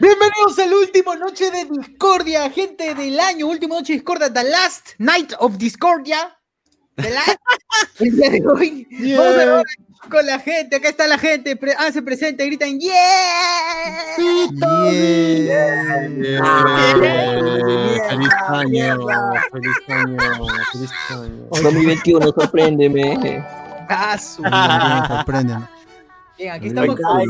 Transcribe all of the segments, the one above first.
Bienvenidos al último noche de discordia, gente del año, última noche de discordia, the last night of discordia. The last, el día de hoy. Vamos a hablar con la gente, acá está la gente, pre ah, se presenta y gritan ¡Yeah! Yeah. Yeah. Feliz año, feliz año, feliz año. 2021, sorpréndeme. Ah, su- Sorprenden. Bien, aquí estamos con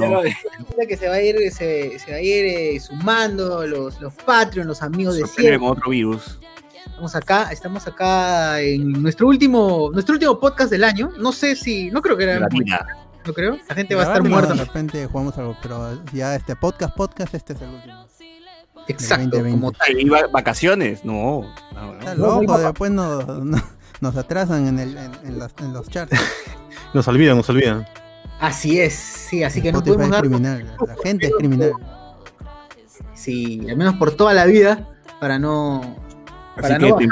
la que se va a ir, se, se va a ir eh, sumando los, los Patreon, los amigos de siempre. con otro virus. Estamos acá, estamos acá en nuestro último, nuestro último podcast del año. No sé si, no creo que era, La vida. no creo. La gente va a estar muerta. De repente jugamos algo, pero ya este podcast, podcast, este es el último. Exacto, 2020. como tal. ¿Y va- vacaciones? No. no, no. Está loco, después nos, nos, nos atrasan en, el, en, en los, en los charts. Nos olvidan, nos olvidan. Así es, sí, así que no Spotify podemos es dar, criminal, la gente es criminal. sí, al menos por toda la vida, para no, para Así no que tem-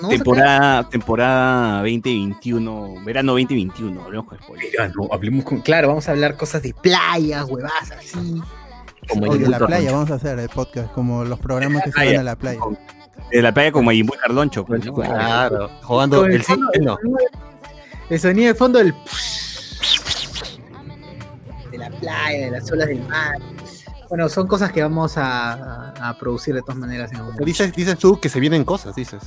¿no? temporada, temporada 2021, verano 2021, hablemos con spoilers. Mira, no, hablemos con, claro, vamos a hablar cosas de playas, huevas, así. Como O de la playa, vamos a hacer el podcast, como los programas que se van a la playa. De la playa con Mayimbu y Carloncho. pues, ¿no? Claro, jugando el el sí, fondo- el no. El sonido de fondo del de la playa, de las olas del mar. Bueno, son cosas que vamos a, a- a producir de todas maneras en. Dices, dices tú que se vienen cosas, dices.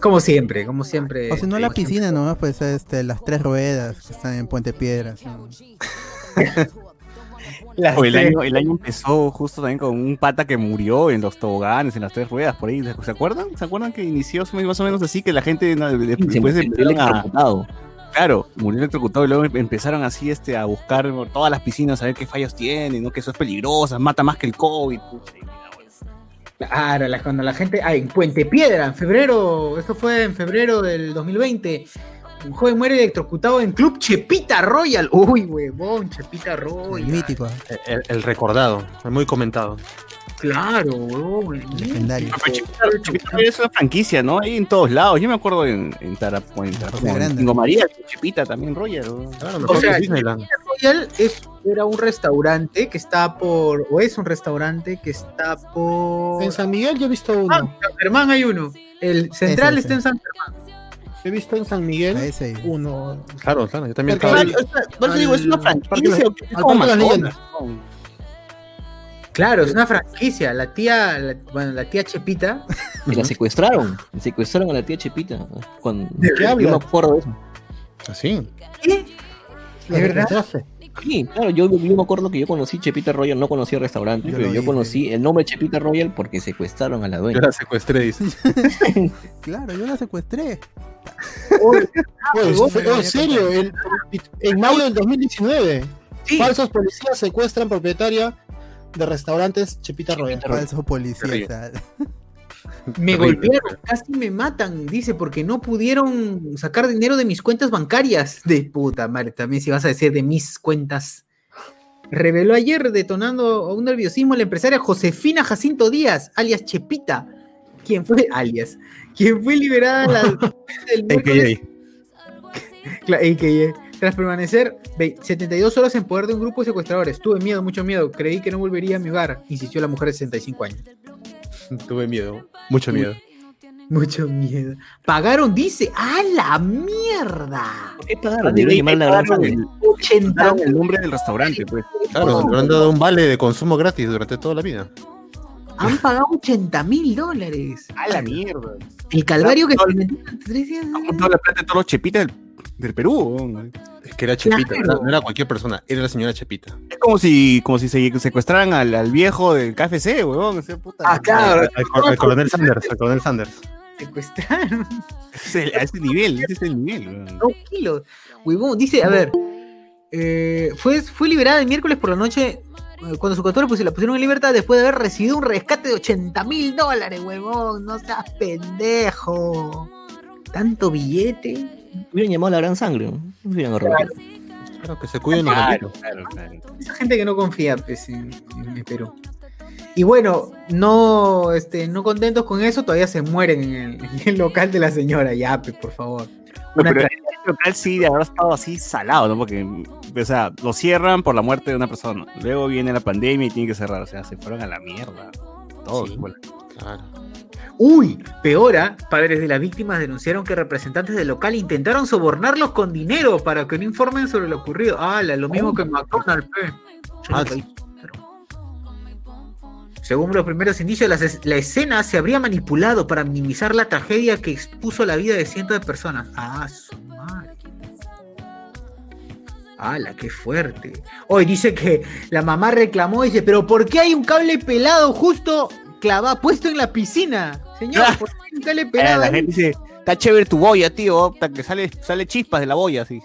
Como siempre, como siempre. O si no, la piscina nomás, pues este, las tres ruedas que están en Puente Piedras. ¿no? siempre. El, año, el año empezó justo también con un pata que murió en los toboganes, en las tres ruedas, por ahí. ¿Se acuerdan? ¿Se acuerdan que inició más o menos así? Que la gente na- de- Se después murió empezaron a. Claro, murió electrocutado y luego empezaron así este, a buscar por todas las piscinas a ver qué fallos tienen, ¿no? que eso es peligrosa, mata más que el COVID. Claro, la- cuando la gente. Ah, en Puente Piedra, en febrero. Esto fue en febrero del 2020. Un joven muere electrocutado en Club Chepita Royal. Uy, huevón, Chepita El Royal. mítico, El, el recordado, muy comentado. Claro, huevón. legendario. Pero Chipita- Chipita es una franquicia, ¿no? Hay en todos lados. Yo me acuerdo en, en Tarapo, en Tarapo. Tingo María, Chipita también. ¿no? Claro, O mejor sea, Disneyland. Royal es, era un restaurante que está por. O es un restaurante que está por. En San Miguel yo he visto uno. Ah, en San Germán hay uno. El central está en. San Germán. He visto en San Miguel ese. uno. Claro, claro, yo también estaba. Por eso digo, es una franquicia. Claro, es una franquicia. La tía, la- bueno, la tía Chepita. Y la secuestraron. Secuestraron a la tía Chepita. Cuando, ¿De qué yo hablas? me acuerdo de eso. Así. ¿Qué? ¿De ¿De verdad? Sí, claro, yo, yo me acuerdo que yo conocí Chepita Royal, no conocía el restaurante, Yo pero yo conocí el nombre Chepita Royal porque secuestraron a la Yo dueña. la secuestré, dice. Claro, yo la secuestré. Pues, fue- me en había serio, el- en mayo del 2019, Sí. falsos policías secuestran propietaria de restaurantes Chepita Royal. Falso policía. Terrible. o sea, Me Terrible. golpearon, casi me matan, dice, porque no pudieron sacar dinero de mis cuentas bancarias. De puta madre, también si vas a decir de mis cuentas. Reveló ayer, detonando a un nerviosismo, la empresaria Josefina Jacinto Díaz, alias Chepita, quien fue, alias, quien fue liberada la, el miércoles AKA. Tras permanecer ve- 72 horas en poder de un grupo de secuestradores. Tuve miedo, mucho miedo. Creí que no volvería a mi hogar, insistió la mujer de 65 años. Tuve miedo, mucho miedo. Mucho miedo. Pagaron, dice, ¡a la mierda! ¿Por qué pagaron? Debieron llamar la sangre. 80 Daron el nombre del restaurante, pues. Claro, le han dado un vale de consumo gratis durante toda la vida. Han pagado 80 mil dólares. A la mierda. El calvario que experimentó durante tres días. Han juntado la plata de todos los chepitas del, del Perú. weón. Es que era Chepita, Claro. no, no era cualquier persona, era la señora Chepita. Es como si, como si se secuestraran al, al viejo del KFC, weón. ese puta- Ah, claro. Al, cor- al coronel Sanders, al coronel Sanders. Secuestraron es el- a ese nivel, ese es el nivel, weón. dos kilos. Huevón, dice, a ver. eh, fue, fue liberada el miércoles por la noche cuando su captura pues, la pusieron en libertad después de haber recibido un rescate de 80 mil dólares, huevón. No seas pendejo. Tanto billete. Hubieran llamado a la gran sangre. ¿no? Hubieran ahorrado. Claro, que se cuiden los Claro, malditos. claro, claro. Esa gente que no confía pues, en, en Perú. Y bueno, no, este, no contentos con eso, todavía se mueren en el, en el local de la señora. Ya, pues, por favor. Una pero tra- local sí de haber estado así salado, ¿no? Porque, o sea, lo cierran por la muerte de una persona. Luego viene la pandemia y tienen que cerrar. O sea, se fueron a la mierda. Todos. Sí. Claro. Uy, peor, ¿ah? padres de las víctimas denunciaron que representantes del local intentaron sobornarlos con dinero para que no informen sobre lo ocurrido. Ah, lo mismo que McDonald's, pe. Ah, Según los primeros indicios, la, es- la escena se habría manipulado para minimizar la tragedia que expuso la vida de cientos de personas. Ah, su madre. ¡Hala, qué fuerte! Hoy dice que la mamá reclamó, dice, pero ¿por qué hay un cable pelado justo clavado, puesto en la piscina? Señor, ¿por qué hay un cable Eh, pelado? la gente dice, está chévere tu boya, tío. Que sale, sale chispas de la boya. Así,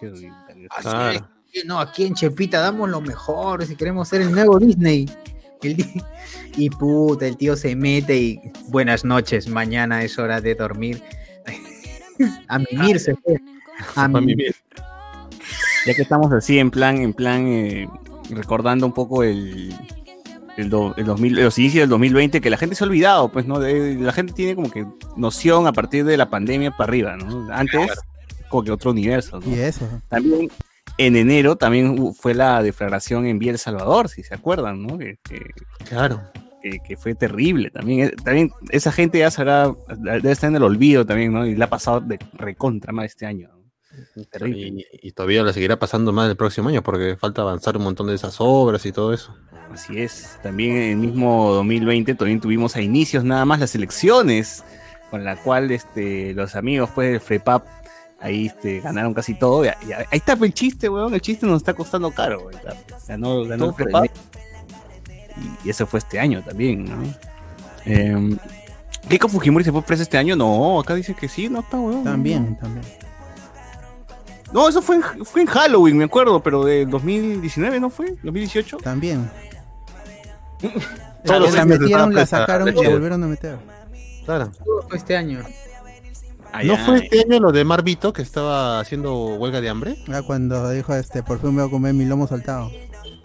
Así es. No, aquí en Chepita damos lo mejor si queremos ser el nuevo Disney. Y puta, el tío se mete y buenas noches, mañana es hora de dormir. A mimir se fue. A mimir. ya que estamos así en plan, en plan, eh, recordando un poco el, el, do- el 2000, los inicios del 2020, que la gente se ha olvidado, pues, ¿no? De- la gente tiene como que noción a partir de la pandemia para arriba, ¿no? Antes, como que otro universo, ¿no? Y eso. También en enero también fue la deflagración en Vía El Salvador, si se acuerdan, ¿no? Que, que- Claro. que- que fue terrible también. Eh, También esa gente ya será, debe estar en el olvido también, ¿no? Y la ha pasado de recontra más este año. ¿no? Terrible. Y, y todavía le seguirá pasando más el próximo año porque falta avanzar un montón de esas obras y todo eso. Así es. También en el mismo 2020 también tuvimos a inicios nada más las elecciones, con la cual este, los amigos pues del FREPAP ahí este, ganaron casi todo. Y, y ahí está el chiste, weón. El chiste nos está costando caro. weón. Ganó, ganó el FREPAP. Y, y eso fue este año también, ¿no? Eh, ¿Keiko Fujimori se fue preso este año? No, acá dice que sí, no está, weón. También, también. No, eso fue en, fue en Halloween, me acuerdo, pero del 2019, ¿no fue? ¿2018? También. Todos la metieron, la sacaron y la volvieron a meter. Claro. Todo fue este año. Ay, ¿No ay. fue este año lo de Marvito que estaba haciendo huelga de hambre? Ah, cuando dijo este, por fin me voy a comer mi lomo saltado.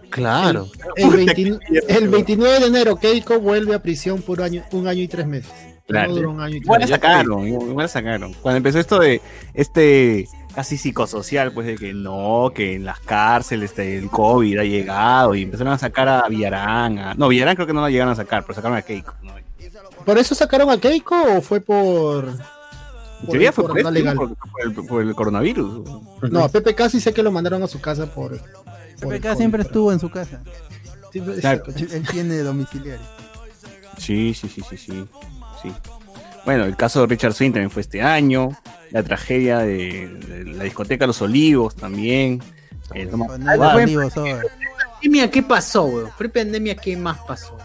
Claro. El, 20 el 29 de enero, Keiko vuelve a prisión por año, un año y tres meses. Claro. No un año y tres Igual la meses. sacaron, igual la sacaron. Cuando empezó esto de este casi psicosocial, pues de que no, que en las cárceles este, el COVID ha llegado y empezaron a sacar a Villarán. a- No, Villarán creo que no lo llegaron a sacar, pero sacaron a Keiko. ¿no? ¿Por eso sacaron a Keiko o fue por.? Por el fue por, corona esto, legal? por, por el, por el coronavirus. No, a Pepe casi sé que lo mandaron a su casa por. por el PPK siempre estuvo en su casa. Siempre- Claro. Él, tiene domiciliario. Sí, sí, sí, sí, sí, sí. Bueno, el caso de Richard Swing también fue este año. La tragedia de, de la discoteca Los Olivos también. El Con el Ah, bueno. olivo, sobre. Pandemia, ¿qué pasó, weón? Pre-pandemia, ¿qué más pasó?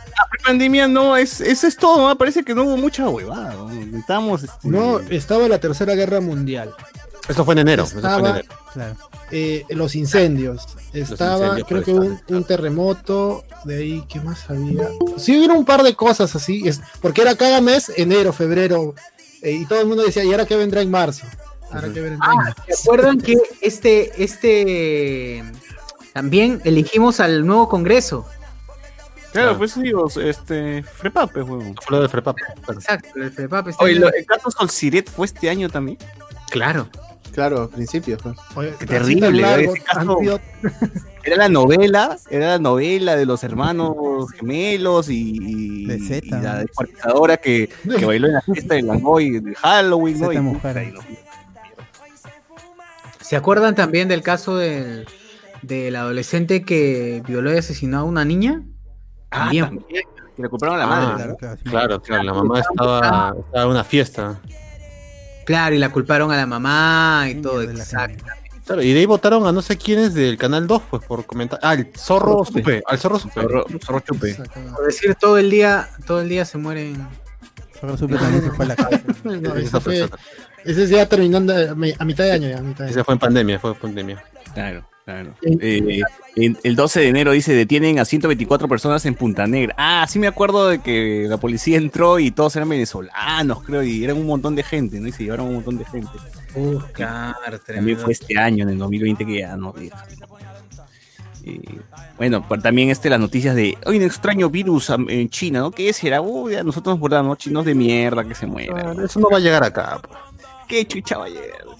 pandemia no, es, eso es todo, ¿no? parece que no hubo mucha huevada. ¿no? Estábamos, este, No, estaba la Tercera Guerra Mundial. Eso fue en enero. eso fue en Estaba- enero. Claro. eh, los incendios. Estaba, incendios, creo que un, un terremoto. De ahí, ¿qué más había? Sí, hubo un par de cosas así. Es, porque era cada mes, enero, febrero. eh, y todo el mundo decía, ¿y ahora qué vendrá en marzo? ¿Ahora qué vendrá en marzo? ¿Se acuerdan que este, este, también elegimos al nuevo Congreso? Claro, pues digo, este, Frepap, huevón. Fue lo de Frepap. Exacto, el FEPAP este Oye, el caso Solciret fue este año también. Claro. Claro, al principio. pues. Oye, Qué terrible, largo, ese caso. Era la novela, era la novela de los hermanos gemelos y, y- De Zeta, y la descuartizadora que, que bailó en la fiesta de Langoy de Halloween, ¿no? Y, mujer. y no- ¿Se acuerdan también del caso del, del adolescente que violó y asesinó a una niña? Ah, También. también, que le a la Ah, madre. Claro, claro, sí. Claro, claro. La mamá estaba, estaba en una fiesta. Claro, y la culparon a la mamá y Niña todo, exacto. Claro, y de ahí votaron a no sé quiénes del Canal 2, pues por comentar. Ah, el zorro supe. Al zorro supe. Zorro, zorro chupe. Por decir todo el día, todo el día se mueren. Solo supe también se fue a la cárcel. No, Esa ese, fue ese es ya terminando a, mi- a mitad de año ya, a mitad de Ese año. fue en pandemia, fue en pandemia. Claro, claro. Eh, el 12 de enero dice, detienen a 124 personas en Punta Negra. Ah, sí me acuerdo de que la policía entró y todos eran venezolanos, creo, y eran un montón de gente, ¿no? Y se llevaron un montón de gente. Uf, claro, También fue este año, en el 2020, que ya no. Y, bueno, también este, las noticias de, hoy un extraño virus en China, ¿no? ¿Qué será? Uy, ya nosotros nos chinos de mierda que se mueran. Eso no va a llegar acá. pues. ¿Qué chucha va a llegar?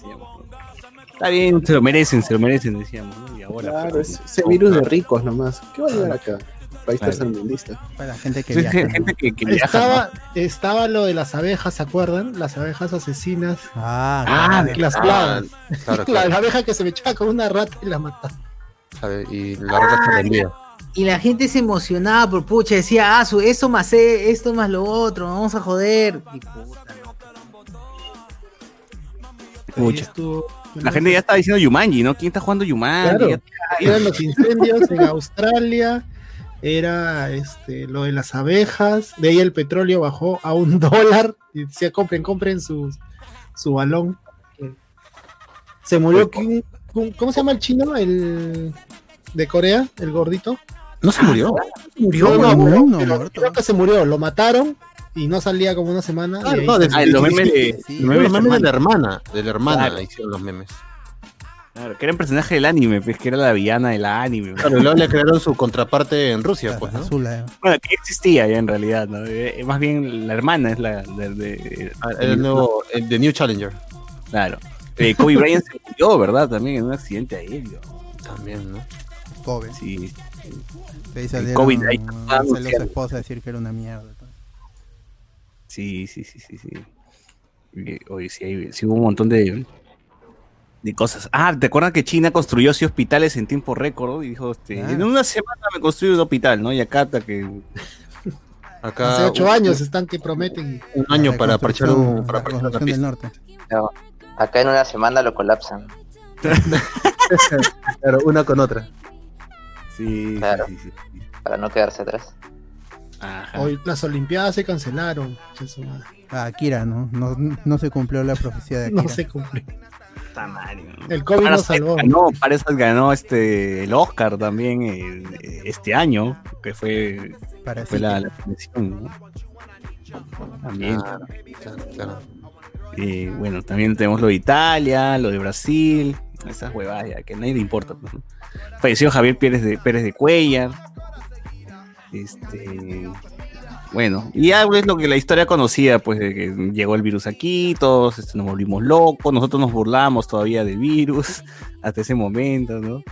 Está bien, se lo merecen, se lo merecen, decíamos, ¿no? Y ahora. Claro, pues, es- ese virus de ricos nomás. ¿Qué va a llegar acá? País Claro. tercermundista. Para la gente que Sí, viaja. gente que, que viaja, Estaba, estaba lo de las abejas, ¿se acuerdan? Las abejas asesinas. Ah, Ah. Las Ah, plagas. Claro, La, claro. la abeja que se me echaba con una rata y la mataba. Y la rata se rendía. Y la gente se emocionaba por pucha, decía, ah, su, eso más e- esto más lo otro, vamos a joder. Y puta, no. Ahí Pucha. estuvo- La gente ya está diciendo Yumanji, ¿no? ¿Quién está jugando Yumanji? Claro. Eran los incendios en Australia, era este, lo de las abejas, de ahí el petróleo bajó a un dólar, y decía, compren, compren su, su balón. Se murió, Kim- ¿cómo se llama el chino? El de Corea, el gordito. No se murió. Murió, no, no, no, muerto. creo que se murió, lo mataron y no salía como una semana. Claro, ahí no, se- desde- Ah, los memes de. Sí, los Los memes memes de la hermana, de la hermana Claro. hicieron los memes. Claro, que era el personaje del anime, pues que era la villana del anime. Claro, luego le crearon su contraparte en Rusia, pues, ¿no? Azul, eh. Bueno, que existía ya en realidad, ¿no? Eh, Más bien la hermana es la de. de- Ah, El nuevo, el de New Challenger. Claro. Eh, Kobe Bryant se murió, ¿verdad? También en un accidente aéreo. También, ¿no? Kobe. Sí. El salieron, COVID ahí salió su esposa a decir que era una mierda. Sí, sí, sí, sí, sí. Oye, sí, hay- sí hubo un montón de, de cosas. Ah, ¿te acuerdas que China construyó así hospitales en tiempo récord? Y dijo, este, Ah. en una semana me construyo un hospital, ¿no? Y acá hasta que... Acá Hace ocho un- años están que prometen. Un año La para parchar un, para la parchar una reconstrucción del pista. norte. No, acá en una semana lo colapsan. Claro, una con otra. Sí, Claro. sí, sí, sí. Para no quedarse atrás. Ajá. Hoy las Olimpiadas se cancelaron. madre. Ah, Akira, ¿no? ¿no? No se cumplió la profecía de Akira. No se cumplió. El COVID nos salvó. Ganó, Parasite ganó este, el Oscar también este año, que fue, Para fue sí la, la. También. Claro, claro, claro. Eh, bueno, también tenemos lo de Italia, lo de Brasil, esas huevadas ya, que a nadie le importa. pues, ¿no? Falleció Javier Pérez de, Pérez de Cuellar. Este, bueno, y ya es lo que la historia conocía, pues de que llegó el virus aquí, todos este, nos volvimos locos, nosotros nos burlamos todavía del virus hasta ese momento, ¿no?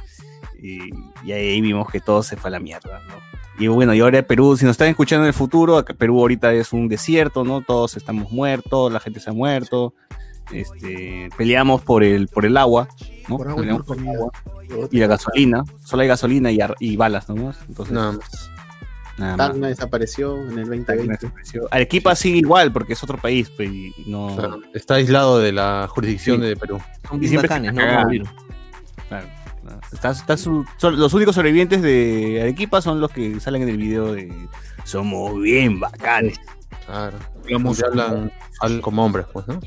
Y, y ahí vimos que todo se fue a la mierda, ¿no? Y bueno, y ahora Perú, si nos están escuchando en el futuro, Perú ahorita es un desierto, ¿no? Todos estamos muertos, la gente se ha muerto, este, peleamos por el, por el agua, ¿no? Por agua Peleamos por por agua y la gasolina, solo hay gasolina y, y balas, ¿no? Entonces, Nada más. nada más. Tacna desapareció en el 2020. Desapareció. Arequipa sigue igual porque es otro país, pues, y no. Claro, Está aislado de la jurisdicción Sí. de Perú. Son Y siempre bacanes, ¿no? cagan. Como virus. Claro, claro. Está- está su- son- los únicos sobrevivientes de Arequipa son los que salen en el video de Somos bien bacanes. Claro. Digamos, Y hablan, hablan como hombres, pues, ¿no?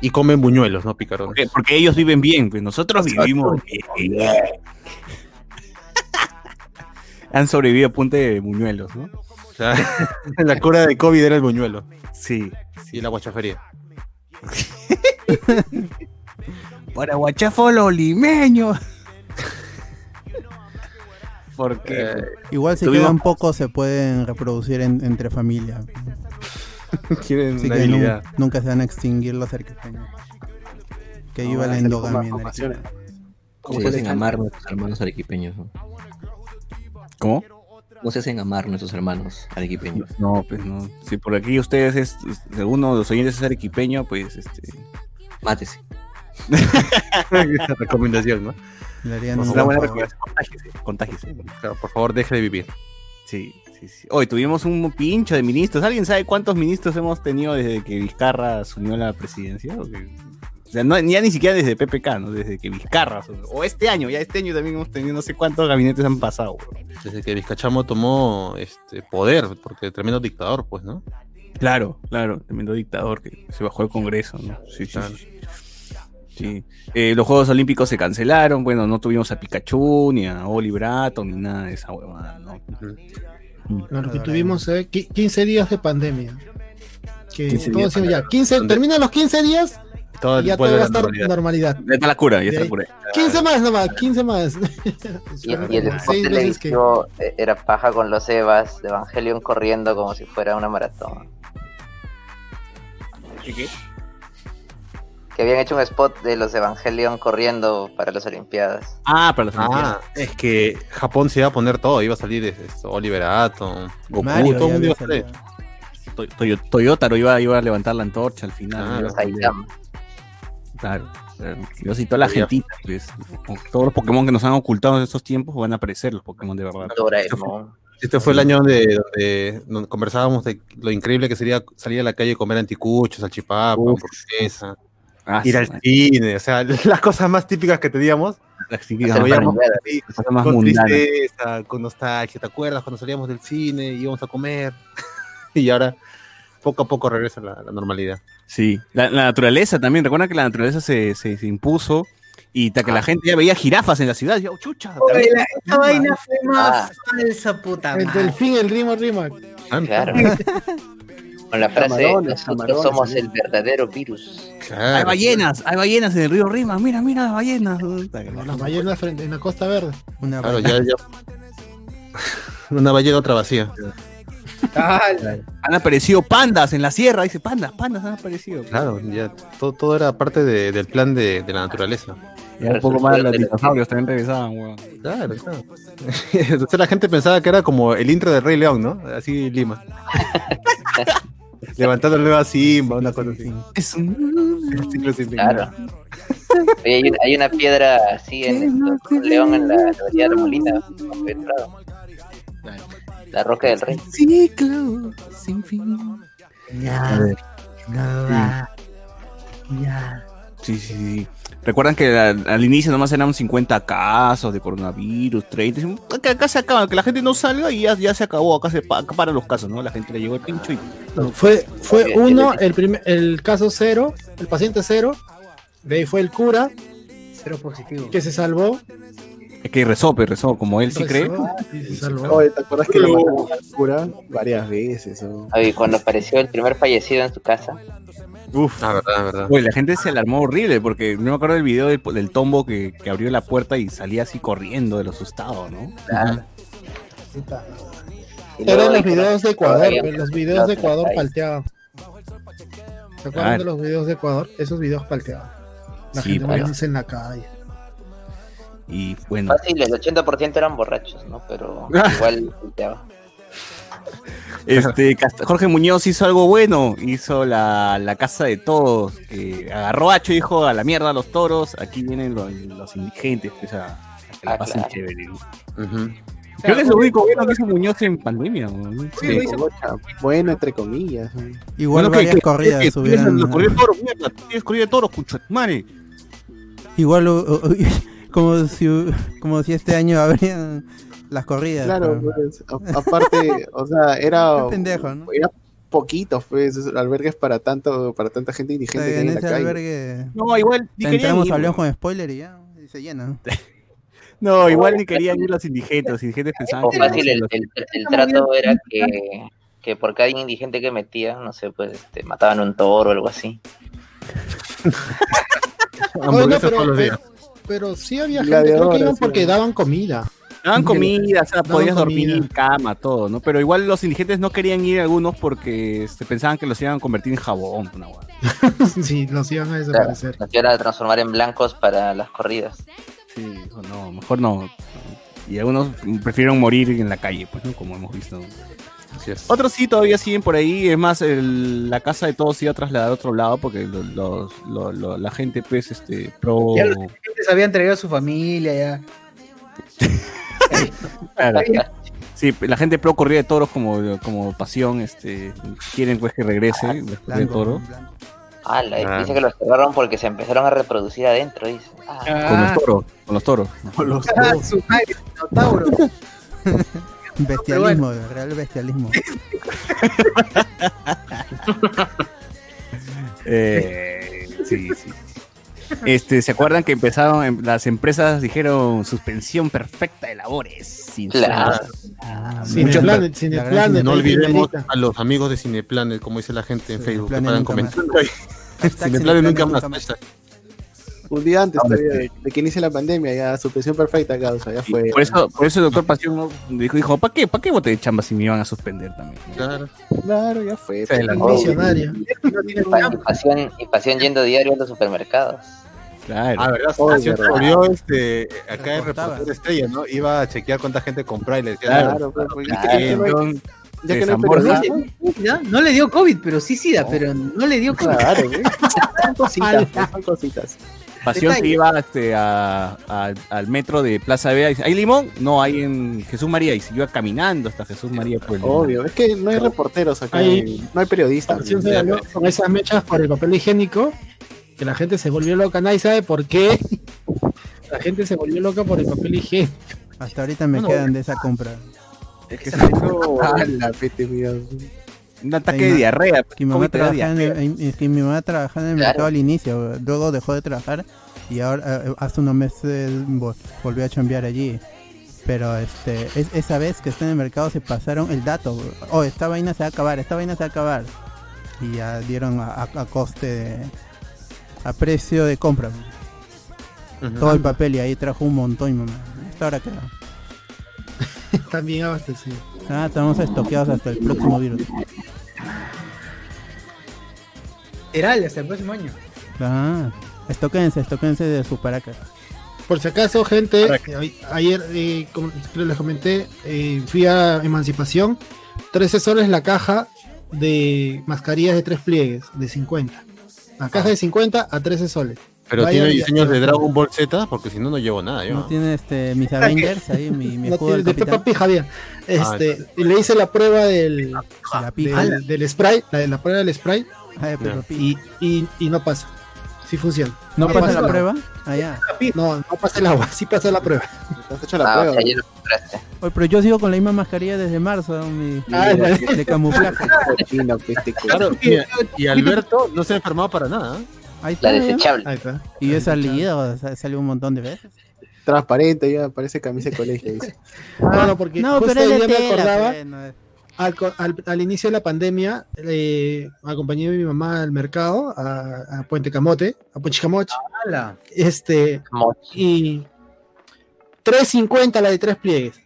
Y comen buñuelos, ¿no? Picarones. porque, porque ellos viven bien, pues nosotros vivimos bien. Han sobrevivido a punta de buñuelos, ¿no? O sea, la cura de COVID era el buñuelo. Sí. Y la guachafería. Para guachafo los limeños. Porque Eh, Igual si Tuvimos- quedan pocos se pueden reproducir en- entre familias. Quieren Así una que nu- habilidad. nunca se van a extinguir los arquepeños. Que No, viva van a la endogamia. en. ¿Cómo se hacen amar nuestros hermanos arequipeños? ¿no? ¿Cómo? ¿Cómo se hacen amar nuestros hermanos arequipeños? No, pues no. Si por aquí ustedes es, de los oyentes es arequipeño, pues este. Mátese. Esa recomendación, ¿no? Le harían una buena recomendación. Contágese, contágese. Por favor, deje de vivir. Sí, sí, sí. Hoy tuvimos un pincho de ministros. ¿Alguien sabe cuántos ministros hemos tenido desde que Vizcarra asumió la presidencia? O, que- o sea, no, ya ni siquiera desde PPK, ¿no? Desde que Vizcarra. asumió. O este año, ya este año también hemos tenido no sé cuántos gabinetes han pasado. Desde que Vizcachamo tomó este poder, porque tremendo dictador, pues, ¿no? Claro, claro, tremendo dictador que se bajó el Congreso, ¿no? Sí, sí, Claro. sí. Sí. Eh, los Juegos Olímpicos se cancelaron, bueno, no tuvimos a Pikachu, ni a Oliver Atom, ni nada de esa huevada, ¿no? No, lo que tuvimos eh, qui- 15 días de pandemia. Que 15 todos días ya, 15, ¿Dónde? terminan los 15 días Todo y ya todo va a estar normalidad. normalidad. Ya está la cura, ya está la cura. 15 más nomás, 15 más. Y, y el spot que- televisivo eh, era paja con los Evas de Evangelion corriendo como si fuera una maratón. ¿Qué, qué? Que habían hecho un spot de los Evangelion corriendo para las Olimpiadas. Ah, para las Ah, Olimpiadas. es que Japón se iba a poner todo, iba a salir este, Oliver Atom, Goku, Mario todo el mundo iba a salir. salido. To- Toyo- Toyota lo iba, iba a levantar la antorcha al final. Ah. Claro. claro. Yo sí, toda la gentita, pues. Todos los Pokémon que nos han ocultado en estos tiempos van a aparecer, los Pokémon de verdad. Doraemon. Este fue el año donde, donde, donde conversábamos de lo increíble que sería salir a la calle y comer anticuchos, salchipapa, hamburguesa, Ah, ir sí, al man. cine, o sea, las cosas más típicas que teníamos, Las parrilladas. así, cosas más con mundanas. tristeza, con nostalgia, ¿te acuerdas cuando salíamos del cine y íbamos a comer? y ahora poco a poco regresa la, la normalidad. Sí, la, la naturaleza también. Recuerda que la naturaleza se, se, se impuso y ta que la gente ya veía jirafas en la ciudad. Yo, chucha, Oye, la- esta vaina fue más Ah. falsa, puta El madre. delfín, el Rimo Rima. Claro. Con la frase, Camarones, nosotros camarones, somos sí. el verdadero virus. Claro. hay ballenas, hay ballenas en el río Rima. Mira, mira las ballenas. Las ballenas frente en la Costa Verde. Una Claro, vaina. ya, ya. Una ballena, otra vacía. Han aparecido pandas en la sierra. Dice pandas, pandas han aparecido. Claro, ya todo, todo era parte de- del plan de, de la naturaleza. Ya un poco más los dinosaurios también regresaban, weón. Claro, claro. Entonces la gente pensaba que era como el intro de Rey León, ¿no? Así Lima. Levantando el nuevo a Simba, una cosa así. Es un... Ciclo sin fin. Claro. Oye, hay, una, hay una piedra así en esto, con un león en la Universidad de Molina. La roca del rey. ciclo sin fin. Ya, no va. Ya. Sí, sí, sí. Recuerdan que al, al inicio nomás eran 50 casos de coronavirus, 30. Dicen, Acá, acá se acaba, que la gente no salga y ya, ya se acabó. Acá se pa- acá paran los casos, ¿no? La gente le llegó el pincho y. No, fue, fue uno, el, primer, el caso cero, el paciente cero. De ahí fue el cura, Cero positivo. que se salvó. Es que rezó, pero rezó, como él sí cree. rezó y se salvó. Oye, ¿te acuerdas que lo mataron al cura varias veces? Oye, cuando apareció el primer fallecido en su casa. Uf. Ah, verdad, verdad. Oye, la gente se alarmó horrible porque no me acuerdo del video del, del tombo que, que abrió la puerta y salía así corriendo de lo asustado, ¿no? Claro. Eran los videos de Ecuador, los videos de Ecuador palteaban. ¿Se acuerdan Claro. de los videos de Ecuador? Esos videos palteaban. La Sí, gente en la calle. Y bueno, Fácil, el 80% eran borrachos, ¿no? Pero igual volteaba. Este Jorge Muñoz hizo algo bueno, hizo la, la casa de todos, que agarró a Hacho y dijo a la mierda a los toros, aquí vienen los, los indigentes, pues a, a que la Ah, pasen claro. chévere. ¿no? Ujú. Creo que es lo único bueno que hizo Muñoz en pandemia. ¿no? Sí, Sí, bueno, entre comillas. ¿no? Igual Bueno, que- varias que- corridas que- subieron. Corrida de toros, mierda, tienes corrida de toros, cucho, madre. Igual uh, uh, como si uh, como si este año habrían las corridas. Claro, pero- pues, a- aparte, o sea, era, pendejo, ¿no? era poquitos, pues, albergues para tanto, para tanta gente O indigente sea, que hay en la calle. albergue No, igual ni querían entramos León con spoiler y ya y se llena. ¿no? No, igual ni querían ir los indigentes. Los indigentes pensaban que fácil, el, el- el trato era que, que por cada indigente que metían, no sé, pues este, mataban un toro o algo así. Oye, no, Hamburguesas pero, pero, pero sí había gente, creo que iban porque daban comida. Daban comida, o sea, podías dormir en cama, todo, ¿no? Pero igual los indigentes no querían ir algunos porque este, pensaban que los iban a convertir en jabón, una hueá. sí, los iban a Claro, desaparecer. nos iban a transformar en blancos para las corridas. Sí, no, mejor no. Y algunos prefirieron morir en la calle, pues, ¿no? Como hemos visto. Así es. Otros sí todavía siguen por ahí. Es más, el- la casa de todos se iba a trasladar a otro lado porque lo- los- lo- lo- la gente, pues, este, pro. Ya los indigentes habían traído a su familia ya. Claro. Sí, la gente pro corrida de toros como, como pasión, este, quieren pues que regrese la corrida de blanco. Ah, la- Ah. dice que los cerraron porque se empezaron a reproducir adentro, dice. Ah, Con los toros, con los toros. Ah, su madre, Minotauro. Bestialismo, real bestialismo. Eh, sí, sí. Este, ¿se acuerdan que empezaron, em- las empresas dijeron suspensión perfecta de labores? Sin Claro. Ah, Cineplanet, No olvidemos a los amigos de Cineplanet, como dice la gente en Facebook, que paran comentando Cineplanet nunca más. Un día antes todavía de, de que inicie la pandemia, ya suspensión perfecta, causa, ya fue. por eso, por eso el doctor Pasión dijo, dijo ¿para qué? ¿Para qué bote de chamba si me iban a suspender también? Claro. Claro, ya fue. Se adelantó. Visionario. Y pasión, y pasión yendo diario a los supermercados. Claro. Ah, ¿verdad? Oh, Pasión verdad. volvió este, acá en reportero estrella, ¿no? Iba a chequear cuánta gente compraba y le decía, Claro. Claro, pues, pues, Claro. ya que- no ya no le dio COVID, pero sí SIDA, pero no le dio COVID. Claro, güey. Son cositas, pues, son cositas. Pasión Detalle. iba este, a- a- al metro de Plaza Vea y dice, ¿hay limón? No, hay en Jesús María. Y se iba caminando hasta Jesús María por el limón. Obvio, es que no hay reporteros acá, Hay- no hay periodistas. Pasión se ganó con esas mechas por el papel higiénico, que la gente se volvió loca, nadie sabe por qué. La gente se volvió loca por el papel higiénico. Hasta ahorita me quedan de esa compra. Es que se hizo Un ataque de diarrea. Que mi mamá trabajaba en el, es que mi mamá trabajaba en el Claro. mercado al inicio, luego dejó de trabajar y ahora eh, hace unos meses vol- volvió a chambear allí. Pero este, es- esa vez que está en el mercado se pasaron el dato. Oh, esta vaina se va a acabar, esta vaina se va a acabar. Y ya dieron a, a- a coste, de- a precio de compra. Todo el papel y ahí trajo un montón, mamá. Hasta ahora queda. También abastecido. Ah, estamos estoqueados hasta el próximo virus. Literal, hasta el próximo año. Ah, estoquense, estoquense de sus paracas. Por si acaso, gente, eh, ayer, eh, como les comenté, eh, fui a Emancipación. 13 soles la caja de mascarillas de tres pliegues, de 50. La caja de 50 a 13 soles. Pero Vaya, tiene diseños de Dragon Ball Z, porque si no, no llevo nada yo. No tiene este, mis Avengers ahí, mi, mi No tiene- de. Peppa Pig, Javier. Este, y le hice la prueba del, La pija. del, del spray, la, la prueba del spray, Ay, Pig. y, y, y no pasa. Sí funciona. ¿No no pasa pasa. la prueba? Allá. No, no pasa el agua, sí pasa la prueba. Te has hecho la Ah, prueba. Oye, pero yo sigo con la misma mascarilla desde marzo, mi, Ah, de, ya. de camuflaje. Peste, Claro, y, y Alberto no se ha enfermado para nada. ¿eh? Ahí La está. ya. desechable. Ahí está. Y yo he salido, salido un montón de veces. Transparente, ya parece camisa de colegio. dice. No, no, porque No, justo pero día me acordaba, pues, al, co- al- al inicio de la pandemia, eh, acompañé a mi mamá al mercado, a, a Puente Camote, a Puenchicamoch, ¡Hala! este, y 3.50 la de tres pliegues.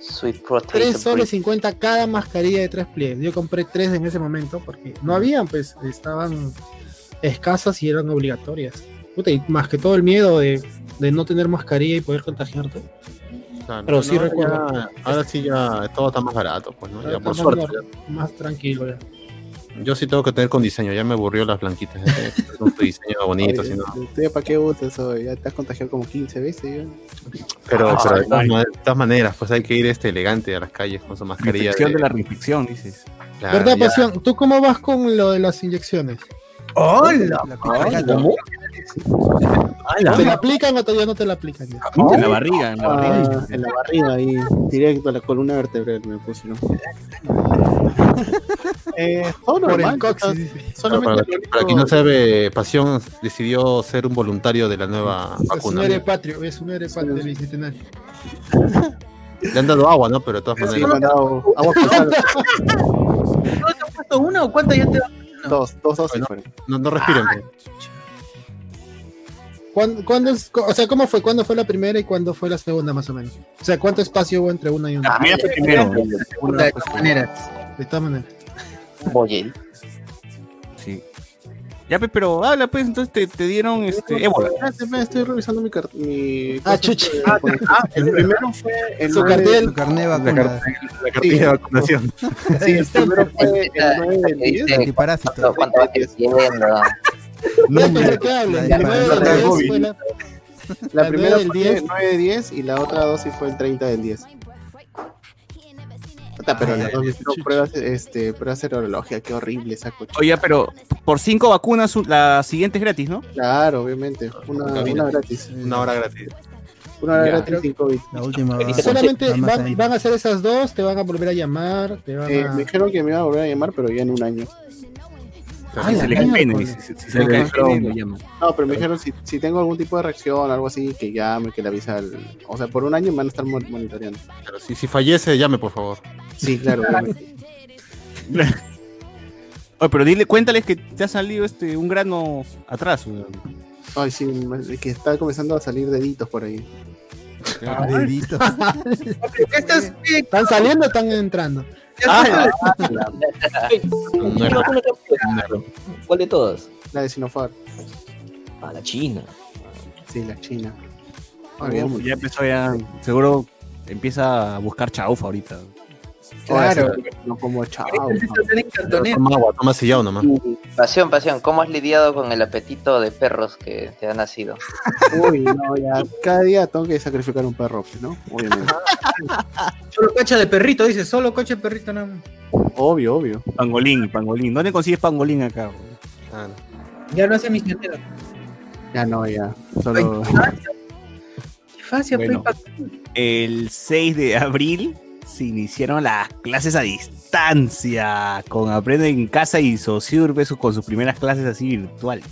Sweet potato 3 soles brie. 50 cada mascarilla de tres pliegues. Yo compré tres en ese momento porque no habían, pues estaban escasas y eran obligatorias. Puta, y más que todo el miedo de, de no tener mascarilla y poder contagiarte. Claro, Pero sí ahora recuerdo. ya- ahora sí ya todo está más barato, pues, ¿no? Ya, por suerte. más- Más tranquilo ya. ya. Yo sí tengo que tener con diseño, ya me aburrió las blanquitas. ya Con tu diseño bonito, Oye, si no. ¿tú ya ¿Para qué usas eso? Ya te has contagiado como 15 veces. ya. Pero, Ah, pero de, todas ay. ma- de todas maneras, pues hay que ir este elegante a las calles con su mascarilla. Infección de la reinfección, dices. Claro, ¿Verdad, ya. Pasión? ¿Tú cómo vas con lo de las inyecciones? ¡Hola! La pija- ¿Te la aplican o todavía no te la aplican? ya? En la barriga, en la barriga. Ah, en la barriga ahí, directo a la columna vertebral me pusieron. eh, todo Por normal, Para, para único- quien no sabe, Pasión decidió ser un voluntario de la nueva Es un vacuna. héroe patrio, es un héroe patrio del bicentenario. Le han dado agua, ¿no? Pero de todas Sí, me maneras. han dado agua ¿No te has puesto una o cuántas ya te dos, dos Bueno. fueron. No, no respiren. pues. ¿Cuándo, cuándo es, o sea, ¿cómo fue? ¿Cuándo fue la primera y cuándo fue la segunda, más o menos? O sea, ¿cuánto espacio hubo entre una y La una? primera fue primero. de todas maneras? De todas maneras. Sí. Ya, pues, pero habla, pues, entonces te, te dieron este, ébola. Estoy revisando mi car- mi Ah, cosa chucha. de- Ah, el primero fue el Su 9 cartel. Su carnet de La, vacuna. la cartilla de vacunación. Sí, el primero fue el 9 del 10. Dice Antiparásito. cuánto, va creciendo. No, que hablen. La El de- 9 la del de 10 Bobby. fue la- La La primera 9 del fue 10. el 9 de 10 y la otra dosis fue el 30 del 10. Puta, pero Ay, las dos hicieron pruebas, este, pruebas serología, qué horrible esa coche. Oye, pero por cinco vacunas, la siguiente es gratis, ¿no? Claro, obviamente, una, una gratis. Una hora gratis. Una hora Ya. gratis sin COVID. La última va, Solamente van, van a hacer esas dos, te van a volver a llamar, te van Eh, a... me dijeron que me iba a volver a llamar, pero ya en un año. Ah, si se le cae. Si se le cae lo llaman. No, pero me dijeron si, si tengo algún tipo de reacción o algo así, que llame, que le avisa al... O sea, por un año me van a estar mon- monitoreando. Pero si, si fallece, llame, por favor. Sí, claro. Oye, pero dile, cuéntales que te ha salido este un grano atrás. Ay, sí, me- que está comenzando a salir deditos por ahí. Dedito. Estas, eh, ¿Están saliendo o están entrando? Ah, ¿Qué vacuna te has puesto? ¿Cuál de todas? La de Sinopharm. Ah, la China. Sí, la China. Oh, ya empezó ya, seguro empieza a buscar chaufa ahorita. Claro. No como chao. Toma agua, toma sellado nomás. Pasión, pasión, ¿cómo has lidiado con el apetito de perros que te ha nacido? Uy, no, ya. Cada día tengo que sacrificar un perro, ¿no? Obviamente. Solo cocha de perrito, dice, solo coche de perrito nada más. obvio, obvio. Pangolín, pangolín. ¿Dónde consigues pangolín acá? Ah, no. Ya no hace misionero. Ya no, ya. Solo. Qué fácil, Bueno. El 6 de abril se iniciaron las clases a distancia con Aprende en Casa y Sociurbe con sus primeras clases así virtual.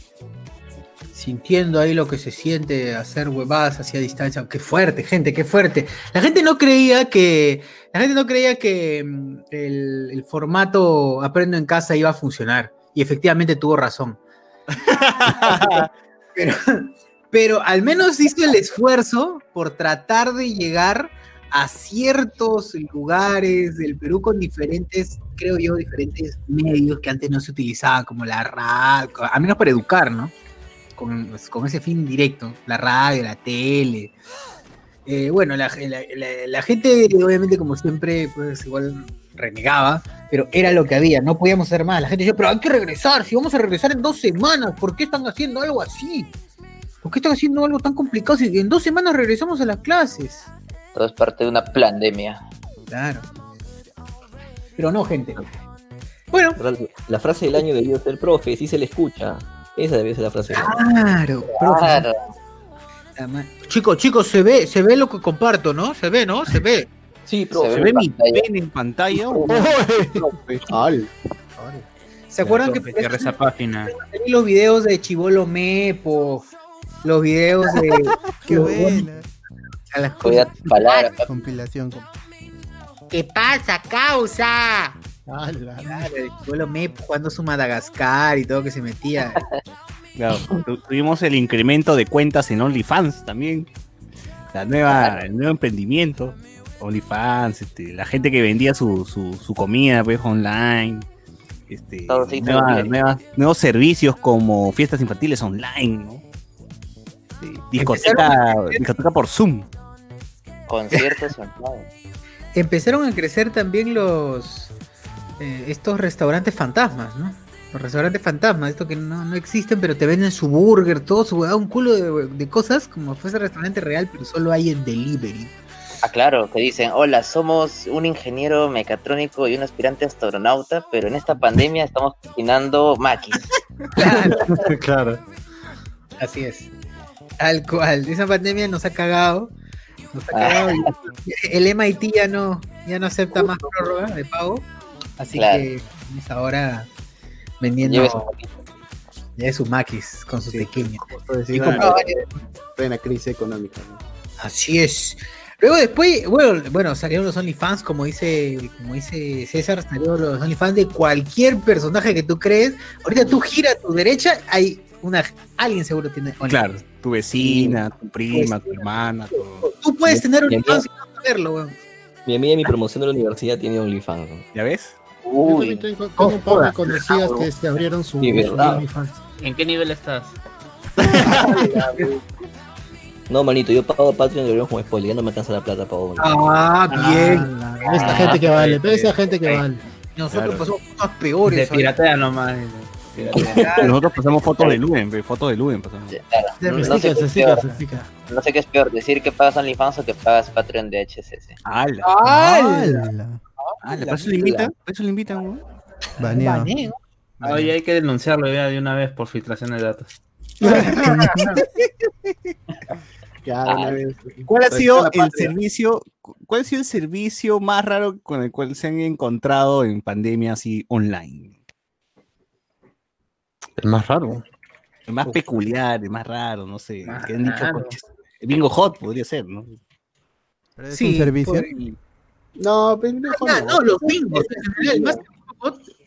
sintiendo ahí lo que se siente hacer huevadas hacia distancia. Qué fuerte, gente, qué fuerte. La gente no creía que, la gente no creía que mm, el, el formato aprendo en casa iba a funcionar. Y efectivamente tuvo razón. pero, pero al menos hizo el esfuerzo por tratar de llegar a ciertos lugares del Perú con diferentes, creo yo, diferentes medios que antes no se utilizaban, como la radio, a menos para educar, ¿no? con, pues, con ese fin directo, la radio, la tele. Eh, bueno, la, la- la- gente, obviamente, como siempre, pues igual renegaba, pero era lo que había, no podíamos hacer más. La gente decía, pero hay que regresar, si vamos a regresar en dos semanas, ¿por qué están haciendo algo así? ¿Por qué están haciendo algo tan complicado si en dos semanas regresamos a las clases? Todo es parte de una pandemia. Claro. Pero no, gente. Bueno, La, frase del año debió ser profe, si se le escucha. Esa debió ser la frase del año. claro. profe. Claro. Chicos, chicos, se ve, se ve lo que comparto, ¿no? Se ve, ¿no? Se ve. Sí, profe. ¿Se ve mi pantalla. pene en pantalla? ¿Se acuerdan que esa página. Los videos de Chivolo Mepo, los videos de las Cuida tus palabras, papi. Compilación. ¿Qué pasa, causa? Claro, el Chivolo Mepo jugando su Madagascar y todo que se metía. Claro, tu- tuvimos el incremento de cuentas en OnlyFans también. La nueva, el nuevo emprendimiento. OnlyFans, este, la gente que vendía su, su, su comida pues, online. Este, Todo nuevas- nuevos servicios como fiestas infantiles online, ¿no? Sí, discoteca, discoteca por Zoom. Conciertos online. Empezaron a crecer también los eh, estos restaurantes fantasmas, ¿no? Los restaurantes fantasmas, estos que no, no existen, pero te venden su burger, todo su un culo de, de cosas, como fuese restaurante real, pero solo hay en delivery. Ah, claro, que dicen, hola, somos un ingeniero mecatrónico y un aspirante astronauta, pero en esta pandemia estamos cocinando maquis. Claro. claro. Así es. Tal cual. Esa pandemia nos ha cagado. Nos Ah. El MIT ya no, ya no acepta más prórroga de pago. Así Claro. que es ahora vendiendo ya sus maquis con sus pequeños. Justo decir, Y ah, la crisis económica. ¿no? Así es. Luego después, bueno, bueno, salieron los OnlyFans, como dice, como dice César, salieron los OnlyFans de cualquier personaje que tú crees. Ahorita tú giras a tu derecha, hay una alguien seguro tiene OnlyFans. Claro, tu vecina, tu prima, tu hermana, todo. Tú puedes tener Bien, OnlyFans sin no saberlo, weón. Mi amiga en mi promoción de la universidad tiene OnlyFans. ¿no? ¿Ya ves? Uy, tengo, tengo un par de conocidas que se abrieron su, Sí. OnlyFans. ¿En qué nivel estás? No, manito, yo pago Patreon y deberíamos como spoiler, ya no me alcanza la plata para OnlyFans. Ah, bien. Esta gente que vale, esa gente que vale. Nosotros Claro. pasamos cosas De peores. ¿sabes? piratea nomás. de Nosotros pasamos fotos de Luen, fotos de Luen pasamos. claro. De No, sé qué se es peor, se estica. no sé qué es peor, decir que pagas OnlyFans o que pagas Patreon de HSS. ¡Hala! ¡Hala! ¡Hala! ¿Para eso le invitan? ¿Para eso le invitan? güey? Baneado. Baneo. Oye, hay que denunciarlo ya de una vez por filtración de datos. Ah. ¿Cuál ha sido el patria. servicio, cuál ha sido el servicio más raro con el cual se han encontrado en pandemia así online? El más raro. El más peculiar, el más raro, no sé. Más que han dicho, raro. "Coches, el bingo hot podría ser, ¿no? Pero es Sí, un servicio. por- No, pero mejor Ah, no. no, los bingos. en realidad, el, más-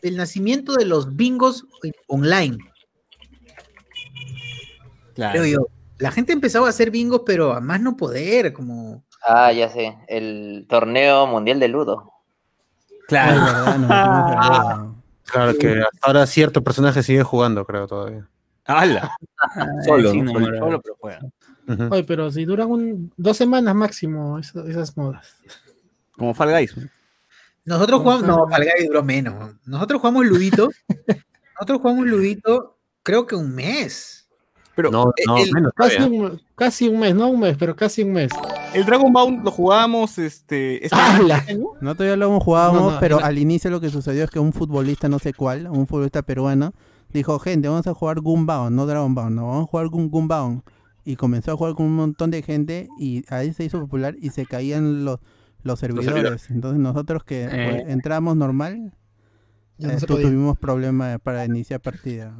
el nacimiento de los bingos online. Creo yo. La gente empezaba a hacer bingos, pero a más no poder, como... Ah, ya sé. El torneo mundial de Ludo. Ay, verdad, nos metimos a ver. Claro que hasta ahora cierto personaje sigue jugando, creo, todavía. ¡Hala! Solo, sí, ¿no? solo, Pero- solo, pero juega. Ujú. Oye, pero si duran un, dos semanas máximo esas modas. Como Fall Guys. Nosotros jugamos... No, Fall Guys duró menos. Nosotros jugamos Ludito. Nosotros jugamos Ludito, creo que un mes. Pero No, no, el- menos Casi todavía. un, casi un mes, no un mes, pero casi un mes. el Dragon Ball lo jugábamos este, este ¡Hala! Nosotros ya lo jugábamos, No, no, pero era- al inicio lo que sucedió es que un futbolista, no sé cuál, un futbolista peruano, dijo, gente, vamos a jugar Gunbound, no Dragon Ball, no, vamos a jugar Gun Gunbound. Y comenzó a jugar con un montón de gente y ahí se hizo popular y se caían los, los servidores. servidores. Entonces nosotros que Eh. pues, entramos normal, Ya eh, no tuvimos problemas para iniciar partida.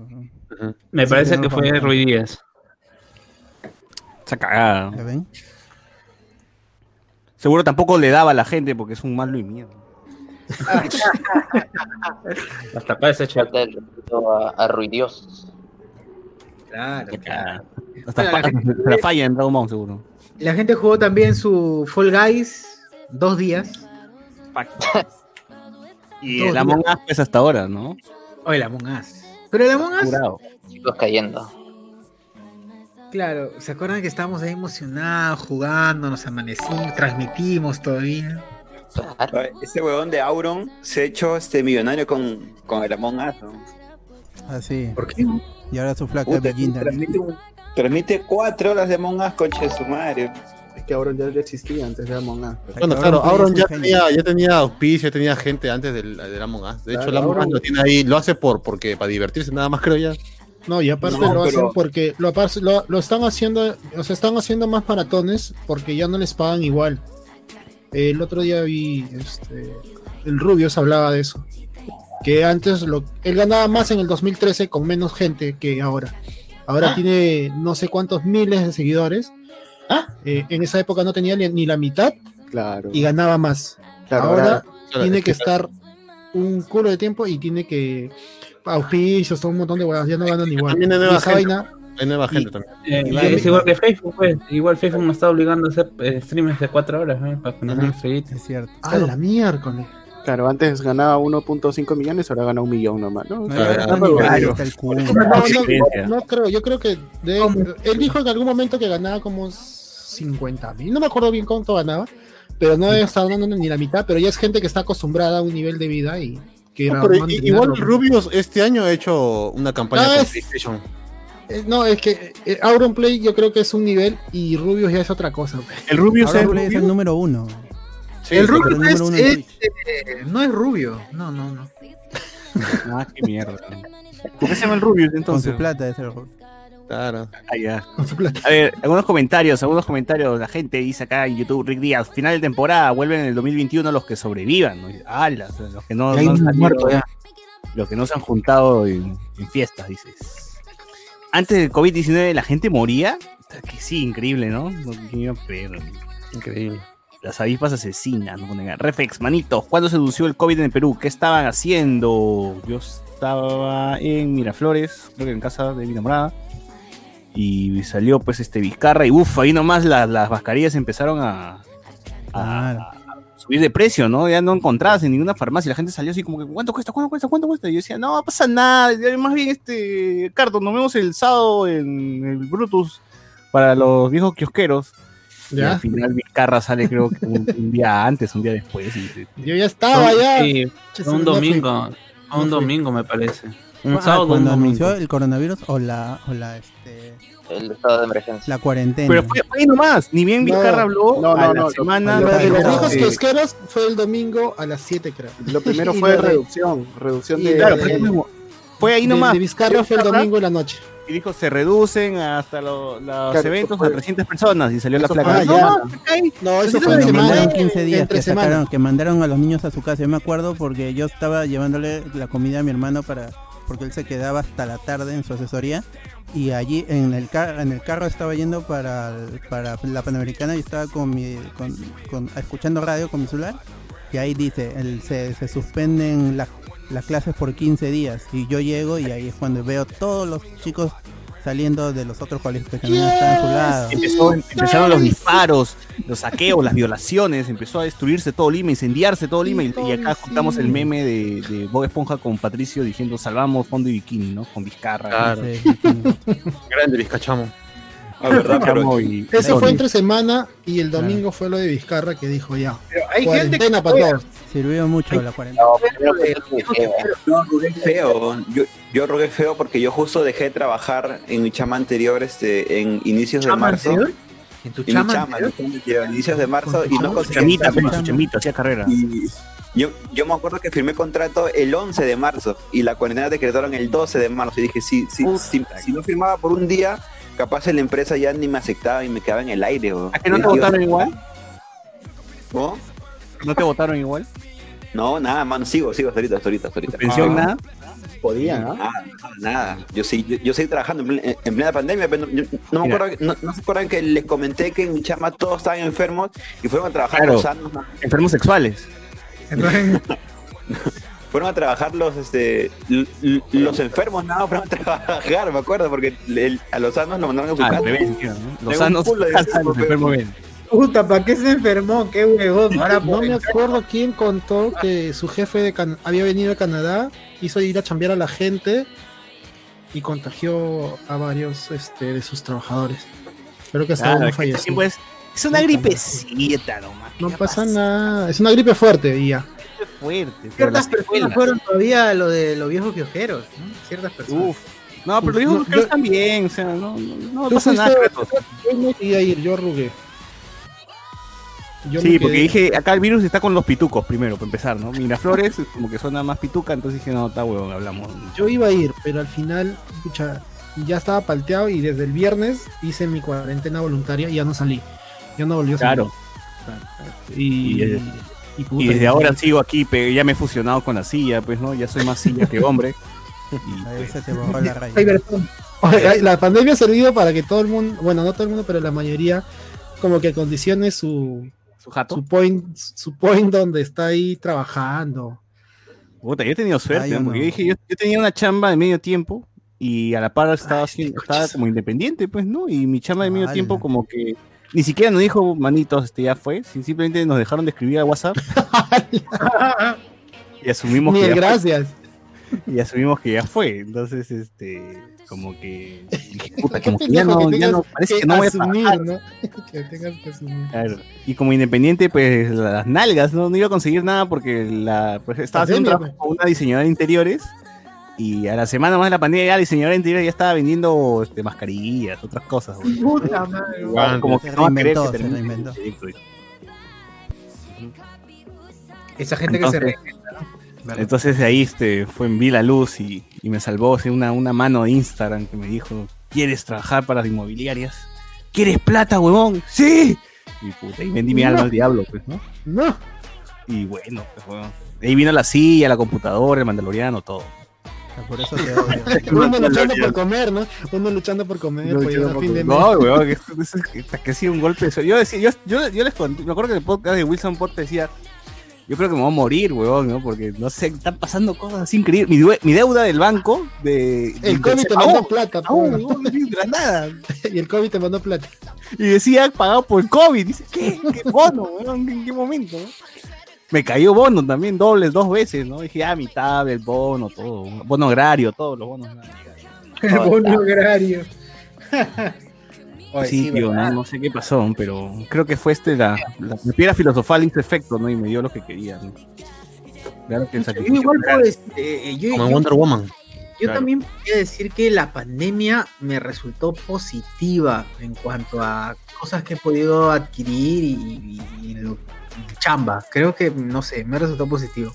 Me Sí, parece no, que fue como- Rui Díaz. Esa cagada. ¿Ya ven? Seguro tampoco le daba a la gente porque es un malo y mierda. Hasta acá ese chat. Falta el respeto a, a Ruidios. Claro. Hasta Bueno, la gente- la falla en Dragon Ball, seguro. La gente jugó también su Fall Guys dos días. Y Dos el Among Us pues hasta ahora, ¿no? O el Among Us. Pero el Among Us, Jurado. Chicos cayendo. claro, ¿se acuerdan que estábamos ahí emocionados, jugando, nos amanecimos, transmitimos todavía? Claro. Ese huevón de Auron se ha hecho este millonario con, con el Among Us. ¿no? Así. ¿Por qué? Y ahora su flaca Puta, Beginner. transmite, cuatro horas de Among Us, concha de su madre. Es que Auron ya, existía antes de Among Us. Bueno, claro, Auron ya tenía, ya tenía auspicio, ya tenía gente antes del, del Among Us. De hecho, el Among Us lo tiene ahí, lo hace por porque para divertirse nada más, creo ya. No, y aparte No, lo pero- hacen porque lo, apar- lo, lo están haciendo, o sea, están haciendo más maratones porque ya no les pagan igual. El otro día vi, este, el Rubius hablaba de eso. Que antes lo, él ganaba más en el 2013 con menos gente que ahora. Ahora Ah. tiene no sé cuántos miles de seguidores. Ah. Eh, en esa época no tenía ni, ni la mitad Claro. y ganaba más. claro, ahora tiene que estar un culo de tiempo y tiene que auspicios, todo un montón de huevas, ya no ganan igual. también hay nueva gente. vaina, Hay nueva Y- gente también. Eh, Y- es igual que Facebook, pues. Igual Facebook me está obligando a hacer eh, streams de cuatro horas, ¿eh? Para que no me estrellites. Es cierto. a la miércoles. Claro, antes ganaba 1.5 millones, ahora gana un millón nomás, ¿no? No, está culo. No, no, no creo, yo creo que él dijo en algún momento que ganaba como 50 mil, no me acuerdo bien cuánto ganaba, pero no debe estar dando ni la mitad, pero ya es gente que está acostumbrada a un nivel de vida y que No, pero igual ¿no? Rubius este año ha hecho una campaña Ah, con es- PlayStation. Eh, No, es que eh, Auron Play yo creo que es un nivel y Rubius ya es otra cosa. El Rubius es Play es el Rubius. número uno. Sí, el rubio pero el es, número uno en es, Twitch. eh, no es rubio. No, no, no. Ah, qué mierda. ¿Por qué se llama el Rubius Con entonces? su plata es el Claro. Ah, ya. Con su plata. A ver, algunos comentarios, algunos comentarios. La gente dice acá en YouTube, Rick Díaz, final de temporada, vuelven en el 2021 los que sobrevivan. sea, los que no, no han salido- muerto ya. los que no se han juntado en, en fiestas, dices. Antes del COVID-19 la gente moría. Que sí, increíble, ¿no? No ¿quién iba a creer? Increíble. Las avispas asesinas, no ponen Reflex, manitos, ¿cuándo se anunció el COVID en el Perú? ¿Qué estaban haciendo? Yo estaba en Miraflores, creo que en casa de mi enamorada. Y salió pues este Vizcarra y uff, ahí nomás las, las mascarillas empezaron a, a- Claro. a subir de precio, ¿no? Ya no encontrabas en ninguna farmacia. La gente salió así como que, ¿cuánto cuesta? ¿Cuánto cuesta? ¿Cuánto cuesta? Y yo decía, no, pasa nada. Más bien, este, Cardo, nos vemos el sábado en el Brutus para los viejos kiosqueros. Y Ya. al final Vizcarra sale creo que un, un día antes, un día después. y- Yo ya estaba ya. Sí, Che, fue un domingo. Un domingo, me parece. Un Ah, sábado, un cuando domingo. anunció el coronavirus o la, o la, este, El estado de emergencia. la cuarentena. Pero fue, ahí nomás, ni bien No, Vizcarra habló no, a no, la no, semana. Lo de los viejos kiosqueros fue el domingo a las 7, creo. Lo primero fue reducción, reducción y de... Claro, de- fue, ahí De- nomás. De Vizcarra fue el domingo en la noche. Y dijo, se reducen hasta lo- los Claro, eventos fue- a 300 personas. Y salió la placa. fue No, no, eso fue que semana. mandaron 15 días entre que semana. sacaron, que mandaron a los niños a su casa. Yo me acuerdo porque yo estaba llevándole la comida a mi hermano para porque él se quedaba hasta la tarde en su asesoría y allí en el carro en el carro estaba yendo para, para la Panamericana y estaba con mi con, con- escuchando radio con mi celular y ahí dice el, se, se suspenden las las clases por 15 días y yo llego y ahí es cuando veo todos los chicos saliendo de los otros colegios que también estaban a su lado. Empezó- empezaron los disparos, los saqueos, las violaciones, empezó a destruirse todo Lima, incendiarse todo Lima. Y, y acá juntamos el meme de, de Bob Esponja con Patricio diciendo salvamos fondo y bikini, ¿no? Con Vizcarra. Claro. Grande Vizcachamo. Ah, verdad, pero- Eso fue entre semana y el domingo fue lo de Vizcarra que dijo ya. hay gente para todos. Sirvió mucho la cuarentena. Yo rogué feo. Yo, yo rogué feo porque yo justo dejé de trabajar en mi chama anterior este, en inicios de ¿Chama marzo. anterior? ¿En tu chama en mi chama anterior, en inicios de marzo y no conseguí Chamita, su chamita, hacía carrera. Y yo, yo me acuerdo que firmé contrato el 11 de marzo y la cuarentena decretaron el 12 de marzo. Y dije, sí, sí, sí, si no firmaba por un día, capaz en la empresa ya ni me aceptaba y me quedaba en el aire. ¿A ¿A que no te votaron igual? ¿No? ¿No te votaron igual? No, nada, mano, sigo, sigo hasta ahorita, hasta ahorita, hasta ahorita. ¿Pensión Ah. nada? Podía, ¿no? Nada, nada. Yo sí, yo, yo seguí trabajando en, plena- en plena pandemia, pero no, yo- no me acuerdo, no, no se acuerdan que les comenté que en mi chama todos estaban enfermos y fueron a trabajar Claro. los sanos, ¿no? Enfermos sexuales. fueron a trabajar los este los enfermos nada fueron a trabajar, me acuerdo, porque el- a los sanos lo mandaron a su Ah, casa. ¿no? Los sanos. Puta, ¿para qué se enfermó? Qué huevón. Ahora No me acuerdo quién contó que su jefe de Can- había venido a Canadá, hizo ir a chambear a la gente y contagió a varios este, de sus trabajadores. Creo que hasta Claro, uno es que falleció. es una gripecita nomás. No pasa nada, es una gripe fuerte y ya. Fuerte. pero Ciertas personas fueron todavía lo de los viejos piojeros. ¿no? Ciertas personas. Uf. No, pero los No, hijos yo- están bien, o sea, no, no, no pasa nada. Yo no quería ir, yo arrugué. Yo Sí, porque dije, acá el virus está con los pitucos primero, para empezar, ¿no? Miraflores, como que suena más pituca, entonces dije, no, está huevón, hablamos. Yo iba a ir, pero al final, escucha, ya estaba palteado y desde el viernes hice mi cuarentena voluntaria y ya no salí. Ya no volvió a salir. Claro. Y, Y, y puta, Y desde y- ahora sigo aquí, pero ya me he fusionado con la silla, pues, ¿no? Ya soy más silla que hombre. Ahí se te bajó la raya. Ay, perdón. Oye, La pandemia ha servido para que todo el mundo, bueno, no todo el mundo, pero la mayoría, como que condicione su, ¿Su jato? su point, su point donde está ahí trabajando. Puta, yo he tenido suerte, Ah, yo ¿no? porque no. yo dije, yo, yo tenía una chamba de medio tiempo y a la par estaba, haciendo, estaba como independiente, pues, ¿no? Y mi chamba de medio tiempo como que ni siquiera nos dijo, manitos, este ya fue, si- simplemente nos dejaron de escribir a WhatsApp y asumimos Ni que ya fue. gracias. y asumimos que ya fue. Entonces, este, como que puta, como que ya no, que ya tengas no, parece que que no voy a asumir, trabajar. ¿no? que tengas que asumir. Claro. Y como independiente, pues las nalgas, ¿no? No iba a conseguir nada porque la, pues, estaba haciendo un trabajo con una diseñadora de interiores y a la semana más de la pandemia ya la diseñadora de interiores ya estaba vendiendo este, mascarillas, otras cosas. Puta madre. Como Se que no reinventó, que se termine reinventó. el proyecto. Esa gente que se Entonces- reinventa, ¿no? Entonces de ahí este, fue en vi la luz y, y me salvó así, una, una mano de Instagram que me dijo, ¿quieres trabajar para las inmobiliarias? ¿Quieres plata, huevón? ¡Sí! Y puta, y vendí mi alma al diablo, pues, ¿no? No, Y bueno, pues, huevón. De ahí vino la silla, la computadora, el mandaloriano, todo. Por eso te odio. uno luchando por comer, ¿no? Uno luchando por comer, a fin de mes. No, weón, que, que, que ha sido un golpe. de suerte. Yo decía, yo, yo, yo les conté, me acuerdo que el podcast de Wilson Port decía, yo creo que me voy a morir, weón, ¿no? Porque no sé, están pasando cosas así increíbles. Mi, deuda del banco de. El de- COVID se te mandó plata, po. weón, nada. y el COVID te mandó plata. Y decía pagado por el COVID. Dice, ¿qué? ¿Qué bono, weón? ¿En qué momento? no? Me cayó bono también, dobles, dos veces, ¿no? Dije, ah, mitad del bono, todo. Bono agrario, todos los bonos. El bono agrario. Oye, sí, sí, tío, no, sé qué pasó, pero creo que fue este la, la, la piedra filosofal hizo efecto, ¿no? Y me dio lo que quería, ¿no? Claro que el Yo sacrificio igual decir, eh, yo, Como en yo- Wonder Woman. yo claro. también podría decir que la pandemia me resultó positiva en cuanto a cosas que he podido adquirir y, y- y lo- chamba. Creo que, no sé, me resultó positivo.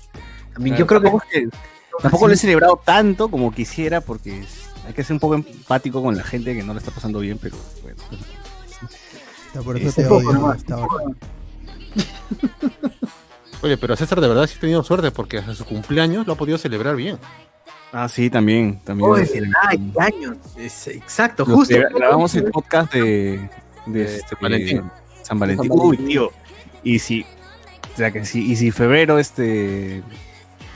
También yo creo que tampoco, es que- tampoco lo he celebrado tanto como quisiera, porque hay que ser un poco empático con la gente que no le está pasando bien, pero bueno. Por eso Ese te poco odio nomás, hasta ahora. Oye, pero César de verdad sí ha tenido suerte porque hasta su cumpleaños lo ha podido celebrar bien. Ah, sí, también. también Oh, es verdad, hay años. Es- exacto, justo. gra- grabamos el podcast de, de, De este, Valentín. San Valentín. Uy, tío. Y si, o sea que si, y si febrero, este,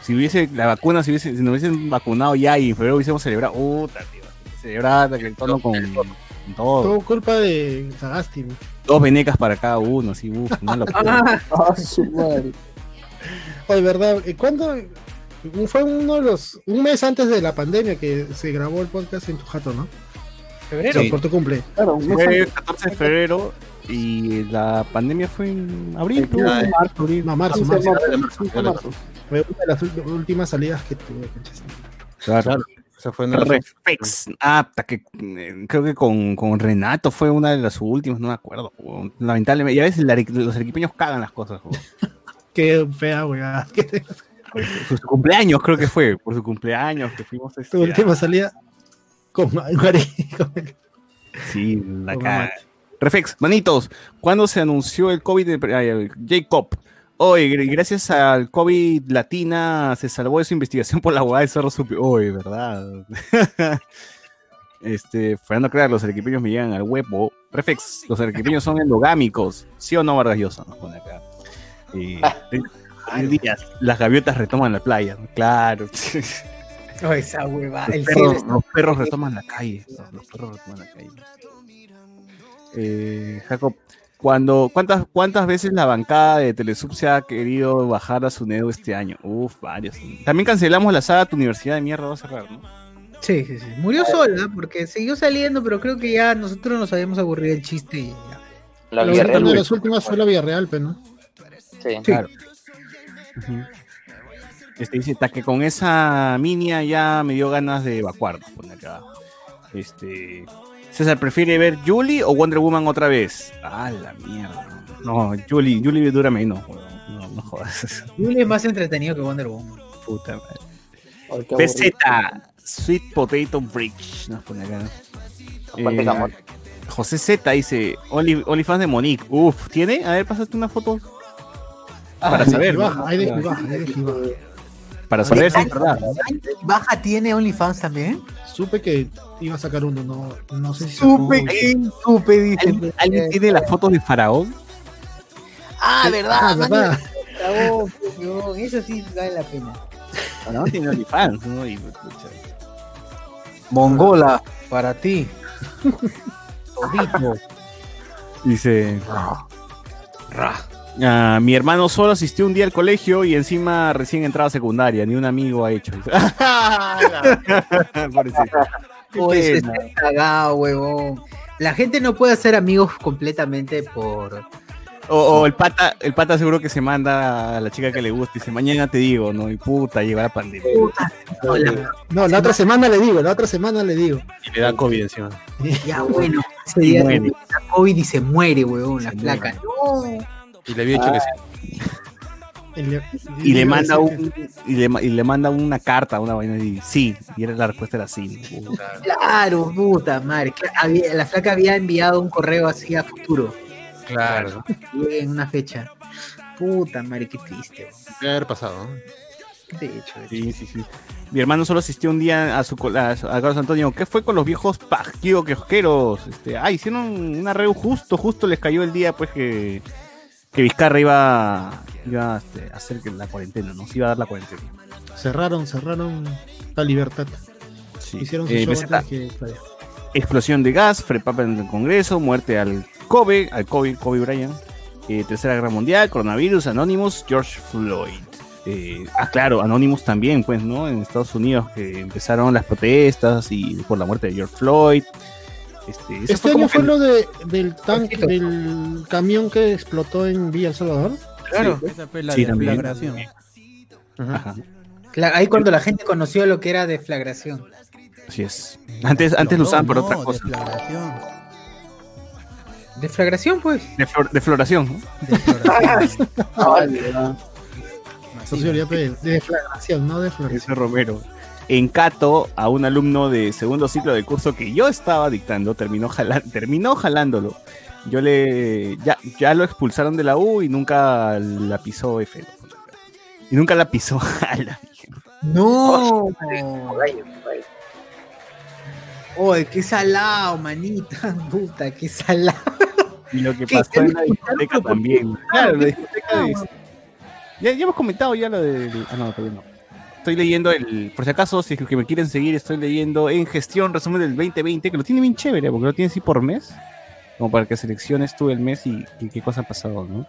si hubiese la vacuna, si, hubiese, si nos hubiesen vacunado ya y en febrero hubiésemos celebrado, puta, tío. celebrar el tono con, con todo. Todo culpa de Sagasti. ¿no? Dos venecas para cada uno, así, uff, no lo Ah, Oye, ¿verdad? ¿Y ¿Cuándo? Fue uno de los. Un mes antes de la pandemia que se grabó el podcast en tu jato, ¿no? Febrero. Sí, por tu cumple. Claro, un mes Fue el antes. 14 de febrero y la pandemia fue en abril. No, ¿no? marzo, abril. No, marzo, 15 de marzo. marzo, 15 de marzo. Fue una de las últimas salidas que tuve. conchas. Claro. Esa fue una de las- Reflex. Ah, hasta que eh, creo que con, con Renato fue una de las últimas, no me acuerdo. Lamentablemente, y a veces la- los arequipeños cagan las cosas. Qué fea, weá. Por su cumpleaños creo que fue, por su cumpleaños que fuimos este, Tu última salida con Mari. Sí, la Con cara. Reflex, manitos, ¿cuándo se anunció el COVID de Jacob? Hoy, gracias al COVID Latina, se salvó de su investigación por la hueá de Cerro Supi. Hoy, ¿verdad? este, Fernando Crack, los arequipeños me llegan al huevo. Reflex, los arequipeños son endogámicos. ¿Sí o no, Vargas Llosa? Nos pone acá. Eh, Díaz, las gaviotas retoman la playa. Claro. Oh, esa hueva. Los El perros, los retoman la calle. Los perros retoman la calle. Eh, Jacob, cuando, ¿cuántas, ¿cuántas veces la bancada de Telesub se ha querido bajar a su Neo este año? Uf, varios. También cancelamos la saga Tu Universidad de Mierda va a cerrar, ¿no? Sí, sí, sí. Murió sola porque siguió saliendo, pero creo que ya nosotros nos habíamos aburrido el chiste y ya. La Villarreal. una de las últimas fue la Villarreal, pero no. Sí. Claro. Este dice, "Ta que con esa minia ya me dio ganas de evacuar. pone acá. Este, César, ¿prefiere ver Julie o Wonder Woman otra vez? Ah, la mierda. No, Julie, Julie dura menos. No, no jodas. Julie es más entretenido que Wonder Woman. Puta madre. Ay, Sweet Potato Bridge. Nos pone acá. Eh, amor. José Z dice, Only, OnlyFans de Monique. Uf, ¿tiene? A ver, pásate una foto. Para saber. Baja, y baja, y baja. Para saber si Ay, es verdad. ¿Baja tiene OnlyFans también? Supe que iba a sacar uno, no, no sé si. Supe que supe, dice. ¿Alguien, alguien tiene las fotos de Faraón? Ah, verdad, Ah, verdad. Eso sí vale la pena. Faraón tiene OnlyFans, ¿no? Y, Mongola, para ti. Todito. Dice. "Ah, mi hermano solo asistió un día al colegio y encima recién entraba a secundaria, ni un amigo ha hecho. Está cagado, huevón. La gente no puede hacer amigos completamente por. O, o el pata, el pata seguro que se manda a la chica que le gusta y dice, mañana te digo, ¿no? Y puta, llega la pandemia. No, la- No, la otra semana le digo, la otra semana le digo. Y le da COVID encima. ya, bueno. Ese día le da COVID y se muere, huevón, la Se flaca. No. Y le había dicho que sí. El- Y le a manda un, y le, ma- y le manda una carta, una vaina y sí, y era, la respuesta era sí. Puta. Claro, puta madre. había- la flaca había enviado un correo así a futuro. Claro. En una fecha. Puta madre, qué triste. Debe haber pasado. ¿no? De hecho, de hecho. Sí, sí, sí. Mi hermano solo asistió un día a su a, a Carlos Antonio. ¿Qué fue con los viejos pajquío quejosqueros? Este, ah, hicieron un arreo justo, justo les cayó el día pues que, que Vizcarra iba, iba este, a hacer que la cuarentena, ¿no? Se iba a dar la cuarentena. Cerraron, cerraron la libertad. Sí. Hicieron su Eh, show que explosión de gas, Frepapa en el Congreso, muerte al Kobe, al Kobe, Kobe Bryant, eh, Tercera Guerra Mundial, coronavirus, Anonymous, George Floyd. Eh, ah, claro, Anonymous también, pues, ¿no? En Estados Unidos que empezaron las protestas y por la muerte de George Floyd. Este, Este fue como año fue que- lo de, del tanque, del camión que explotó en Villa El Salvador. Claro. Esa fue la Sí, deflagración. Ajá, Ahí cuando la gente conoció lo que era deflagración. así es. Antes, antes lo usaban por otra cosa. Deflagración. Deflagración, pues. De, flor- de floración, ¿no? Deflagración. No de floración. Ese Romero. En Cato, a un alumno de segundo ciclo del curso que yo estaba dictando, terminó, jala- terminó jalándolo. Yo le. Ya, ya lo expulsaron de la U y nunca la pisó F. Y nunca la pisó. a la. No. Oye, qué salado, manita. Puta, qué salado. y lo que pasó en la ¿Qué? discoteca también. Claro, la discoteca de. Ya, ya hemos comentado ya lo de. Ah, no, todavía no. Estoy leyendo el, por si acaso, si es que me quieren seguir, estoy leyendo en gestión resumen del 2020, que lo tiene bien chévere, porque lo tiene así por mes, como para que selecciones tú el mes y, y qué cosa ha pasado, ¿no?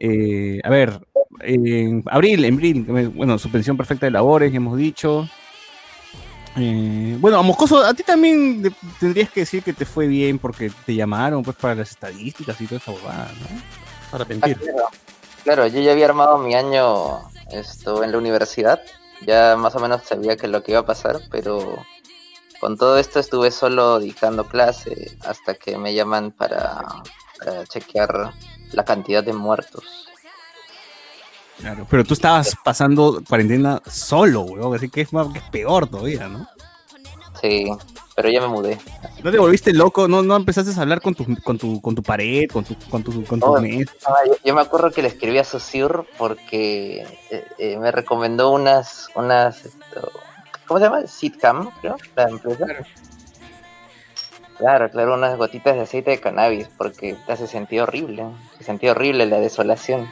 Eh, a ver, en abril, en abril, bueno, suspensión perfecta de labores, ya hemos dicho. Eh, bueno, a Moscoso, a ti también de- tendrías que decir que te fue bien porque te llamaron pues para las estadísticas y toda esa bobada, ¿no? Arrepentir. Claro, claro, yo ya había armado mi año esto en la universidad, ya más o menos sabía que lo que iba a pasar, pero con todo esto estuve solo dictando clase hasta que me llaman para, para chequear la cantidad de muertos. Claro, pero tú estabas pasando cuarentena solo, weón, así que es, más, que es peor todavía, ¿no? Sí, pero ya me mudé. ¿No te volviste loco? ¿No, no empezaste a hablar con tu, con tu, con tu pared, con tu, con tu, con tu Oh, mes? ah, yo, yo me acuerdo que le escribí a Susur porque eh, eh, me recomendó unas, unas, esto, ¿cómo se llama? Sitcam, creo, la empresa. Claro, claro, unas gotitas de aceite de cannabis porque te hace sentir horrible, se sentía horrible la desolación.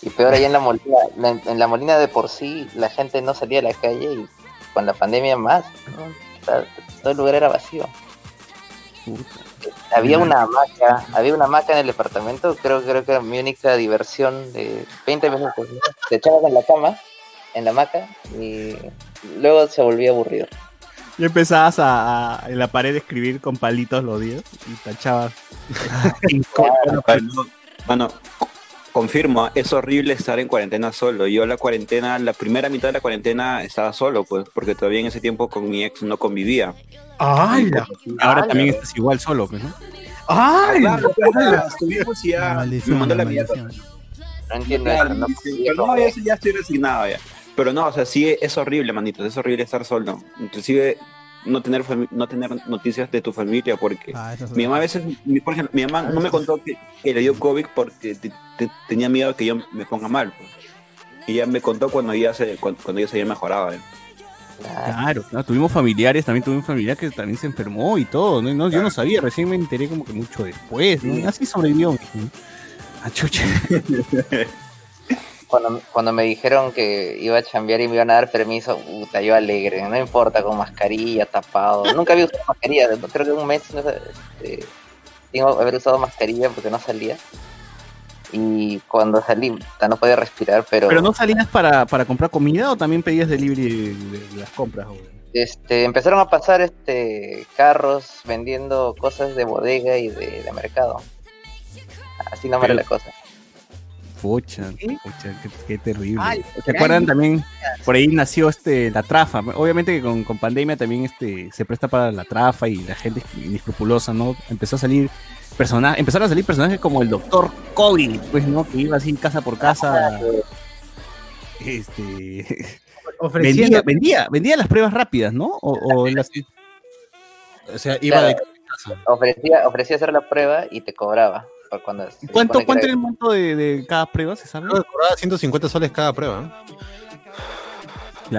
Y peor ahí en la molina, la- en la molina de por sí la gente no salía a la calle y con la pandemia más, ¿no? O sea, todo el lugar era vacío. Había una hamaca, había una hamaca en el departamento, creo, creo que era mi única diversión de 20 minutos. ¿no? Te echabas en la cama, en la hamaca, y luego se volvía aburrido. Y empezabas a, a- en la pared a escribir con palitos los días y tachabas. Bueno, confirmo, es horrible estar en cuarentena solo. Yo la cuarentena, la primera mitad de la cuarentena estaba solo, pues, porque todavía en ese tiempo con mi ex no convivía. ¡Hala! Ahora también estás igual solo, pues, ¿no? ¡Ay! Claro, estuvimos ya me mandó la mierda. No entiendo pero no, ya estoy resignado ya. Pero no, o sea, sí es horrible, manitos, es horrible estar solo. Inclusive no tener no tener noticias de tu familia porque Ah, es mi mamá a veces, mi, por ejemplo, mi mamá no me contó que, que le dio COVID porque te- te- tenía miedo de que yo me ponga mal. pues. Y ella me contó cuando ya se cuando, cuando ya se había mejorado. ¿eh? Claro, claro, tuvimos familiares, también tuvimos un familiar que también se enfermó y todo, ¿no? No, Yo no sabía, recién me enteré como que mucho después, ¿no? Así sobrevivió. ¿no? Ah, chucha. Cuando, cuando me dijeron que iba a chambear y me iban a dar permiso, puta, yo alegre, no importa, con mascarilla, tapado. Nunca había usado mascarilla, creo que un mes no este, tengo que haber usado mascarilla porque no salía. Y cuando salí, puta, no podía respirar, pero, ¿Pero no salías para, para comprar comida o también pedías delivery de, de las compras? güey? este, empezaron a pasar este carros vendiendo cosas de bodega y de, de mercado. Así no era la cosa. Pucha, pucha, qué, qué terrible. Ay, ¿Se acuerdan también? Por ahí nació este la trafa. Obviamente que con, con pandemia también este se presta para la trafa y la gente inescrupulosa, ¿no? Empezó a salir personajes, empezaron a salir personajes como el doctor COVID, pues, ¿no? Que iba así casa por casa. Este vendía, vendía, vendía las pruebas rápidas, ¿no? O, o las O sea, iba Claro. de casa. Ofrecía, ofrecía hacer la prueba y te cobraba. Por Cuando se ¿Cuánto, cuánto era- el monto de, de cada prueba, se sabe? Creo que cobraba 150 soles cada prueba. ¿eh?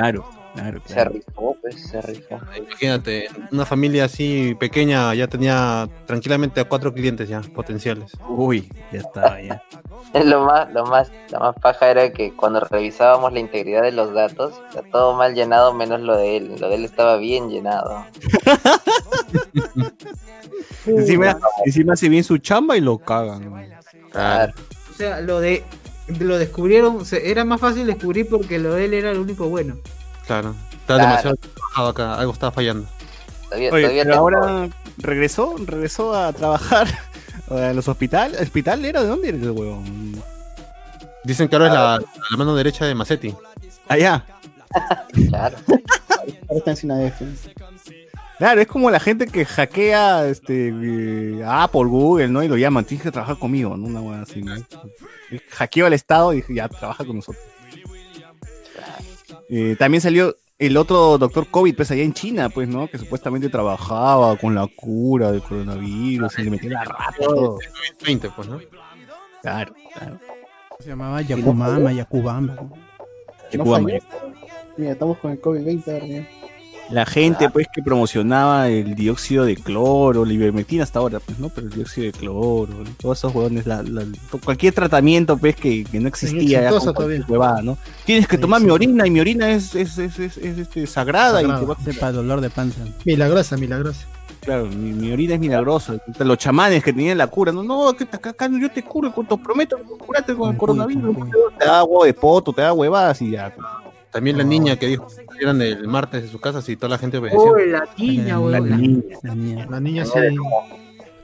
Claro, claro, Se rifó, pues, se rifó. Imagínate, una familia así pequeña ya tenía tranquilamente a cuatro clientes ya potenciales. Uy, ya estaba, ya. Lo más, lo más, lo más paja era que cuando revisábamos la integridad de los datos, está todo mal llenado menos lo de él. Lo de él estaba bien llenado. Encima, encima hace bien su chamba y lo cagan. Claro. O sea, lo de lo descubrieron, era más fácil descubrir porque lo de él era lo único bueno. Claro, estaba Claro. demasiado trabajado acá, algo estaba fallando. Todavía, Oye, todavía pero tengo- ahora regresó, regresó a trabajar a los hospitales. ¿Hospital era de dónde era el huevón? Dicen que ahora es la, la mano derecha de Macetti. Allá. Claro. Ahora está en. Claro, es como la gente que hackea este, eh, Apple, Google, ¿no? Y lo llaman, tienes que trabajar conmigo, ¿no? Una hueá así, ¿no? Hackeó al Estado y dije, ya, trabaja con nosotros. Eh, también salió el otro doctor COVID, pues allá en China, pues, ¿no? Que supuestamente trabajaba con la cura del coronavirus y le metía la rata y todo. 20, pues, ¿no? Claro, claro. Se llamaba Yakumama, Yakubamba. No Cuba, falló. Mira, estamos con el COVID-20 ahora ya. La gente, pues, que promocionaba el dióxido de cloro, la ivermectina hasta ahora, pues, ¿no? Pero el dióxido de cloro, ¿no? todos esos huevones, la- la- cualquier tratamiento, pues, que, que no existía, ya huevada, ¿no? Tienes que tomar mi orina y mi orina es, es, es, es- es, este, sagrada, y te va a Para dolor de panza. Milagrosa, milagrosa. Claro, mi, mi orina es milagrosa. Los chamanes que tenían la cura, no, no, que acá, acá yo te curo, te prometo, curate con el coronavirus. Te da agua de poto, te da huevadas y ya. También la niña que dijo que salieran el martes de su casa si toda la gente obedeció. Oh, la niña, La niña. La niña. La niña sí,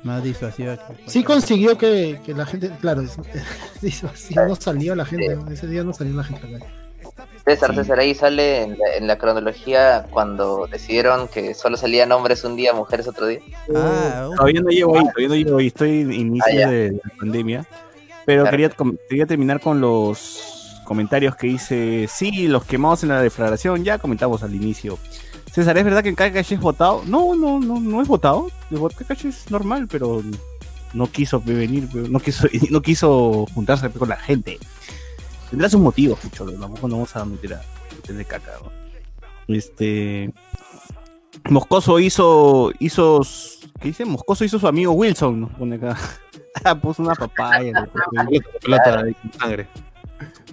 Más disuasiva que. sí consiguió que, que la gente, claro, es- disuasivo, no salió la gente, ese día no salió la gente. a la calle. César, César, ahí sale en la, en la cronología cuando decidieron que solo salían hombres un día, mujeres otro día. Ah, Todavía no llego ahí, todavía no llego ahí, estoy en inicio Ah, ya. de la pandemia. Pero Claro. quería, com- quería terminar con los comentarios que hice. Sí, los quemados en la deflagración, ya comentamos al inicio. César, ¿es verdad que en Kakashi es votado? No, no, no, no es votado. Kakashi es normal, pero no quiso venir, no quiso, no quiso juntarse con la gente. Tendrá sus motivos, Pucholo, tampoco nos vamos a meter a meter de caca, ¿no? Este. Moscoso hizo. hizo. ¿Qué dice? Moscoso hizo su amigo Wilson, pone acá. Ah, puso una papaya, ahí con sangre.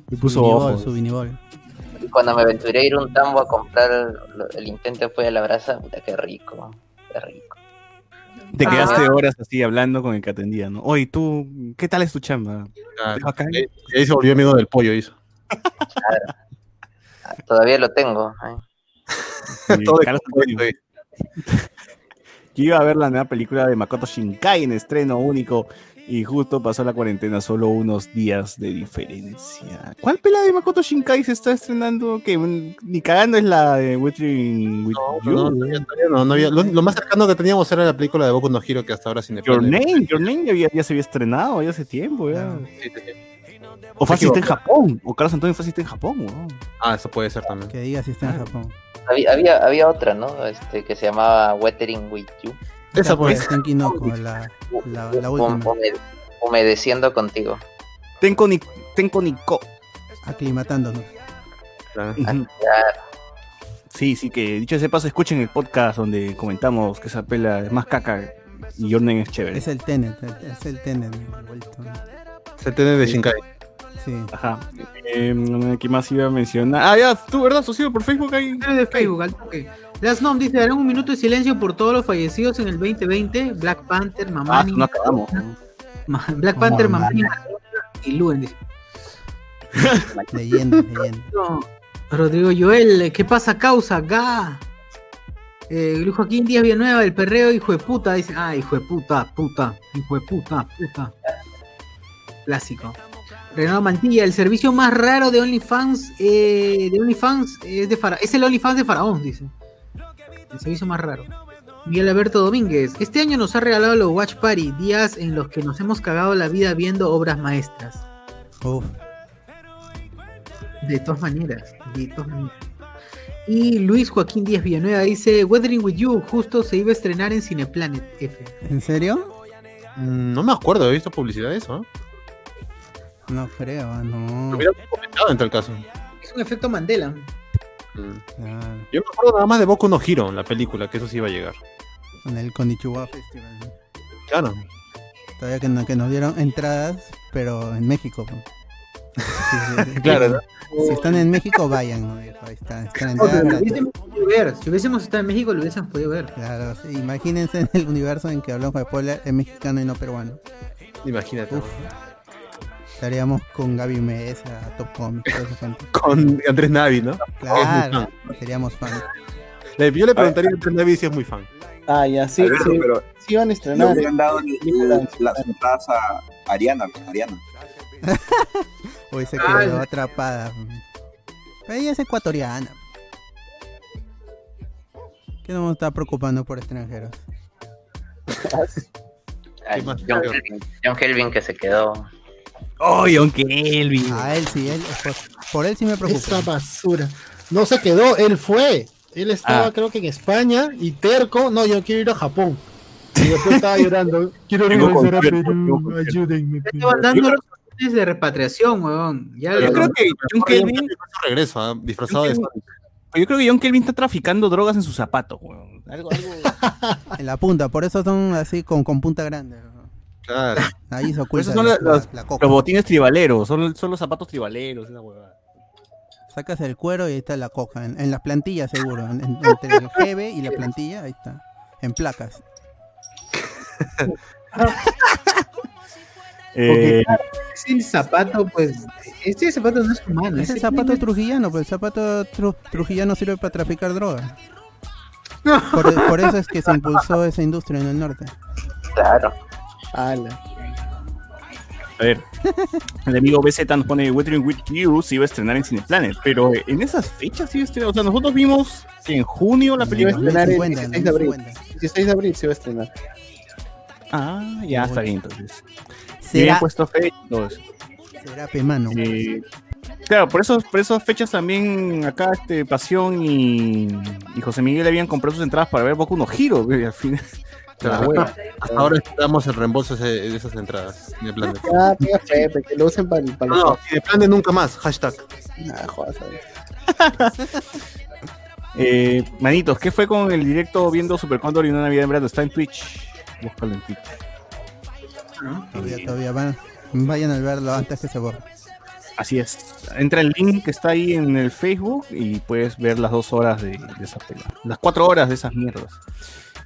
Le puso Vinibol, ojos. su vinibol. Y cuando me aventuré a ir a un tambo a comprar el intento fue a la brasa, puta, qué rico, qué rico. Te Ah. quedaste horas así hablando con el que atendía, ¿no? Oye, tú, ¿qué tal es tu chamba? Ah, ahí se volvió amigo del pollo, hizo. Todavía lo tengo. ¿eh? Sí, Todo. Yo iba a ver la nueva película de Makoto Shinkai en estreno único y justo pasó la cuarentena, solo unos días de diferencia. ¿Cuál pela de Makoto Shinkai se está estrenando? Que ni cagando es la de Weathering with You. No, no, no, no había- lo, lo más cercano que teníamos era la película de Boku no Hero que hasta ahora sin Your Name, Your Name ya, había- ya se había estrenado ya hace tiempo. Ya. Sí, sí, sí. O Me asistente en. Japón. O Carlos Antonio fue asistente en Japón. weón. Ah, eso puede ser también. Que diga si está en Japón. Había, había, había otra, ¿no? Este, que se llamaba Weathering with You. Esa pues. Tenki no con la, la, la última. hume- humedeciendo contigo. Tenko, ni, Tenko Niko. Aclimatándonos. Claro. Sí, sí, que dicho ese paso, escuchen el podcast donde comentamos que esa pela es más caca y Name es chévere. Es el Tenet, el- es el Tenet. vuelto. Se tiene de Shinkai. Sí. Ajá. Eh, ¿Qué más iba a mencionar? Ah, ya, tú, ¿verdad? Socio por Facebook ahí. de Facebook, al toque. Las Nom dice, harán un minuto de silencio por todos los fallecidos en el 2020. Black Panther, Ah, Mamani, no acabamos. Black Panther, Mamani. Y Luen. dice. Leyenda, leyenda. No, Rodrigo Joel, ¿qué pasa causa? Ga. Eh, Luis Joaquín Díaz Villanueva, el perreo, hijo de puta, dice, ah, hijo de puta, puta, hijo de puta, puta. Clásico. Renato Mantilla, el servicio más raro de OnlyFans, eh, de OnlyFans es, de Fara- es el OnlyFans de Faraón, dice. El servicio más raro. Miguel Alberto Domínguez, este año nos ha regalado los Watch Party, días en los que nos hemos cagado la vida viendo obras maestras. Uf. De todas maneras, de todas maneras. Y Luis Joaquín Díaz Villanueva dice, Weathering with You, justo se iba a estrenar en Cineplanet F. ¿En serio? Mm, No me acuerdo, he visto publicidad de eso. No creo, no. Lo hubiera comentado en tal caso. Es un efecto Mandela. Mm. Claro, Yo me acuerdo nada más de Boku no Hero, la película, que eso sí iba a llegar. con el Konichiwa Festival. ¿no? Claro. Todavía que, no- que nos dieron entradas, pero en México. ¿no? Sí, sí, sí. Claro, ¿no? Si están en México, vayan, ¿no? Ahí está. está la pero entrada lo gratis. hubiésemos podido ver. Si hubiésemos estado en México, lo hubiésemos podido ver. Claro, sí, imagínense en el universo en que hablamos de spoiler, es mexicano y no peruano. Imagínate. Uf. Estaríamos con Gaby Mesa, Top Comics. Con Andrés Navi, ¿no? Claro, seríamos fans. Yo le preguntaría a Andrés Navi si es muy fan. Ah, ya, sí, Alberto, sí, pero sí van a le estrenar. hubieran dado las entradas a Ariana, Ariana. Hoy se Ay. quedó atrapada. Ella es ecuatoriana. ¿Qué nos está preocupando por extranjeros? John? Kelvin, John Kelvin que se quedó. ¡Ay, aunque Elvin! A él sí, él, por, por él sí me preocupa. Esa basura. No se quedó, él fue. Él estaba Ah. creo que en España y terco, no, yo quiero ir a Japón. Y después estaba llorando, quiero regresar a Perú, ayúdenme. Van dando los papeles de repatriación, weón. Ya Yo creo que John Kelvin Su regreso, ¿ah? disfrazado de. Yo creo que John Kelvin está traficando drogas en sus zapatos, weón. Algo, algo. En la punta, por eso son así con, con punta grande. Claro. Ahí se oculta son la, los, la- la coca. los botines tribaleros, son, son los zapatos tribaleros, esa huevada. Sacas el cuero y ahí está la coca. En, en las plantillas seguro. en- en- entre el jeve y la plantilla, ahí está. En placas. Porque Eh, claro, ese zapato, pues, este zapato no es humano. Es el ese zapato trujillano, pues el zapato tru- trujillano sirve para traficar drogas. Por, por eso es que se impulsó esa industria en el norte. Claro. Ala. a ver, el amigo BZ nos pone Weathering with You se iba a estrenar en Cineplanet, pero en esas fechas sí iba a estrenar. O sea, nosotros vimos que en junio la Se iba a película. estrenar el 50, 16 de abril. 50. 16 de abril se iba a estrenar. Ah, ya está bien, entonces. Se habían puesto fecha será pemano. Eh, claro, por, esos, por esas fechas también acá este Pasión y, y José Miguel habían comprado sus entradas para ver Boku no güey, al fin. Claro. Hasta ahora esperamos el reembolso de esas entradas. De plan de... Pepe, que lo usen para No, no, de plan de nunca más. Hashtag. Nah, jodas, ¿sabes? Eh, manitos, ¿qué fue con el directo viendo Super Condor y una Navidad en verano? Está en Twitch. Búscalo en Twitch. Todavía, todavía van. Vayan a verlo antes que se borre. Así es. Entra el link que está ahí en el Facebook y puedes ver las dos horas de, de esa película. Las cuatro horas de esas mierdas.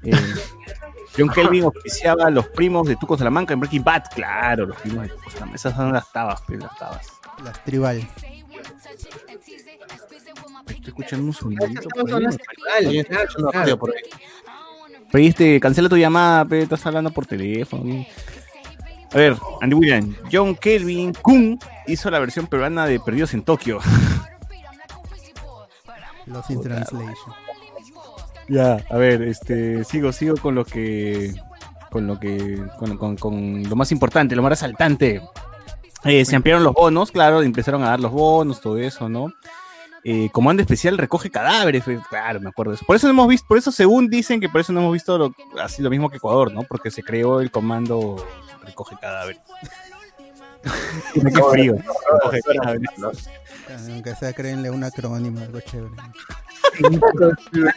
Eh, John Kelvin oficiaba a los primos de Tuco Salamanca en Breaking Bad. Claro, los primos de Tuco Salamanca. Esas son las tabas, pues, las tabas. Las tribal. Estoy escuchando un sonidito. Pero este, cancela tu llamada, pe, estás hablando por teléfono. A ver, Andy William, John Kelvin Kun hizo la versión peruana de Perdidos en Tokio. Los in translation. Ya, a ver, este, sigo, sigo con lo que, con lo que, con, con- con lo más importante, lo más resaltante. Eh, se ampliaron los bonos, claro, empezaron a dar los bonos, todo eso, ¿no? Eh, comando especial recoge cadáveres, fe- claro, me acuerdo de eso. Por eso no hemos visto, por eso según dicen que por eso no hemos visto lo- así lo mismo que Ecuador, ¿no? Porque se creó el comando recoge cadáveres. Qué frío. Recoge cadáveres. Aunque sea, créenle un acrónimo, algo chévere.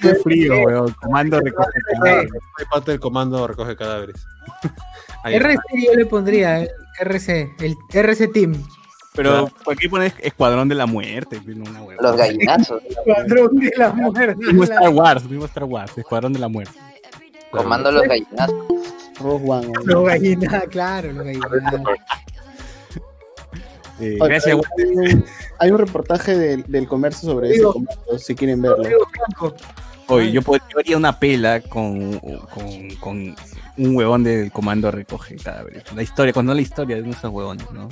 Qué frío, weón. Comando recoge cadáveres. Soy parte del comando recoge cadáveres. Ahí RC está. yo le pondría, el RC, el RC Team. Pero aquí pones Escuadrón de la Muerte. no una hueva. Los gallinazos. Cuadrón de la muerte. Mismo Star Wars, mismo Star Wars, Escuadrón de la Muerte. Comando los gallinazos. Los gallinas, claro, los gallinas. Eh, gracias, hay, un, hay un reportaje del, del comercio sobre ese comando, si quieren verlo. Oye, yo, pod- yo haría una pela con, con, con un huevón del comando recoge cadáveres. La historia, cuando la historia de esos huevones, ¿no?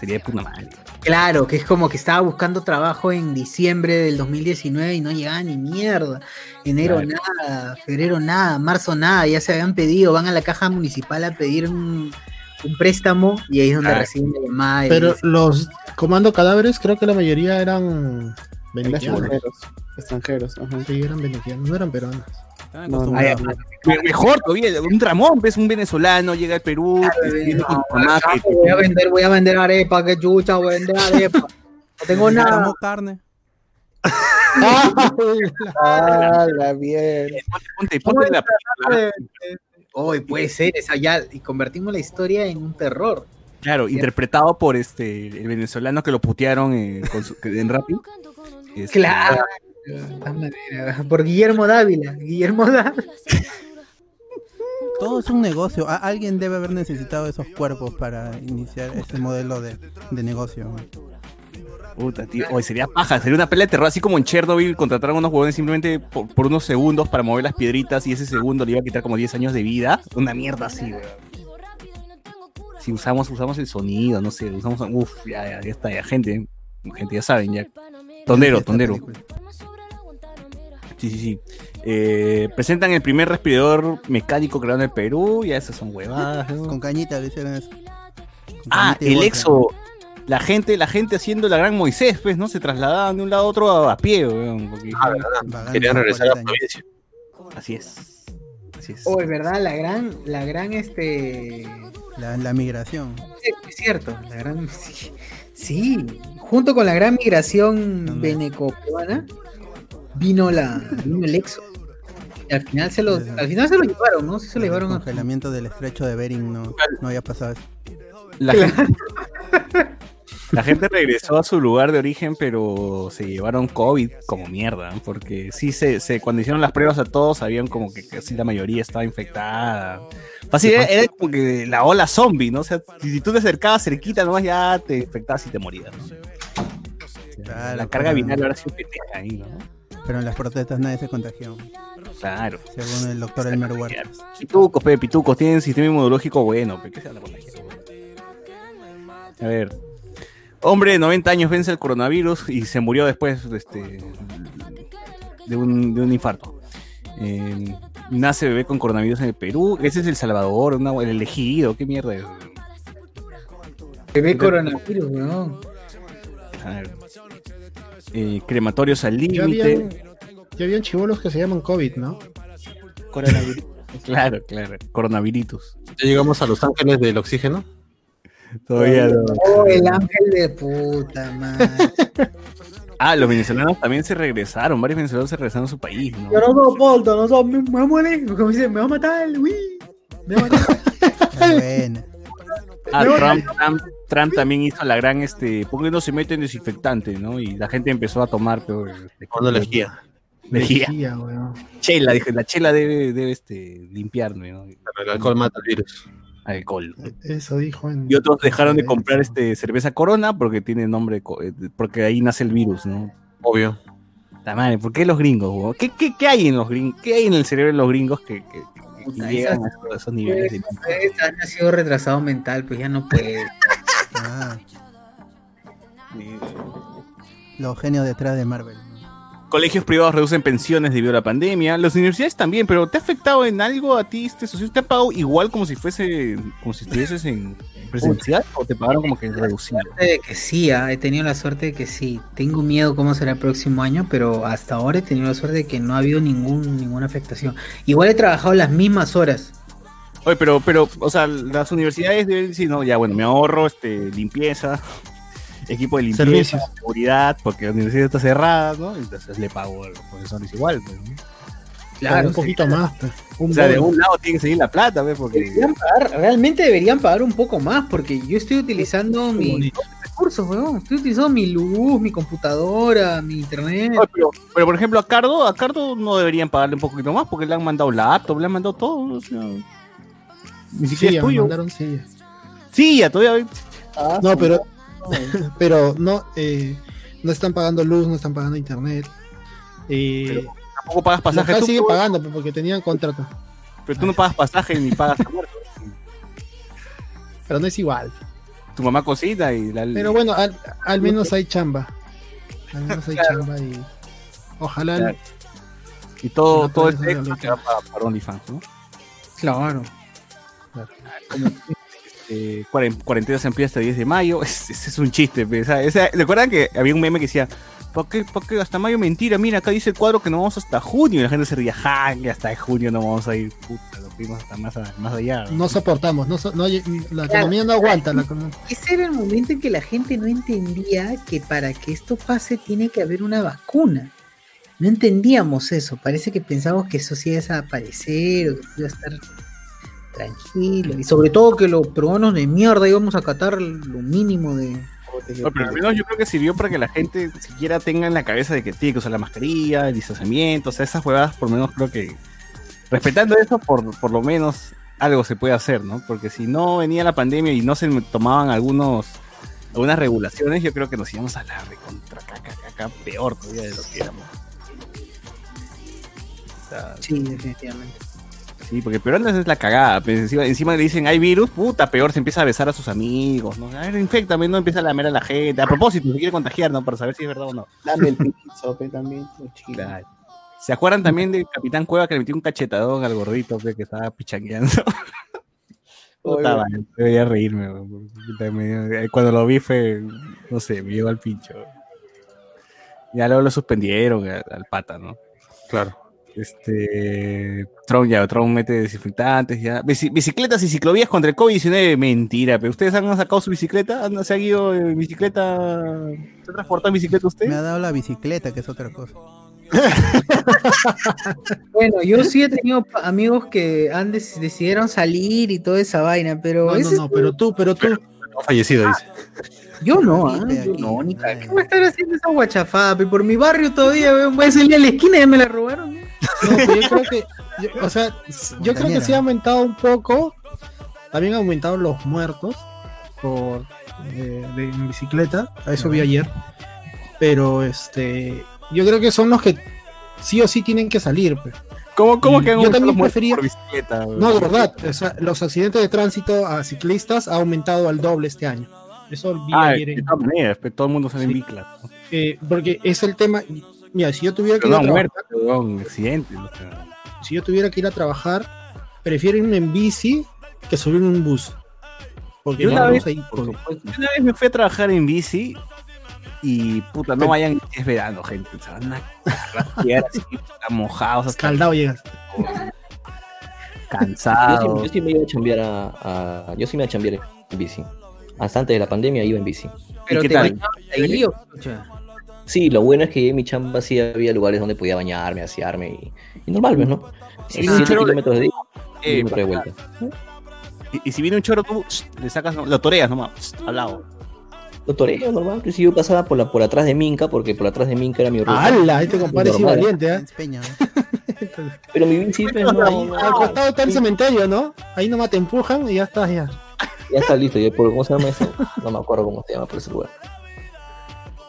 Sería de puta madre. Claro, que es como que estaba buscando trabajo en diciembre del 2019 y no llegaba ni mierda. Enero Claro. nada, febrero nada, marzo nada, ya se habían pedido, van a la caja municipal a pedir un, un préstamo y ahí es donde Claro. reciben la llamada. Pero los comando cadáveres, creo que la mayoría eran venezolanos. Extranjeros. Ajá. Sí, eran venezolanos, no eran peruanos. No, no, Mejor todavía, un Ramón, ves un venezolano, llega al Perú, "Ah, que- voy a vender, voy a vender arepa, que chucha, voy a vender arepa. No tengo nada. Carne. Ah, la mierda. ponte, ponte la película. Hoy puede ser esa ya y convertimos la historia en un terror. Claro, interpretado por este el venezolano que lo putearon eh, con su- en Rappi. Este, Claro. maneras, Por Guillermo Dávila. Guillermo Dávila. Todo es un negocio. A- alguien debe haber necesitado esos cuerpos para iniciar este modelo de, de negocio. Puta, tío. Oye, sería paja, sería una pelea de terror, así como en Chernobyl contrataron a unos huevones simplemente por, por unos segundos para mover las piedritas y ese segundo le iba a quitar como 10 años de vida. Una mierda así, weón. Si usamos, usamos el sonido, no sé, usamos. Uf, ya, ya, ya está, ya, gente. Gente, ya saben, ya. Tondero, tondero. Sí, sí, sí. Eh, presentan el primer respirador mecánico creado en el Perú. Ya esas son huevadas. ¿no? Con cañita le hicieron eso. Ah, el exo. La gente, la gente haciendo la gran Moisés, pues, ¿no? Se trasladaban de un lado a otro a, a pie, weón. porque- Vagando Querían por regresar a la 40 años. provincia. Así es. Así es. Oh, es verdad, la gran, la gran este. La, la migración. Sí, Es cierto, la gran. Sí, sí, junto con la gran migración veneco-peruana, vino la vino el exo. Y al final se lo, al final se lo llevaron, ¿no? Sí se lo El llevaron a congelamiento del estrecho de Bering no, no había pasado eso. La gente, la gente regresó a su lugar de origen, pero se llevaron COVID como mierda, porque sí se, se- cuando hicieron las pruebas a todos sabían como que casi la mayoría estaba infectada. Fácil, era, era como que la ola zombie, ¿no? O sea, si, tú te acercabas cerquita nomás ya te infectabas y te morías, ¿no? Claro, la carga viral ahora sido pendeja ahí, ¿no? Pero en las protestas nadie se contagió. Claro. Según el doctor Elmer Huerta. Pitucos, pe, pitucos, tienen sistema inmunológico bueno, pe, ¿qué se van a contagiar? A ver. Hombre de 90 años vence el coronavirus y se murió después este, de, un, de un infarto. Eh, nace bebé con coronavirus en el Perú. Ese es El Salvador, una- el elegido, qué mierda es. Bebé coronavirus. A ver. Eh, crematorios al límite. ya habían chivolos que se llaman COVID, ¿no? Coronavirus. Claro, claro. Coronavirus. Ya llegamos a Los Ángeles del oxígeno. Todavía no. Oh, el ángel de puta madre. Ah, los venezolanos también se regresaron. Varios venezolanos se regresaron a su país, ¿no? Yo no soporto, no soporto, me, me voy a morir. Como dice, me va a matar, uy. Me va a matar. Ah, No, Trump, Trump, Trump también hizo la gran, este, ¿por qué no se mete en desinfectante, no? Y la gente empezó a tomar, pero... Cuando lejía. Lejía. Lejía, weón. Chela, dije, la chela debe, debe este, limpiarme, ¿no? El alcohol mata el virus. Alcohol. Eso dijo en. Y otros dejaron de comprar este cerveza Corona porque tiene nombre, eh, porque ahí nace el virus, ¿no? Obvio. La madre, ¿por qué los gringos? ¿Qué, qué, qué hay en los gringos? ¿Qué hay en el cerebro de los gringos que, que- que- que Puta, llegan a esos, niveles? de- Pues, ha nacido retrasado mental, pues ya no puede. Ah. Los genios detrás de Marvel. Colegios privados reducen pensiones debido a la pandemia. Las universidades también, pero ¿te ha afectado en algo a ti este socio? ¿Te ha pagado igual como si fuese, como si estuvieses en presencial o te pagaron como que reducido? que sí, ah, he tenido la suerte de que sí. Tengo miedo cómo será el próximo año, pero hasta ahora he tenido la suerte de que no ha habido ningún, ninguna afectación. Igual he trabajado las mismas horas. Oye, pero, pero, o sea, las universidades deben decir, no, ya, bueno, me ahorro, este, limpieza, equipo de limpieza, Servicios. seguridad, porque la universidad está cerrada, ¿no? Entonces le pago a los profesores igual, pues, ¿no? Claro, un poquito más. pues. O sea, de un lado tiene que seguir la plata, ¿ves? Porque... Deberían pagar, realmente deberían pagar un poco más, porque yo estoy utilizando mis recursos, weón. Estoy utilizando mi luz, mi computadora, mi internet. Pero, pero, por ejemplo, a Cardo, a Cardo no deberían pagarle un poquito más porque le han mandado laptop, le han mandado todo. O sea, ni siquiera Sí, es me tuyo. mandaron silla. Sí, ya todavía. No, pero, pero no, eh, no están pagando luz, no están pagando internet. Eh, Tampoco pagas pasaje. Local tú, sigue tú- pagando pues, porque tenían contrato. Pero tú no pagas pasaje ni pagas. Pero no es igual. Tu mamá cocina y la. Pero bueno, al, al menos hay chamba. Al menos hay Claro. chamba y ojalá. Claro. Y todo, No todo va para, para OnlyFans, ¿no? Claro. Eh, cuaren- cuarentena se empieza hasta el 10 de mayo. Ese es, es un chiste. ¿Recuerdan que había un meme que decía, ¿por qué, por qué hasta mayo mentira? Mira, acá dice el cuadro que no vamos hasta junio. Y la gente se ría, ja, que hasta junio no vamos a ir. Puta, lo fuimos hasta más, a- más allá. No soportamos, no, so- no- la economía no aguanta. La, economía- Ese era el momento en que la gente no entendía que para que esto pase tiene que haber una vacuna. No entendíamos eso. Parece que pensábamos que eso sí iba a desaparecer o que iba a estar tranquilo. Y sobre todo que los peruanos de mierda íbamos a acatar lo mínimo de. No, pero al menos yo creo que sirvió para que la gente siquiera tenga en la cabeza de que tiene que usar la mascarilla, el distanciamiento, o sea, esas huevadas por lo menos creo que respetando eso por, por lo menos algo se puede hacer, ¿no? Porque si no venía la pandemia y no se tomaban algunos algunas regulaciones, yo creo que nos íbamos a la recontra caca, caca, peor todavía de lo que éramos. O sea, Sí, definitivamente. Sí, porque peor es la cagada. pues, encima, encima le dicen, hay virus, puta, peor se empieza a besar a sus amigos, ¿no? A ver, infectame, no empieza a lamer a la gente. A propósito, se quiere contagiar, ¿no? Para saber si es verdad o no. Dame el piso, pe, también. Claro. ¿Se acuerdan también del Capitán Cueva que le metió un cachetadón al gordito pe, que estaba pichangueando? Puta debería reírme. eh, Cuando lo vi fue, no sé, me llegó al pincho. Ya luego lo suspendieron al, al pata, ¿no? Claro. Este. Tron ya, Tron mete desinfectantes, ya. Bici- bicicletas y ciclovías contra el COVID-19, mentira, pero ustedes han sacado su bicicleta, ¿Han- se ha ido en bicicleta, se ha transportado en bicicleta usted? Me ha dado la bicicleta, que es otra cosa. Bueno, yo sí he tenido amigos que han des- decidieron salir y toda esa vaina, pero No, no, no, pero tú, pero tú. No fallecido, dice. Yo no, ah, yo no, ni ¿Qué voy a estar haciendo esa guachafada? Por mi barrio todavía, weón, voy a salir a la esquina y ya me la robaron. ¿no? No, pero yo creo que, yo- o sea, yo creo que sí ha aumentado un poco. También ha aumentado los muertos por eh, de, en bicicleta. A eso vi ayer. Pero este, yo creo que son los que sí o sí tienen que salir. pues. ¿Cómo, cómo que han yo también prefería. por bicicleta? No, de verdad. o sea, los accidentes de tránsito a ciclistas ha aumentado al doble este año. Eso Ah, en- todo el mundo sale en bicla. ¿no? eh, porque es el tema. Mira, si yo tuviera que Pero ir no, a trabajar, muerto, weón, accidente. o sea. si yo tuviera que ir a trabajar, prefiero irme en bici que subir en un bus. Porque Yo no una vez- ahí, por- Yo Una vez me fui a trabajar en bici y puta, no vayan, es verano, gente. Se van a así, mojados, hasta Escaldado llegas. Yo cansados. sí, yo sí me iba a chambear a, a- Yo sí me iba a chambear en bici. Hasta antes de la pandemia iba en bici. Pero qué te tal? ahí o. Sí, lo bueno es que en mi chamba sí había lugares donde podía bañarme, asearme y, y normal, pues, ¿no? Sí, Sí, un 7 choro de- kilómetros de ida, Eh, kilómetro de vuelta. y, y si viene un choro, tú le sacas, lo toreas nomás, al lado. Lo toreo normal, que si yo pasaba por, la, por atrás de Minca, porque por atrás de Minca era mi ruta. ¡Hala! Este compadre sí valiente, ¿eh? Peña. Pero mi bici, pues, no, no, al costado está el cementerio, ¿no? Ahí nomás te empujan y ya estás ya. Ya está listo. Ya, por- ¿Cómo se llama eso? No me acuerdo cómo se llama por ese lugar.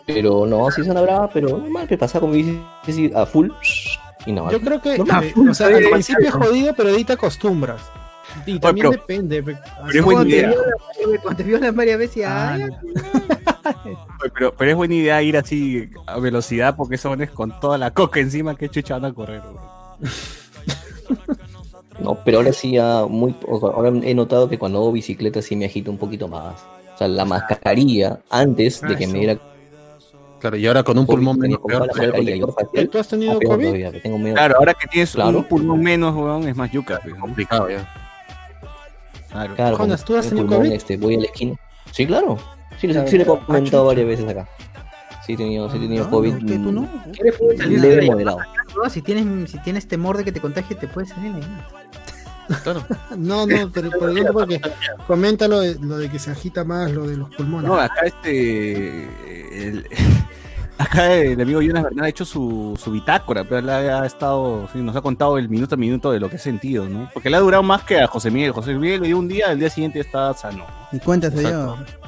Pero no, sí suena brava, pero normal, que pasaba con mi bici así a full y no. Yo creo que, eh, o sea, al principio es jodido, pero te acostumbras. Y también pero- depende. pe- así es buena como te idea. Cuando te vio las varias veces, Ah, ay, Pero, pero es buena idea ir así a velocidad porque son es con toda la coca encima que chucha van a correr. No, pero ahora sí ya muy, ahora he notado que cuando hago bicicleta sí me agito un poquito más. O sea, la mascarilla antes de que me diera Claro, y ahora con un pulmón menos que comprar peor. la mascarilla y ahora facial, ¿Tú has tenido más peor COVID? todavía, que tengo medio- Claro, ahora que tienes Claro. un pulmón menos, weón, es más yuca. ¿no? Complicado ya. Claro. Claro, Jonas, con ¿tú has el tenido pulmón, COVID? Este, voy a la esquina. Sí, claro. Sí, sí le he Ah, comentado chucha. varias veces acá. Sí he tenido, sí he tenido No, COVID. ¿por qué tú no? ¿Quieres poder salir Leve de la moderado. llamada? Si tienes, si tienes temor de que te contagie, te puedes salir de ahí. No, no, pero por ejemplo, porque comenta lo de, lo de que se agita más, lo de los pulmones. No, acá este. el- acá el amigo Jonas Bernal ha hecho su, su bitácora, pero él ha estado. sí, nos ha contado el minuto a minuto de lo que ha sentido, ¿no? Porque le ha durado más que a José Miguel. José Miguel le dio un día, el día siguiente está sano. Y cuéntate Exacto. yo.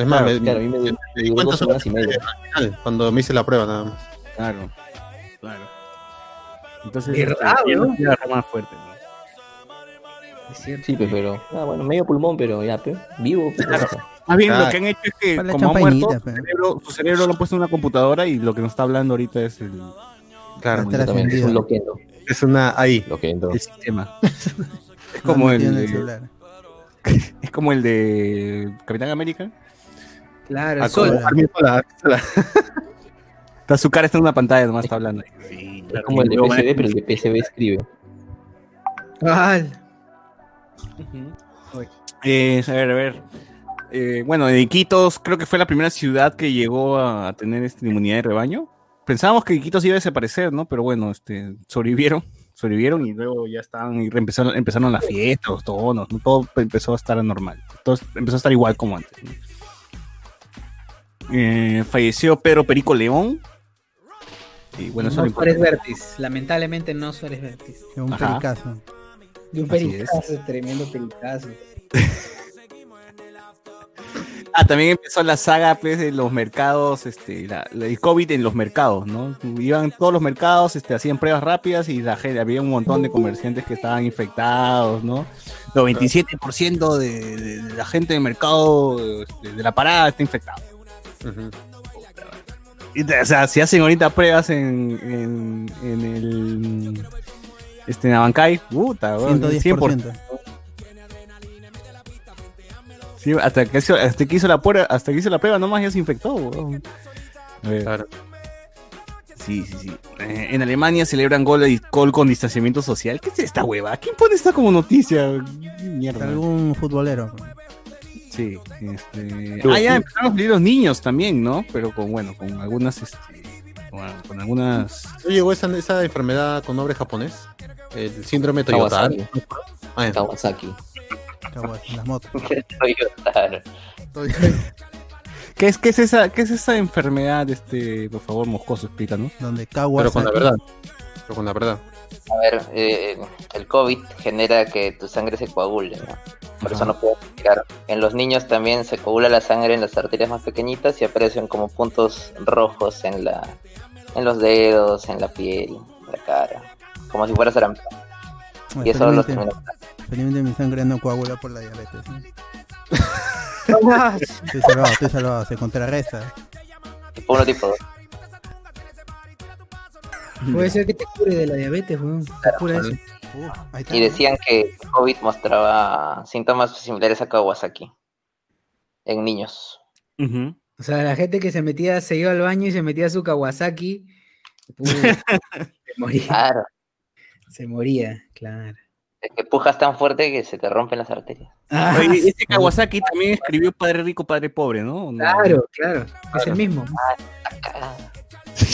Es más, Claro, me, Claro, a mí me, me me di cuenta semanas y media. cuando me hice la prueba nada más. Claro, claro. Entonces, ¿Verdad, este, ya agarró más fuerte, ¿no? Es cierto. Sí, pues, pero. Ah, bueno, medio pulmón, pero ya, pues, vivo. está. Más bien, lo que han hecho es que, Para como ha muerto, su pe. cerebro, su cerebro lo han puesto en una computadora y lo que nos está hablando ahorita es el, Claro, Exactamente, es un loquendo. es una ahí. Loquendo. el sistema. es como el, en el celular. es como el de Capitán América. Claro, Ah, sola, sola. Está, su cara está en una pantalla, nomás está hablando. Sí, Es como el de PCB, pero el de PCB escribe. Al. Eh, a ver, a ver. Eh, bueno, de Iquitos creo que fue la primera ciudad que llegó a tener esta inmunidad de rebaño. Pensábamos que Iquitos iba a desaparecer, ¿no? Pero bueno, este, sobrevivieron, sobrevivieron y luego ya estaban y empezaron, empezaron las fiestas, los tonos, ¿no? todo empezó a estar normal. Todo empezó a estar igual como antes. ¿no? Eh, falleció Pedro Perico León. Y bueno, no Suárez. Vértiz. Lamentablemente no Suárez Vértiz. Un Ajá. pericazo. De un Así pericazo, tremendo pericazo. Ah, también empezó la saga pues, de los mercados, este, la- la- el COVID en los mercados, ¿no? Iban todos los mercados, este, hacían pruebas rápidas y la gente, había un montón de comerciantes que estaban infectados, ¿no? 97% de, de- de la gente del mercado este, de la parada está Ujú. Y, o sea, si hacen ahorita pruebas en, en, en el este, en Abancay, puta, weón, 100%. 110%. Sí, hasta que, hizo, hasta que hizo la prueba, hasta que hizo la prueba nomás ya se infectó, weón. Claro. Sí, sí, sí. Eh, en Alemania celebran gol, de- gol con distanciamiento social. ¿Qué es esta hueva? ¿Quién pone esta como noticia? Mierda. Algún futbolero. Sí, este... Ah, ya empezaron a salir los niños también, ¿no? Pero con, bueno, con algunas, este... con, con algunas... ¿No llegó esa, esa enfermedad con nombre japonés? El síndrome Toyota. Kawasaki. Ah. Kawasaki. Kawasaki, las motos. Toyota. ¿Qué es, qué es esa, qué es esa enfermedad, este, por favor, moscoso, explícanos? Donde Pero con la Kawasaki. verdad. Pero con la verdad. A ver, eh, el COVID genera que tu sangre se coagule, ¿no? Por eso no puedo respirar. En los niños también se coagula la sangre en las arterias más pequeñitas y aparecen como puntos rojos en la, en los dedos, en la piel, en la cara, como si fuera sarampión. Bueno, Y eso lo felizmente- termina. felizmente mi sangre no coagula por la diabetes. ¿no? Estoy salvado, estoy salvado, se contrarresta. Tipo 1, tipo 2. Puede ser que te cure de la diabetes, weón. Te cura eso. ahí está. Y decían que COVID mostraba síntomas similares a Kawasaki en niños. O sea, la gente que se metía, se iba al baño y se metía su Kawasaki, se moría. Claro, Se moría, claro. es que pujas tan fuerte que se te rompen las arterias. Ah, Oye, este Kawasaki también escribió Padre Rico, Padre Pobre, ¿no? Claro, claro. Es el mismo.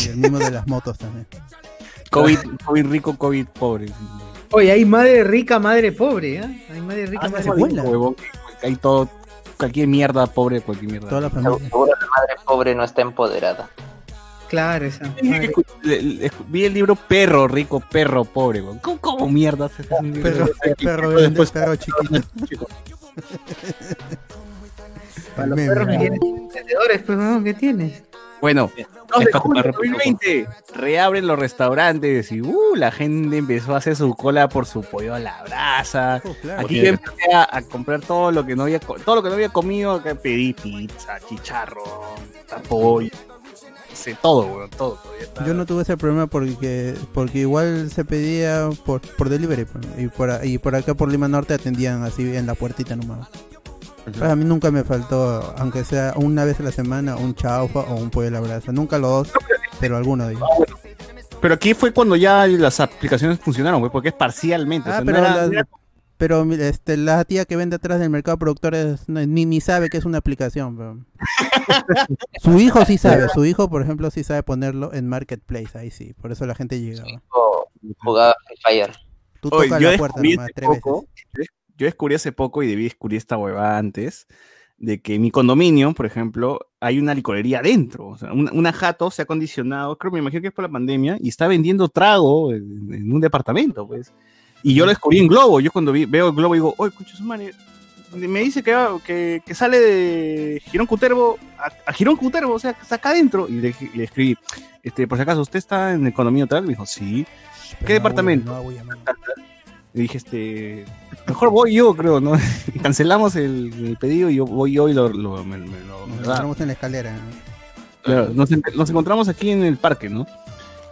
Y el mismo de las motos también. COVID, COVID rico, COVID pobre. Oye, hay madre rica, madre pobre, ¿eh? Hay madre rica, Ah, madre pobre. hay todo, cualquier mierda pobre, cualquier mierda. Toda la Seguro familia. la madre pobre no está empoderada. Claro, esa. madre. Vi el libro Perro Rico, Perro Pobre. weón. ¿Cómo, cómo mierda se hace un libro? Perro, perro grande, perro chiquito. Para los perros que tienen encendedores, pues, ¿qué tienes? Bueno, 2 de Es para julio de jugar Rocky 2020 reabren los restaurantes y uh, la gente empezó a hacer su cola por su pollo a la brasa. Oh, claro. Aquí yo empecé a, a comprar todo lo que no había todo lo que no había comido, acá pedí pizza, chicharrón, pollo, sé, todo, todo. Yo no tuve ese problema porque porque igual se pedía por, por delivery pues, y por, y por acá por Lima Norte atendían así en la puertita nomás. A mí nunca me faltó, aunque sea una vez a la semana, un chaufa o un pollo a la brasa. Nunca los dos, pero alguno de ellos. Pero aquí fue cuando ya las aplicaciones funcionaron, güey, porque es parcialmente. o Ah, no pero, era- la, era- pero este, la tía que vende atrás del mercado de productores no- ni, ni sabe que es una aplicación. pero- su hijo sí sabe, su hijo por ejemplo sí sabe ponerlo en Marketplace, ahí sí, por eso la gente llegaba. Jugaba Fire. Tú Oye, tocas yo la puerta nomás tres veces. Yo descubrí hace poco y debí descubrir esta huevada antes, de que en mi condominio, por ejemplo, hay una licorería adentro. O sea, una, una jato se ha acondicionado, creo, me imagino que es por la pandemia, y está vendiendo trago en, en un departamento, pues. Y yo lo descubrí en Globo. Yo cuando vi- veo el Globo digo, oye, escucha su madre, me dice que, que, que sale de Girón Cutervo a, a Girón Cutervo, o sea, que está acá adentro. Y le, le escribí, este, por si acaso, ¿usted está en el condominio tal? Me dijo, sí. Pero ¿Qué no, departamento? no, voy a dije, este, mejor voy yo, creo, ¿no? Cancelamos el, el pedido y yo voy yo y lo, lo- me, me lo- me Nos encontramos en la escalera. nos, en- nos encontramos aquí en el parque, ¿no?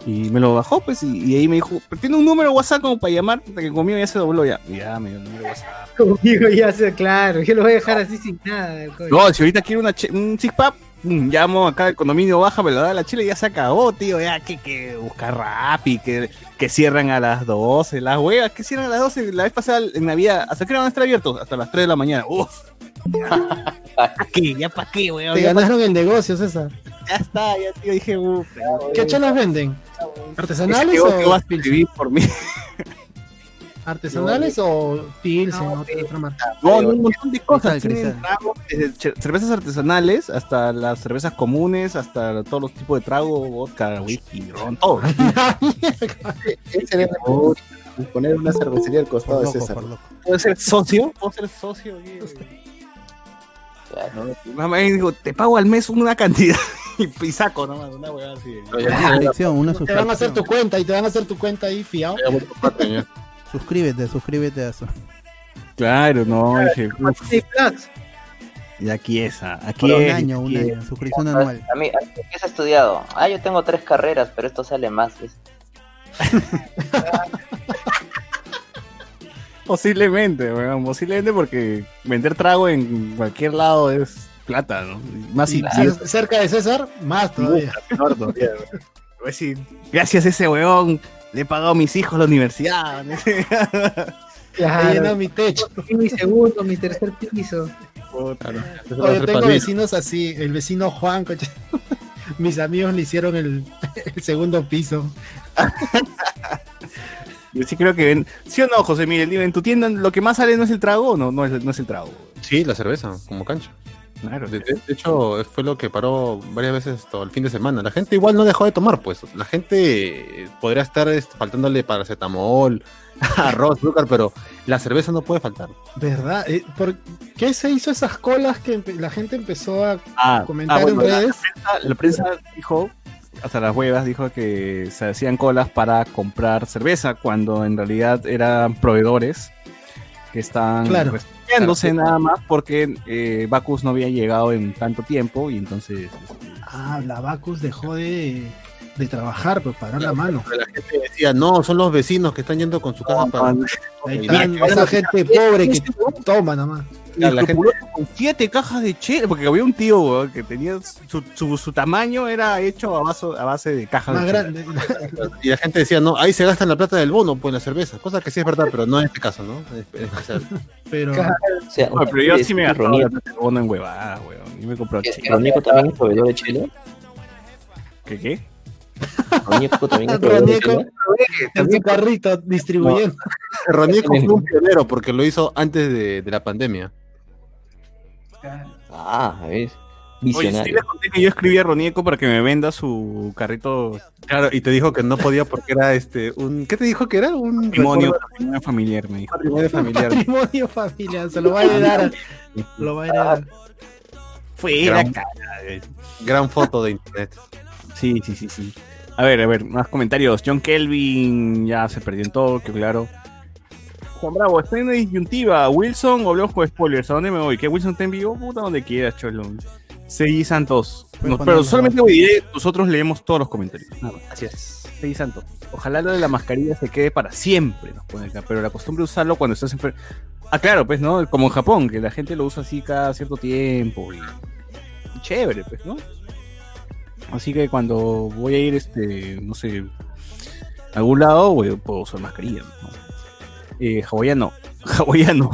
Y me lo bajó, pues, y, y ahí me dijo, "Pero tiene un número WhatsApp como para llamar, que conmigo ya se dobló ya. Y ya me dio el número WhatsApp. Conmigo ya sé, claro. Yo lo voy a dejar así sin nada. No, si ahorita quiero una che- un six pack, llamo acá al condominio baja, me lo da la chile y ya se acabó, tío. Ya que, que buscar Rappi, que, que cierran a las 12, las huevas que cierran a las 12. La vez pasada en Navidad, ¿hasta qué hora van a estar abiertos? Hasta las 3 de la mañana. Uf. Ya, ¿Para qué? ¿Ya para qué, weón? Te ganaron el negocio, César. ya está, ya tío, dije, uf. ¿Qué chelas venden? Ese ¿Artesanales negocio o vas a escribir por mí. Artesanales o Pilsen o otra- otra marca? No, no, un montón de cosas. Tienen tragos, desde cervezas artesanales hasta las cervezas comunes, hasta todos los tipos de trago, vodka, whisky, ron, todo. ¿Quién sería la- poner una cervecería al costado Por de loco, César? loco. ¿Puedo ser socio? ¿Puedo ser socio? Claro. Mamá me dijo, te pago al mes una cantidad y, saco nomás, una huevada así. Una suscripción, una Te van a hacer tu cuenta y te van a hacer tu cuenta ahí fiado. Suscríbete, suscríbete a eso. Claro, no, dije, Sí, Plus. y aquí esa, aquí un es, año, un año, suscripción anual. A mí, ¿qué has estudiado? Ah, yo tengo tres carreras, pero esto sale más. ¿ves? Posiblemente, weón, posiblemente porque vender trago en cualquier lado es plata, ¿no? Más si, Y si cerca de César, más todavía. gracias a ese weón, le he pagado a mis hijos la universidad. ¿no? He Claro. llenado mi techo. Mi segundo, mi tercer piso. Oye, tengo vecinos así, el vecino Juan, coche. mis amigos le hicieron el, el segundo piso. Yo sí creo que ven. ¿Sí o no, José Miguel? Dime, en tu tienda lo que más sale no es el trago o no, no es, no es el trago. Sí, la cerveza, como cancha. Claro. De, de- de hecho, fue lo que paró varias veces todo el fin de semana. La gente igual no dejó de tomar, pues. La gente eh, podría estar este, faltándole paracetamol, arroz, azúcar, pero la cerveza no puede faltar. ¿Verdad? Eh, ¿Por qué se hizo esas colas que la gente empezó a Ah, comentar ah, bueno, en la- redes? La, la prensa dijo, hasta las huevas, dijo que se hacían colas para comprar cerveza, cuando en realidad eran proveedores que estaban Claro. refugiándose nada más porque eh, Bacchus no había llegado en tanto tiempo y entonces Ah, la Bacus dejó de, de trabajar, pues parar la mano. La gente decía, no, son los vecinos que están yendo con su casa para. Ahí están, esa gente pobre que toma nada más. La gente- escrupuloso con siete cajas de chela, porque había un tío weón, que tenía su, su, su tamaño era hecho a base, a base de cajas Más de chela. grande. Y la gente decía, no, ahí se gastan la plata del bono, pues en la cerveza. Cosa que sí es verdad, pero no en este caso, ¿no? Pero O sea, Oye, pero yo sí me gastaba la plata del bono en huevadas, weón. Y me compró Es que chela. Ronieco también es proveedor de chile. ¿Qué qué? Ronieco también es proveedor de en su carrito distribuyendo. Ronieco fue un pionero porque lo hizo antes de, de la pandemia. Ah, ¿ves? Oye, sí Visionario. les conté que yo escribí a Ronieco para que me venda su carrito Claro, y te dijo que no podía porque era este un ¿qué te dijo que era? Un patrimonio, familiar, me dijo. patrimonio familiar. Patrimonio familiar, se lo va a heredar. Lo va a heredar. Fuera, Gran- cara. Gran foto de internet. Sí, sí, sí, sí. A ver, a ver, más comentarios. John Kelvin ya se perdió en todo, que claro. Juan Bravo, está en una disyuntiva. Wilson o Blanco spoilers. ¿A dónde me voy? ¿Que Wilson está en vivo? Puta, donde quieras, cholo. Seguí Santos. No, pero solamente abajo. diré, nosotros leemos todos los comentarios. Así es. Seguí Santos. Ojalá lo de la mascarilla se quede para siempre, nos pone acá. Pero la costumbre de usarlo cuando estás enfermo. Ah, claro, pues, ¿no? Como en Japón, que la gente lo usa así cada cierto tiempo. Y... y Chévere, pues, ¿no? Así que cuando voy a ir, este, no sé, a algún lado, voy- puedo usar mascarilla. ¿no? Eh, hawaiano, hawaiano.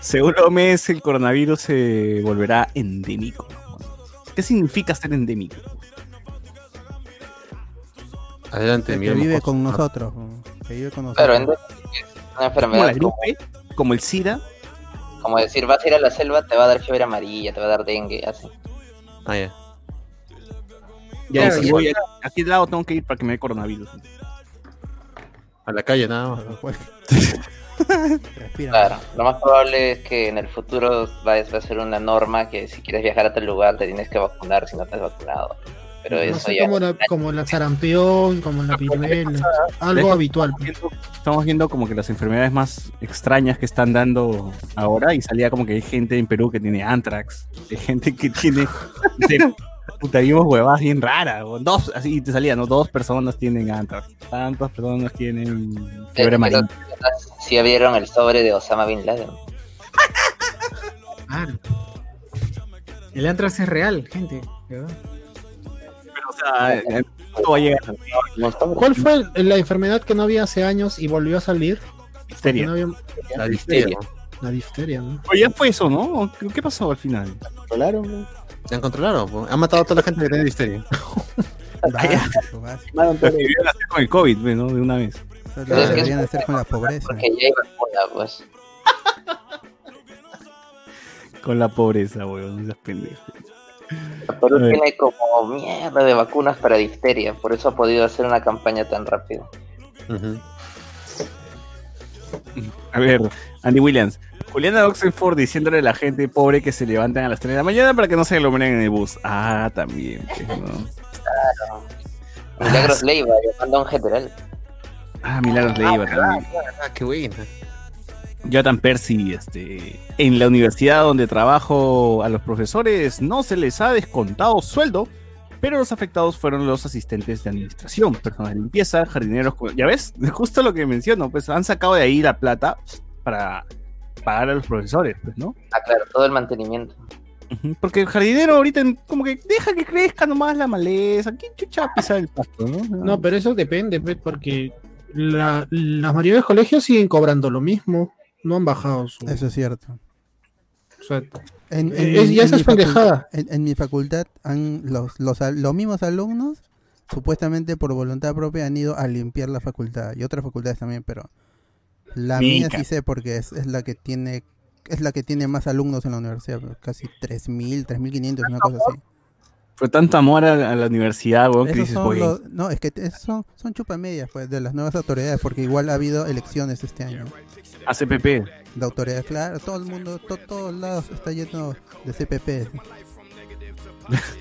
Seguro mes el coronavirus se volverá endémico. ¿Qué significa ser endémico? Adelante, Que Miguel vive con nosotros. Que vive con nosotros. Claro, es una Como la enfermedad como, gripe, como el SIDA. como decir, vas a ir a la selva, te va a dar fiebre amarilla, te va a dar dengue, así. Ah, ya. Ya, Claro, si ya. voy a, aquí al lado tengo que ir para que me dé coronavirus. A la calle nada más. Respira. Claro, lo más probable es que en el futuro va, a ser una norma que si quieres viajar a tal lugar te tienes que vacunar si no te has vacunado. Pero No eso sé, ya... como la, como la sarampión, como la viruela, algo habitual. Estamos viendo como que las enfermedades más extrañas que están dando ahora y salía como que hay gente en Perú que tiene anthrax, hay gente que tiene... puta, vimos huevadas bien raras, dos, así te salía, ¿no? Dos personas tienen anthrax, tantas personas tienen fiebre Pero amarilla. si abrieron el sobre de Osama Bin Laden. Claro. El antrax es real, gente. ¿verdad? Pero, o sea, eh, ¿cuándo va a llegar? ¿Cuál fue la enfermedad que no había hace años y volvió a salir? Difteria. Que no había- La difteria. La difteria, ¿no? Oye, ya fue eso, ¿no? ¿Qué- ¿Qué pasó al final? ¿Controlaron? Se han controlado. pues. Han matado a toda la gente que tiene difteria. Básico, básico. Hacer con el COVID, pues, ¿no? De una vez. Eso lo es deberían hacer con la pobreza. Porque ya hay vacuna, pues. Con la pobreza, weón, esas pendejas. Perú tiene como mierda de vacunas para difteria, por eso ha podido hacer una campaña tan rápido. A ver, Andy Williams. Juliana Oxenford diciéndole a la gente pobre que se levanten a las 3 de la mañana para que no se aglomeren en el bus. Ah, también. pues, ¿no? Milagros Leiva, llamando a un general. Ah, Milagros Leiva también. Ah, qué buena. Jonathan Percy, este, en la universidad donde trabajo a los profesores no se les ha descontado sueldo, pero los afectados fueron los asistentes de administración, personas de limpieza, jardineros, ya ves, justo lo que menciono, pues han sacado de ahí la plata para pagar a los profesores, pues, ¿no? Ah, claro, todo el mantenimiento. Porque el jardinero ahorita en- como que deja que crezca nomás la maleza, ¿quién chucha va a pisar el pasto, no? No, pero eso depende, pues, porque la, la mayoría de los colegios siguen cobrando lo mismo. No han bajado su. Eso es cierto. o sea, En, es- ya esa mi es pendejada. En, en mi facultad, han, los, los, al- los mismos alumnos supuestamente por voluntad propia han ido a limpiar la facultad y otras facultades también, pero la mía Mica. sí sé porque es, es la que tiene es la que tiene más alumnos en la universidad, casi 3000, 3500, una cosa así. Fue tanto amor a, a la universidad, weón, que dices, son "Oye, los- no, es que son, son chupamedias pues, de las nuevas autoridades, porque igual ha habido elecciones este año. ACPP. De autoridades, claro, todo el mundo, to- todos lados está lleno de CPP.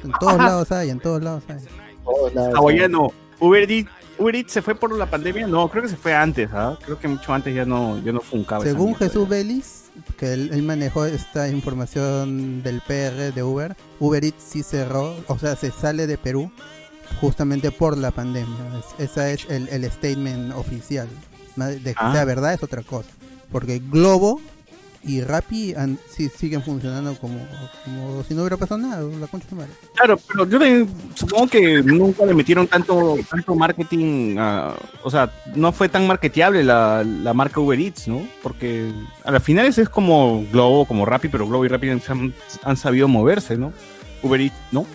En todos lados hay, en todos lados hay. Hawaiano, Uber Eats, Uber Eats se fue por la pandemia, no, creo que se fue antes, ¿ah? Creo que mucho antes ya no, ya no funcaba. Según. Jesús Vélez, que él, él manejó esta información del PR de Uber, Uber Eats sí cerró, o sea, se sale de Perú justamente por la pandemia. Es- ese es el, el statement oficial. De que Ah. sea verdad es otra cosa. Porque Globo y Rappi siguen funcionando como, como si no hubiera pasado nada, la concha de madre. Claro, pero yo también supongo que nunca le metieron tanto, tanto marketing, a- o sea, no fue tan marketeable la, la marca Uber Eats, ¿no? Porque a las finales es como Globo, como Rappi, pero Globo y Rappi han, han sabido moverse, ¿no? Uber Eats, ¿no?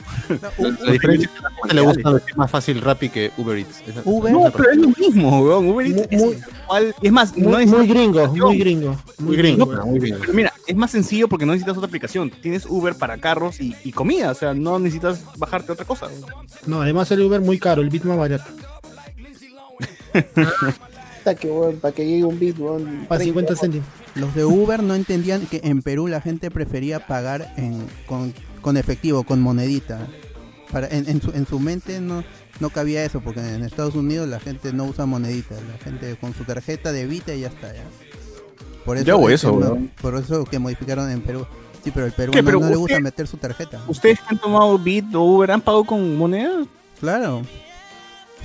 La diferencia es que a la gente le gusta decir más fácil Rappi que Uber Eats. Esa- Uber- No, pero es lo mismo, weón. Uber Eats es igual- es más, no Muy, es muy gringo, muy gringo. Muy gringo, No, muy bien. Pero mira, es más sencillo porque no necesitas otra aplicación. Tienes Uber para carros y, y comida, o sea, no necesitas bajarte otra cosa. No, además el Uber muy caro, el Bit más barato. Hasta que, weón, para que llegue un bit, weón. Para 50 céntimos. Los de Uber no entendían que en Perú la gente prefería pagar en, con, con efectivo, con monedita. Para, en, en su, en su mente no, no cabía eso, porque en Estados Unidos la gente no usa monedita. La gente con su tarjeta debita y ya está. Ya. Por Yo hago es que eso, weón. por eso que modificaron en Perú. Sí, pero el ¿Qué, peruano pero no le gusta meter su tarjeta. ¿Ustedes que han tomado Bit o Uber han pagado con moneda? Claro.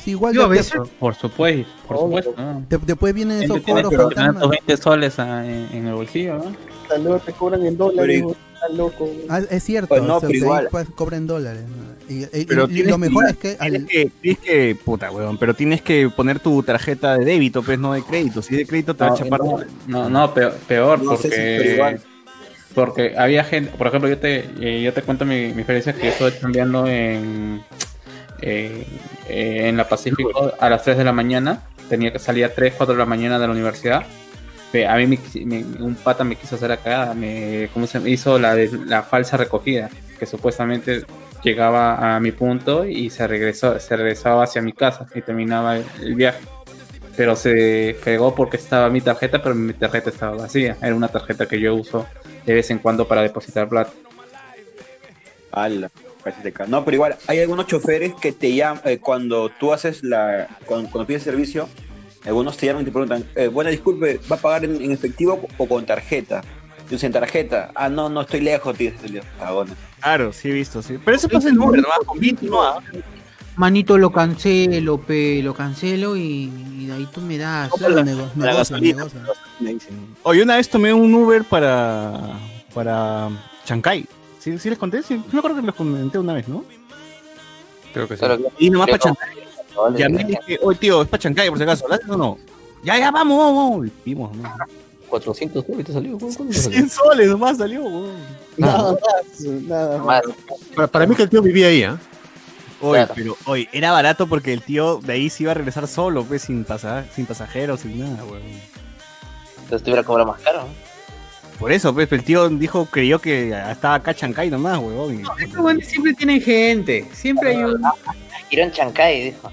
Sí, igual Yo te- veces- Por supuesto, por supuesto. ¿no? te- después vienen esos cobros que tener fantasmas. 20 soles ah, en, en el bolsillo, ¿no? Te cobran en dólares, Pero- loco. Ah, es cierto, Pues no, o sea, pero ahí, igual. pues, cobran dólares. ¿no? Y, y- Pero y lo mejor que- es que Tienes al, que, tienes que, puta, weón, pero tienes que poner tu tarjeta de débito, pues no de crédito. Si de crédito te va a No, chapar. no, no, no, peor, peor No sé si, pero porque igual. porque había gente, por ejemplo, yo te eh, yo te cuento mi, mi experiencia que yo estuve cambiando en eh, eh, en la Pacífico a las 3 de la mañana, tenía que salir a 3, 4 de la mañana de la universidad. A mí me me- un pata me quiso hacer la cagada, me, ¿cómo se me hizo la, la falsa recogida? Que supuestamente llegaba a mi punto y se regresó, se regresaba hacia mi casa y terminaba el, viaje. Pero se fregó porque estaba mi tarjeta, pero mi tarjeta estaba vacía. Era una tarjeta que yo uso de vez en cuando para depositar plata. Ala, No, pero igual, hay algunos choferes que te llaman, eh, cuando tú haces la, cuando pides servicio, algunos te llaman y te preguntan, eh, bueno, disculpe, ¿va a pagar en, en efectivo o con tarjeta? Y en tarjeta, ah, no, no estoy lejos, tío, cagones. Claro, sí he visto, sí. Pero eso pasa en Uber, ¿no? Con ¿no? Ah, Manito, lo cancelo, pe, lo cancelo y, y de ahí tú me das. Nego- La negocio, gasolina, negocio. me dicen. Oye, una vez tomé un Uber para, para Chancay. ¿Sí, sí les conté? Sí, me acuerdo que les comenté una vez, ¿no? Creo que sí. Y nomás para Creo- Chancay. Llamé y dije, oye, tío, es para Chancay, por si acaso. ¿La haces o no? Ya, ya, vamos, vamos, vamos. Y vimos, ¿no? 400 soles te salió. ¿Cuánto salió? 100 soles nomás salió, weón. Nada más, nada más. Para, para mí que el tío vivía ahí, ¿ah? Oye, Claro. pero, oye, era barato porque el tío de ahí se iba a regresar solo, pues, sin, pasa, sin pasajeros, sin nada, weón. Entonces te hubiera cobrado más caro. ¿no? Por eso, pues, el tío dijo, creyó que estaba acá Chancay nomás, weón. y- Estos siempre tienen gente. Siempre hay un. Girón Chancay, dijo.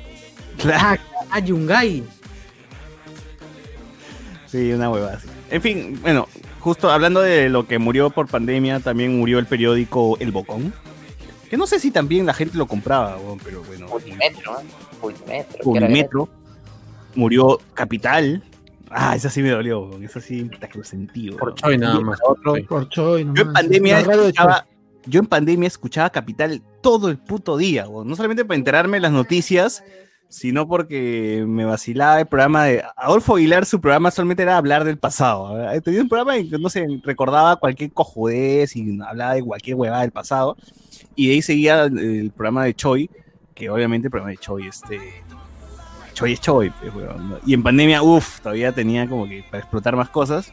Claro. Ah, Yungay. Sí, una hueva así. En fin, bueno, justo hablando de lo que murió por pandemia, también murió el periódico El Bocón. Que no sé si también la gente lo compraba, pero bueno. Multimetro, ¿no? Multimetro. que era Publimetro. Murió Capital. Ah, esa sí me dolió. Esa sí, que lo sentí. Por Choy nada más. otro- Por Choy, Yo en pandemia escuchaba, yo en pandemia escuchaba Capital todo el puto día, no solamente para enterarme de las noticias, sino porque me vacilaba el programa de Adolfo Aguilar, su programa solamente era hablar del pasado. Tenía un programa en que, no sé, recordaba cualquier cojudez y hablaba de cualquier huevada del pasado. Y de ahí seguía el programa de Choi, que obviamente el programa de Choi, este. Choi es Choi, pues. Y en pandemia, uff, todavía tenía como que para explotar más cosas.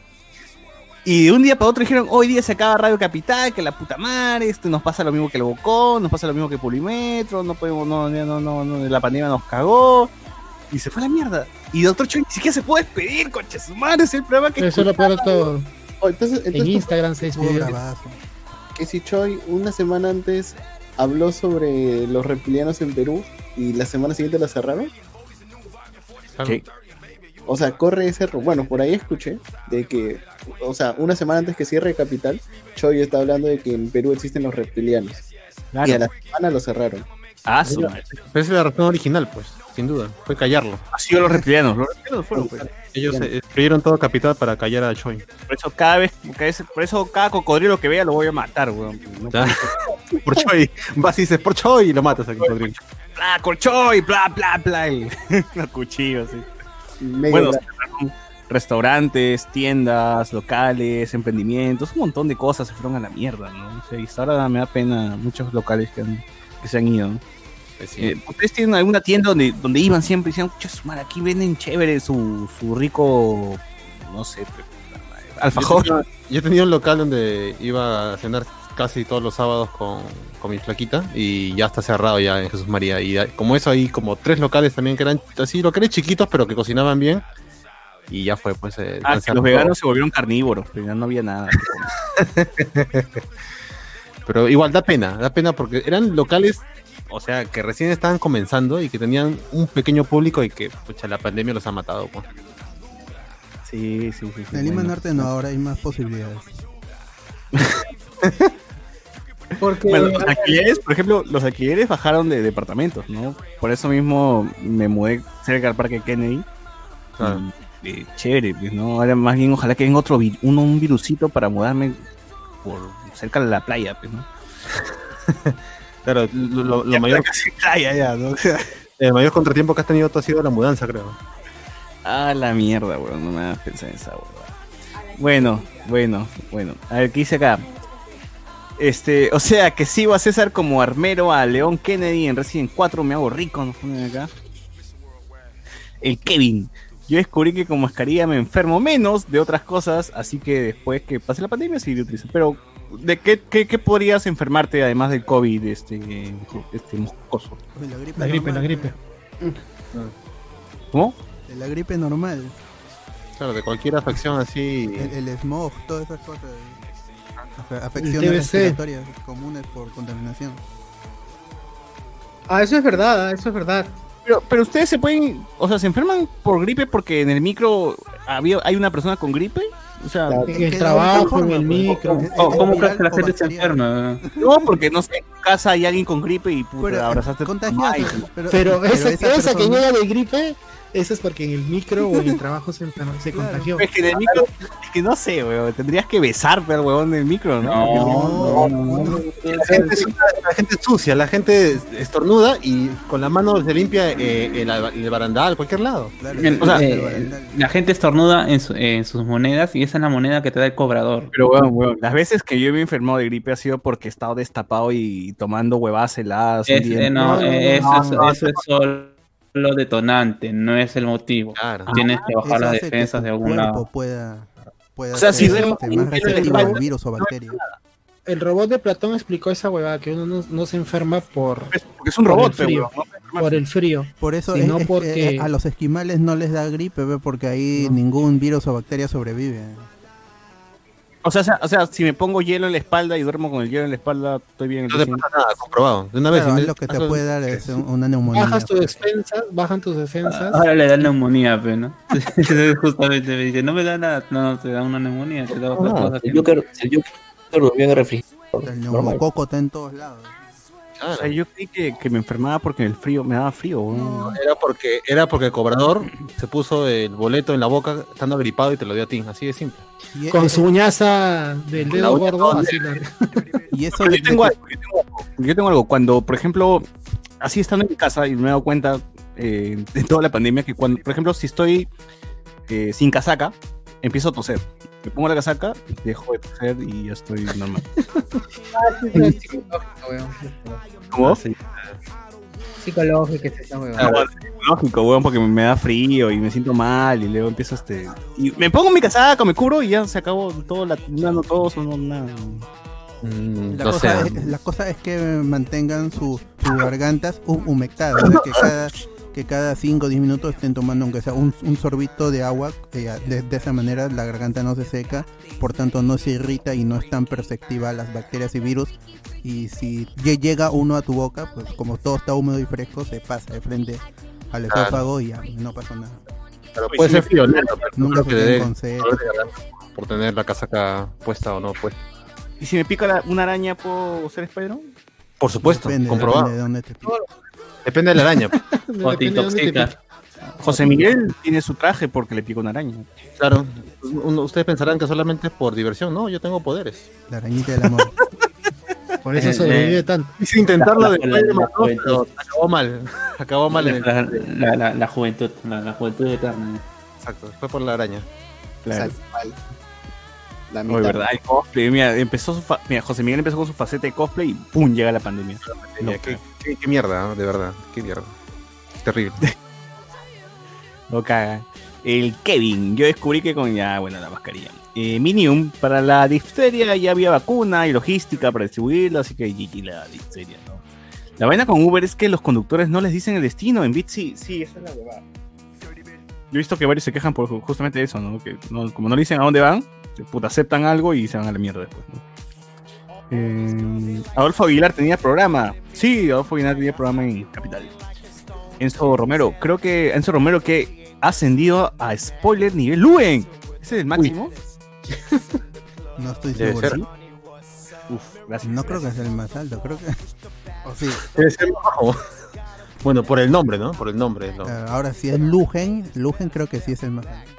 Y de un día para otro dijeron, hoy día se acaba Radio Capital, que la puta madre, esto nos pasa lo mismo que el Bocón, nos pasa lo mismo que Polimetro, no podemos, no, no, no, no, no, la pandemia nos cagó. Y se fue a la mierda. Y Doctor Choi ni siquiera se puede despedir, concha su madre, es el programa que Eso es lo peor todo. Oh, entonces, En Instagram se despidió. que si Choi una semana antes habló sobre los reptilianos en Perú y la semana siguiente la cerraron. Sí. O sea, corre ese ru- Bueno, por ahí escuché de que, o sea, una semana antes que cierre Capital, Choi está hablando de que en Perú existen los reptilianos. Y a la semana lo cerraron. Ah, su madre. Pero esa es la razón original, pues, sin duda. Fue callarlo. Ha sido los reptilianos. Los reptilianos fueron, pues. Ellos eh, escribieron todo capital para callar a Choi. Por eso cada vez, cada vez- por eso cada cocodrilo que vea lo voy a matar, weón. No por Choi. Vas y dices por Choi y lo matas aquí. cocodrilo. bla, colchoy, bla, bla, bla. Y los cuchillos, sí. Medio Bueno, cerraron restaurantes, tiendas, locales, emprendimientos, un montón de cosas se fueron a la mierda, ¿no? O sea, y hasta ahora me da pena muchos locales que, han- que se han ido. ¿no? Eh, ¿Ustedes tienen alguna tienda donde, donde iban siempre y decían, "Pucha, su madre, aquí venden chévere su, su rico, no sé, alfajor? Yo tenía, yo tenía un local donde iba a cenar casi todos los sábados con, con mi flaquita y ya está cerrado ya en Jesús María. Y como eso hay como tres locales también que eran así, locales chiquitos pero que cocinaban bien. Y ya fue, pues. eh, Ah, que los veganos todo. se volvieron carnívoros, pero ya no había nada. Pero igual da pena, da pena porque eran locales, o sea, que recién estaban comenzando y que tenían un pequeño público y que, pucha, la pandemia los ha matado. Pues. Sí, sí, sí. En Lima Norte no, ahora hay más posibilidades. Porque Bueno, los alquileres, por ejemplo, los alquileres bajaron de departamentos, ¿no? Por eso mismo me mudé cerca del Parque Kennedy. Claro. Y, eh, chévere, pues, ¿no? Ahora más bien ojalá que venga otro vi- uno, un virusito para mudarme por cerca de la playa, pues, ¿no? Claro, lo, lo- lo Ya, mayor, playa ya, ¿no? el mayor contratiempo que has tenido tú ha sido la mudanza, creo. Ah, la mierda, weón. No me hagas pensar en esa weón. Bueno, bueno, bueno. A ver, ¿qué dice acá? Este, o sea, que sigo a César como armero a León Kennedy en Resident 4, me hago rico, nos ponen acá. El Kevin. Yo descubrí que con mascarilla me enfermo menos de otras cosas, así que después que pase la pandemia seguiré utilizando. Pero, ¿de qué, qué, qué podrías enfermarte además del COVID, este, este moscoso? De la gripe, La gripe, la normal. gripe. ¿Cómo? De la gripe normal. Claro, de cualquier afección así. El, el smog, todas esas cosas. Afe- Afecciones respiratorias comunes por contaminación. Ah, eso es verdad, eso es verdad. Pero, pero ustedes se pueden, o sea, se enferman por gripe porque en el micro había, hay una persona con gripe. O sea, Claro. En el que trabajo, en el alguna micro. forma, pues. Oh, ¿Cómo Es crees que la o gente se enferma? no, porque no sé, en casa hay alguien con gripe y puta, Pero, abrazaste y- pero, Pero, esa, esa esa que persona- llega de gripe, esa es porque en el micro o en el trabajo se, contagió. Es que en el micro, es que no sé, weón, tendrías que besarme al huevón del micro, ¿no? No, No, no, La gente, es- la gente es sucia, la gente estornuda y con la mano se limpia eh, el, el barandal, cualquier lado. o sea, eh, la gente estornuda en, su- en sus monedas y esa es la moneda que te da el cobrador. Pero weón, weón, las veces que yo me he enfermado de gripe ha sido porque he estado destapado y tomando huevadas heladas. un Es- eh, no, eh, eso, no, es- no, eso es solo detonante, no es el motivo. Claro. Tienes que bajar las defensas de algún lado. pueda, pueda O sea, si ser, duermo este, más receptivo a virus o. El robot de Platón explicó esa huevada, que uno no, no se enferma por, Porque es un por robot, el pero, frío. por el frío. Por eso es, no es que, porque- a los esquimales no les da gripe, ve, porque ahí No. ningún virus o bacteria sobrevive. O sea, o sea, si me pongo hielo en la espalda y duermo con el hielo en la espalda, estoy bien. No te pasa nada, comprobado. De una vez. Claro, es me- lo que te puede dar es un- una neumonía. Bajas tus defensas, bajan tus defensas. Ahora le da neumonía, pero ¿no? Justamente me dice, no me da nada, no, te da una neumonía, te da No, cosas. si que- el Joker, si el neumococo está en todos lados. O sea, yo creí que, que me enfermaba porque el frío me daba frío. Era porque, era porque el cobrador se puso el boleto en la boca estando agripado y te lo dio a ti. Así de simple. Y, Con su uñaza del dedo gordo, toda así la- y eso Pero de- yo tengo, de- algo, yo, tengo algo, yo tengo algo. Cuando, por ejemplo, así estando en mi casa y me he dado cuenta eh, de toda la pandemia que cuando, por ejemplo, si estoy eh, sin casaca, empiezo a toser. Me pongo la casaca, dejo de toser y ya estoy normal. Psicológico, weón. ¿Cómo? Psicológico es esa weón. Ah, Lógico, weón, porque me da frío y me siento mal y luego empiezo este. Y me pongo mi casaca, me cubro y ya se acabó todo, la, no, todo, no, nada. La, no cosa sé. es, la cosa es que mantengan su- sus gargantas hu- humectadas, que cada que cada 5 o 10 minutos estén tomando aunque sea un, un sorbito de agua, eh, de, de esa manera la garganta no se seca, por tanto no se irrita y no es tan perceptiva a las bacterias y virus. Y si lle- llega uno a tu boca, pues como todo está húmedo y fresco, se pasa de frente al esófago y ya, no pasa nada. Pero puede ser friolento, pero Nunca que se le dé queden con sed. dolor de garganta por tener la casaca puesta o no pues. ¿Y si me pica la- una araña, puedo ser Spider-Man? Por supuesto, Depende, comprobado. depende de dónde te pique. Depende de la araña. O te intoxica. José Miguel tiene su traje porque le pica una araña. Claro. Uno- ustedes pensarán que solamente es por diversión. No, yo tengo poderes. La arañita del amor. Por eso sobrevive tanto. Quise intentarlo de pero acabó mal. Acabó mal en el... La, la, la- juventud, la, la juventud eterna. Exacto, fue por la araña. Claro. La Muy mitad. verdad, el cosplay. Mira, empezó su fa- mira, José Miguel empezó con su faceta de cosplay y ¡pum! llega la pandemia. Mira, qué, qué- qué mierda, ¿no? de verdad. Qué mierda. Terrible. No caga. El Kevin, yo descubrí que con ya, bueno, la mascarilla. Eh, Minium, para la difteria ya había vacuna y logística para distribuirla, así que GG la difteria, ¿no? La vaina con Uber es que los conductores no les dicen el destino. En Bit sí, sí, esa es la huevada. Yo he visto que varios se quejan por ju- justamente eso, ¿no? Que no- como no le dicen a dónde van, se puta, aceptan algo y se van a la mierda después, ¿no? Eh, Adolfo Aguilar tenía programa. Sí, Adolfo Aguilar tenía programa en Capital. Enzo Romero, creo que Enzo Romero que ha ascendido a spoiler nivel Luen. ¿Ese es el máximo? No estoy seguro. ser. ¿sí? Uf, gracias. No creo que sea el más alto, creo que. O sí. Debe ser bajo. Bueno, por el nombre, ¿no? Por el nombre. ¿no? Eh, ahora si es Lugen, Lugen creo que sí es el más alto.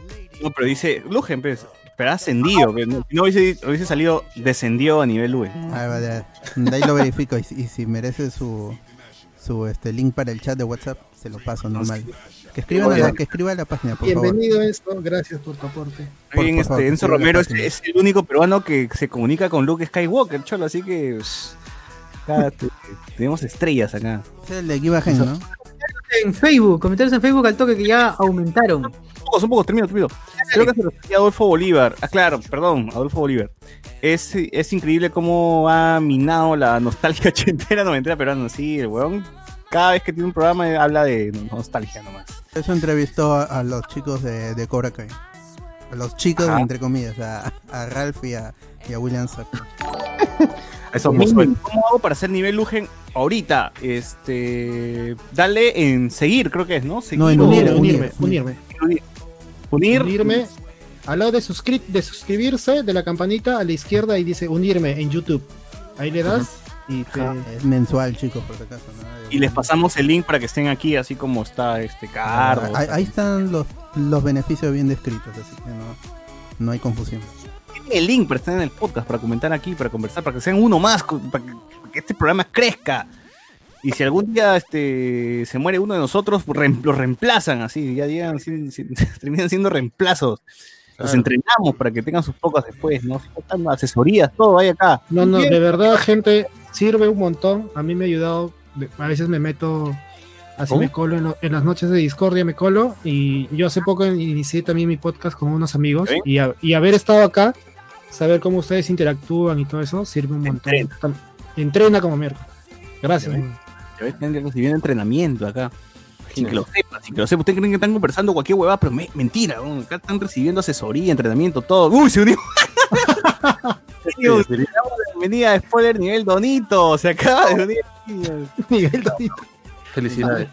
No, pero dice Lugen, pues, pero ha ascendido. pues, no, si no hubiese, hubiese salido, descendió a nivel Luen. A ver, de, de ahí lo verifico y, si- y si merece su su este link para el chat de WhatsApp, se lo paso normal. Que escriban a la, que escriba a la página, por favor. Bienvenido esto, gracias por tu aporte. Por- Bien, por este, favor, Enzo Romero es, el único peruano que se comunica con Luke Skywalker, cholo, así que pss, acá te- tenemos estrellas acá. Es el de ¿no? En Facebook, comentarios en Facebook al toque que ya aumentaron. Pocos, son pocos, termino, termino. Creo que se refería a Adolfo Bolívar. Ah, claro, perdón, Adolfo Bolívar. Es, es increíble cómo ha minado la nostalgia ochentera, noventera peruana. Sí, el weón, cada vez que tiene un programa eh, habla de nostalgia nomás. Eso entrevistó a, a los chicos de, de Cobra Kai. A los chicos, Ajá. entre comillas, a, a Ralph y a, y a William Zappa. Eso Mini, ¿Cómo hago para hacer nivel Lugen ahorita? Este, dale en seguir, creo que es, ¿no? Seguir No, en o- unir, unirme, unirme. Unir. Unirme. Al lado de, suscri- de suscribirse, de la campanita, a la izquierda y dice unirme en YouTube. Ahí le das y te... Es mensual, chicos, por si acaso. ¿no? Y les pasamos el link para que estén aquí, así como está este Carlos. ahí, ahí están los, los beneficios bien descritos, así que no, no hay confusión. Tienen el link para estar en el podcast, para comentar aquí, para conversar, para que sean uno más, para que, para que este programa crezca. Y si algún día este, se muere uno de nosotros, los reemplazan así, ya llegan, sin- sin- terminan siendo reemplazos. Los entrenamos para que tengan sus pocas después, ¿no? Están asesorías, todo, vaya acá. No, no, de verdad, gente, sirve un montón. A mí me ha ayudado. A veces me meto, así ¿Cómo? me colo en, lo- en las noches de discordia, me colo. Y yo hace poco inicié también mi podcast con unos amigos. ¿Sí? Y, a- y haber estado acá, saber cómo ustedes interactúan y todo eso, sirve un montón. Entrena. Como mierda. Gracias. Ves, tienen que recibir entrenamiento acá. Sin que lo sepan, sin que lo sepan. Ustedes creen que están conversando cualquier huevada, pero me- mentira. ¿no? Acá están recibiendo asesoría, entrenamiento, todo. ¡Uy, se unió! Bienvenida a Spoiler Nivel Donito. Se acaba de unir. Nivel Donito. Felicidades.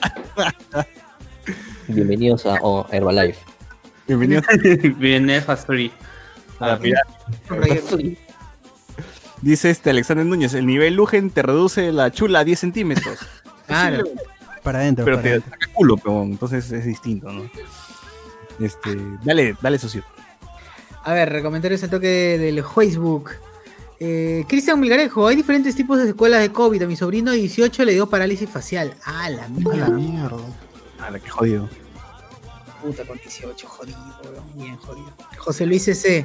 Bienvenidos a oh, Herbalife. Bienvenido. Viene Fast Free. a la pirata. Dice este Alexander Núñez, el nivel Lugen te reduce la chula a 10 centímetros. Claro. Para adentro. Pero para te adentro. saca culo, pero entonces es distinto, ¿no? Este, dale, dale socio. A ver, comentarios al toque del Facebook. Eh, Cristian Milgarejo, hay diferentes tipos de secuelas de COVID. A mi sobrino de 18 le dio parálisis facial. Ah, la A mierda. la mierda. A la que jodido. Puta, con 18, jodido, bien jodido. José Luis C.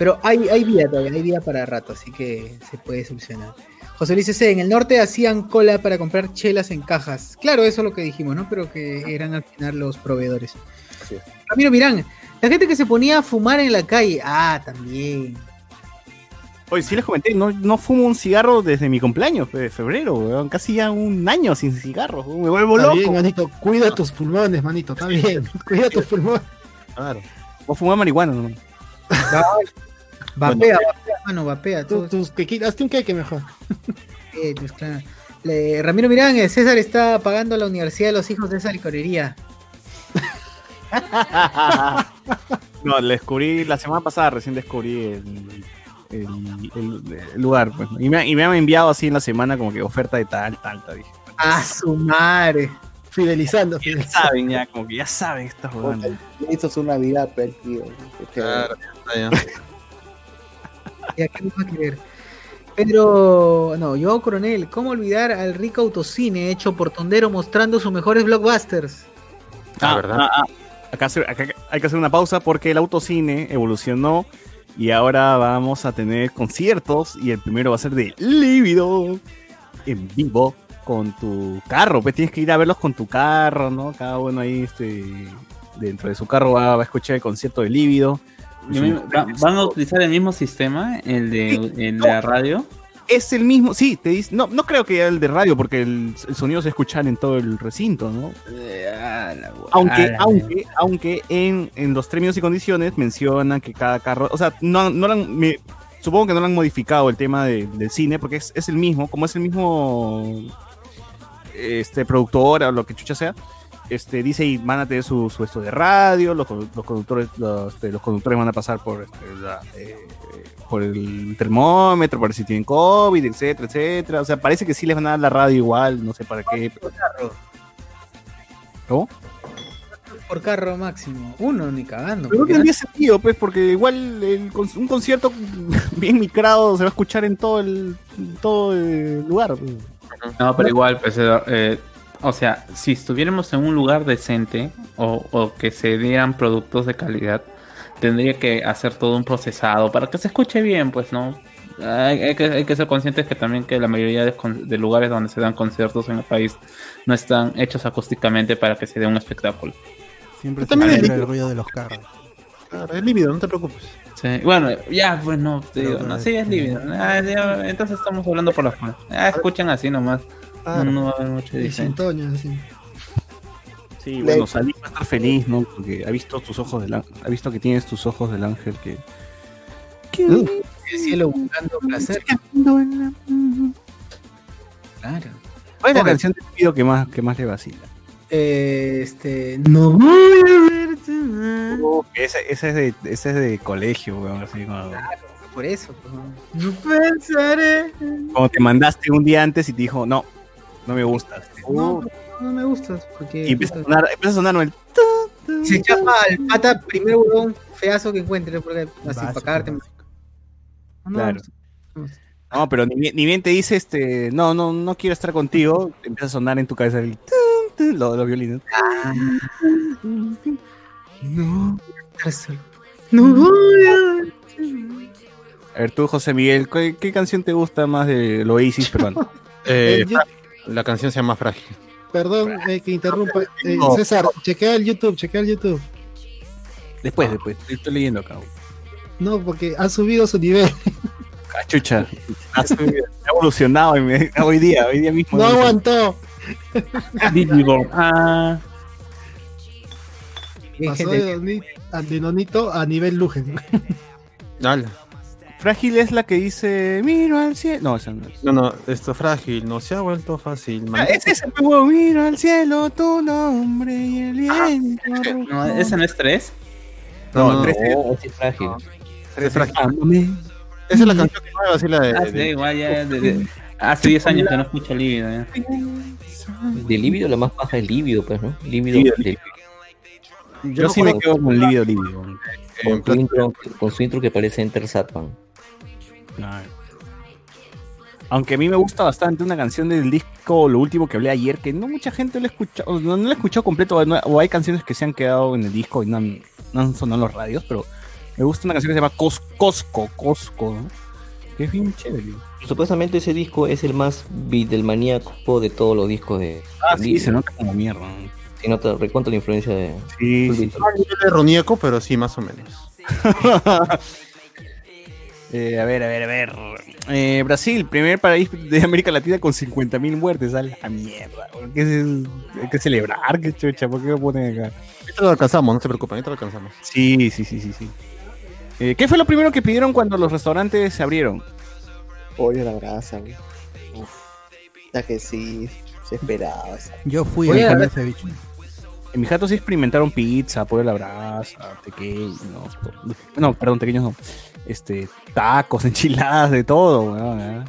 Pero hay, hay vida todavía, hay vida para rato, así que se puede solucionar. José Luis C. En el norte hacían cola para comprar chelas en cajas. Claro, eso es lo que dijimos, ¿no? Pero que eran al final los proveedores. Ramiro Mirán, la gente que se ponía a fumar en la calle. Ah, también. Oye, sí les comenté, no, no fumo un cigarro desde mi cumpleaños, de febrero, weón. Casi ya un año sin cigarros. Me vuelvo Está loco. bien, manito. Cuida tus pulmones, manito. Está bien. Cuida tus pulmones. Claro. Vos fumás marihuana, ¿no? Vapea, vapea, mano, vapea. Tú, tus quequitas, hazte un queque mejor. Eh, pues, claro. Le- Ramiro Mirán, eh, César está pagando la universidad de los hijos de esa licorería. No, le descubrí, la semana pasada recién descubrí el, el- el- el lugar, pues. Y me, y me han enviado así en la semana como que oferta de tal, tal, tal. Dije, A su madre. Fidelizando, ya fidelizando. saben ya, como que ya saben estas huevonas. Hizo su Navidad, pues, tío. Claro, ya está, ya. Ya, ¿qué más va a querer? Pedro, no, Joao Coronel, ¿cómo olvidar al rico autocine hecho por Tondero mostrando sus mejores blockbusters? Ah, ¿verdad? Acá, hace- acá hay que hacer una pausa porque el autocine evolucionó y ahora vamos a tener conciertos y el primero va a ser de Lívido en vivo con tu carro. Pues tienes que ir a verlos con tu carro, ¿no? Cada uno ahí este, dentro de su carro va, va a escuchar el concierto de Lívido. Y me- va- ¿Van a utilizar el mismo sistema, el de, la radio? Es el mismo, sí, te dice, no, no creo que el de radio porque el, el sonido se escucha en todo el recinto, ¿no? Aunque, la aunque, aunque en, en los términos y condiciones mencionan que cada carro, o sea, no, no lo han- me- supongo que no lo han modificado el tema de- del cine, porque es, es el mismo, como es el mismo este productor o lo que chucha sea, este dice y van a tener su, su esto de radio, los, los conductores, los, este, los conductores van a pasar por este, la, eh, por el termómetro, para ver si tienen COVID, etcétera, etcétera. O sea, parece que sí les van a dar la radio igual, no sé para qué. ¿Cómo? Por carro máximo. Uno ni cagando. Pero no tendría sentido, pues, porque igual el un concierto bien micrado se va a escuchar en todo el, en todo el lugar. pues. No, pero igual, pues, eh, o sea, si estuviéramos en un lugar decente o, o que se dieran productos de calidad, tendría que hacer todo un procesado para que se escuche bien, pues, ¿no? Hay, hay que, hay que ser conscientes que también que la mayoría de, lugares donde se dan conciertos en el país no están hechos acústicamente para que se dé un espectáculo. Siempre se También el- el ruido de los carros. Claro, es lívido, no te preocupes. Sí, Bueno, ya, pues no, te digo, no, sí, es lívido. Ah, ya, entonces estamos hablando por la fuera. Ah, escuchan así nomás. No, no va a haber mucha Y sin Toño, así. Sí, bueno, Salí va a estar feliz, ¿no? Porque ha visto tus ojos del ángel, ha visto que tienes tus ojos del ángel que. el cielo buscando placer. Claro. ¿Cuál es la canción de Pido que más, que más le vacila? Eh, este. No voy a verte más. ese, ese es de, ese es de colegio, weón. Así como, Por eso. pues, No pensaré. como te mandaste un día antes y te dijo, no, no me gustas. No, no me gustas. Porque. Y empieza a sonar, empieza a el Se chapa al pata primer huevón feazo que encuentre. Porque así, para cagarte. No, no, Claro. No, pero ni, bien- ni bien te dice, este, no, no, no quiero estar contigo, empieza a sonar en tu cabeza el tun, tun, los, los violines. No. No voy a. A ver, tú, José Miguel, ¿qué, qué canción te gusta más de lo Oasis peruano? Eh, Yu- la canción se llama Frágil. Perdón eh, que interrumpa. Eh, No. César, chequea el YouTube, chequea el YouTube. Después, después, estoy, estoy leyendo acá. No, porque ha subido su nivel. Cachucha, ha subido, ha evolucionado me- hoy día, hoy día mismo. No aguantó. Digiborn. Ah, Pasó de, Doni- a- de a nivel Lugen. Dale. Frágil es la que dice, miro al cielo. No, esa no es. No, no, esto frágil, no se ha vuelto fácil. Ah, man. es ese, huevo, miro al cielo tu nombre y el viento. no, ¿ese no es 3? No, no, tres- No, ese es frágil. es frágil. Ámame. Esa es la canción que más vacila de, Ah, de- sí, igual ya de- de- hace 10 años que no escucho Lívido. ya. De lívido, la más baja es lívido, pues, ¿no? Lívido. De- Yo sí me quedo con lívido, lívido. con, su intro, con su intro que parece Enter Satman. Aunque a mí me gusta bastante una canción del disco, lo último que hablé ayer, que no mucha gente lo ha escuchado, no, no lo ha escuchado completo, o no- o hay canciones que se han quedado en el disco y no han, no han sonado en los radios, pero me gusta una canción que se llama Cos- Cosco, Cosco, ¿no? que es bien chévere. Supuestamente ese disco es el más Beatlemaníaco de todos los discos de. Ah, sí, se nota como mierda. Se nota recuento la influencia de. Sí, sí. No erroníaco, pero sí, más o menos. Eh, a ver, a ver, a ver. Eh, Brasil, primer país de América Latina con 50.000 muertes. A la mierda. ¿Qué es Hay que celebrar, qué chucha. ¿Por qué me ponen acá? Ahorita lo alcanzamos, no se preocupen, ahorita lo alcanzamos. Sí, sí, sí, sí, sí. Eh, ¿Qué fue lo primero que pidieron cuando los restaurantes se abrieron? Pollo a la brasa, güey. Ya que sí, se esperaba. esa- Yo fui Oye, a ver. ceviche. En mis gatos sí experimentaron pizza, pollo a la brasa, pequeños. No, perdón, pequeños no. Este, tacos, enchiladas, de todo, weón, ¿eh?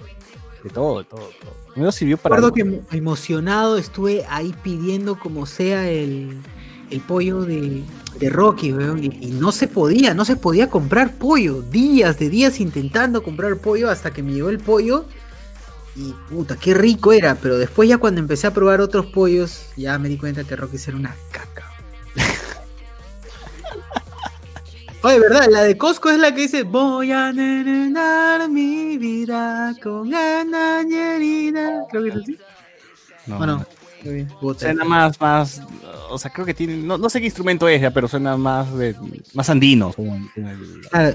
De todo, de todo, todo. No sirvió para. Recuerdo algo. que emo- emocionado estuve ahí pidiendo como sea el, el pollo de, de Rocky, weón, y, y no se podía, no se podía comprar pollo. Días de días intentando comprar pollo hasta que me llegó el pollo. Y puta, qué rico era. Pero después ya cuando empecé a probar otros pollos, ya me di cuenta que Rocky era una Oye, ¿verdad? La de Costco es la que dice Voy a envenenar mi vida con anañerina. Creo que es así. No, ¿O no? Suena más, más, o sea, creo que tiene, no, no sé qué instrumento es ya, pero suena más de, más andino. Ah,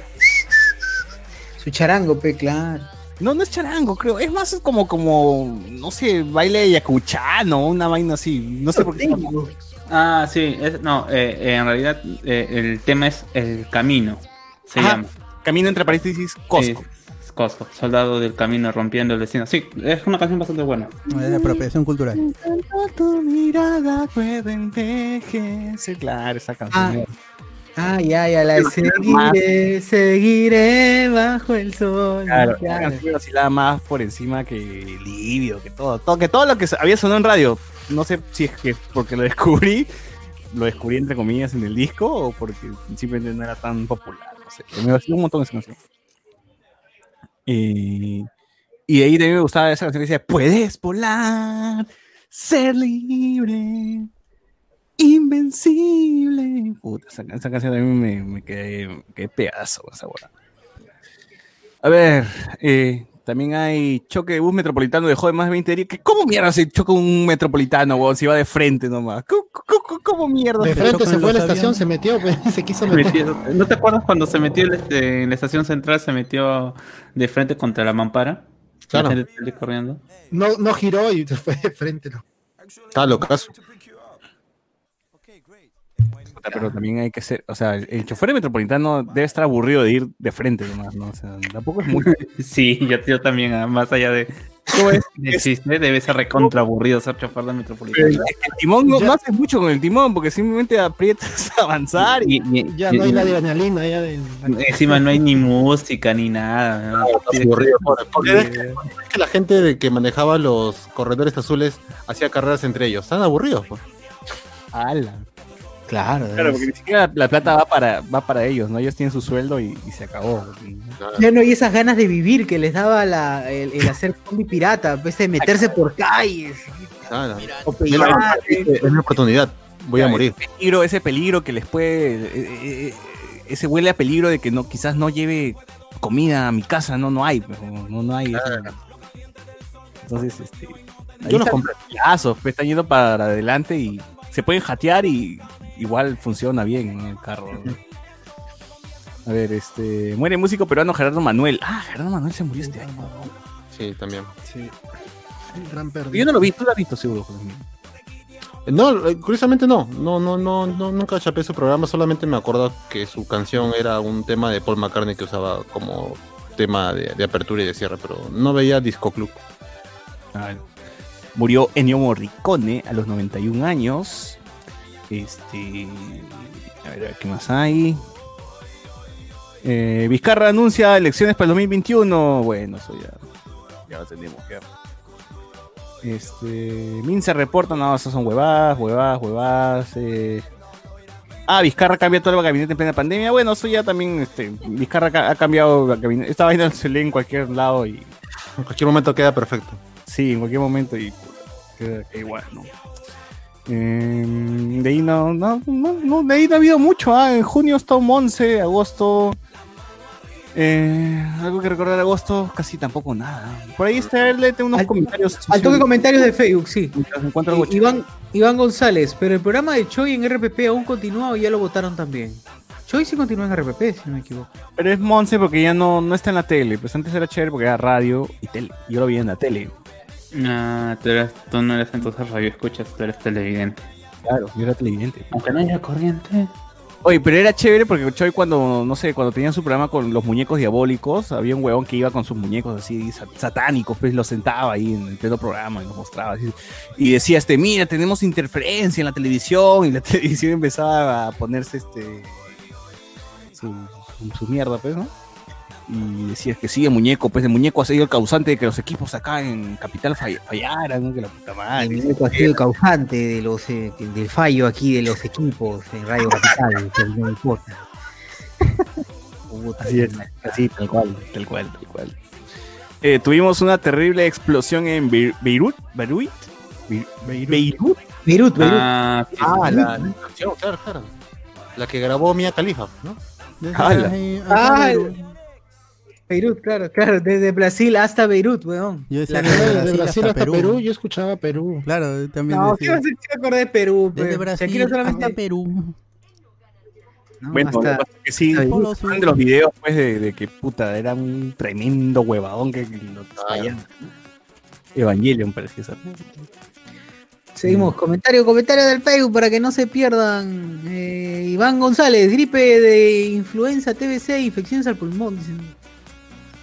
su charango, pe, claro. No, no es charango, creo, es más como, como, no sé, baile yacuchano, una vaina así, no sé por qué. Ah, sí, es- no, eh, eh, en realidad eh, el tema es el camino. Se Ajá, llama. Camino entre paréntesis, Costco. Es Costco, soldado del camino rompiendo el destino. Sí, es una canción bastante buena. Es de apropiación cultural. Tu mirada puede envejecer. Claro, esa canción. Ah, ya, ya, la seguiré, seguiré bajo el sol. Claro, Claro. la más por encima que Livio, que todo, todo, que todo lo que había sonado en radio. No sé si es que porque lo descubrí, lo descubrí entre comillas en el disco o porque simplemente no era tan popular. No sé, me vaciló un montón esa canción. Y, y de ahí también me gustaba esa canción que decía, puedes volar, ser libre, invencible. Puta, esa, esa canción también me, me quedé, me quedé pedazo esa hueá. A ver, eh, también hay choque de bus metropolitano dejó de más de 20 días. ¿Qué- ¿Cómo mierda se choca un metropolitano, weón? Si va de frente nomás. ¿Cómo, cómo- cómo mierda? De se frente se fue a la estación, aviones? se metió, pues, se quiso meter. metió- ¿No te acuerdas cuando se metió este, en la estación central? Se metió de frente contra la mampara. Claro. La corriendo. No, no giró y se fue de frente. ¿no? Está locazo. Puta, Pero también hay que ser, o sea, el, el chofer de metropolitano debe estar aburrido de ir de frente nomás, ¿no? O sea, tampoco es muy... Sí, yo, yo también, ah, más allá de. ¿Cómo es? Existe, debe ser recontra aburrido ser chofer de metropolitano. El, el timón no, no haces mucho con el timón porque simplemente aprietas a avanzar y, Ya no hay la adrenalina, ya. Encima no hay ni música ni nada. aburrido. Porque es que, es que la gente de que manejaba los corredores azules hacía carreras entre ellos. Están aburridos, pues. ¡Hala! Claro, Claro, porque ni siquiera la, la plata va para, va para ellos, ¿no? Ellos tienen su sueldo y, y se acabó. Ya no hay esas ganas de vivir que les daba la, el, el hacer zombie pirata, pues de meterse por calles. Nada. O Es pelear. la- es mi oportunidad. Voy a morir. Ese peligro, ese peligro que les puede. eh, eh, eh, ese huele a peligro de que no, quizás no lleve comida a mi casa, no, no hay. No, no hay. ese- Entonces, este. ahí Yo los compré. pues, están yendo para adelante y se pueden jatear y igual funciona bien ¿no? el carro. ¿no? A ver, este. Muere músico peruano Gerardo Manuel. Ah, Gerardo Manuel se murió este año. Sí, también. Sí. Gran pérdida. Yo no lo vi, tú lo has visto seguro, José. No, eh, curiosamente no. No, no, no, no, nunca chapé su programa, solamente me acuerdo que su canción era un tema de Paul McCartney que usaba como tema de, de apertura y de cierre, pero no veía Disco Club. Ah, Murió Ennio Morricone a los 91 años. Este. A ver, a ver, ¿qué más hay? Eh, Vizcarra anuncia elecciones para el 2021. Bueno, eso ya. Ya lo tenemos que. Este. Minza reporta, no, esas son huevadas, huevadas, huevadas. eh. Ah, Vizcarra cambia todo el gabinete en plena pandemia. Bueno, eso ya también. Este, Vizcarra ca- ha cambiado el gabinete. Esta vaina se lee en cualquier lado y. En cualquier momento queda perfecto. Sí, en cualquier momento y queda igual, ¿no? Eh, de ahí no, no, no, no, de ahí no ha habido mucho, ¿ah? En junio Stone 11, agosto Eh, algo que recordar agosto, casi tampoco nada. Por ahí está léete unos comentarios. Al toque comentarios de Facebook, sí. algo Iván, Iván González, pero el programa de Choi en RPP aún continúa o ya lo votaron también. Choi sí continúa en RPP, si no me equivoco. Pero es Monse porque ya no, no está en la tele. Pues antes era chévere porque era radio y tele. Yo lo vi en la tele. Ah, tú, eres- tú no eres entonces radio escuchas, tú eres televidente. Claro, yo era televidente. Aunque no haya corriente. Oye, pero era chévere porque Choi cuando, no sé, cuando tenían su programa con los muñecos diabólicos, había un huevón que iba con sus muñecos así sat- satánicos, pues los sentaba ahí en el pleno programa y los mostraba así. Y decía, este, mira, tenemos interferencia en la televisión y la televisión empezaba a ponerse este su, su, su mierda, pues, ¿no? Y decías que sí, el muñeco, pues el muñeco ha sido el causante de que los equipos acá en Capital fall- fallaran, ¿no? que la puta madre. El muñeco ha sido el causante de los, eh, del fallo aquí de los equipos en Radio Capital, que no importa. Así es, así, tal cual, tal cual, tal cual. Eh, tuvimos una terrible explosión en Be- Beirut, Beirut, Be- Beirut, Beirut, Beirut. Ah, Ah, la, la canción, claro, claro. La que grabó Mia Khalifa, ¿no? Ala. Ah, Beirut, claro, claro, desde Brasil hasta Beirut, weón. Yo decía desde de Brasil Brasil hasta hasta Perú. Perú, yo escuchaba Perú. Claro, también No, ¿qué decía. vas a decir? Me acordé de Perú, Desde pe. Brasil Shakira solamente hasta Perú. ¿no? Bueno, hasta- lo que pasa es que sí, fan de los videos, pues, de, de que puta, era un tremendo huevadón que que lo fallaban. Evangelion parecía ser. Seguimos, comentario, comentario del Facebook para que no se pierdan. Eh, Iván González, gripe de influenza, TBC, infecciones al pulmón. Dicen.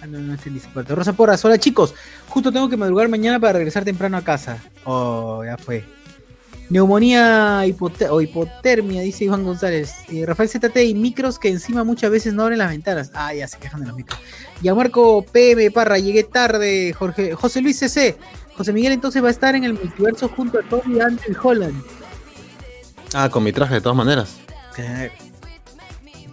Ah, no, no es el. Rosa Porras, hola chicos. Justo tengo que madrugar mañana para regresar temprano a casa. Oh, ya fue. Neumonía hipote- o hipotermia, dice Iván González. Eh, Rafael ZT y micros que encima muchas veces no abren las ventanas. Ah, ya se quejan de los micros. Y a Marco PM Parra, llegué tarde. Jorge, José Luis CC. José Miguel entonces va a estar en el multiverso junto a Toby Andrew Holland. Ah, con mi traje, de todas maneras.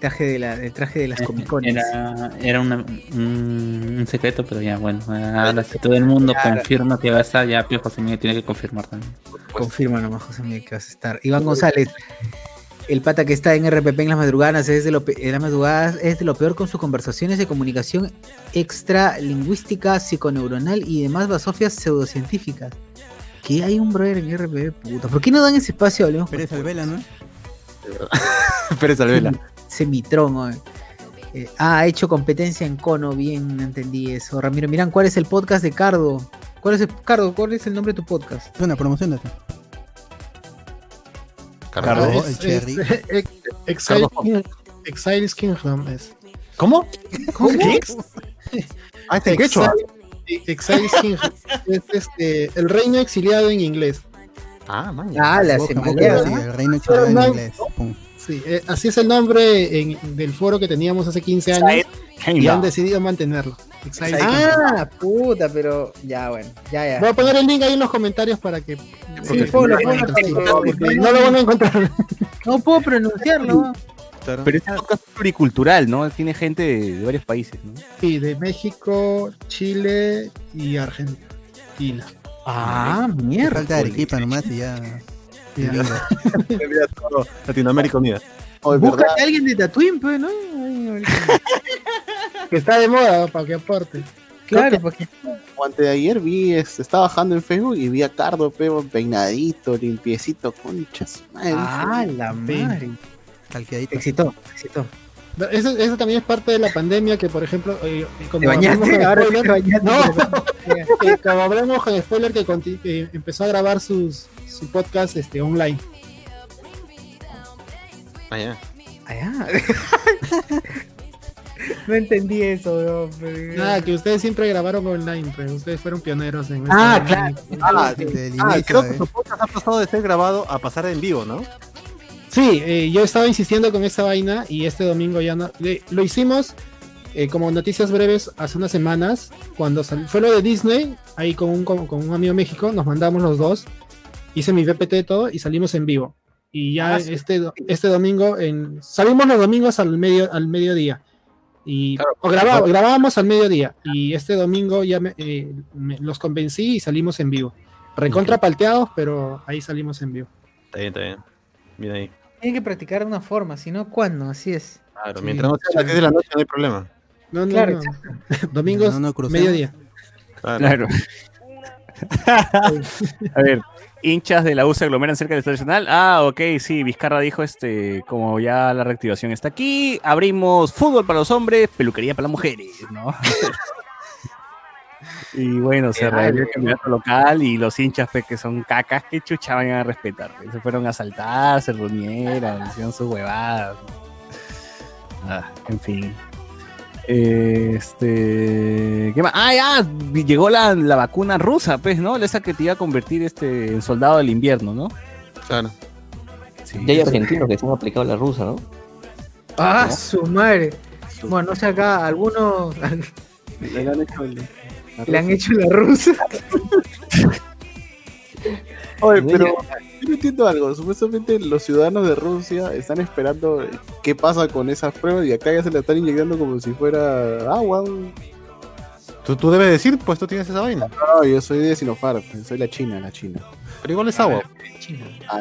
Traje de, la, el traje de las comicones. Era, era una- un, un secreto, pero ya bueno. Ahora si todo el mundo Claro. confirma que va a estar, ya Pio José Miguel tiene que confirmar también. Confirma nomás, José Miguel, que vas a estar. Iván González, el pata que está en RPP en las madrugadas, es de lo, en las madrugadas es de lo peor con sus conversaciones de comunicación extralingüística, psiconeuronal y demás basofias pseudocientíficas. Que hay un brother en RPP, puta. ¿Por qué no dan ese espacio? Hablemos Pérez Alvela, ¿no? Pérez Alvela. Semitrón, oye. Eh, ah, ha hecho competencia en Cono, bien entendí eso. Ramiro Mirán, ¿cuál es el podcast de Cardo? ¿Cuál es el, Cardo, ¿cuál es el nombre de tu podcast? Bueno, promocionate. Cardo. el Es- Cherry. es- ex- Exile King- Exiles Kingdom es. ¿Cómo? ¿Cómo? Ah, está en quechua. Exile- Exiles Kingdom es este, el reino exiliado en inglés. Ah, man. Ah, la ¿no? el reino exiliado en inglés. Pum. Sí, eh, así es el nombre en- del foro que teníamos hace 15 años y han decidido mantenerlo. Ah, puta, pero ya, bueno, ya, ya. Voy a poner el link ahí en los comentarios para que. Sí, porque no lo van a encontrar. No puedo pronunciarlo. Pero este podcast es pluricultural, ¿no? Tiene gente de, de varios países, ¿no? Sí, de México, Chile y Argentina. Ah, mierda. Falta Arequipa nomás y ya. todo Latinoamérica unida. Oh. Búscate a alguien de Tatooine, pues, ¿no? Que está de moda para que aporte. Claro, porque O antes de ayer vi, estaba bajando en Facebook y vi a Cardo Pebo peinadito, limpiecito, conchas. madre. Ah, la madre. Calqueadito. Excitó, excitó. Eso, eso también es parte de la pandemia que, por ejemplo, eh, como ¿Te bañaste? Ahora spoiler- te bañaste. No, que como hablamos con spoiler que, que empezó a grabar sus, su podcast este, online. Ah, ya. Allá. no entendí eso, pero- Nada, que ustedes siempre grabaron online, pero ustedes fueron pioneros en Ah, esto. claro. Ah, Desde el Ah, inicio, creo que eh. tu podcast ha pasado de ser grabado a pasar en vivo, ¿no? Sí, eh, yo estaba insistiendo con esa vaina y este domingo ya no. de- lo hicimos eh, como noticias breves hace unas semanas. Cuando sal- fue lo de Disney, ahí con un, con, con un amigo México, nos mandamos los dos. Hice mi PPT todo y salimos en vivo. Y ya Ah, este, este domingo, en, salimos los domingos al, medio, al mediodía. Y Claro, o grababa- grabábamos al mediodía. Y este domingo ya me, eh, me- los convencí y salimos en vivo. Recontra palteados, pero ahí salimos en vivo. Está bien, está bien. Mira ahí. Tienen que practicar de una forma, si no, ¿cuándo? Así es. Claro, Sí, mientras no sea a las 10 de la noche no hay problema. No, no, Claro, no. Domingos, No, mediodía. Claro. A ver, hinchas de la U se aglomeran cerca del Estadio Nacional. Ah, ok, sí, Vizcarra dijo este, como ya la reactivación está aquí, abrimos fútbol para los hombres, peluquería para las mujeres, ¿no? y bueno, se reabrió el campeonato local y los hinchas pues, que son cacas que chucha van a respetar. Se fueron a saltar, se reunieron, hicieron sus huevadas. Ah, en fin. Este. ¿Qué más? Ah, ya. Llegó la, la vacuna rusa, pues, ¿no? Esa que te iba a convertir este, en soldado del invierno, ¿no? Claro. Sí. Ya hay argentinos que se han aplicado la rusa, ¿no? Ah, su madre. Bueno, no sé acá, algunos Le han hecho el- la le han hecho la rusa. Oye, pero yo no entiendo algo. Supuestamente los ciudadanos de Rusia están esperando qué pasa con esas pruebas y acá ya se la están inyectando como si fuera agua. Tú, tú debes decir, pues tú tienes esa vaina. No, yo soy de Sinopharm, soy la china, la china. Pero igual es agua. Ah,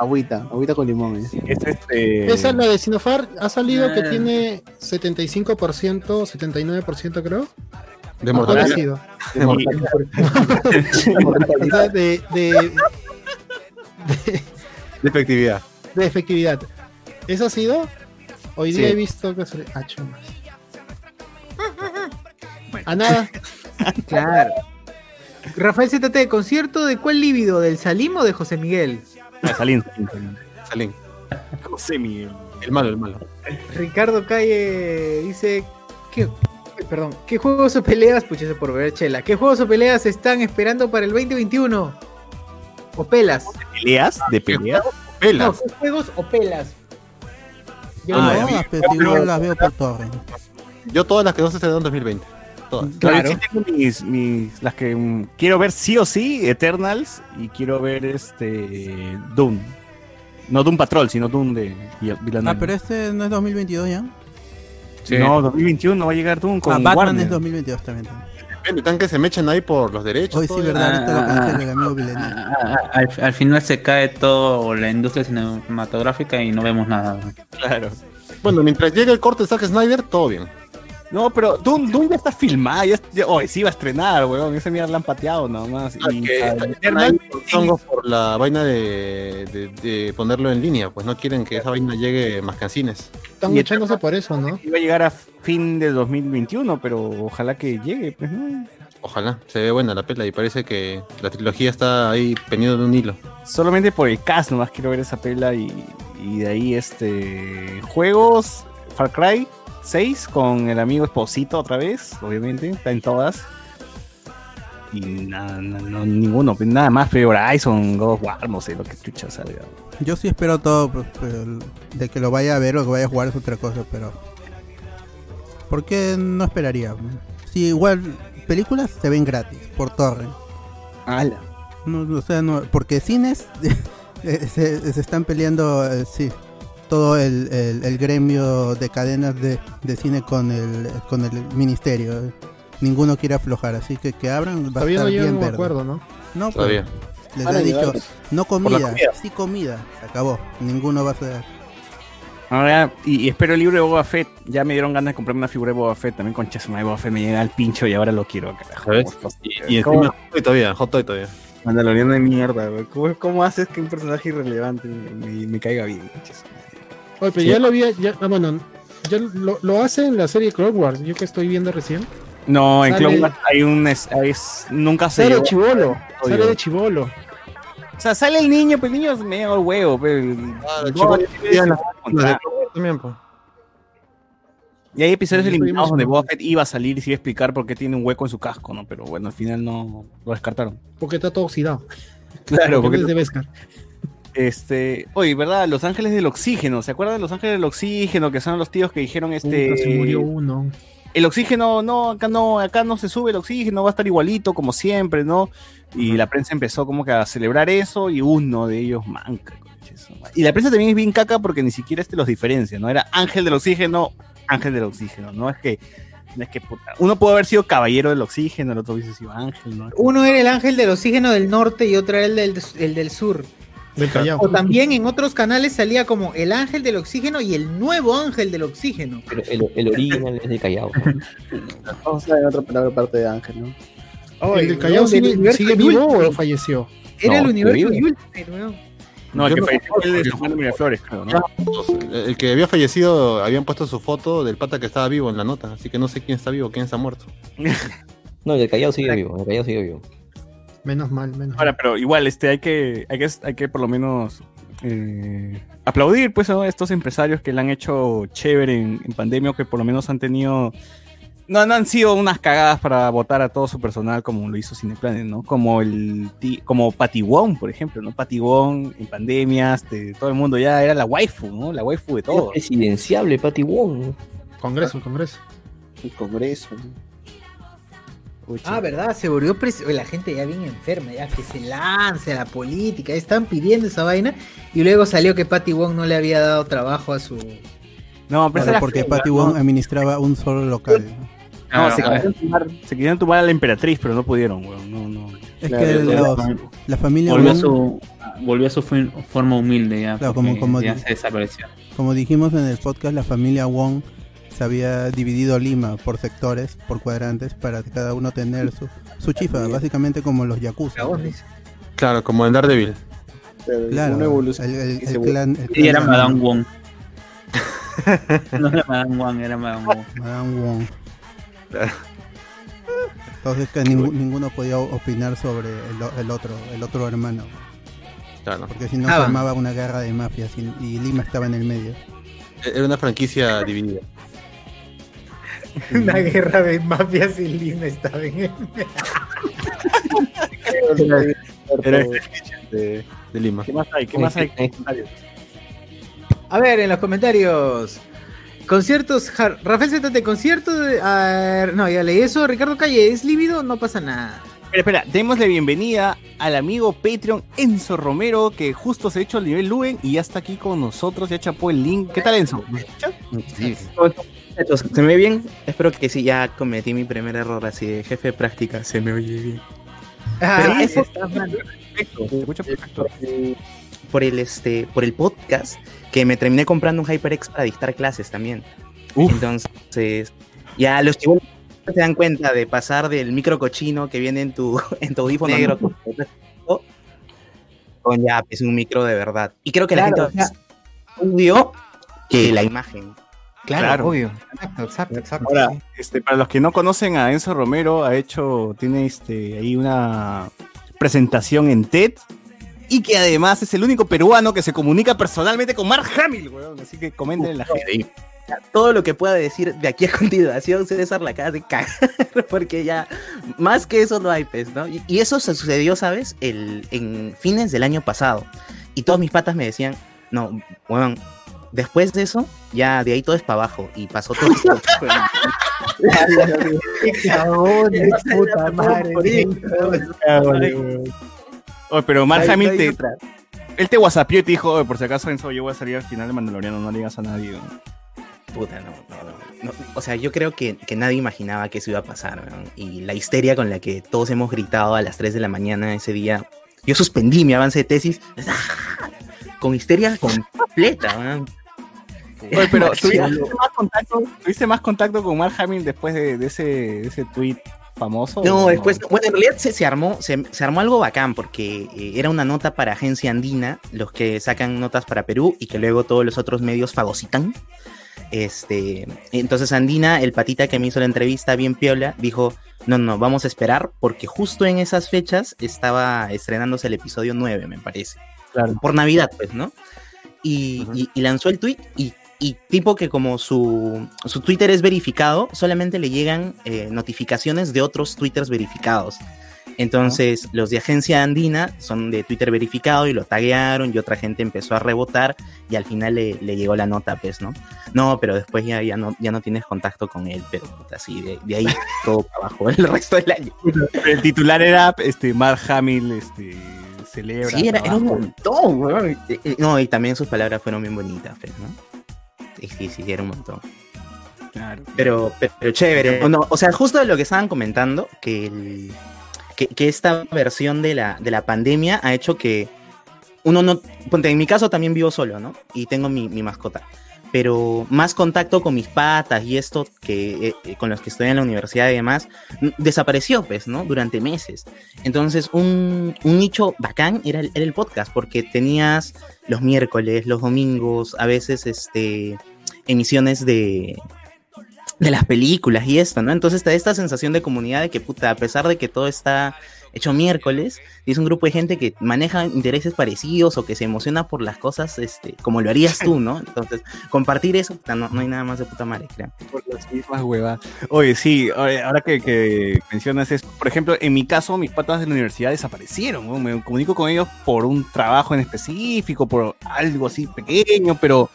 agüita, agüita con limón. ¿eh? Es este. Esa es la de Sinopharm. Ha salido que Ah. tiene 75%, 79% creo. De ¿Cuál ha mortalidad. sido? De sea, de, de, De efectividad. de efectividad. ¿Eso ha sido? Hoy Sí. día he visto que se... Ah, chumas. A nada. Claro. Rafael ZT, ¿concierto de cuál líbido? ¿Del Salim o de José Miguel? Ah, Salín. Salín. José Miguel. El malo, el malo. Ricardo Calle dice que perdón, ¿qué juegos o peleas? Pucha, eso por ver chela. ¿Qué juegos o peleas están esperando para el 2021? ¿O pelas? ¿Peleas? ¿De peleas? No, Pelas. ¿qué juegos o pelas? Yo Ah, no. no, pero igual las veo por torre. Yo todas las que no se estrenaron en 2020. Todas. Claro. sí tengo mis, mis- las que mm, quiero ver sí o sí, Eternals, y quiero ver este Doom. No Doom Patrol, sino Doom de Vill- Villanova. Ah, pero este no es 2022 ya. No, 2021 va a llegar Doom con ah, Batman Warner. es 2022 también. Depende, están que se mechan ahí por los derechos. Hoy sí, verdad, Ah, ah, el amigo Villeneuve. Ah, Al, al final se cae todo la industria cinematográfica y no vemos nada. Claro. Bueno, mientras llegue el corte de Zack Snyder, todo bien. No, pero Doom, Doom ya está filmada, ya, ya- oh, sí iba a estrenar, weón. Ese mierda la han pateado nomás. Y, Que ah, con hongos por la vaina de, de- de ponerlo en línea, pues no quieren que esa vaina llegue más cancines. Están Y echándose por eso, ¿no? iba a llegar a fin de 2021, pero ojalá que llegue, pues, ¿no? Ojalá, se ve buena la pela y parece que la trilogía está ahí pendiendo de un hilo. Solamente por el cast nomás quiero ver esa pela y, y de ahí este juegos Far Cry 6 con el amigo Esposito otra vez, obviamente, está en todas. Y nada, no, no, ninguno, nada más, pero Horizon, God of War, no sé lo que chucha salga. Yo sí espero todo, pues, pero de que lo vaya a ver o que vaya a jugar es otra cosa, pero... ¿Por qué no esperaría? Si igual películas se ven gratis, por torre. ¡Hala! No, o sea, no, porque cines se, se están peleando, eh, sí, todo el, el- el gremio de cadenas de, de cine con el, con el ministerio. Ninguno quiere aflojar, así que que abran va Todavía no estar bien un verde. acuerdo, ¿no? No, pues, Todavía. les han dicho, no comida, comida. sí comida, se acabó. Ninguno va a ser. Ahora, y, y espero el libro de Boba Fett. Ya me dieron ganas de comprarme una figura de Boba Fett. También con Chasma de Boba Fett me llega al pincho y ahora lo quiero, carajo. ¿Sabes? Y, y encima, Hot Toy todavía, Hot Toy todavía. Mandaloriano de mierda, güey. ¿Cómo, cómo haces que un personaje irrelevante me, me- me caiga bien? chas? Oye, pero Sí. ya lo vi, ya, ah, bueno, ya lo, lo hace en la serie Clone Wars, yo que estoy viendo recién. No, en Clone Wars hay un. Es, es- nunca se. Sale de chivolo, sale de chivolo. O sea, sale el niño, pero el niño me llega el huevo. Pero, Ah, No, es- es- también, pues. Y hay episodios Sí, eliminados donde Boba Fett iba a salir y se iba a explicar por qué tiene un hueco en su casco, ¿no? Pero bueno, al final no lo descartaron. Porque está todo oxidado. Claro, porque porque es de Beskar. Este, oye, ¿verdad? Los Ángeles del Oxígeno, ¿se acuerdan de los Ángeles del Oxígeno? Que son los tíos que dijeron este. Puta, se murió uno. El oxígeno, no, acá no, acá no se sube el oxígeno, va a estar igualito como siempre, ¿no? Y la prensa empezó como que a celebrar eso y uno de ellos manca. Y la prensa también es bien caca porque ni siquiera este los diferencia, ¿no? Era ángel del oxígeno, ángel del oxígeno, no es que, no es que puta, uno puede haber sido caballero del oxígeno, el otro hubiese sido ángel, ¿no? Uno era el ángel del oxígeno del norte y otro era el del, el del sur. Del Callao. O también en otros canales salía como el ángel del oxígeno y el nuevo ángel del oxígeno. Pero el, el original es de Callao. Vamos a ver otra palabra aparte de Ángel, ¿no? Oh, ¿El del Callao no, sigue, vivo o falleció? Era el universo vive. de Ultimate, weón. No, el Yo que no- falleció fue el de Juan de Miraflores, creo, ¿no? El que había fallecido, habían puesto su foto del pata que estaba vivo en la nota, así que no sé quién está vivo, quién está muerto. No, el de Callao sigue vivo, el de Callao sigue vivo. Menos mal, menos mal. Ahora, pero igual, este, hay que, hay que, hay que por lo menos eh, aplaudir pues a estos empresarios que la han hecho chévere en, en pandemia, o que por lo menos han tenido. No, no han sido unas cagadas para votar a todo su personal como lo hizo Cineplanet, ¿no? Como el como Patty Wong, por ejemplo, ¿no? Patty Wong en pandemias, este, todo el mundo ya era la waifu, ¿no? La waifu de Era todo. presidenciable, Patty Wong. Congreso, Congreso. El Congreso. Ah, ¿verdad? Se volvió la gente ya bien enferma, ya que se lance a la política, están pidiendo esa vaina y luego salió que Patty Wong no le había dado trabajo a su... No, pero Claro, porque Patty ¿no? Wong administraba un solo local. No, Ah, se, a tumbar, se quisieron tumbar a la emperatriz, pero no pudieron, weón. No, no. Es Claro, que los- la familia Volvió a Wong, su, volvió a su forma humilde ya. Claro, como- porque como ya di- se desapareció. como dijimos en el podcast, la familia Wong se había dividido Lima por sectores, por cuadrantes, para cada uno tener su, su chifa, básicamente como los yakuza. Claro, como en Daredevil. Claro, una evolución. el, el- clan, era Madame Wong. no era Madame Wong, era Madame Wong. Madame Wong. Entonces que ninguno podía opinar sobre el, otro, el otro hermano, Claro. porque si no Ah, se armaba una guerra de mafias y, y Lima estaba en el medio. Era una franquicia dividida. Una guerra de mafias y Lima estaba en el... Era de, de Lima. ¿Qué más hay? ¿Qué más hay? Comentarios. A ver, en los comentarios. Conciertos, Rafael Zetate, concierto de... ah, no, ya leí eso. Ricardo Calle, ¿es lívido? No pasa nada. Espera, espera, démosle bienvenida al amigo Patreon Enzo Romero, que justo se ha hecho el nivel Luen y ya está aquí con nosotros, ya chapó el link. ¿Qué tal, Enzo? Muchachos, ¿se me ve bien? Espero que sí, ya cometí mi primer error así de jefe de práctica, se me oye bien. Ah, Pero eso es está mal. Perfecto, por el este, por el podcast, que me terminé comprando un HyperX para dictar clases también. Entonces, ya los chicos se dan cuenta de pasar del micro cochino que viene en tu, en tu audífono No, negro con ya es un micro de verdad. Y creo que Claro, la o gente sea- audio que la imagen. Claro, Claro. obvio. Exacto, exacto, exacto. Ahora, este, para los que no conocen a Enzo Romero, ha hecho, tiene este, ahí una presentación en TED y que además es el único peruano que se comunica personalmente con Mark Hamill, weón. Así que comenten en la gente. todo lo que pueda decir de aquí a continuación, César la acaba de cagar, porque ya más que eso no hay, pues, ¿no? Y, y eso se sucedió, ¿sabes? El, en fines del año pasado. Y todos mis patas me decían, no, bueno, después de eso, ya de ahí todo es para abajo. Y pasó todo esto. Qué cagón, de puta madre. Oye, pero Mark Hamill te, él te whatsappió y te dijo, "Oye, por si acaso Enzo, yo voy a salir al final de Mandaloriano, no le digas a nadie. weón". Puta, no, no, no, no. O sea, yo creo que, que nadie imaginaba que eso iba a pasar, weón. Y la histeria con la que todos hemos gritado a las 3 de la mañana ese día. Yo suspendí mi avance de tesis con histeria completa, weón. Oye, pero ¿tuviste más, contacto, ¿tuviste más contacto con Mark Hamill después de, de ese, de ese tweet famoso? No, ¿O después, bueno, en realidad se, se armó, se, se armó algo bacán porque eh, era una nota para Agencia Andina, los que sacan notas para Perú y que luego todos los otros medios fagocitan. Este, entonces Andina, el patita que me hizo la entrevista bien piola, dijo, no, no, vamos a esperar porque justo en esas fechas estaba estrenándose el episodio 9, me parece. Por Navidad, pues, ¿no? Y, y- y lanzó el tweet y, y tipo que como su, su Twitter es verificado, solamente le llegan eh, notificaciones de otros Twitters verificados. Entonces, los de Agencia Andina son de Twitter verificado y lo taguearon y otra gente empezó a rebotar y al final le, le llegó la nota, pues, ¿no? No, pero después ya, ya, no, ya no tienes contacto con él, pero así, de, de ahí todo para abajo el resto del año. El titular era este, Mark Hamill este, celebra. Sí, era, era un montón, weón. Eh, eh, No, y también sus palabras fueron bien bonitas, pues, ¿no? Sí, sí, sí, era un montón. Claro. Pero, pero, chévere. O, no, o sea, justo de lo que estaban comentando, que, el- que, que esta versión de la, de la pandemia ha hecho que uno no, ponte, en mi caso también vivo solo, ¿no? Y tengo mi, mi mascota. Pero más contacto con mis patas y esto que eh, con los que estoy en la universidad y demás, desapareció, pues, ¿no? Durante meses. Entonces, un, un nicho bacán era el, era el podcast, porque tenías los miércoles, los domingos, a veces, este, emisiones de, de las películas y esto, ¿no? Entonces te da esta sensación de comunidad de que, puta, a pesar de que todo está hecho miércoles, es un grupo de gente que maneja intereses parecidos o que se emociona por las cosas, este, como lo harías tú, ¿no? Entonces, compartir eso, no, no hay nada más de puta madre, creo. Por las mismas huevas. Oye, sí, ahora que, mencionas esto, por ejemplo, en mi caso, mis patas de la universidad desaparecieron. Me comunico con ellos por un trabajo en específico, por algo así pequeño, pero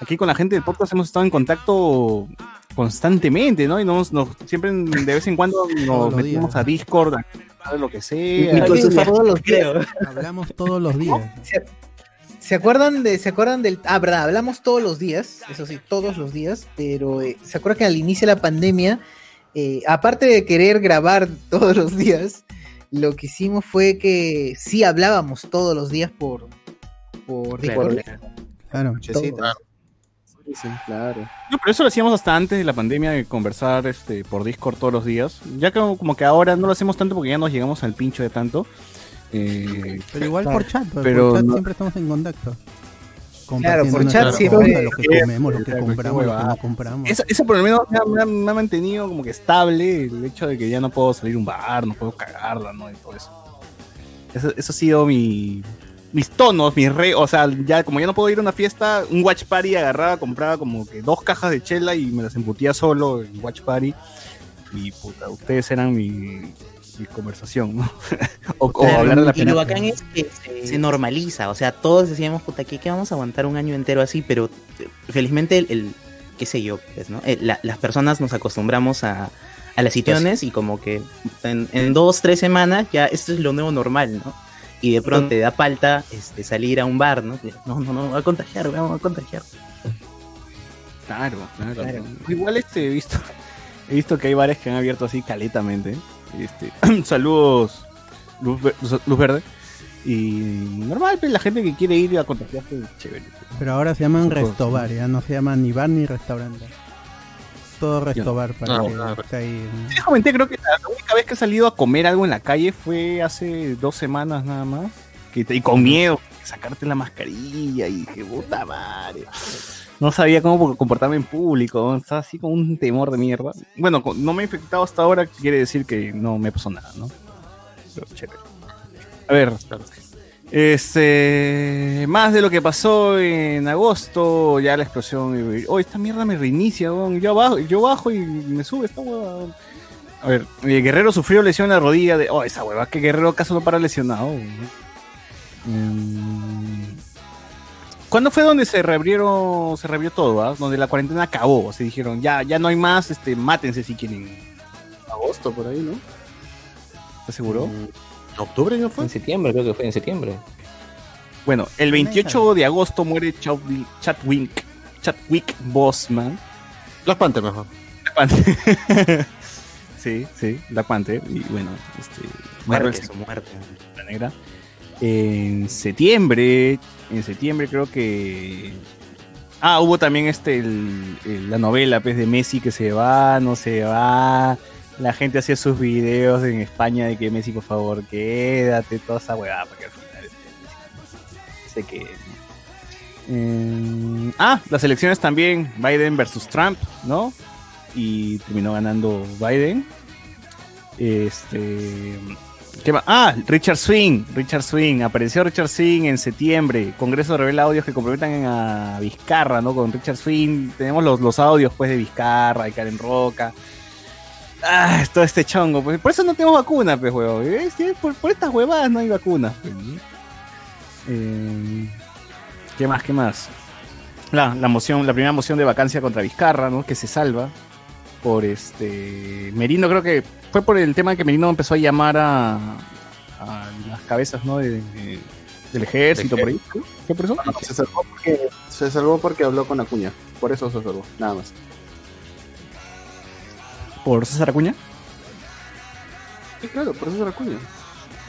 aquí con la gente del podcast hemos estado en contacto constantemente, ¿no? Y nos, nos- siempre de vez en cuando nos metimos a Discord, a lo que sea. Y con sus todos los días. Hablamos todos los días. ¿Se, se acuerdan de, se acuerdan del, ah, verdad, hablamos todos los días, eso sí, todos los días, pero eh, se acuerdan que al inicio de la pandemia, eh, aparte de querer grabar todos los días, lo que hicimos fue que sí hablábamos todos los días por, por Discord. Claro. Todos. Sí, claro. No, pero eso lo hacíamos hasta antes de la pandemia, de conversar este, por Discord todos los días. Ya que como que ahora no lo hacemos tanto porque ya nos llegamos al pincho de tanto. Eh, Pero igual por chat, pero por chat no- siempre estamos en contacto. Claro, por chat siempre- Lo que comemos, lo que compramos, lo que huevada. no compramos. Eso, eso por lo menos me ha, me ha- me ha mantenido como que estable el hecho de que ya no puedo salir a un bar, no puedo cagarla, ¿no? Y todo eso. Eso, eso ha sido mi, mis tonos, mis re... O sea, ya como ya no puedo ir a una fiesta, un watch party agarraba, compraba como que dos cajas de chela y me las embutía solo en watch party. Y puta, ustedes eran mi, mi conversación, ¿no? o, hablar de la y lo película. bacán es que se, se normaliza, o sea, todos decíamos, puta, ¿qué, qué vamos a aguantar un año entero así? Pero eh, felizmente el, el- qué sé yo, pues, ¿no? El- la- las personas nos acostumbramos a, a las situaciones y como que en, en dos, tres semanas ya esto es lo nuevo normal, ¿no? Y de pronto te da falta este, salir a un bar, ¿no? No, no, no, va a contagiar, vamos a contagiar. Claro, claro. Claro. Igual este he visto, he visto que hay bares que han abierto así caletamente. Este, saludos, luz, Ver- Luz Verde. Y normal, pues, la gente que quiere ir a contagiarse, chévere. Pero ahora se llaman restobar, ya no se llaman ni bar ni restaurante. Todo restobar para No, que no, esté ahí. Sí, comenté, creo que la única vez que he salido a comer algo en la calle fue hace dos semanas nada más. Que, y con miedo, sacarte la mascarilla y que puta madre. No sabía cómo comportarme en público, estaba así con un temor de mierda. Bueno, no me he infectado hasta ahora, quiere decir que no me pasó nada, ¿no? Pero chévere. A ver, este, más de lo que pasó en agosto, ya la explosión. Oh, esta mierda me reinicia, yo bajo, yo bajo y me sube esta hueva. A ver, eh, Guerrero sufrió lesión en la rodilla de. Oh, esa hueva, que Guerrero acaso no para lesionado. Em, ¿Cuándo fue donde se reabrieron, se reabrió todo, ah? Donde la cuarentena acabó, se dijeron, ya, ya no hay más, este, mátense si quieren. Agosto, por ahí, ¿no? ¿Estás seguro? ¿Octubre no fue? En septiembre, creo que fue en septiembre. Bueno, el 28 de agosto muere Chadwick, Chadwick, Chadwick Boseman. Black Panther mejor. Black Panther. sí, sí, Black Panther. Y bueno, este. Muerte, Marvel su muerte. La negra. En septiembre, en septiembre creo que. Ah, hubo también este el- el- la novela pues, de Messi que se va, no se va. La gente hacía sus videos en España de que Messi, por favor, quédate, toda esa huevada, porque al final sé que. Eh, ah, las elecciones también, Biden versus Trump, ¿no? Y terminó ganando Biden. Este. ¿Qué? Ah, Richard Swing. Richard Swing. Apareció Richard Swing en septiembre. Congreso revela audios que comprometan a Vizcarra, ¿no? Con Richard Swing. Tenemos los, los audios, pues, de Vizcarra y Karen Roca. Ah, todo este chongo. Pues, por eso no tenemos vacuna, pues, Por, por estas huevadas no hay vacuna. pues. Eh, ¿Qué más? ¿Qué más? La, la moción, la primera moción de vacancia contra Vizcarra, ¿no? Que se salva por este Merino, creo que fue por el tema que Merino empezó a llamar a, a las cabezas, ¿no? De- de- del ejército, por ahí. ¿Fue por eso? No, se salvó porque se salvó porque habló con Acuña. Por eso se salvó, nada más. ¿Por César Acuña? Sí, claro, por César Acuña.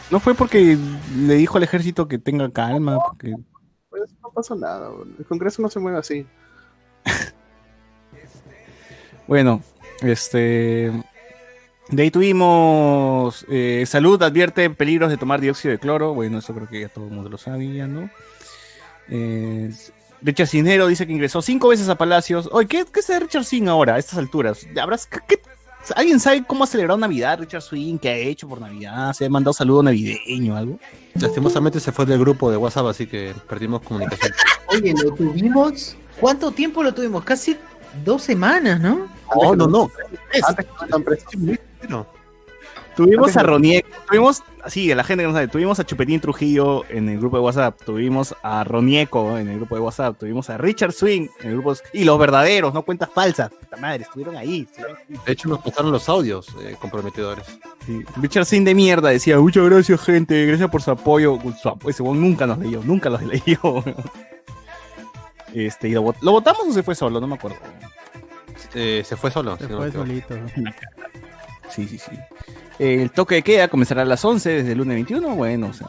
No fue porque le dijo al ejército que tenga calma, porque Pues no pasó nada, bro. el Congreso no se mueve así. Bueno, este. De ahí tuvimos. eh, salud advierte peligros de tomar dióxido de cloro. Bueno, eso creo que ya todo el mundo lo sabía, ¿no? Eh, Richard Cisnero dice que ingresó cinco veces a Palacios. Oye, ¿qué, qué es de Richard Sin ahora, a estas alturas? ¿Habrás, qué- ¿Alguien sabe cómo ha celebrado Navidad, Richard Swing? ¿Qué ha hecho por Navidad? ¿Se ha mandado saludo navideño o algo? Lastimosamente se fue del grupo de WhatsApp, así que perdimos comunicación. Oye, lo tuvimos. ¿Cuánto tiempo lo tuvimos? Casi dos semanas, ¿no? No, no, no. Antes que no. Tuvimos a Ronieco, tuvimos, sí, a la gente que no sabe, tuvimos a Chupetín Trujillo en el grupo de WhatsApp, tuvimos a Ronieco en el grupo de WhatsApp, tuvimos a Richard Swing en el grupo de- y los verdaderos, no cuentas falsas, puta madre, estuvieron ahí. De hecho, nos pasaron los audios eh, comprometedores. Sí. Richard Swing de mierda decía, muchas gracias gente, gracias por su apoyo. Ese nunca nos leyó, nunca los leyó. Este, y lo, ¿lo votamos o se fue solo? No me acuerdo. Eh, se fue solo. Se si fue solito. Sí, sí, sí. El toque de queda comenzará a las 11 desde el lunes 21. Bueno, o sea,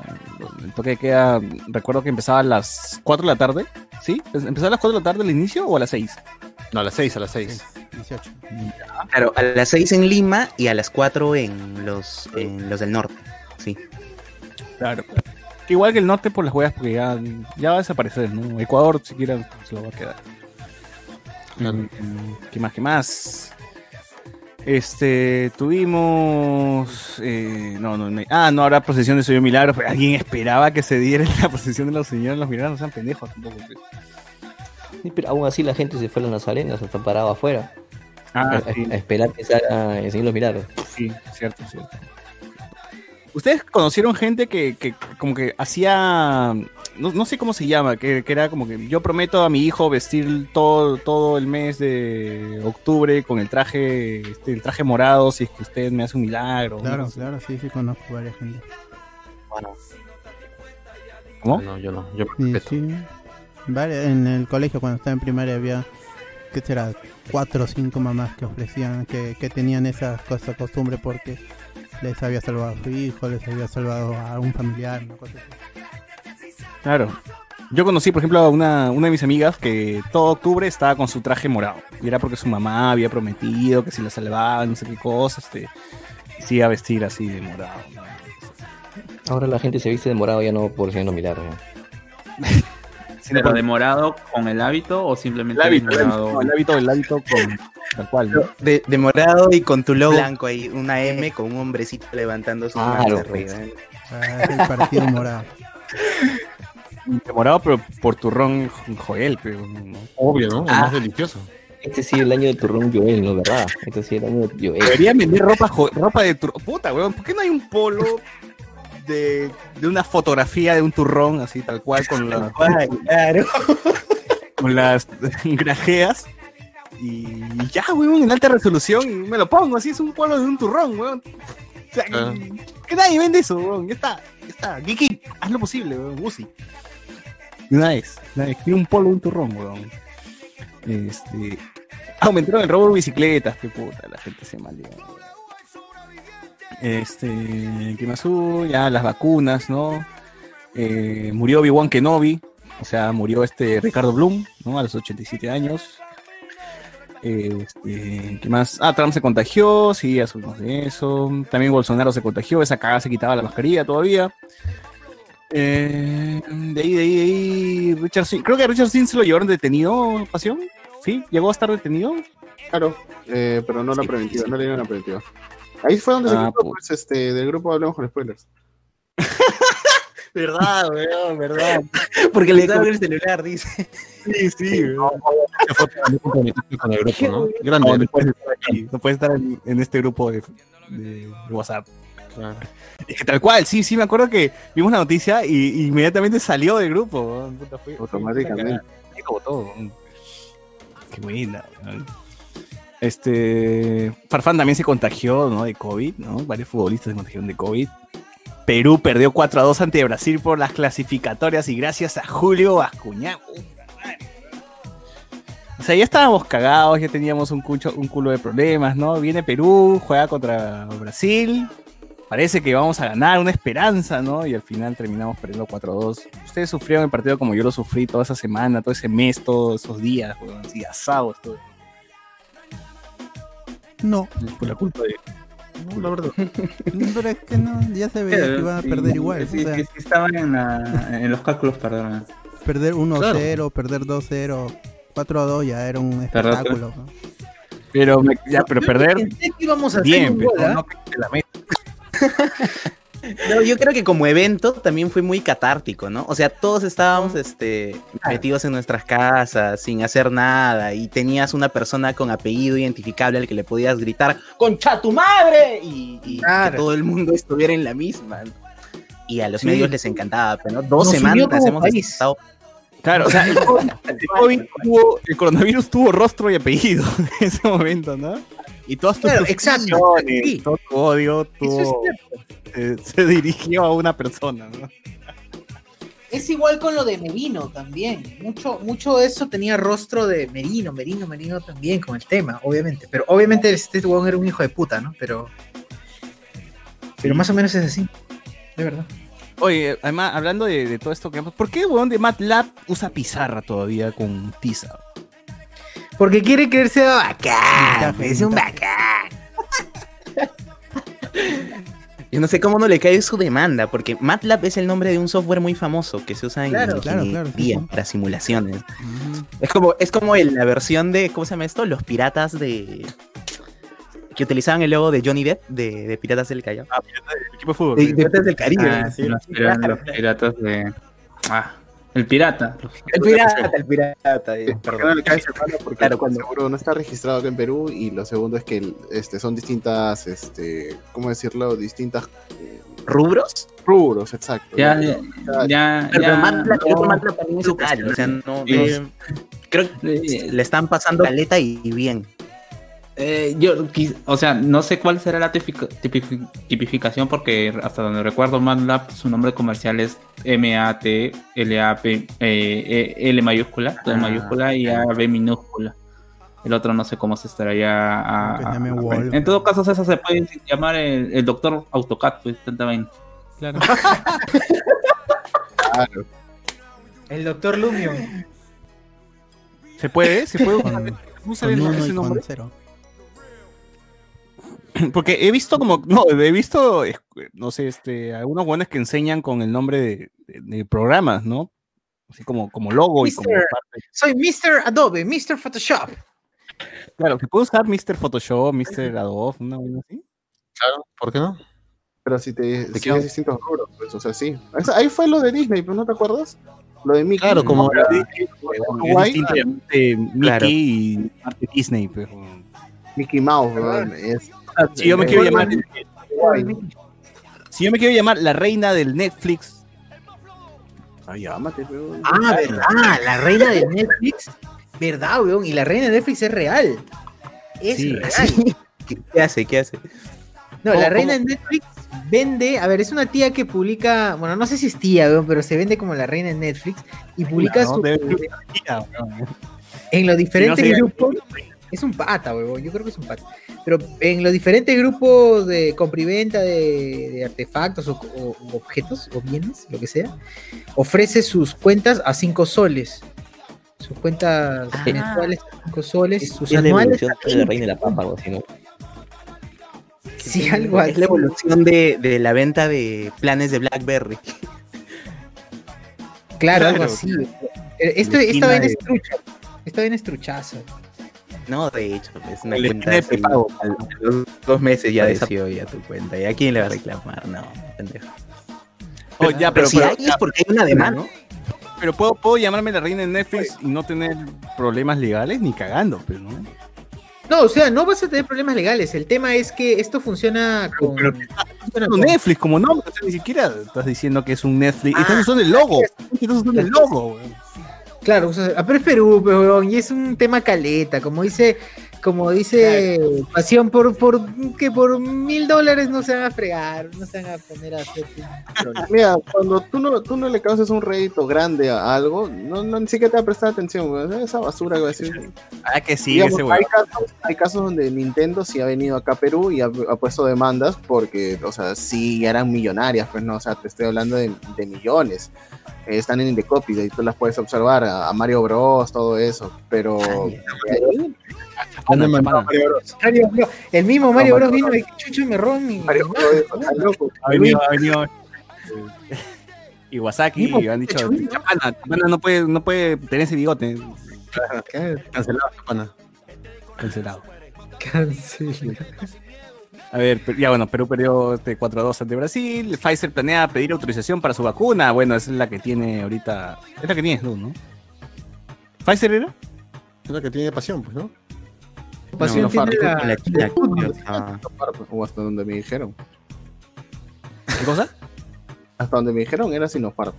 el toque de queda, recuerdo que empezaba a las 4 de la tarde. ¿Sí? ¿Empezaba a las 4 de la tarde el inicio o a las 6? No, a las 6, a las 6. 18. Claro, a las 6 en Lima y a las 4 en los, en los del norte. Sí. Claro. Igual que el norte por las huevas, porque ya, ya va a desaparecer, ¿no? Ecuador siquiera se lo va a quedar. Mm, ¿Qué más? ¿Qué más? Este, tuvimos. eh, no, no, no. Ah, no habrá procesión de Señor Milagro. pero ¿Alguien esperaba que se diera la procesión de los señores? Los milagros no sean pendejos tampoco. pues. Sí, pero aún así la gente se fue a las Nazarenas, se está parado afuera. Ah, a, sí. a esperar que salga el Señor los Milagros. Sí, cierto, cierto. ¿Ustedes conocieron gente que, que como que hacía, no, no sé cómo se llama, que, que era como que yo prometo a mi hijo vestir todo, todo el mes de octubre con el traje, este, el traje morado si es que usted me hace un milagro? Claro, no claro, sí, sí, conozco varias gente. ¿Cómo? No, yo no. Yo Sí, sí. En el colegio cuando estaba en primaria había, ¿qué será? Cuatro o cinco mamás que ofrecían, que, que tenían esa cosa, costumbre porque les había salvado a su hijo, les había salvado a un familiar, una cosa así. Claro. Yo conocí, por ejemplo, a una, una de mis amigas que todo octubre estaba con su traje morado. Y era porque su mamá había prometido que si la salvaba, no sé qué cosas, este, se iba a vestir así de morado. ¿no? Ahora la gente se viste de morado ya no por Milagros. ya. ¿Pero de morado con el hábito o simplemente El hábito, de el morado? hábito, el hábito, el hábito con tal cual. ¿no? De, de morado y con tu logo blanco ahí, una M con un hombrecito levantando sus manos Claro, arriba. Ah, es el partido morado. De morado, pero por turrón Joel, pero no. Obvio, ¿no? Ah. Es más delicioso. Este sí es el año de turrón Joel, ¿no? ¿Verdad? Este sí es el año de Joel. Deberían vender ropa, ropa de turrón. Puta, weón, ¿por qué no hay un polo de, de una fotografía de un turrón así tal cual con, la- Claro. con las grajeas? Y ya, weón, en alta resolución y me lo pongo, así es un polo de un turrón, weón. O sea, Ah. que, que nadie vende eso, weón. Ya está, ya está. Geeky, haz lo posible, weón, Gucci. Una vez, una vez, un polo de un turrón, weón. Este. Aumentaron el robo de bicicletas, qué puta, la gente se malió. Este, ¿qué más hubo? Ya las vacunas, ¿no? Eh, murió Obi-Wan Kenobi, o sea, murió este Ricardo Bloom, ¿no? A los 87 años. Este, ¿qué más? Ah, Trump se contagió, sí, ya subimos de eso. También Bolsonaro se contagió, esa cagada se quitaba la mascarilla todavía. Eh, de ahí, de ahí, de ahí, Richard Sin- creo que a Richard Sin se lo llevaron detenido, Pasión. ¿Sí? ¿Llegó a estar detenido? Claro, eh, pero no la preventiva, no le dieron la preventiva. Ahí fue donde Ah, se quitó, pues, este, del grupo Hablemos con Spoilers. Verdad, weón, verdad. Porque le daban el celular, dice. Sí, sí, weón. Con el grupo, ¿no? No, Grande. no puedes estar aquí, no puedes estar en, en este grupo de, de WhatsApp. Claro. Es que tal cual, sí, sí, me acuerdo que vimos la noticia y, y inmediatamente salió del grupo. Puta, fue- Automáticamente. como todo. Qué buena. Este. Farfán también se contagió, ¿no? De COVID, ¿no? Varios futbolistas se contagiaron de COVID. Perú perdió 4 a 2 ante Brasil por las clasificatorias y gracias a Julio Bascuñán. O sea, ya estábamos cagados, ya teníamos un, cucho- un culo de problemas, ¿no? Viene Perú, juega contra Brasil, parece que vamos a ganar, una esperanza, ¿no? Y al final terminamos perdiendo 4-2. Ustedes sufrieron el partido como yo lo sufrí toda esa semana, todo ese mes, todos esos días, weón, así asados, todo. No. Por la culpa de. No, la verdad. Pero es que no, ya se veía que iban a perder igual. Sí, o sea, que sí estaban en, la- en los cálculos, perdón. perder 1-0, Claro. perder 2-0, 4-2 ya era un espectáculo. ¿no? Pero, me- ya, pero perder. Pensé que íbamos a hacer Bien, un pero gol, ¿ah? no que la meta. No, yo creo que como evento también fue muy catártico, ¿no? O sea, todos estábamos este, metidos en nuestras casas, sin hacer nada, y tenías una persona con apellido identificable al que le podías gritar, ¡Concha tu madre! Y, y que todo el mundo estuviera en la misma. ¿no? Y a los Sí. medios les encantaba, pero ¿no? Dos Nos semanas hemos país. estado. Claro, o sea, el, COVID, el COVID tuvo- el coronavirus tuvo rostro y apellido en ese momento, ¿no? Y todas tus Claro, exacto, sí. todo tu odio es eh, se dirigió a una persona, ¿no? Es igual con lo de Merino también. Mucho, mucho de eso tenía rostro de Merino, Merino, Merino también con el tema, obviamente. Pero obviamente este huevón era un hijo de puta, ¿no? Pero. Pero más o menos es así. De verdad. Oye, además, hablando de, de todo esto que ¿por qué weón de MATLAB usa pizarra todavía con tiza? Porque quiere creerse bacán. Es un bacán. Yo no sé cómo no le cae su demanda, porque MATLAB es el nombre de un software muy famoso que se usa en Claro, claro, claro, para simulaciones. Es como, es como el- la versión de, ¿cómo se llama esto? Los piratas de... Que utilizaban el logo de Johnny Depp, de, de Piratas del Callao. Ah, el equipo de fútbol. De, de Piratas del Caribe. Ah, sí, los, pira- los piratas de. Ah, el pirata. El pirata, el pirata. eh, ¿Por qué perdón. no le cae ese palo? Porque Claro, cuando- seguro no está registrado acá en Perú y lo segundo es que este, son distintas, este, ¿cómo decirlo? Distintas eh, ¿Rubros? rubros, exacto. Ya, ya, ya. Pero ya, el otro. MATLAB también es local, o sea, no... Creo que le están pasando caleta y, y bien. Eh, yo, o sea, no sé cuál será la tipific- tipifi- tipificación porque hasta donde recuerdo MATLAB, su nombre comercial es M-A-T-L-A-P, eh, E- L mayúscula, L Ah, mayúscula y A B minúscula. El otro no sé cómo se estará ya. a- a- a- en todo caso, César se puede llamar el, el doctor AutoCAD, pues tanta vaina. Claro. Claro. El doctor Lumion. ¿Se puede? ¿Se puede usar, ese nombre? cero. Porque he visto como, no, he visto, no sé, este, algunos buenos que enseñan con el nombre de, de- de programas, ¿no? Así como, como logo y como parte. Soy Mr. Adobe, Mr. Photoshop. Claro, que puede usar Mr. Photoshop, Mr. Adobe, una vaina así. Claro, ¿por qué no? Pero si te ¿De si distintos rubros, pues, o sea, sí. Ahí fue lo de Disney, pero ¿no te acuerdas? Lo de Mickey. Claro, como No, la- Mickey, y parte Disney, pero. Mickey Mouse, weón, es- Si yo me quiero llamar, si yo me quiero llamar la reina del Netflix, Ah, llámate, weón. Ah, verdad, la reina de Netflix. Verdad, weón. Y la reina de Netflix es real. Es Sí, real. ¿Qué hace? ¿Qué hace? No, ¿Cómo- la reina de Netflix vende, a ver, es una tía que publica, bueno, no sé si es tía, weón, pero se vende como la reina de Netflix y publica ¿no? su- tía, en los diferentes sería- grupos. Es un pata, weón, yo creo que es un pata. Pero en los diferentes grupos de compra y venta de, de artefactos o, objetos o bienes, lo que sea, ofrece sus cuentas a 5 soles. Sus cuentas Ah. mensuales a 5 soles, sus Es la anuales. evolución de la reina de la algo así, ¿no? Sí, algo Es la así. evolución de, de la venta de planes de BlackBerry. Claro, algo así. Eh, Esto, esta vaina de- es trucha. Esta vaina es truchaza. No, de hecho, es una cuenta de los dos meses ya desapareció ya tu cuenta. ¿Y a quién le va a reclamar? No, pendejo. Oh, ya, Pero, pero, si pero- hay es porque hay una demanda, ¿no? pero puedo, puedo llamarme la reina de Netflix y no tener problemas legales ni cagando, pero no. No, o sea, no vas a tener problemas legales. El tema es que esto funciona con. pero- funciona Es un con- Netflix como nombre, o sea, ni siquiera estás diciendo que es un Netflix, estás usando el logo, estás usando el logo, weón. Claro, o sea, ah, pero es Perú, pero, weón, y es un tema caleta. Como dice como dice Pasión, por, por que por mil dólares no se van a fregar, no se van a poner a hacer. Mira, cuando tú no, tú no le causas un rédito grande a algo, no, no ni siquiera te va a prestar atención, weón. esa basura que va a decir. Ah, que sí, Digamos, ese hay, casos, hay casos donde Nintendo sí ha venido acá a Perú y ha, ha puesto demandas porque, o sea, sí eran millonarias, pues no, o sea, te estoy hablando de, de millones. Eh, están en The Copy y tú las puedes observar a, a Mario Bros, todo eso, pero de ahí, han demandado a Mario Bros. Mario Bros. El mismo Mario No, Bros Mario vino y chucho me robó mi. Mario Bros, está loco. Ha venido, ha venido. Iwasaki, Mismo han dicho. Chapana, Chapana no puede, no puede tener ese bigote. Cancelado, pana. Cancelado. Cancel. A ver, ya bueno, Perú perdió este 4-2 ante Brasil. Pfizer planea pedir autorización para su vacuna. Bueno, esa es la que tiene ahorita. Es la que tienes tú, ¿no? ¿Pfizer era? Es la que tiene pasión, pues, ¿no? Pasión No, tiene Farco. la- La China, estaba- O hasta donde me dijeron. ¿Qué cosa? Hasta donde me dijeron era Sinopharm.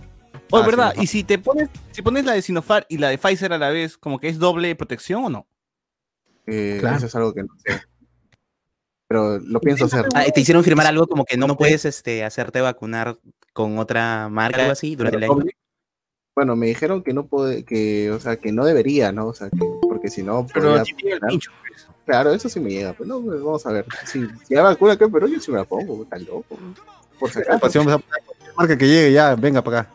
Oh, Ah, ¿verdad? Sinopharm. Y si te pones, si pones la de Sinopharm y la de Pfizer a la vez, como que es doble protección o no? Eh, Claro. Eso es algo que no sé. Pero lo pienso hacer. Ah, te hicieron firmar algo como que no puedes este, hacerte vacunar con otra marca o algo así durante el año. Bueno, me dijeron que no puede, que, o sea, que no debería, ¿no? O sea, que, porque si no, Pero el pincho. pues. Claro, eso sí me llega, pero no, pues, vamos a ver. Si, si hay vacuna acá, pero yo sí me la pongo, está loco. Por si acaso. Pasión, a marca que llegue ya, venga para acá.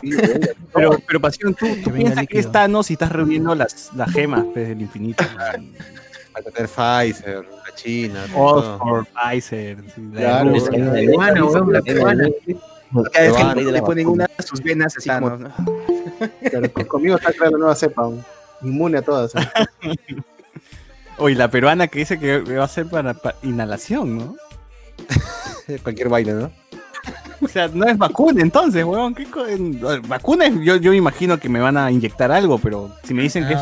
Sí, venga. Pero, pero Pasión, tú, tú piensas que es Thanos y estás reuniendo las, las gemas pues, del infinito. Va a tener Pfizer, China. Oxford, Pfizer, la de Claro. La peruana, weón, la peruana. Cada vez que le, ponen una a sus venas así como. Claro, con- conmigo está creando nueva cepa, un- inmune a todas. Oye, la peruana que dice que va a ser para, para inhalación, ¿no? Cualquier vaina, ¿no? O sea, no es vacuna entonces, weón. ¿Qué co- vacuna es- yo, yo me imagino que me van a inyectar algo, pero si me dicen que es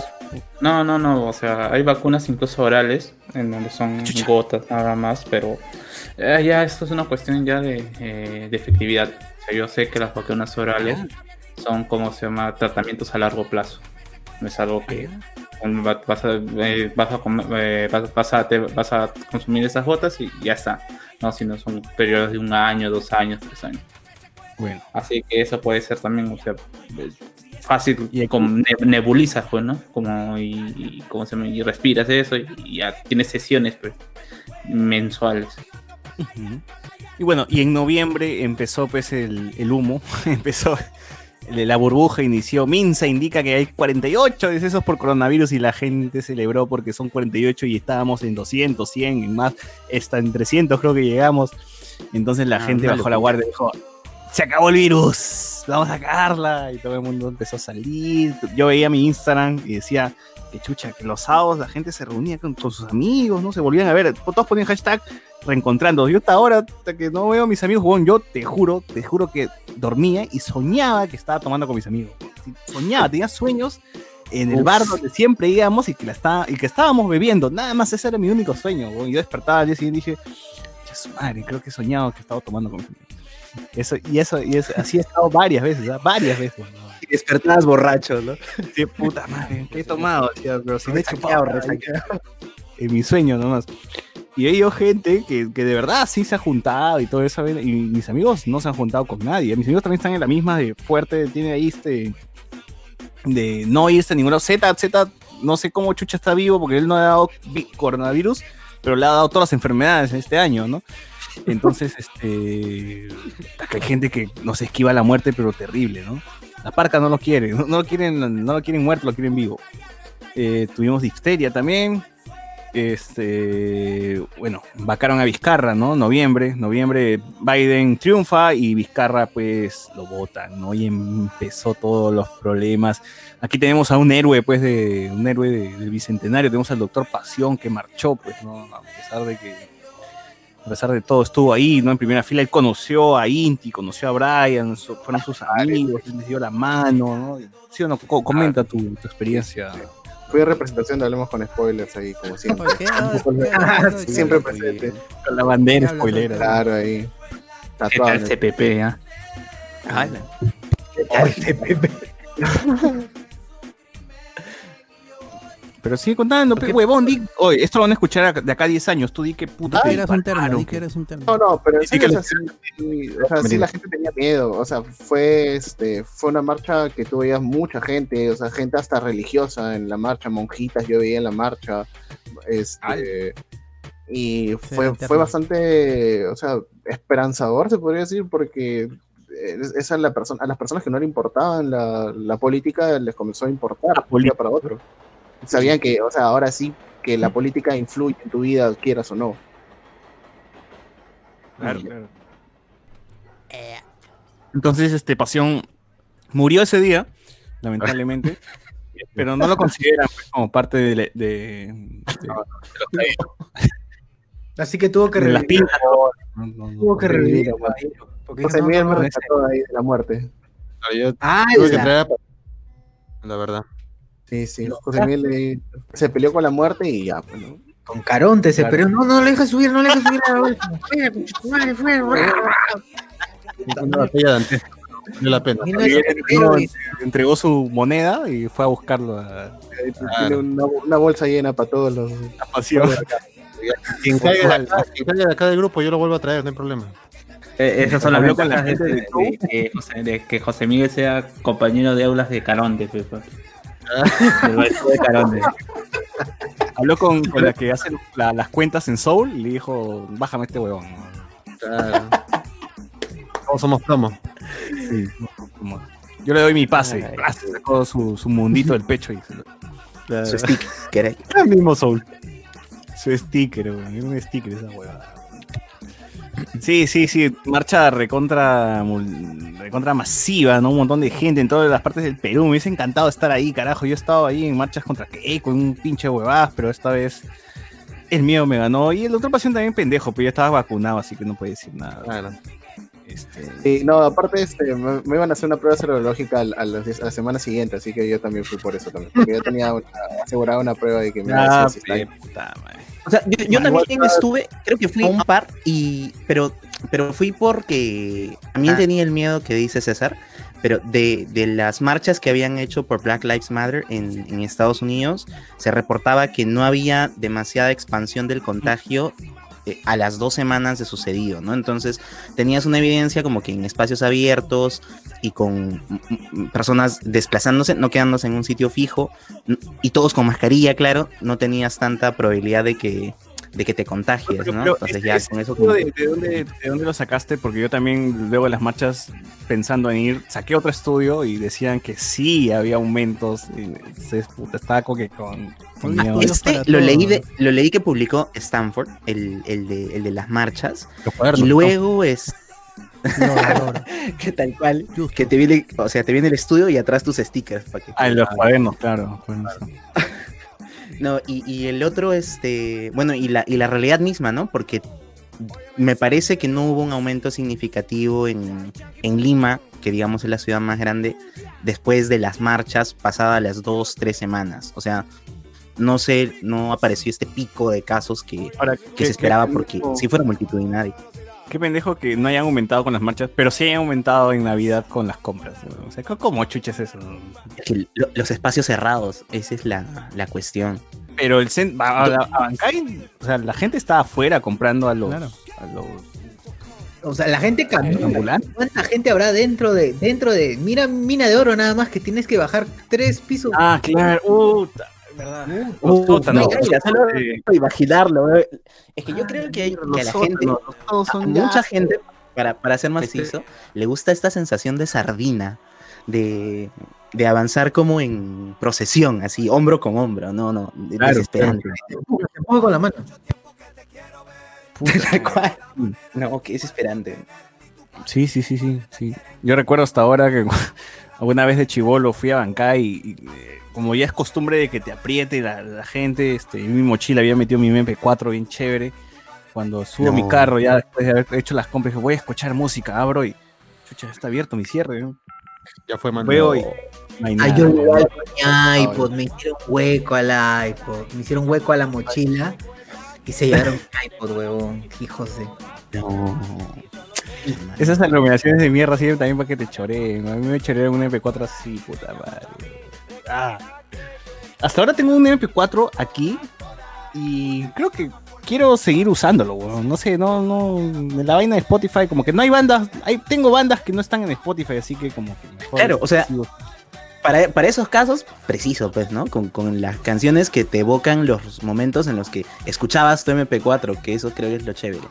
No, no, no, o sea, hay vacunas incluso orales, en donde son gotas nada más, pero eh, ya esto es una cuestión ya de, eh, de efectividad. O sea, yo sé que las vacunas orales son como se llama tratamientos a largo plazo. No es algo que va- vas a, eh, vas a, com- eh, vas- vas a- te- vas a consumir esas gotas y ya está. No, sino son periodos de un año, dos años, tres años. bueno. Así que eso puede ser también, o sea, fácil Y con ne- nebulizas, pues, ¿no? Como y, y, ¿cómo se llama? y respiras eso y, y ya tienes sesiones pues, mensuales. Y bueno, y en noviembre empezó pues el, el humo, empezó la burbuja, inició. Minsa indica que hay 48 decesos por coronavirus y la gente celebró porque son 48 y estábamos en 200, 100, en más, hasta en 300 creo que llegamos. Entonces la Ah, gente bajó la guardia y dijo, se acabó el virus, vamos a sacarla. Y todo el mundo empezó a salir. Yo veía mi Instagram y decía, que chucha, que los sábados la gente se reunía con, con sus amigos, ¿no? Se volvían a ver, todos ponían hashtag reencontrando. Yo hasta ahora, hasta que no veo a mis amigos, yo te juro, te juro que dormía y soñaba que estaba tomando con mis amigos. Soñaba, tenía sueños en el Uf. bar donde siempre íbamos y que, la estaba, y que estábamos bebiendo. Nada más ese era mi único sueño. huevón. Yo despertaba al día siguiente y dije, "Ya su madre, creo que he soñado que estaba tomando con mis amigos. Eso, y eso, y eso, así he estado varias veces, ¿ah? varias veces. Y despertabas borracho, ¿no? Sí, puta madre, ¿qué he tomado? Decía, pero si me he chupado en mi sueño nomás. Y he ido gente que, que de verdad sí se ha juntado y todo eso. Y mis amigos no se han juntado con nadie. Mis amigos también están en la misma de fuerte, tiene ahí este. de no irse a ninguno. Z, Z, no sé cómo Chucha está vivo porque él no ha dado vi- coronavirus, pero le ha dado todas las enfermedades en este año, ¿no? Entonces, este. hay gente que nos esquiva la muerte, pero terrible, ¿no? La parca no lo quiere, no, lo quieren, no lo quieren muerto, lo quieren vivo. Eh, tuvimos difteria también. Este, bueno, vacaron a Vizcarra, ¿no? Noviembre, noviembre Biden triunfa y Vizcarra pues lo votan, ¿no? Y empezó todos los problemas. Aquí tenemos a un héroe, pues, de un héroe de- del bicentenario. Tenemos al doctor Pasión que marchó, pues, ¿no? A pesar de que, a pesar de todo, estuvo ahí, ¿no? En primera fila, él conoció a Inti, conoció a Brian, su- fueron sus amigos, él les dio la mano, ¿no? ¿Sí o no? Co- comenta tu, tu experiencia. Fui a representación de Hablemos con Spoilers ahí, como siempre. ¿Por qué? ¿Qué? ¿Qué? siempre presente. Con la bandera spoilera. Claro, ahí. ¿Qué Tatuado el- CPP, ah? Ala. Pero sigue contando, pe, huevón, di, oye, esto lo van a escuchar a- de acá a 10 años, tú di que puta Di te que eras un terno, dispararon, di pe. que eres un terno. No, no, pero en Sí, que serio, o sea, sí, o sea, sí, la gente tenía miedo. O sea, fue, este, fue una marcha que tú veías mucha gente, o sea, gente hasta religiosa en la marcha, monjitas yo veía en la marcha. Este, y fue, fue bastante, o sea, esperanzador, se podría decir, porque es- esa es la persona, a las personas que no le importaban la, la política les comenzó a importar de un día para otro. Sabían que, o sea, ahora sí que la política influye en tu vida, quieras o no. Claro, claro. Entonces, este Pasión murió ese día, lamentablemente, pero no lo consideran pues, como parte de, de- de- Así que tuvo que de las revivir. No, no, no. Tuvo que revivir, porque José no, Miguel no, me rescató ahí de la muerte. Yo ¡Ah, tuve que traer a- La verdad. Sí, sí. José Miguel eh, se peleó con la muerte y ya, pues, ¿no? Con Caronte se Claro. pero no, no le deja subir, no le deja subir a la bolsa. Fuera, madre, fuera. Una batalla de antes. Vale la pena. No entregó, entregó su moneda y fue a buscarlo a, Tiene una, una bolsa llena para todos los. a Pasión. Quien caiga, de acá, quien caiga de acá del grupo, yo lo vuelvo a traer, no hay problema. Eh, esas son las Habló con la gente de- de que José, de que José Miguel sea compañero de aulas de Caronte, pe, pa. Del maestro de Caronte. Habló con, con la que hace la- las cuentas en Soul y le dijo, bájame este huevón. Claro. Todos somos promos. Sí, como- Yo le doy mi pase. Sacó su, su mundito del pecho y Su sticker. El mismo Soul. Su sticker, weón. Un sticker esa huevada. Sí, sí, sí. Marcha recontra, mul- recontra masiva, ¿no? Un montón de gente en todas las partes del Perú. Me hubiese encantado estar ahí, carajo. Yo he estado ahí en marchas contra qué, con un pinche huevadas, pero esta vez el miedo me ganó. Y el otro pasión también pendejo, pero ya estaba vacunado, así que no puede decir nada. Este, Sí, no, aparte este, me, me iban a hacer una prueba serológica a, la, a la semana siguiente, así que yo también fui por eso también. Porque yo tenía una- asegurada una prueba de que me iba a Ah, O sea, yo, también estuve, creo que fui a un par, y, pero, pero fui porque también tenía el miedo que dice César, pero de, de las marchas que habían hecho por Black Lives Matter en, en Estados Unidos, se reportaba que no había demasiada expansión del contagio eh, a las dos semanas de sucedido, ¿no? Entonces tenías una evidencia como que en espacios abiertos y con personas desplazándose, no quedándose en un sitio fijo, y todos con mascarilla, claro, no tenías tanta probabilidad de que, de que te contagies, ¿no? Pero Entonces ya con eso... como- de, de dónde, ¿De dónde lo sacaste? Porque yo también, luego de las marchas, pensando en ir, saqué otro estudio y decían que sí había aumentos. Y, puta, estaba como que con, con Ah, este lo leí, de, lo leí que publicó Stanford, el, el de, el de las marchas, cuadernos, y ¿no? luego es... que tal cual, que te viene, o sea, te viene el estudio y atrás tus stickers. para que Ah, los cuadernos, claro. No, y, y el otro, este, bueno, y la, y la realidad misma, ¿no? Porque me parece que no hubo un aumento significativo en, en Lima, que digamos es la ciudad más grande, después de las marchas pasadas las dos, tres semanas. O sea, no sé, no apareció este pico de casos que, Ahora, que ¿qué- se esperaba porque si fuera multitudinario. Qué pendejo que no hayan aumentado con las marchas, pero sí hayan aumentado en Navidad con las compras. ¿no? O sea, ¿cómo chuches eso? Es que lo- los espacios cerrados, esa es la, la cuestión. Pero el cen- a, a- a Bancay, o sea, la gente está afuera comprando a los, a los O sea, la gente camina. Ambulante. ¿Cuánta gente habrá dentro de, dentro de, mira, mina de oro nada más que tienes que bajar tres pisos? Ah, claro, puta, verdad. Uh, sótanos, no, mira, solo sí. imaginarlo. Es que yo creo que, hay, que a la gente, a son mucha gente, para, para ser más preciso, le gusta esta sensación de sardina, de, de avanzar como en procesión, así, hombro con hombro, no, no, Claro, desesperante. Con la mano. Tal cual. No, que es desesperante. Sí, sí, sí, sí, sí. Yo recuerdo hasta ahora que alguna vez de chivolo fui a Bancay y, y, eh, como ya es costumbre de que te apriete la, la gente, este, en mi mochila había metido mi MP4 bien chévere. Cuando subo No. mi carro ya después de haber hecho las compras, dije, voy a escuchar música, abro y chucha, está abierto mi cierre. ¿no? Ya fue, mano. Veo y Ay, nada. yo igual con mi iPod, me hicieron hueco al iPod, me hicieron hueco a la mochila y se llevaron mi iPod, huevón, hijos de... No. Esas aglomeraciones de mierda sirven también para que te choreen. A mí me chorearon un MP4 así, puta madre. Ah. hasta ahora tengo un MP4 aquí y creo que quiero seguir usándolo, weón. No sé, no, no, en la vaina de Spotify, como que no hay bandas, hay, tengo bandas que no están en Spotify, así que como que mejor Claro, o sea, sigo. Para, para esos casos, preciso, pues, ¿no? Con, con las canciones que te evocan los momentos en los que escuchabas tu MP4, que eso creo que es lo chévere.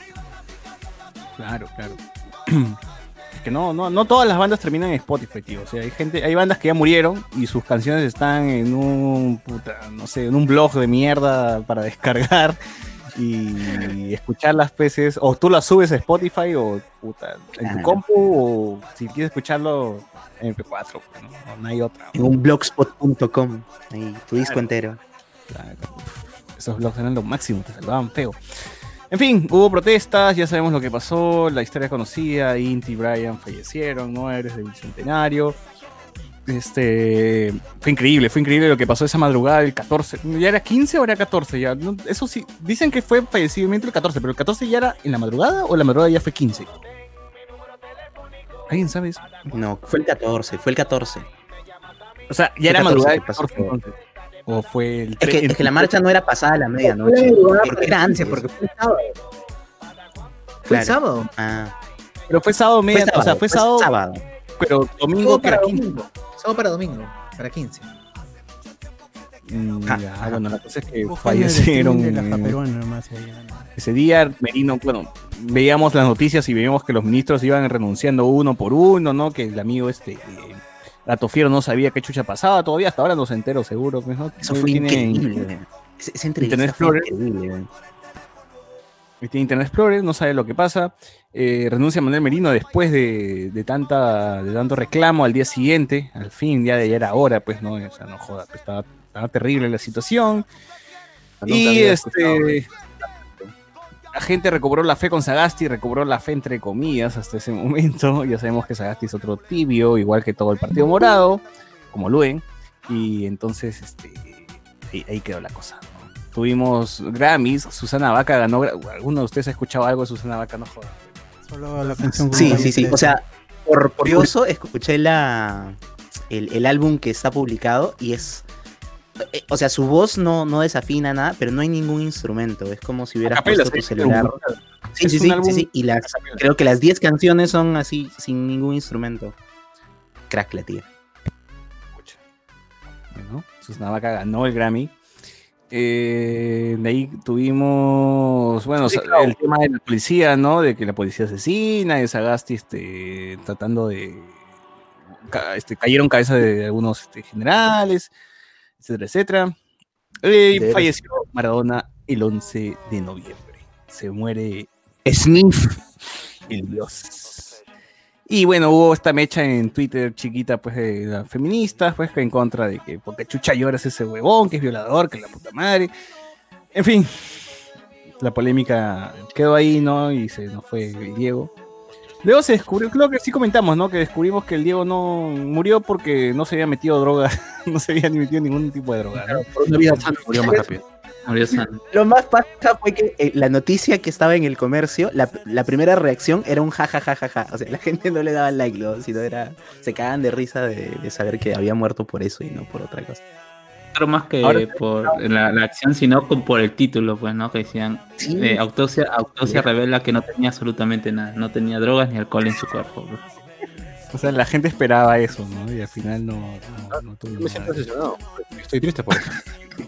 Claro, claro. Que no, no, no todas las bandas terminan en Spotify, tío. O sea, hay gente, hay bandas que ya murieron y sus canciones están en un puta, no sé, en un blog de mierda para descargar y escuchar las peces. O tú las subes a Spotify o puta, en tu compu o si quieres escucharlo en MP4, pues, ¿no? No, no hay otra. En un blogspot.com, ahí, tu disco Claro. entero. Claro. Esos blogs eran lo máximo, te salvaban feo. En fin, hubo protestas, ya sabemos lo que pasó, la historia conocida, Inti y Brian fallecieron, ¿no? Eres del bicentenario. Este, fue increíble, fue increíble lo que pasó esa madrugada el 14. ¿Ya era 15 o era 14? Ya, no, eso sí, dicen que fue fallecimiento el 14, pero el 14 ya era en la madrugada o la madrugada ya fue 15. ¿Alguien sabe eso? No, fue el 14, fue el 14. O sea, Fue ya era 14 madrugada que el pasó 14 entonces. O fue el Es que, es que la marcha no era pasada a la medianoche. Era para el 15, antes. porque fue el sábado. Fue Claro. el sábado. Ah, Pero fue sábado media, Fue o sea, fue sábado, sábado. pero domingo era para 15. domingo. Sábado para domingo. Para 15. Mm, Ja, ya, ajá. bueno, la cosa es que fallecieron ese día. Merino, bueno, veíamos las noticias y veíamos que los ministros iban renunciando uno por uno, ¿no? Que el amigo este, eh, Gato Fiero no sabía qué chucha pasaba todavía, hasta ahora no se entero seguro. pues, ¿no? Eso fue tiene- increíble. Esa entrevista Internet fue Explorer. increíble. Tiene Internet Explorer, no sabe lo que pasa. Eh, renuncia Manuel Merino después de, de tanta, de tanto reclamo al día siguiente. Al fin, ya, ya era hora, pues, ¿no? O sea, no joda, pues, estaba, estaba terrible la situación. Y este. La gente recobró la fe con Sagasti, recobró la fe entre comillas hasta ese momento. Ya sabemos que Sagasti es otro tibio, igual que todo el Partido Morado, como Luen. Y entonces, este, ahí, ahí quedó la cosa. ¿no? Tuvimos Grammys, Susana Vaca ganó. ¿Alguno de ustedes ha escuchado algo de Susana Vaca? No joda. Solo la canción Sí, sí, sí. O sea, por curioso, escuché la, el, el álbum que está publicado y es. Eh, O sea, su voz no, no desafina nada, pero no hay ningún instrumento. Es como si hubieras Acapella, puesto tu celular. Sí, sí, sí, sí, sí. Y las, creo que las 10 canciones son así, sin ningún instrumento. Crack la tía. Bueno, Susana Vaca ganó el Grammy. Eh, de ahí tuvimos, bueno, Sí, sa- claro. el tema de la policía, ¿no? De que la policía asesina, de Sagasti este, tratando de... este, cayeron cabezas de algunos este, generales, etcétera, etcétera. Eh, y falleció Maradona el 11 de noviembre. Se muere Sniff. el dios. Y bueno, hubo esta mecha en Twitter chiquita, pues, de las feministas, pues, en contra de que, porque chucha lloras ese huevón, que es violador, que la puta madre. En fin, la polémica quedó ahí, ¿no? Y se nos fue Diego. Luego se descubrió, creo que sí comentamos, ¿no? Que descubrimos que el Diego no murió porque no se había metido droga, no se había ni metido ningún tipo de droga. ¿no? Por una vida sana murió más rápido. Murió sano. Lo más paja fue que eh, la noticia que estaba en el comercio, la, la primera reacción era un jajajajaja. O sea, la gente no le daba like, ¿no? sino era. Se cagaban de risa de, de saber que había muerto por eso y no por otra cosa. Más que Ahora- por la, la acción, sino con- por el título, pues, ¿no? Que decían, Sí. eh, autopsia, autopsia revela que no tenía absolutamente nada, no tenía drogas ni alcohol en su cuerpo. pues. O sea, la gente esperaba eso, ¿no? Y al final no, no, no tuvo Yo me siento nada. decepcionado. Estoy triste por eso.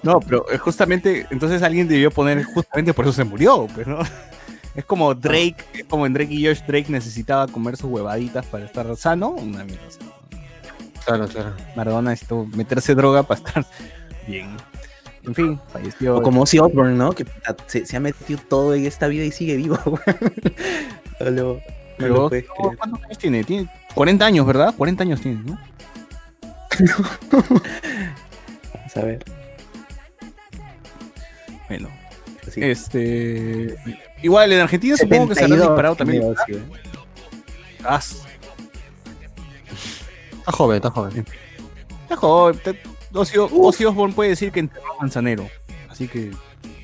No, pero eh, justamente, entonces alguien debió poner, justamente por eso se murió, pues, ¿no? Es como Drake, es como en Drake y Josh, Drake necesitaba comer sus huevaditas para estar sano, una mierda. Claro, claro. Maradona necesitó meterse droga para estar bien. En fin, falleció. O como Ozzy Osbourne, ¿no? Que se, se ha metido todo en esta vida y sigue vivo, weón. No lo- no Pero, no. ¿Cuántos años tiene? Tiene 40 años, ¿verdad? 40 años tiene, ¿no? Vamos a ver. Bueno, Sí. este. Igual en Argentina supongo que se habrán 72 disparado también. Ozzy, weón. Ah, Está joven, está joven. está joven. te- Ozzy, Ozzy Osbourne puede decir que enterró a Manzanero. Así que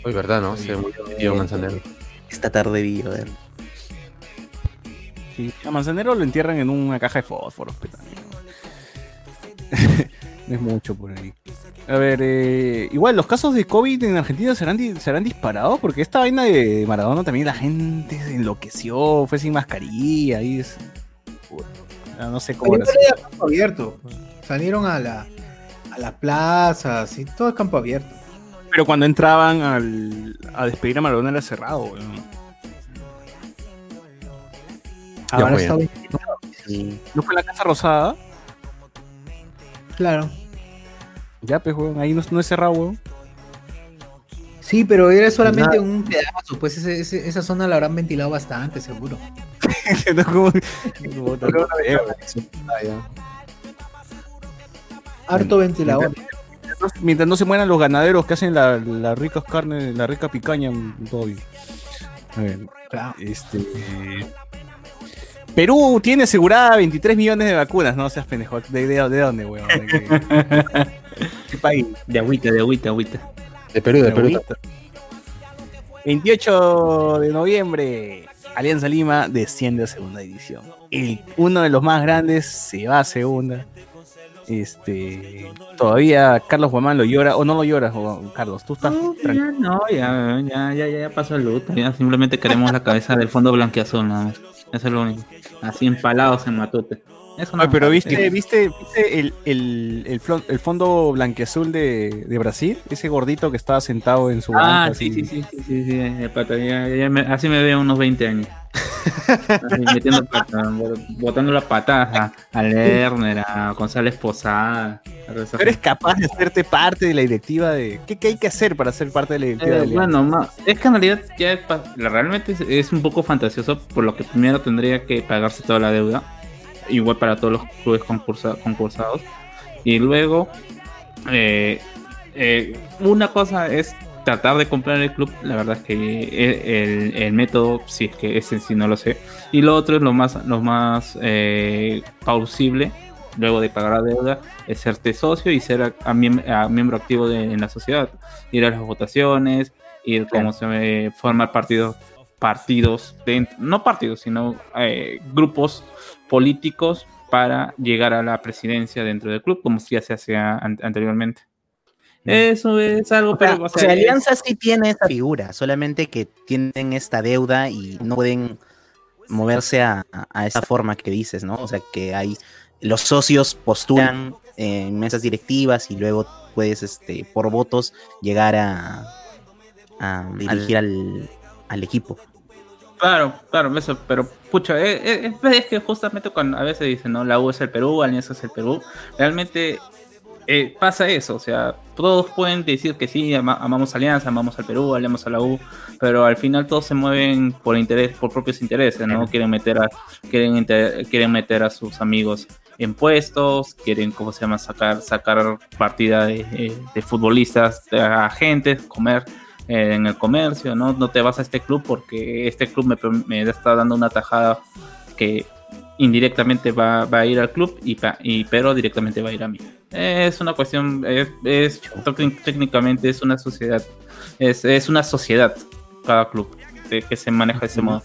Hoy, ¿verdad, no? Se murió Manzanero. Esta tarde vi, a ver. Sí, a Manzanero lo entierran en una caja de fósforos, pero también. no es mucho por ahí. A ver, eh, igual los casos de COVID en Argentina serán, di- serán disparados porque esta vaina de Maradona también la gente se enloqueció, fue sin mascarilla y es... Puta, No sé cómo era igual era campo abierto. Salieron a la a las plazas y todo es campo abierto. Pero cuando entraban al, a despedir a Maradona era cerrado, weón. Ahora está bien. ¿No fue la Casa Rosada? Claro. Ya, pues, weón, ahí no, no es cerrado, weón. Sí, pero era solamente Nada. un pedazo, pues ese- ese- esa zona la habrán ventilado bastante, seguro. No, como- Harto ventilador. Mientras, mientras no se mueran los ganaderos que hacen la, la rica carne, la rica picaña, todo bien. A ver, este. Perú tiene asegurada 23 millones de vacunas, no seas pendejo. ¿De, de, de dónde, weón? ¿De qué, qué país? De agüita, de agüita, agüita. De Perú, de Perú. Agüita. 28 de noviembre, Alianza Lima desciende a segunda división. El, uno de los más grandes se va a segunda. Este, todavía Carlos Guamán lo llora, o no lo lloras, o- Carlos, tú estás tranquilo. Ya, no, ya, ya, ya, ya, ya pasó el luto. Ya simplemente queremos la cabeza del fondo blanqueazul, nada más. Eso es lo único. Así empalados en matute. Eso Ay, no pero más. viste, viste, viste el, el, el, el fondo blanqueazul de, de Brasil, ese gordito que estaba sentado en su Ah, banca, sí, así. sí, sí, sí, sí, sí, eh, pata, ya- ya me- así me veo unos 20 años. Así, metiendo pata, bot- botando la patada a, Lerner, a González Posada. a toda esa ¿Tú eres capaz de hacerte parte de la directiva de qué, qué hay que hacer para ser parte de la directiva Eh, de Alianza? bueno, ma- es que en realidad ya es la- realmente es, es un poco fantasioso, por lo que primero tendría que pagarse toda la deuda, igual para todos los clubes concursa- concursados, y luego eh, eh, una cosa es tratar de comprar el club, la verdad es que el, el- el método, si es que ese sí no lo sé, y lo otro es lo más, lo más eh, plausible, luego de pagar la deuda, es serte socio y ser a- a miem- a miembro activo de, en la sociedad, ir a las votaciones, ir como se formar partidos, partidos, dent- no partidos, sino eh, grupos políticos para llegar a la presidencia dentro del club, como ya se hacía an- anteriormente. Eso es algo, O sea, pero o sea, Alianza sí tiene esa figura, solamente que tienen esta deuda y no pueden moverse a, a- esa forma que dices, ¿no? O sea, que hay los socios postulan en mesas directivas y luego puedes, este, por votos, llegar a, a dirigir al, al equipo. Claro, claro, eso, pero pucha, eh, eh, es, es que justamente cuando a veces dicen, ¿no? La U es el Perú, Alianza es el Perú, realmente eh, pasa eso, o sea, todos pueden decir que sí, ama- amamos Alianza, amamos al Perú, amamos a la U, pero al final todos se mueven por interés, por propios intereses, ¿no? Quieren meter a, quieren, quieren meter a sus amigos en puestos, quieren, ¿cómo se llama? Sacar, sacar partida de, eh, de futbolistas, de agentes, comer eh, en el comercio, ¿no? No te vas a este club porque este club me, me está dando una tajada que indirectamente va, va a ir al club y, pero directamente va a ir a mí. Es una cuestión, es, es- técnic- técnicamente es una sociedad, es, es una sociedad cada club que se maneja de ese modo.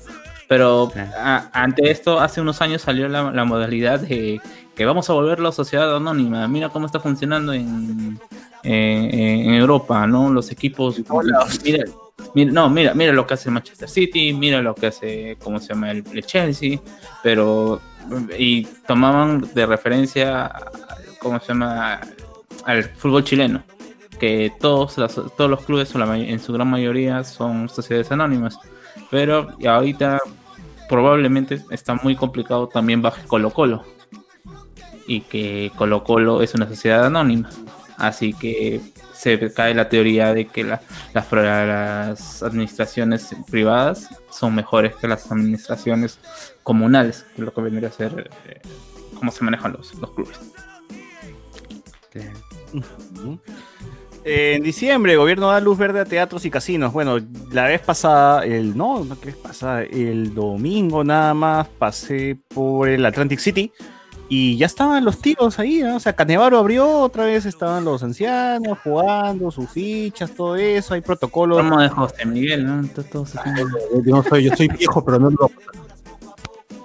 Pero a- ante esto, hace unos años salió la, la modalidad de que vamos a volver la sociedad anónima. Mira cómo está funcionando en, eh, en Europa, ¿no? Los equipos. Mira, mira, no, mira, mira lo que hace el Manchester City, mira lo que hace, ¿cómo se llama? El, el Chelsea, pero. Y tomaban de referencia, ¿cómo se llama? Al fútbol chileno. Que todos, las- todos los clubes, en su gran mayoría, son sociedades anónimas. Pero y ahorita probablemente está muy complicado también baje Colo Colo. Y que Colo Colo es una sociedad anónima. Así que se cae la teoría de que la- las, las administraciones privadas son mejores que las administraciones comunales, que es lo que vendría a ser eh, cómo se manejan los, los clubes. En diciembre, el gobierno da luz verde a teatros y casinos. Bueno, la vez pasada, el no, no, ¿qué vez pasada? El domingo nada más pasé por el Atlantic City y ya estaban los tíos ahí, ¿no? O sea, Canevaro abrió, otra vez estaban los ancianos jugando, sus fichas, todo eso, hay protocolos. Como de José Miguel, ¿no? Entonces, todos. Yo no soy, yo soy viejo, pero no lo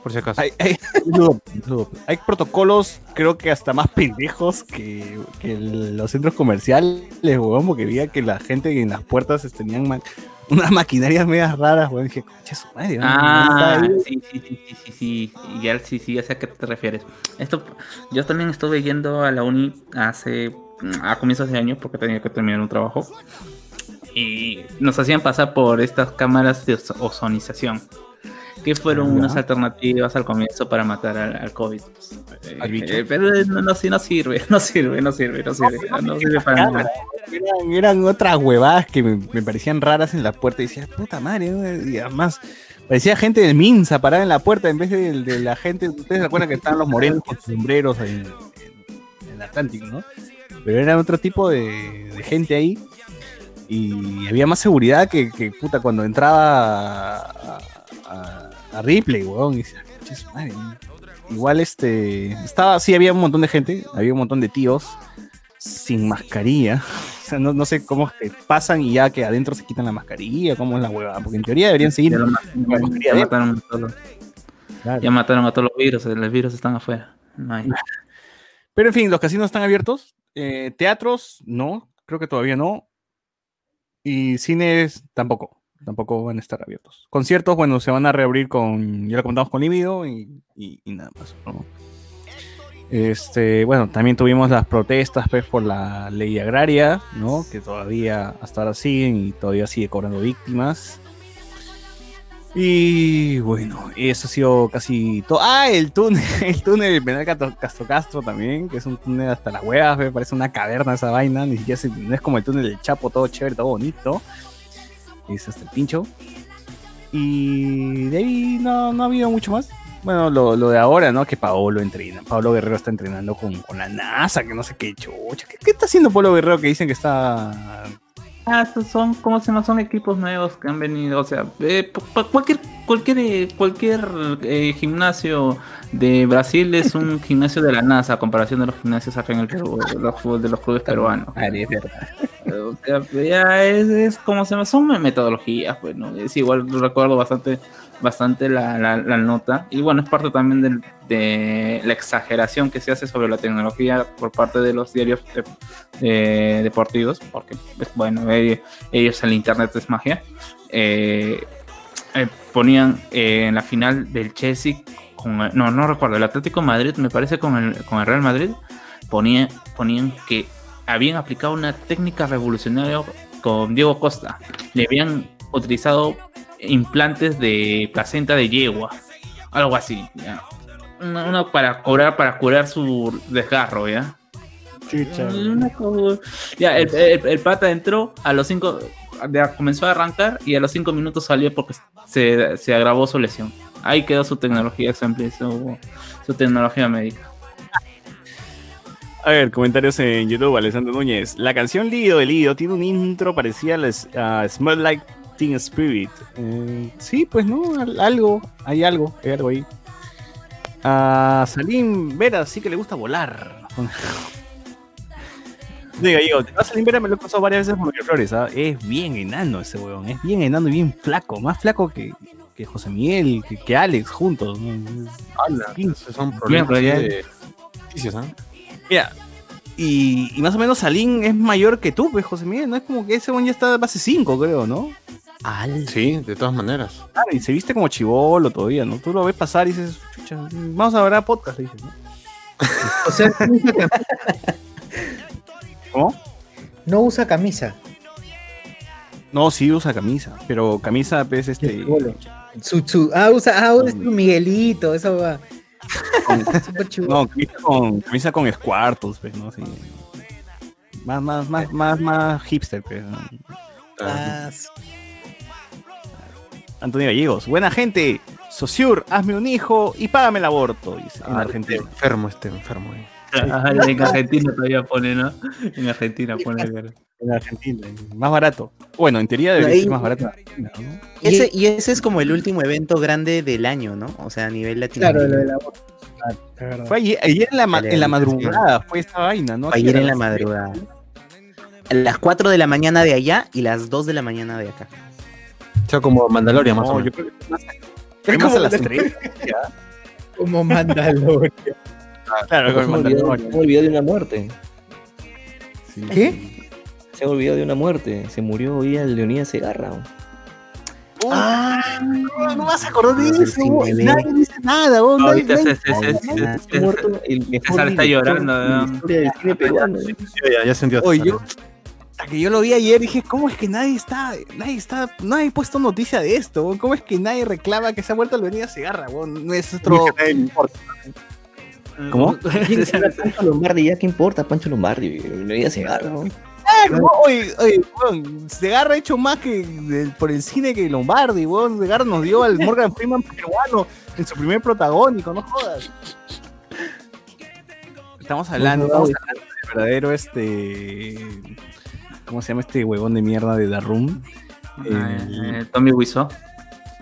por si acaso. Hay, protocolos, creo que hasta más pendejos que, que el- los centros comerciales, weón, porque veía que la gente en las puertas tenían ma- unas maquinarias medias raras, weón. Dije, concha su madre, Ah, sí, sí, sí, sí, sí, ya, sí, sí, ya sé a qué te refieres. Esto, yo también estuve yendo a la uni hace, a comienzos de año, porque tenía que terminar un trabajo. Y nos hacían pasar por estas cámaras de ozo- ozonización, que fueron unas alternativas al comienzo para matar al, al COVID. Eh, Al bicho. eh, pero no, no, sí, no sirve, no sirve, no sirve, no sirve, no sirve para nada. Eran, eran otras huevadas que me, me parecían raras en la puerta. Y decía, puta madre, weón", y además parecía gente del Minsa parada en la puerta en vez de, de la gente. Ustedes se acuerdan que estaban los morenos con sombreros en, en- en el Atlántico, ¿no? Pero era otro tipo de, de gente ahí. Y había más seguridad que, que, puta cuando entraba a, a- a Ripley, weón. Y decía, "Concha su madre". Igual este. Estaba, sí, había un montón de gente, había un montón de tíos sin mascarilla. O sea, no, no sé cómo es que pasan y ya que adentro se quitan la mascarilla, cómo es la hueva. Porque en teoría deberían seguir Ya, mataron a todos los- ya mataron a todos los virus, los virus están afuera. No hay. Pero en fin, los casinos están abiertos. Eh, teatros, no, creo que todavía no. Y cines tampoco, tampoco van a estar abiertos. Conciertos, bueno, se van a reabrir con, ya lo comentamos con Líbido y, y- nada más. ¿no? Este, bueno, también tuvimos las protestas pues, por la ley agraria, ¿no? Que todavía hasta ahora siguen y todavía sigue cobrando víctimas. Y bueno, eso ha sido casi todo. Ah, el túnel, el túnel del penal Castro Castro, también, que es un túnel hasta las huevas, me parece una caverna esa vaina, ni siquiera se- es como el túnel del Chapo, todo chévere, todo bonito. Es hasta el pincho. Y de ahí no, no ha habido mucho más. Bueno, lo, lo de ahora, ¿no? Que Paolo entrena. Pablo Guerrero está entrenando con, con la NASA, que no sé qué chucha. ¿Qué, está haciendo Pablo Guerrero que dicen que está Ah, son, ¿cómo se llama? Son equipos nuevos que han venido, o sea, eh, cualquier, cualquier, cualquier eh, gimnasio de Brasil es un gimnasio de la NASA a comparación de los gimnasios acá en el Perú, de los, de los clubes peruanos. es verdad. O sea, ya es, es como se llama, son metodologías, pues, ¿no? Es igual, recuerdo bastante, bastante la, la- la nota. Y bueno, es parte también del- de la exageración que se hace sobre la tecnología por parte de los diarios de- de- deportivos, porque, pues, bueno, ellos, ellos el internet es magia. Eh, eh, ponían eh, en la final del Chelsea con no, no recuerdo, el Atlético de Madrid, me parece con el, con el Real Madrid, ponían, ponían que habían aplicado una técnica revolucionaria con Diego Costa. Le habían utilizado implantes de placenta de yegua, algo así, ya. Una, una para curar, para curar su desgarro, ya. Ya, el, el- el pata entró a los cinco, ya comenzó a arrancar y a los cinco minutos salió porque se, se agravó su lesión. Ahí quedó su tecnología su, tecnología médica. A ver, comentarios en YouTube, Alessandro Núñez. La canción Lido de Lido tiene un intro parecido a a Smell Like Teen Spirit. Eh, sí, pues no, Al- algo, hay algo, hay algo ahí. A Salim Vera sí que le gusta volar. Diga yo, a Salim Vera me lo he pasado varias veces por Flores, ¿ah? Es bien enano ese weón, es bien enano y bien flaco, más flaco que, que José Miguel, que, que Alex juntos. son problemas de noticias, ¿ah? Mira, y, y más o menos Salín es mayor que tú, pues, José Miguel. No es como que ese weón ya está de base 5, creo, ¿no? Sí, de todas maneras. Claro, y se viste como chivolo todavía, ¿no? Tú lo ves pasar y dices, chucha, vamos a ver a podcast, le dices, ¿no? O sea. ¿Cómo? No usa camisa. No, sí usa camisa, pero camisa, pues, este. Su- ah, usa, ah, usa su Miguelito, eso va. Súper chulo. No, camisa con, camisa con escuartos, pues, ¿no? Sí. Más, más, más, más, más hipster, pues. ¿no? Ah, Antonio Gallegos, buena gente. Sociur, hazme un hijo y págame el aborto, dice, en Ah, Argentina. Enfermo este, enfermo. eh. Ah, en Argentina todavía pone, ¿no? En Argentina pone. En Argentina, más barato. Bueno, en teoría debería Ahí- ser más barato. en Argentina, ¿no? Y ese, y ese es como el último evento grande del año, ¿no? O sea, a nivel Claro, latinoamericano. lo de la Fue ayer, ayer en, la, ma- La en la legalización. madrugada, fue esta vaina, ¿no? Fue ayer en la madrugada. A las 4 de la mañana de allá y las 2 de la mañana de acá. O sea, como Mandalorian, más o yo menos. creo que más, fue más a las 3. Como Mandalorian. Claro, Se con olvidó, Mandalorian. se olvidó de una muerte. ¿Qué? Se olvidó de una muerte. Se murió hoy el Leonidas Segarra. Ah, no, no vas a acordar de No, eso. vos. Nadie dice nada. vos, nadie- Ahorita se- César está llorando, ¿no? Ya, sentí Oye, yo, hasta que yo lo vi ayer dije, ¿cómo es que nadie está, nadie está, nadie ha puesto noticia de esto? vos? ¿Cómo es que nadie reclama que se ha muerto el Avenida Segarra? Nuestro... ¿Cómo? Pancho Lombardi, ya qué importa, Pancho Lombardi, Segarra. ¿no? Vos, Oye, oye, weón, Segarra ha hecho más que por el cine que Lombardi, weón. Segarra nos dio al Morgan Freeman peruano en su primer protagónico, no jodas. Estamos hablando, No, no, estamos hablando del verdadero este. ¿Cómo se llama este huevón de mierda de The Room? Eh, Tommy Wiseau.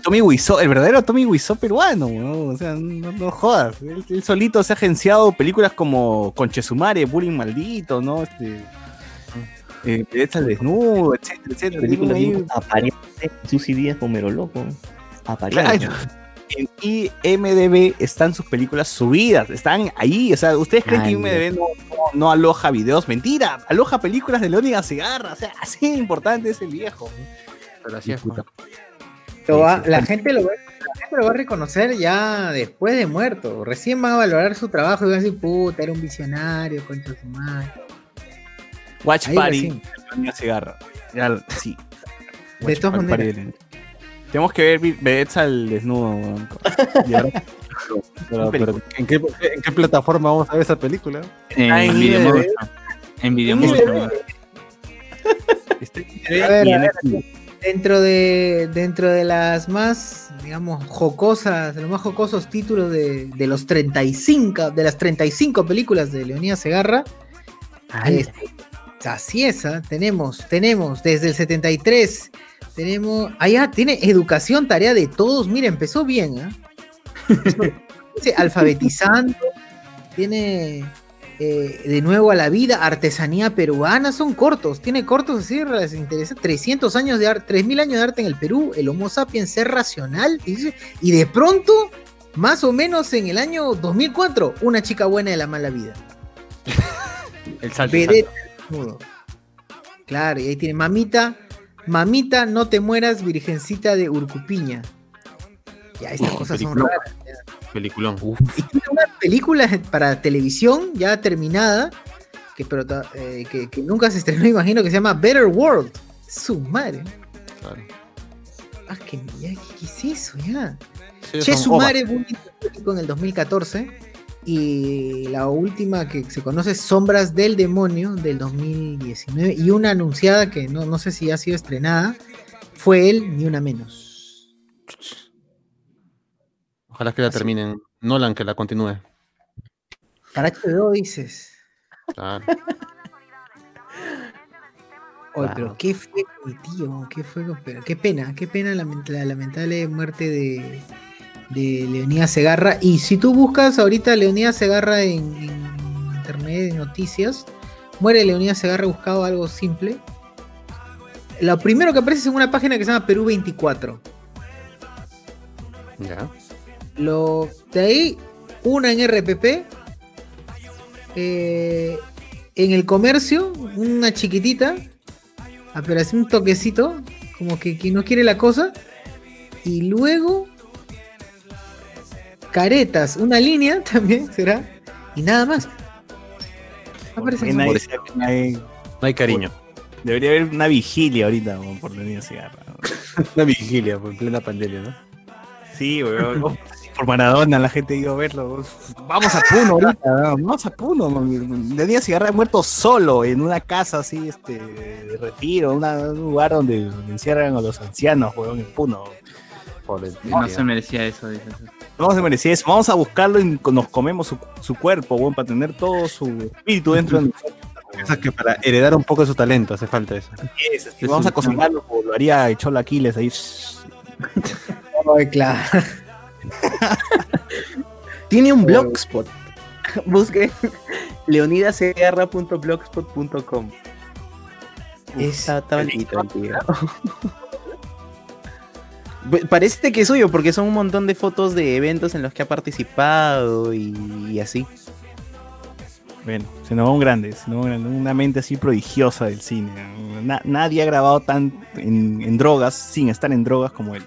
Tommy Wiseau, el verdadero Tommy Wiseau peruano, weón. O sea, no, no jodas. Él, él solito se ha agenciado películas como Conchesumare, Bullying Maldito, ¿no? Este. Eh, al desnudo, etcétera, etcétera. Película Tiene ahí- bien aparente, Susy Díaz con Mero Loco. Aparente. Claro. En IMDB están sus películas subidas, están ahí. O sea, ¿ustedes creen Ay, que IMDB no, no, no aloja videos? Mentira, aloja películas de Leónidas Segarra. O sea, así de importante es el viejo. Pero así es. pues. Lo va- la, gente lo va, la gente lo va a reconocer ya después de muerto. Recién van a valorar su trabajo y van a decir, puta, era un visionario, concha su madre. Watch Ahí Party Segarra. Ya, sí. De todas maneras. Tenemos que ver vedettes al desnudo. weón. Y ahora- Pero, pero, ¿en, qué, ¿En qué plataforma vamos a ver esa película? En Ah, en Video IMDb. Monster. En Video Monster. A ver, a ver, dentro de dentro de las más, digamos, jocosas, de los más jocosos títulos de, de los 35, de las 35 películas de Leonidas Segarra, este, así es, ¿ah? tenemos, tenemos desde el 73, tenemos, allá tiene educación, tarea de todos, mira, empezó bien, ¿ah? Dice, alfabetizando, tiene eh, de nuevo a la vida, artesanía peruana, son cortos, tiene cortos así, les interesa, 300 años de arte, 3000 años de arte en el Perú, el Homo sapiens ser racional, y, de pronto, más o menos en el año 2004, una chica buena de la mala vida. El salto. el. Claro, y ahí tiene mamita, mamita, no te mueras, virgencita de Urcupiña. Ya, estas cosas son raras. ya. Peliculón. Y tiene una película para televisión ya terminada, que, prota- eh, que, que nunca se estrenó, imagino, que se llama Better World. Su madre. Claro. Ah, que, ya, ¿qué es eso? Ya. Sí, che, su madre en el 2014. Y la última que se conoce es Sombras del Demonio del 2019. Y una anunciada que no, no sé si ha sido estrenada. Fue él, ni una menos. Ojalá que la terminen. Nolan que la continúe. Para HBO dices. Claro. Oye, Wow. pero qué fue, tío, qué fue, pero qué pena, qué pena la, lament- la lamentable muerte de, de Leonidas Segarra. Y si tú buscas ahorita Leonidas Segarra en, en internet, en noticias, muere Leonidas Segarra buscado algo simple. Lo primero que aparece es en una página que se llama Perú 24. Ya. Lo, de ahí, una en RPP. eh, en el comercio, una chiquitita. ah, pero así un toquecito. Como que, que no quiere la cosa. Y luego. Caretas, una línea también será. Y nada más. No hay cariño. Debería haber una vigilia ahorita por Leónidas Segarra. weón. Una vigilia en plena pandemia, ¿no? Sí, weón. Por Maradona la gente iba a verlo. Vamos a Puno ahorita, vamos a Puno. Leónidas Segarra ha muerto solo en una casa así, este, de retiro, una- un lugar donde, donde encierran a los ancianos, weón, en Puno. Pobre No se merecía eso, dices. No se merecía eso. Vamos a buscarlo y nos comemos su, su cuerpo, weón, para tener todo su espíritu dentro de nosotros. Que para heredar un poco de su talento hace falta eso. Vamos a cocinarlo como lo haría Cholo Aquiles ahí. Ay, claro. Tiene un blogspot. Busque leonidasegarra.blogspot.com. Es- Está. Pues, Parece que es suyo porque son un montón de fotos de eventos en los que ha participado y, y así. Bueno, se nos va un grande, se nos va un grande, una mente así prodigiosa del cine. Na- nadie ha grabado tan en, en drogas, sin estar en drogas como él.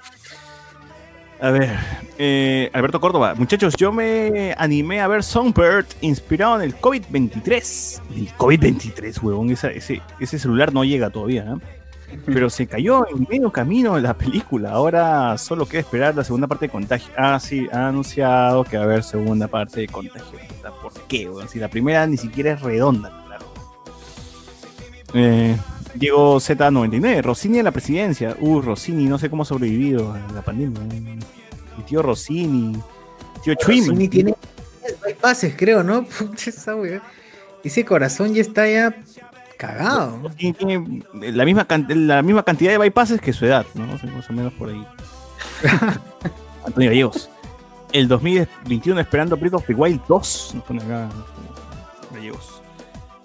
A ver, eh, Alberto Córdoba, muchachos, yo me animé a ver Songbird inspirado en el COVID-23. El COVID-23, huevón, ese, ese celular no llega todavía, ¿eh? Pero se cayó en medio camino de la película. Ahora solo queda esperar la segunda parte de Contagio. Ah, sí, ha anunciado que va a haber segunda parte de Contagio. ¿Por qué, weón? Si la primera ni siquiera es redonda, claro. Eh, Diego Z99, Rossini en la presidencia. Uh, Rossini, no sé cómo ha sobrevivido a la pandemia. Mi tío Rossini, tío Chuim. Rossini tiene bypasses, creo, ¿no? Ese corazón ya está ya cagado. Tiene, tiene la, misma la misma cantidad de bypasses que su edad, ¿no? O sea, más o menos por ahí. Antonio Gallegos. El 2021 esperando Breath of the Wild 2. Nos pone acá Gallegos.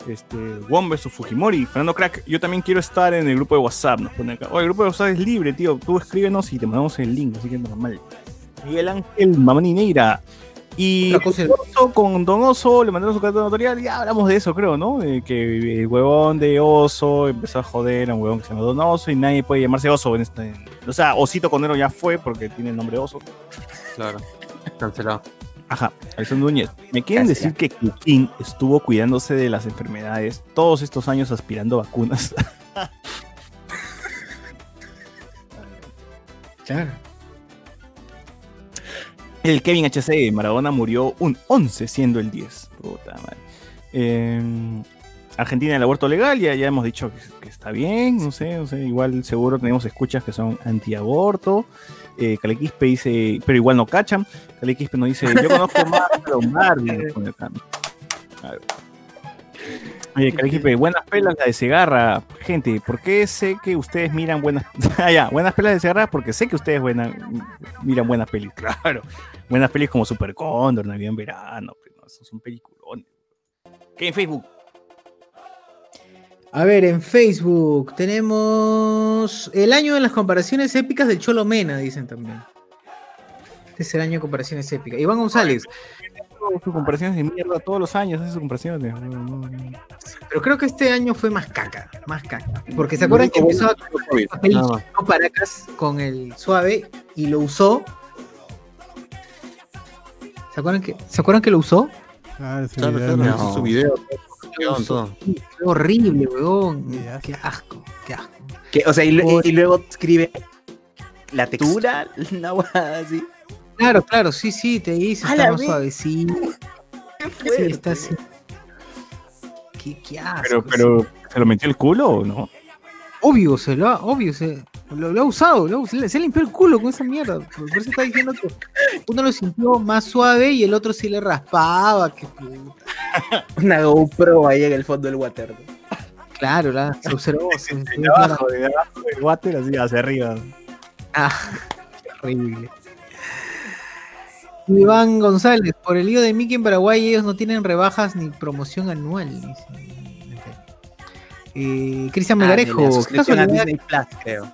Este, Wong vs Fujimori. Fernando Crack. Yo también quiero estar en el grupo de WhatsApp. Nos pone acá. Oye, el grupo de WhatsApp es libre, tío. Tú escríbenos y te mandamos el link. Así que normal. Miguel Ángel Mamani Neira. Y Oso con Don Oso le mandaron su carta notorial y ya hablamos de eso, creo, ¿no? Que el huevón de Oso empezó a joder a un huevón que se llama Don Oso y nadie puede llamarse Oso en este. O sea, Osito Conero ya fue porque tiene el nombre Oso. Claro. Cancelado. Ajá, Alexander Núñez. ¿Me quieren decir que King estuvo cuidándose de las enfermedades todos estos años aspirando vacunas? Claro. El Kevin HC, Maradona murió un 11 siendo el 10. Puta madre. Eh, Argentina el aborto legal, ya, ya hemos dicho que, que está bien, no sé, no sé, igual seguro tenemos escuchas que son antiaborto. Eh, Calequispe dice, pero igual no cachan. Calequispe nos dice, yo conozco más acá. A ver. Oye, Calequispe, buenas pelas la de Segarra. Gente, ¿por qué sé que ustedes miran buenas... ah, ya, buenas pelas de Segarra? Porque sé que ustedes buena- miran buenas pelis, claro. Buenas pelis como Super Cóndor, Navidad en Verano. pero no, esos son peliculones. ¿Qué en Facebook? A ver, en Facebook tenemos el año de las comparaciones épicas del Cholo Mena, dicen también. Este es el año de comparaciones épicas. Iván González. Sus comparaciones de mierda todos los años, hace sus comparaciones. No, no, no. Pero creo que este año fue más caca, más caca. Porque se acuerdan que empezó a papel Paracas con el suave y lo usó. ¿Se acuerdan que, ¿se acuerdan que lo usó? Claro, ese Claro, video, claro, ¿no? hizo su video. Fue horrible, weón. Qué asco, qué asco. Que, o sea, y, luego escribe la textura, una huevada así. Claro, claro, sí, sí, te dice, está la más suavecito. Sí, está así. Qué, qué asco. Pero, pero, ¿se lo metió el culo o no? Obvio, se lo ha, obvio, se lo, lo ha usado, lo se, limpió el culo con esa mierda. Por eso está diciendo que uno lo sintió más suave y el otro sí le raspaba. Que puta. Una GoPro ahí en el fondo del water. ¿no? Claro, la, se observó. se- se- De abajo, de abajo del water, así hacia arriba. Ah, qué horrible. Iván González, por el lío de Mickey en Paraguay, ellos no tienen rebajas ni promoción anual. dice. Eh, Cristian Ah, Melgarejo, Plus, creo.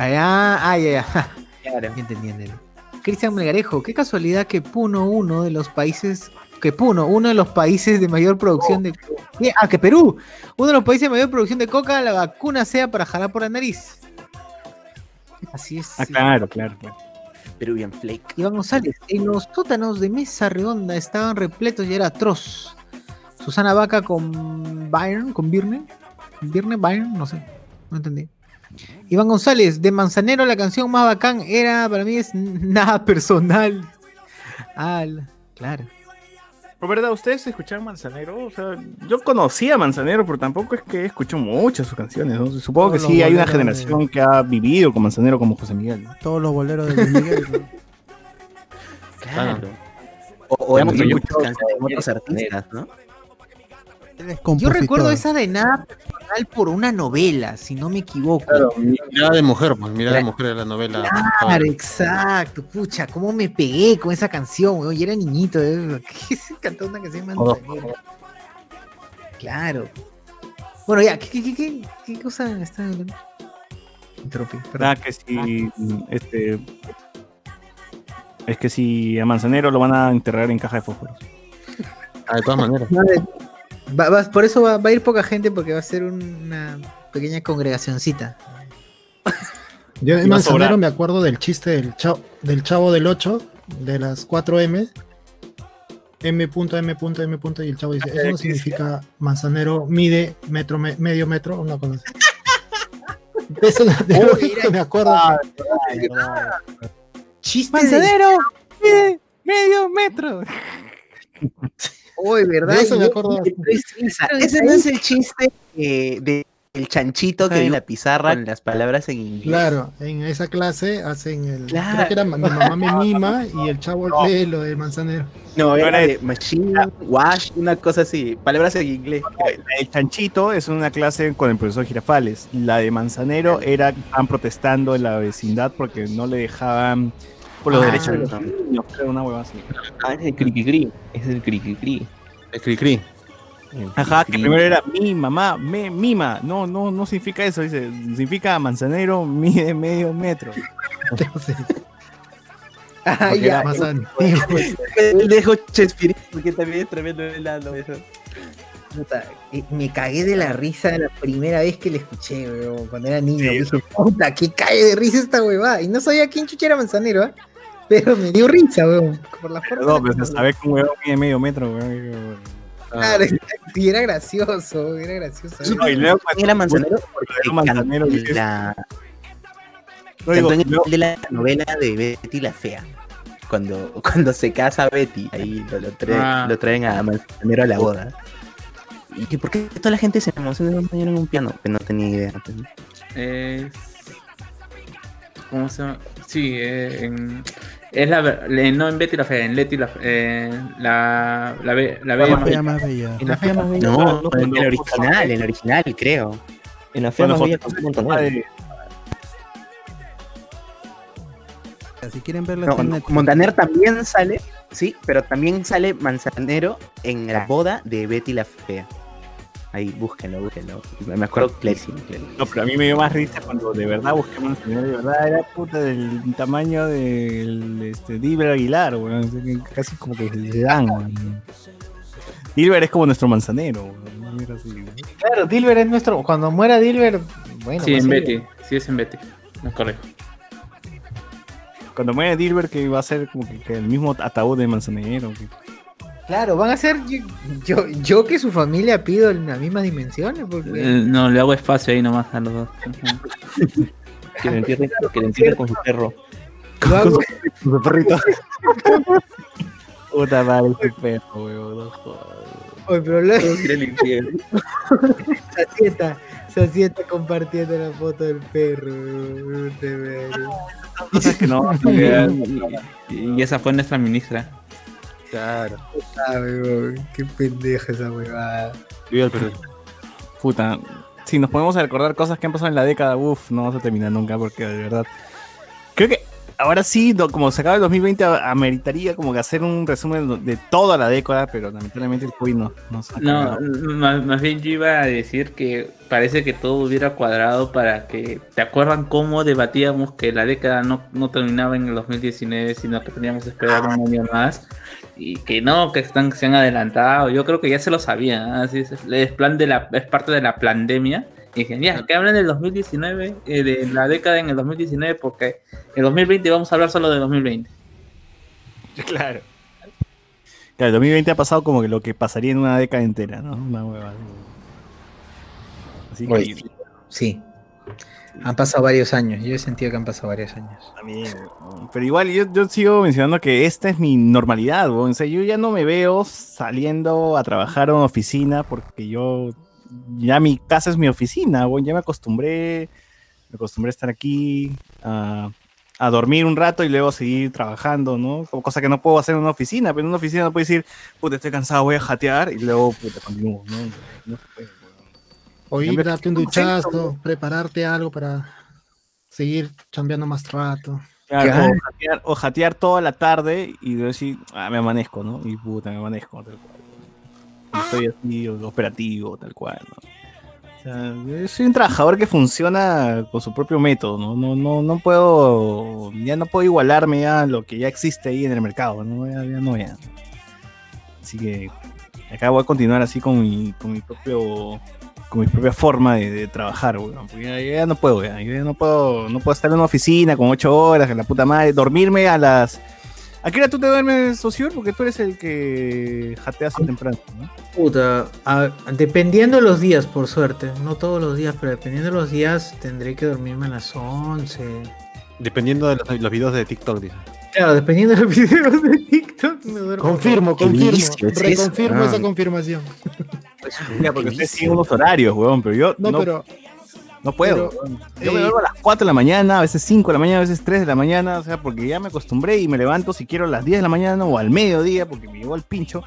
Allá, ah, ya, ya. Claro. Entendí, entendí. Cristian Melgarejo, qué casualidad que Puno, uno de los países, que Puno, uno de los países de mayor producción de ¿Qué? Ah, que Perú, uno de los países de mayor producción de coca, la vacuna sea para jalar por la nariz. Así es. Ah, claro, claro, claro. Peruvian Flake. Iván González, en los sótanos de Mesa Redonda estaban repletos y era atroz. Susana Vaca con Byron, con Birne. Birne, Byron, no sé, no entendí. Iván González, de Manzanero la canción más bacán era, para mí es nada personal. La- claro. Por verdad, ¿ustedes escuchaban Manzanero? O sea, yo conocía a Manzanero, pero tampoco es que escucho muchas sus canciones. ¿no? Supongo que sí hay una generación que ha vivido con Manzanero como José Miguel. ¿no? Todos los boleros de Luis Miguel. ¿no? Claro. O, hemos escuchado otros artistas, ¿no? Yo recuerdo esa de nada personal por una novela, si no me equivoco. Claro, mirada de mujer, pues mirada de mujer de la novela. Claro, exacto. Pucha, cómo me pegué con esa canción, weón. Yo era niñito, ¿eh? ¿Qué se cantó una canción de Manzanero? Claro. Bueno, ya, ¿qué, qué, qué, qué, qué cosa está hablando? Ah, que si. Este. Es que si a Manzanero lo van a enterrar en caja de fósforos. Ah, de todas maneras. Va- va- por eso va, va a ir poca gente porque va a ser un- una pequeña congregacioncita. Yo en Manzanero me acuerdo del chiste del chavo del, chavo del 8, de las 4M. M punto, M punto, M punto, y el chavo dice, eso no significa Manzanero mide metro, me- medio metro, una cosa así. Eso de me acuerdo. Chiste ¡Manzanero! ¡Mide medio metro! Uy, ¿verdad? De eso me acuerdo. Ese no es el chiste eh, de el chanchito que Ay, ve en no. la pizarra con las palabras en inglés. Claro, en esa clase hacen el. Claro. Creo que era mi mamá me mima y el chavo lee lo del manzanero. No, era de machine, wash, una cosa así. Palabras en inglés. El chanchito es una clase con el profesor Girafales. La de Manzanero era que estaban protestando en la vecindad porque no le dejaban por los Ah, derechos de los niños, creo, una hueva así. Ah, es el criquicri. Es el criquicri. El cri Ajá, que primero era mi mamá, me mima. No, no, no significa eso, dice. Significa manzanero mide medio metro. Ah, Porque ya. más El dejo Chespirito, porque también es tremendo helado eso. Puta, eh, me cagué de la risa la primera vez que le escuché, weón, cuando era niño. Dije, puta, que cae de risa esta huevada. Y no sabía quién chucha era Manzanero, ¿ah? Pero me dio risa, weón. Por la forma. No, pero se sabe que un huevón mide medio metro, weón. Claro, y era gracioso, era gracioso. No, y luego cuando- Era Manzanero porque Manzanero la, No, digo, en el luego- de la novela de Betty la Fea. Cuando, cuando se casa Betty, ahí lo, lo traen, Ah. lo traen a Manzanero a la boda. ¿Y que por qué toda la gente se emociona de un señor en un piano? Que no tenía idea. pues, ¿no? Es. ¿Cómo se llama? Sí, eh, en- es la. le- No en Betty la Fea, en Letty la. eh, la. La, be- la Bella La más fea Bella. más bella. En la fea más bella. No, no, en el original, en el original, creo. En la fea más bella José- con Montaner. Si quieren verla No. Montaner también sale, sí, pero también sale Manzanero en la boda de Betty la Fea. Ahí, búsquenlo, búsquenlo. Me acuerdo clarísimo. clarísimo. No, pero a mí me dio más risa cuando de verdad busqué Manzanero, de verdad era puta del tamaño del este, Dilber Aguilar, weón. o sea, que Casi como que se dan, weón. Dilber es como nuestro manzanero, así, weón. Claro, Dilber es nuestro. Cuando muera Dilber, bueno. Sí, en Betty. Sí, es en Betty. No es correcto. Cuando muere Dilber, que va a ser como que, que el mismo ataúd de manzanero. que- Claro, van a ser. Yo, yo, yo que su familia pido en las mismas dimensiones. Porque... Eh, no, le hago espacio ahí nomás a los dos. Que le entierren, que le entierren con su perro. Hago- Con su perrito. Puta madre, ese perro, weón. No jodas. Oye, pero. Sacieta, Sacieta compartiendo la foto del perro. weón, que no. y, y esa fue nuestra ministra. Claro. Qué pendeja esa huevada. Viva el Perú. Puta. Si nos podemos recordar cosas que han pasado en la década, uff, no vamos a terminar nunca porque de verdad. Creo que ahora sí, no, como se acaba el 2020, a- ameritaría como que hacer un resumen de toda la década, pero lamentablemente el COVID no nos ha No, más, más bien yo iba a decir que parece que todo hubiera cuadrado para que. ¿Te acuerdan cómo debatíamos que la década no, no terminaba en el 2019, sino que teníamos que esperar un año más? Y que no, que están, se han adelantado. Yo creo que ya se lo sabían. ¿ah? Así es, es, plan de la, es parte de la pandemia. Y dijeron, ya, que hablen del 2019, eh, de la década en el 2019, porque en 2020 vamos a hablar solo de 2020. Claro. Claro, el 2020 ha pasado como que lo que pasaría en una década entera, ¿no? Una hueva. Así Oye, que Sí. Han pasado varios años. Yo he sentido que han pasado varios años. también. ¿no? Pero igual yo, yo sigo mencionando que esta es mi normalidad, weón. O sea, yo ya no me veo saliendo a trabajar una oficina porque yo ya mi casa es mi oficina, weón. Ya me acostumbré, me acostumbré a estar aquí, a, a dormir un rato y luego seguir trabajando, ¿no? Como cosa que no puedo hacer en una oficina, pero en una oficina no puedo decir, puta, estoy cansado, voy a jatear y luego, puta, continúo, ¿no? No weón. O ir, darte un duchazo, prepararte algo para seguir chambeando más rato. Claro. O, jatear, o jatear toda la tarde y decir, ah, me amanezco, ¿no? Y puta, me amanezco, tal cual. Estoy así, operativo, tal cual, ¿no? O sea, soy un trabajador que funciona con su propio método, ¿no? No, no, no puedo, ya no puedo igualarme a lo que ya existe ahí en el mercado, ¿no? Ya, ya no, ya. Así que acá voy a continuar así con mi, con mi propio, con mi propia forma de, de trabajar, weón. Porque ya, ya no puedo, yo ya no puedo, no puedo estar en una oficina con ocho horas, que la puta madre, dormirme a las... ¿A qué hora tú te duermes, socio? Porque tú eres el que jateas temprano, ¿no? Puta, a- dependiendo de los días, por suerte. No todos los días, pero dependiendo de los días tendré que dormirme a las 11. Dependiendo de los, los videos de TikTok, dice. Claro, dependiendo de los videos de TikTok me duermo. Confirmo, confirmo. vicio es Reconfirmo eso. esa confirmación. Mira, porque ustedes siguen unos horarios, weón, pero yo No, no, pero no puedo. pero, yo me eh, duermo a las 4 de la mañana, a veces 5 de la mañana, a veces 3 de la mañana, o sea, porque ya me acostumbré y me levanto si quiero a las 10 de la mañana o al mediodía, porque me llevo al pincho.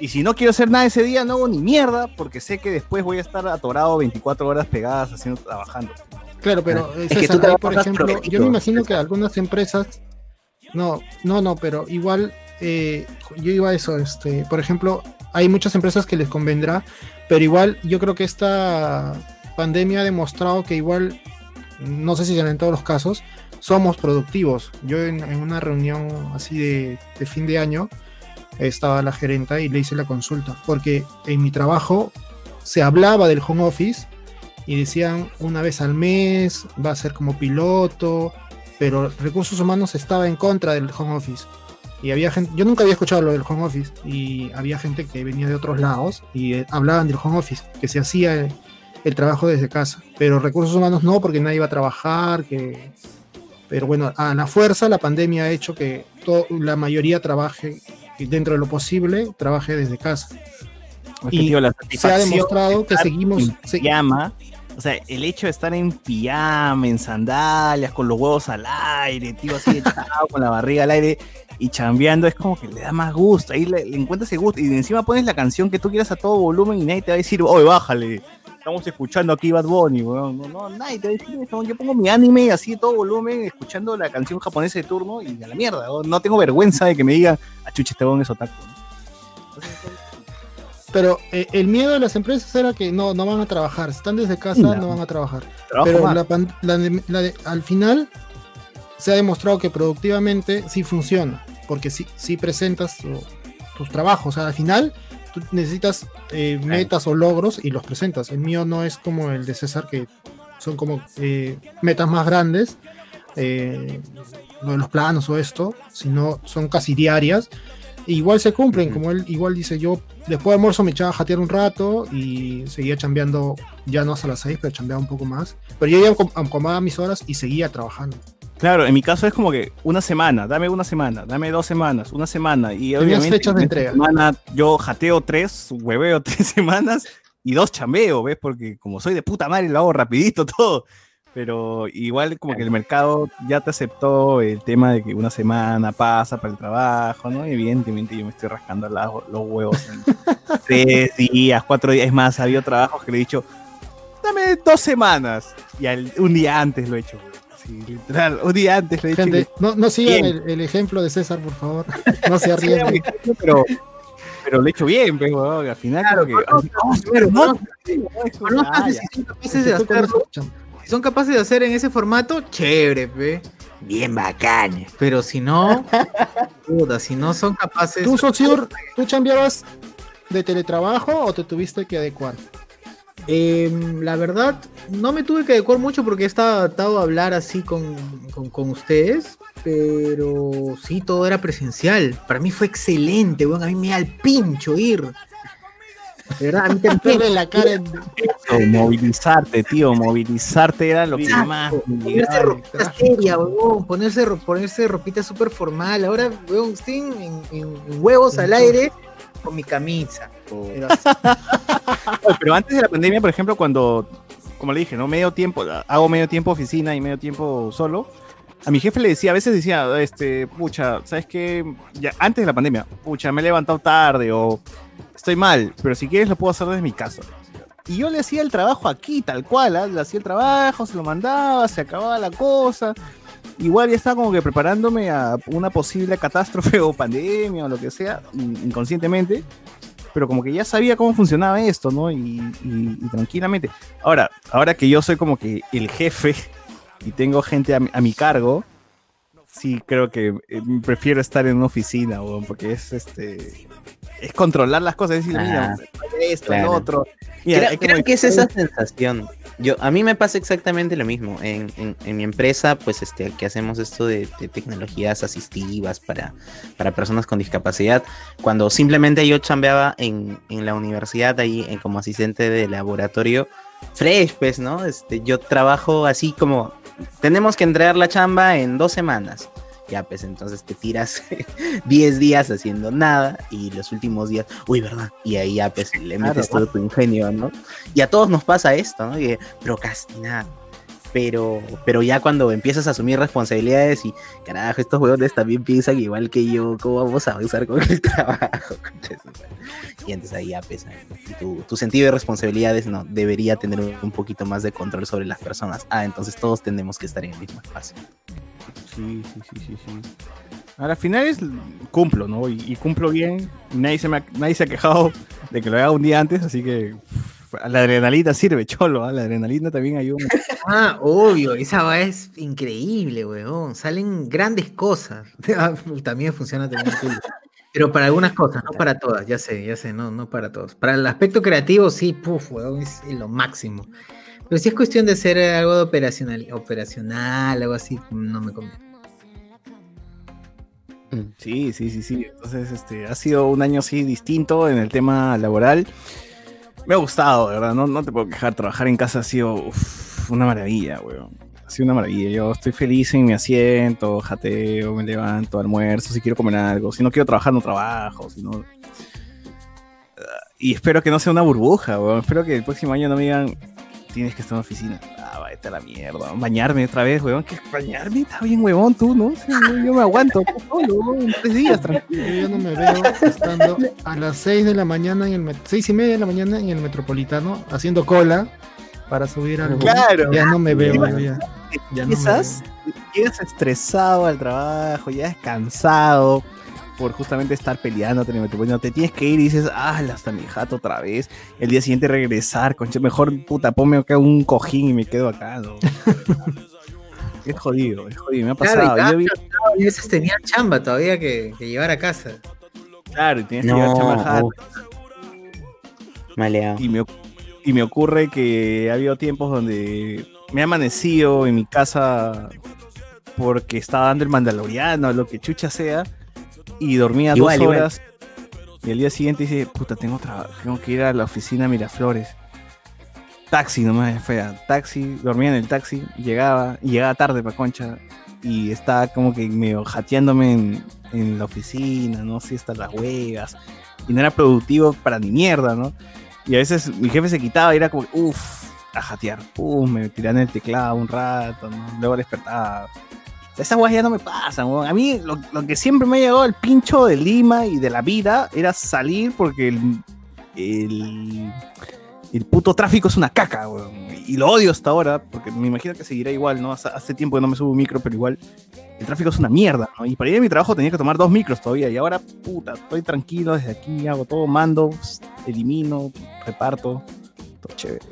Y si no quiero hacer nada ese día, no hago ni mierda, porque sé que después voy a estar atorado 24 horas pegadas haciendo, trabajando. Claro, pero eh, Es que tú ahí, por ejemplo, yo me imagino que algunas empresas, no, no, no, pero igual eh, yo iba a eso, este, por ejemplo, hay muchas empresas que les convendrá, pero igual yo creo que esta pandemia ha demostrado que igual, no sé si será en todos los casos, somos productivos. Yo en, en una reunión así de, de fin de año estaba la gerenta y le hice la consulta, porque en mi trabajo se hablaba del home office y decían una vez al mes, va a ser como piloto, pero recursos humanos estaba en contra del home office. Y había gente, yo nunca había escuchado lo del home office, y había gente que venía de otros lados y eh, hablaban del home office, que se hacía el, el trabajo desde casa, pero recursos humanos no, porque nadie iba a trabajar, que... Pero bueno, a la fuerza la pandemia ha hecho que la mayoría trabaje dentro de lo posible, trabaje desde casa. Es que, Y tío, la se ha demostrado de que seguimos... se- pijama, o sea, el hecho de estar en pijama, en sandalias, con los huevos al aire, tío, así echado, con la barriga al aire y chambeando, es como que le da más gusto. Ahí le, le encuentras ese gusto. Y encima pones la canción que tú quieras a todo volumen y nadie te va a decir, oye, bájale. Estamos escuchando aquí Bad Bunny, weón. No, no, nadie te va a decir eso. Yo pongo mi anime así todo volumen, escuchando la canción japonesa de turno y a la mierda. weón. No tengo vergüenza de que me digan, a chuche, este weón es otaku. Pero eh, el miedo de las empresas era que no, no van a trabajar. Si están desde casa, No. no, van a trabajar. Pero la pan- la de- la de- al final se ha demostrado que productivamente sí funciona. Porque sí, sí presentas tu- tus trabajos. O sea, al final tú necesitas eh, metas o logros y los presentas. El mío no es como el de César, que son como eh, metas más grandes. eh, los planos o esto, sino son casi diarias. E igual se cumplen, como él igual dice, yo después de almuerzo me echaba a jatear un rato y seguía chambeando, ya no hasta las 6, pero chambeaba un poco más. Pero yo ya acom- acomodaba mis horas y seguía trabajando. Claro, en mi caso es como que una semana, dame una semana, dame dos semanas, una semana. Y obviamente fechas de entrega. semana yo jateo tres, hueveo tres semanas y dos chambeo, ¿ves? Porque como soy de puta madre lo hago rapidito todo. Pero igual como que el mercado ya te aceptó el tema de que una semana pasa para el trabajo, ¿no? Y evidentemente yo me estoy rascando la- los huevos en tres días, cuatro días. Es más, ha habido trabajos que le he dicho, dame dos semanas. Y al- un día antes lo he hecho. güey. Sí, literal, un día antes lo he dicho. Gente, que- no, no sigan el, el ejemplo de César, por favor. No se Sí, arriesguen. pero, pero lo he hecho bien, pues, weón, al final como que... Pero si son capaces de Tú conoces hacerlo. Si son capaces de hacer en ese formato, chévere, pe. Bien bacán. Pero si no, puta, si no son capaces. ¿Tú, Sociur, tú chambeabas de teletrabajo o te tuviste que adecuar? Em, la verdad, no me tuve que adecuar mucho porque estaba adaptado a hablar así con, con, con ustedes, pero sí, todo era presencial. Para mí fue excelente, weón. A mí me da el pincho ir. De verdad, a mí también. Verle la cara en- Eso, movilizarte, tío, movilizarte era lo que más... Ponerse ropita tráfico. seria, weón. Ponerse, ponerse ropita súper formal. Ahora, weón, estoy en, en- en huevos al aire con mi camisa. Pero antes de la pandemia, por ejemplo, cuando, como le dije, ¿no? Medio tiempo, hago medio tiempo oficina y medio tiempo solo. A mi jefe le decía, a veces decía, este, pucha, ¿sabes qué? Ya, antes de la pandemia, pucha, me he levantado tarde o estoy mal, pero si quieres lo puedo hacer desde mi casa. Y yo le hacía el trabajo aquí, tal cual, ¿ah? le hacía el trabajo, se lo mandaba, se acababa la cosa. Igual ya estaba como que preparándome a una posible catástrofe o pandemia o lo que sea, in- inconscientemente. Pero como que ya sabía cómo funcionaba esto, ¿no? Y, tranquilamente. Ahora, ahora que yo soy como que el jefe y tengo gente a, mi- a mi cargo, sí creo que eh, prefiero estar en una oficina, weón, porque es este es controlar las cosas, es decir, mira, Ah, esto, claro. el otro. Mira, creo que es esa sensación. Yo, a mí me pasa exactamente lo mismo. En, en- en mi empresa, pues este, que hacemos esto de, de tecnologías asistivas para, para personas con discapacidad. Cuando simplemente yo chambeaba en, en la universidad ahí en, como asistente de laboratorio, fresh, pues, ¿no? Este, yo trabajo así como, tenemos que entregar la chamba en dos semanas. Ya, pues entonces te tiras 10 días haciendo nada y los últimos días, uy, ¿verdad? Y ahí ya, pues le Claro, metes todo tu ingenio, ¿no? Y a todos nos pasa esto, ¿no? Y procrastinar. Pero, pero ya cuando empiezas a asumir responsabilidades y, carajo, estos huevones también piensan igual que yo, ¿cómo vamos a avanzar con el trabajo? Y entonces ahí ya pesa. Tu, tu sentido de responsabilidades no debería tener un poquito más de control sobre las personas. Ah, entonces todos tenemos que estar en el mismo espacio. Sí, sí, sí, sí, sí. Ahora, al final es cumplo, ¿no? Y, cumplo bien. Nadie se, me ha, nadie se ha quejado de que lo haga un día antes, así que la adrenalina sirve, cholo. ¿ah? La adrenalina también ayuda. Ah, obvio, esa va es increíble, weón. Salen grandes cosas. Ah, También funciona también. Pero para algunas cosas, no para todas, ya sé, ya sé, no, no para todos. Para el aspecto creativo, sí, puf, weón, es lo máximo. Pero si es cuestión de hacer algo de operacional, operacional, algo así, no me conviene. Sí, sí, sí, sí. Entonces, este, ha sido un año así distinto en el tema laboral. Me ha gustado, de verdad. No, no te puedo quejar. Trabajar en casa ha sido uf, una maravilla, weón. Ha sido una maravilla. Yo estoy feliz en mi asiento, jateo, me levanto, almuerzo, si quiero comer algo. Si no quiero trabajar, no trabajo. Si no... Ah, Y espero que no sea una burbuja, weón. Espero que el próximo año no me digan, tienes que estar en la oficina. Ah, vete a la mierda. Bañarme otra vez, weón. ¿Qué bañarme? Está bien, huevón, tú, ¿no? Sí, yo, me aguanto. solo, en tres días, tranquilo. Yo ya no me veo estando a las 6 de la mañana en el seis y media de la mañana en el metropolitano haciendo cola para subir al. Claro. Ya no me veo, yo ya. Ya no me Empiezas, llegas estresado al trabajo, ya es cansado por justamente estar peleando, te, te, te tienes que ir y dices, ah, hasta mi jato otra vez. El día siguiente regresar, concha, mejor puta, ponme acá un cojín y me quedo acá, ¿no? es jodido, es jodido, me ha Claro, y pasado. cada veces tenía chamba todavía que, que llevar a casa. claro, y tienes que llevar chamba al jato. Maleado. Y me, y me ocurre que ha habido tiempos donde me he amanecido en mi casa porque estaba dando el mandaloriano, lo que chucha sea, y dormía Igual, dos igual. horas. Y el día siguiente dice, puta, tengo, traba- tengo que ir a la oficina Miraflores. Taxi nomás, fea. Taxi, dormía en el taxi, llegaba, y llegaba tarde pa' concha. Y estaba como que medio jateándome en, en la oficina, ¿no? Así hasta las huevas. Y no era productivo para ni mierda, ¿no? Y a veces mi jefe se quitaba y era como, uff, a jatear. Uff, me tiraba en el teclado un rato, ¿no? Luego despertaba. Sea, esas weas ya no me pasan, weón. A mí lo, que siempre me ha llegado al pincho de Lima y de la vida era salir porque el, el, el puto tráfico es una caca, weón. Y lo odio hasta ahora, porque me imagino que seguirá igual, ¿no? Hace, hace tiempo que no me subo un micro, pero igual el tráfico es una mierda, ¿no? Y para ir a mi trabajo tenía que tomar dos micros todavía. Y ahora, puta, estoy tranquilo desde aquí, hago todo, mando, elimino, reparto. Todo chévere.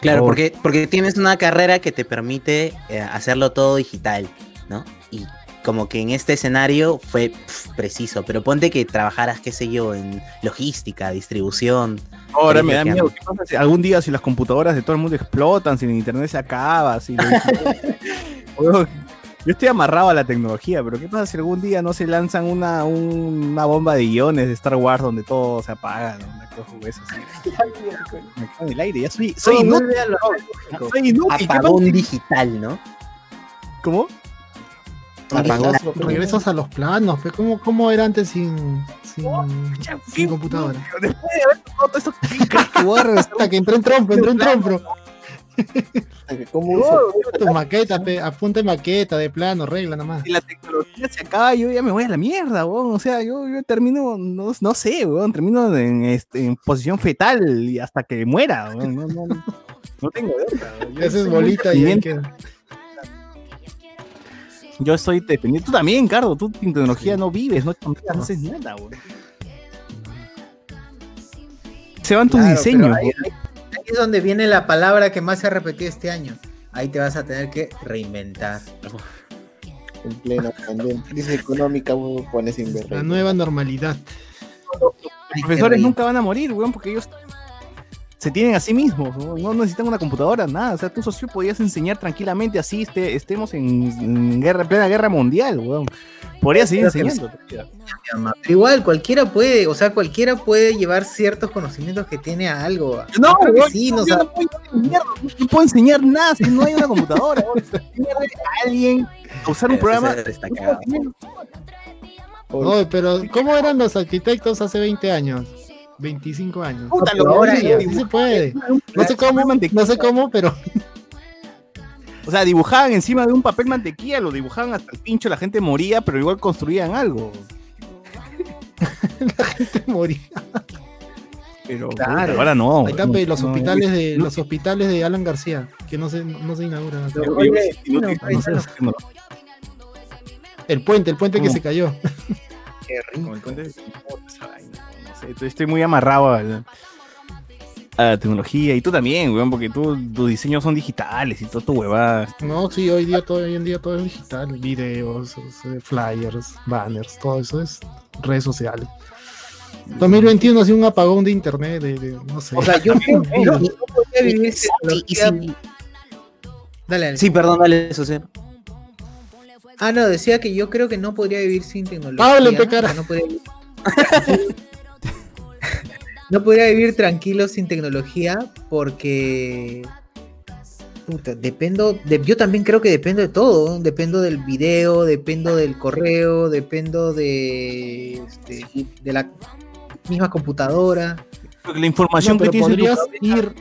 Claro, Por- porque, porque tienes una carrera que te permite eh, hacerlo todo digital, ¿no? Y como que en este escenario fue preciso, pero ponte que trabajaras, qué sé yo, en logística, distribución. Ahora me da miedo. ¿Qué pasa si algún día si las computadoras de todo el mundo explotan, si el internet se acaba, si lo- Yo estoy amarrado a la tecnología, pero ¿qué pasa si algún día no se lanzan una, un- una bomba de iones de Star Wars donde todo se apaga? ¿no? Una cosa así. Me cago en el aire, ya soy, inútil. lógico. Soy inútil. ¿qué Apagón digital, ¿no? ¿Cómo? Apagón. Regresas a los planos, pues, ¿cómo, cómo era antes sin, sin, sin computadora? Después de haber todo esto. Hasta que entró en trompo, entró en trompo. ¿Cómo No, uso? tu maqueta, pe, apunte maqueta de plano, regla nomás. Si la tecnología se acaba, yo ya me voy a la mierda, weón. O sea, yo, yo termino, no, no sé, weón, termino en, este, en posición fetal y hasta que muera, weón. No, no, no, no tengo de haces soy bolita y queda. Yo soy dependiente. Tú también, Cardo. Tú sin tecnología no vives, no chambeas, no haces nada, weón. se van tus Claro, diseños. Es donde viene la palabra que más se ha repetido este año. Ahí te vas a tener que reinventar. En plena pandemia, crisis económica, pones sin. La nueva normalidad. Los profesores nunca van a morir, weón, porque ellos se tienen a sí mismos, ¿no? No necesitan una computadora, nada. O sea, tú socio podías enseñar tranquilamente así, este, estemos en, en guerra, plena guerra mundial, weón. Podrías seguir enseñando. Pero igual, cualquiera puede, o sea, cualquiera puede llevar ciertos conocimientos que tiene a algo. No, weón, sí, no, no, o yo sea, no puedo enseñar, no puedo enseñar nada si no hay una computadora. alguien a usar un programa. Oye, pero ¿cómo eran los arquitectos hace 20 años? 25 años. Puta, lo ahora sí se puede. No sé cómo, no sé cómo, pero O sea, dibujaban encima de un papel mantequilla, lo dibujaban hasta el pincho, la gente moría, pero igual construían algo. moría. Pero Claro. ahora no. Ahí los No, hospitales de no. los hospitales de Alan García, que no se, no se inauguran. El puente, el puente que se cayó. qué rico. El puente no sé, estoy- muy amarrado al- a la tecnología. Y tú también, weón, porque tú, tus diseños son digitales y todo tu huevada. No, sí, hoy día todo, hoy en día todo es digital, videos, eh, flyers, banners, todo eso es redes sociales. 2021 ha sido un apagón de internet, de, de- no sé. O sea, yo creo que no, podría vivir sin tecnología. Dale, dale. Sí, perdón, dale, Socer. Ah, no, decía que yo creo que no podría vivir sin tecnología. Pablo, pe, cara. o sea, no podría vivir- No podría vivir tranquilo sin tecnología porque puta, dependo de, yo también creo que dependo de todo, ¿no? dependo del video, dependo del correo, dependo de este, de la misma computadora. La información No, pero que tienes en tu podrías ir,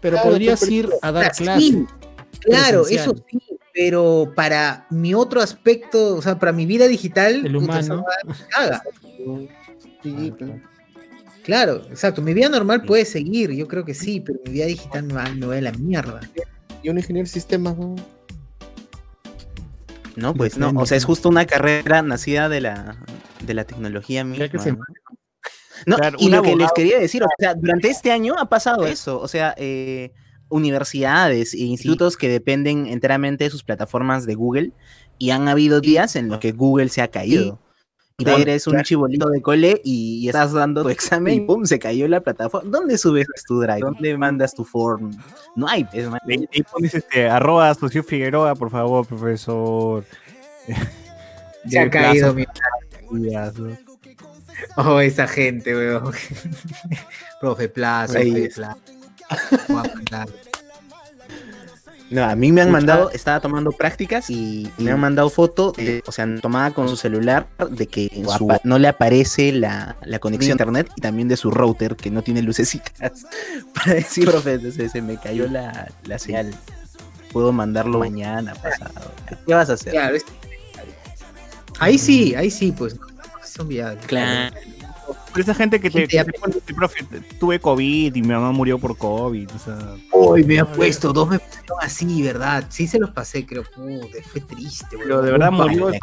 pero Claro, podrías ir a dar clases. sí, claro, presencial. eso sí, pero para mi otro aspecto, o sea, para mi vida digital, El puta, humano. Sí, pues. Claro, exacto. Mi vida normal puede seguir, yo creo que sí, pero mi vida digital me va, me va de la mierda. Y un ingeniero de sistemas, ¿no? No, pues no, o sea, es justo una carrera nacida de la, de la tecnología misma. que se- ¿no? No, Claro, y lo que les quería decir, o sea, durante este año ha pasado eso, o sea, eh, universidades e institutos que dependen enteramente de sus plataformas de Google y han habido días en los que Google se ha caído. Y Claro, eres un claro. chibolito de cole y, y estás dando tu examen y pum, se cayó la plataforma. ¿Dónde subes tu drive? ¿Dónde mandas tu form? No hay, es. Ahí ahí pones este, arroba Socio Figueroa, por favor, profesor. Se ha caído mi. Oh, esa gente, weón. profe Plaza, profe. Plaza. No, a mí me han mandado, estaba tomando prácticas y me han mandado foto, de- o sea, tomada con su celular, de que en su- no le aparece la, la conexión a internet y también de su router que no tiene lucecitas. Para decir, profe, se, se me cayó la, la señal. Puedo mandarlo mañana, pasado. ¿Qué vas a hacer? Claro, es- Ahí sí, ahí sí, pues. Son viables. Claro. Pero esa gente que te, Gente ya- que te pone, profe, tuve COVID y mi mamá murió por COVID. O sea, Uy, me ha puesto, dos me pusieron así, ¿verdad? Sí se los pasé, creo. Puta, fue triste, pero weón. de verdad murió de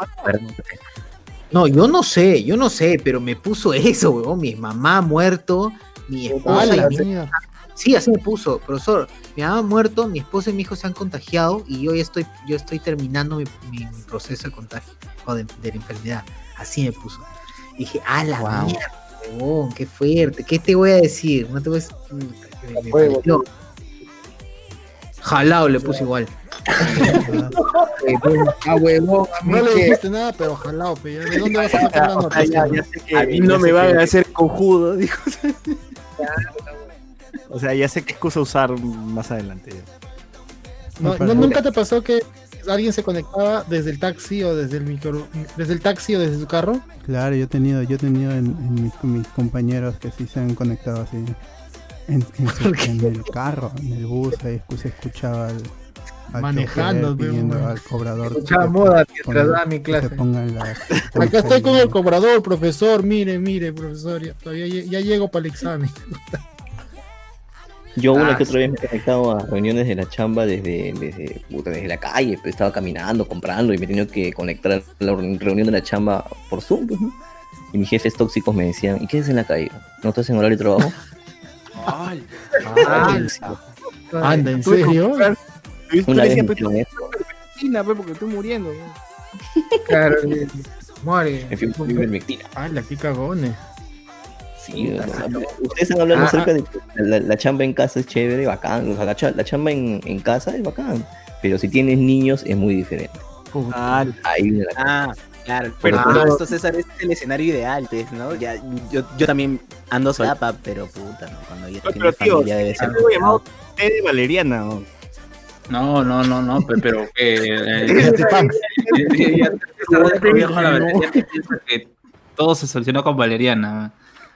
No, yo no sé, yo no sé, pero me puso eso, weón. Mi mamá ha muerto, mi esposa y mi... Sí, así me puso, profesor. Mi mamá ha muerto, mi esposa y mi hijo se han contagiado y yo ya estoy, yo estoy terminando mi, mi- mi proceso de contagio o de, de la enfermedad. Así me puso. Y dije, a la Wow. mierda, huevón, qué fuerte. ¿Qué te voy a decir? No te voy a me- me pareció. Jalado le puse igual. Ah, huevón, No le dijiste nada, pero ojalá, pe, ya, ¿de dónde vas a sacar la nota? a mí no me van a hacer cojudo, dijo. O sea, ya sé qué excusa usar más adelante. No, no, ¿Nunca te pasó que alguien se conectaba desde el taxi o desde el micro, desde el taxi o desde su carro? Claro, yo he tenido, yo he tenido en, en mis, compañeros que sí se han conectado así. En, en su- en el carro, en el bus, ahí se escuchaba al, al Manejando, chofer pidiendo al cobrador. Escuchaba que moda ponga- daba mi clase. la- Acá estoy con el cobrador, profesor. Mire, mire, profesor. Ya, todavía ya llego para el examen. Yo una Ah, que otra vez me he conectado a reuniones de la chamba desde, desde, puta, desde la calle, pues estaba caminando, comprando y me he tenido que conectar a la reunión de la chamba por Zoom. pues, ¿no? Y mis jefes tóxicos me decían, ¿y qué haces en la calle? ¿No estás en horario de trabajo? Anda, ¿en serio? Una vez me. China, pe, porque estoy muriendo. Claro, muere. Con ivermectina. ¡Hala, qué cagones! Sí, o sea, ustedes están hablando Ah, acerca de que la, la chamba en casa es chévere, bacán. O sea, la, cha- la chamba en, en casa es bacán. Pero si tienes niños es muy diferente. Ahí viene la Ah, claro. Pero- Pero esto, César, es el escenario ideal, pues, ¿no? Ya, yo, yo también ando solapa, pero puta, ¿no? cuando ya Pero, tío, familia debe ser algo llamado té de valeriana. ¿no? No, no, no, no, pe- pero que. eh, todo se soluciona con valeriana.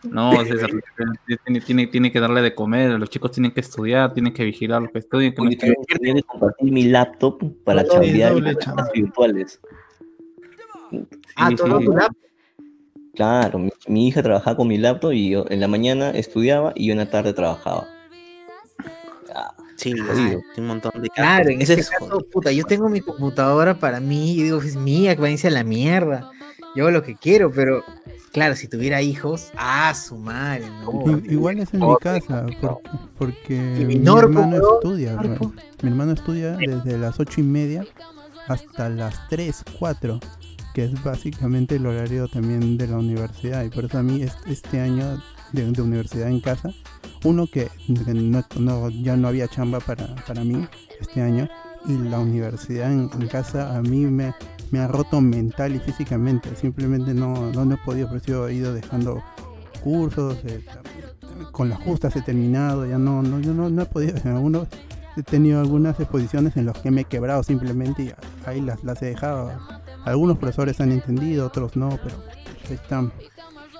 No, César, tiene, tiene, tiene que darle de comer, los chicos tienen que estudiar, tienen que vigilar los que estudian. Que no Oye, que compartir mi laptop para es chambear clases virtuales. Ah, Sí, todo sí. tu laptop. Claro, mi, mi hija trabajaba con mi laptop y yo en la mañana estudiaba y yo en la tarde trabajaba. Sí, Jodido. un montón de Claro, en Ese ese es caso, puta, yo tengo mi computadora para mí, y digo, es mía, que va a irse a la mierda. Yo hago lo que quiero, pero claro, si tuviera hijos, ah, su madre, no. I- Igual es en mi casa, por- porque mi hermano estudia. Mi hermano estudia desde las ocho y media hasta las 3, 4, que es básicamente el horario también de la universidad. Y por eso a mí es- este año de, de universidad en casa, uno que, que no- no- ya no había chamba para, para mí este año, y la universidad en, en casa a mí me, me ha roto mental y físicamente. Simplemente no, no, no he podido, por eso he ido dejando cursos, eh, con las justas he terminado, ya no, no, yo no, no he podido, en algunos he tenido algunas exposiciones en las que me he quebrado simplemente y ahí las, las he dejado. Algunos profesores han entendido, otros no, pero están,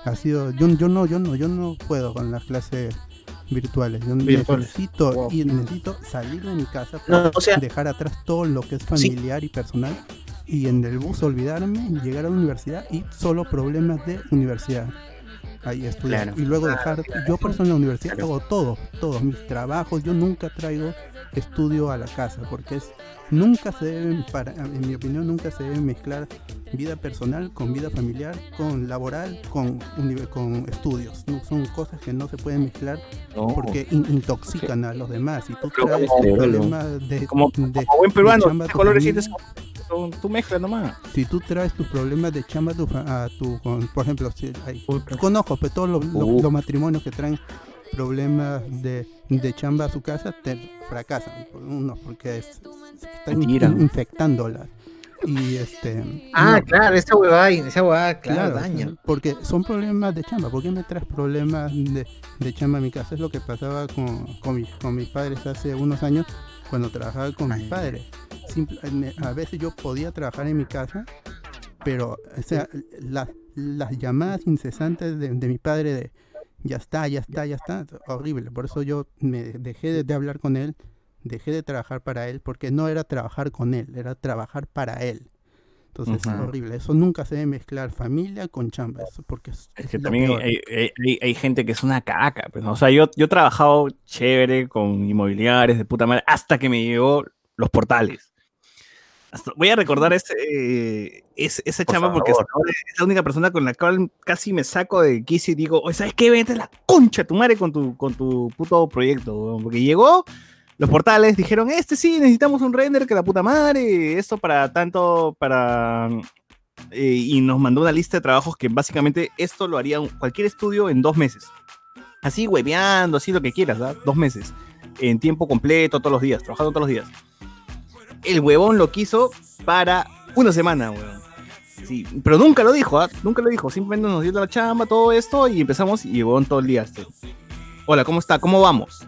ha sido, yo, yo no, yo no, yo no puedo con las clases virtuales, yo Virtuales. necesito y necesito salir de mi casa No, para o sea- dejar atrás todo lo que es familiar y personal y en el bus olvidarme, llegar a la universidad y solo problemas de universidad. Ahí estudiar. Claro. Y luego dejar, yo por eso en la universidad hago todo, todos mis trabajos, yo nunca traigo estudio a la casa, porque es, nunca se deben, para, en mi opinión, nunca se debe mezclar vida personal con vida familiar, con laboral, con, con estudios. No, son cosas que no se pueden mezclar No. porque in- intoxican a los demás. Y tú traes problemas de, Como, de- como buen de peruano, chamba a ¿qué tu colores? Son- Tú mezclas nomás. si tú traes tus problemas de chamba a tu, fa- a tu con- por ejemplo, si hay, conozco pues, todos los, los- Uh. los matrimonios que traen problemas de, de chamba a su casa te fracasan uno porque es- están in- infectándolas y este Ah, no, claro, esa huevada, esa huevada, claro, Claro, daña. porque son problemas de chamba. ¿Por qué me traes problemas de, de chamba a mi casa? Es lo que pasaba con, con, mis, con mis padres hace unos años cuando trabajaba con mis padres. Simple- me- a veces yo podía trabajar en mi casa, pero o sea, las, las llamadas incesantes de, de mi padre de ya está, ya está, ya está, horrible. Por eso yo me dejé de, de hablar con él, dejé de trabajar para él, porque no era trabajar con él, era trabajar para él. Entonces es Ujú. horrible. Eso nunca se debe mezclar familia con chamba, eso porque es, Es que también hay- hay- hay gente que es una caca. Pues, ¿no? O sea, yo, yo he trabajado chévere con inmobiliarios de puta madre hasta que me llegó los portales. Hasta- voy a recordar ese, eh, ese- esa Por chamba porque favor. es la única persona con la cual casi me saco de quicio y digo, oye, ¿sabes qué? Vete a la concha tu madre con tu, con tu puto proyecto. weón". Porque llegó, los portales dijeron, este sí, necesitamos un render que la puta madre, esto para tanto, para eh, y nos mandó una lista de trabajos que básicamente esto lo haría un- cualquier estudio en dos meses. Así hueveando, así lo que quieras, ¿ah? Dos meses. En tiempo completo, todos los días, trabajando todos los días. El huevón lo quiso para una semana, huevón. Sí, pero nunca lo dijo, ¿ah? Nunca lo dijo. Simplemente nos dio la chamba, todo esto, y empezamos y huevón todo el día. este, Hola, ¿cómo está? ¿Cómo vamos?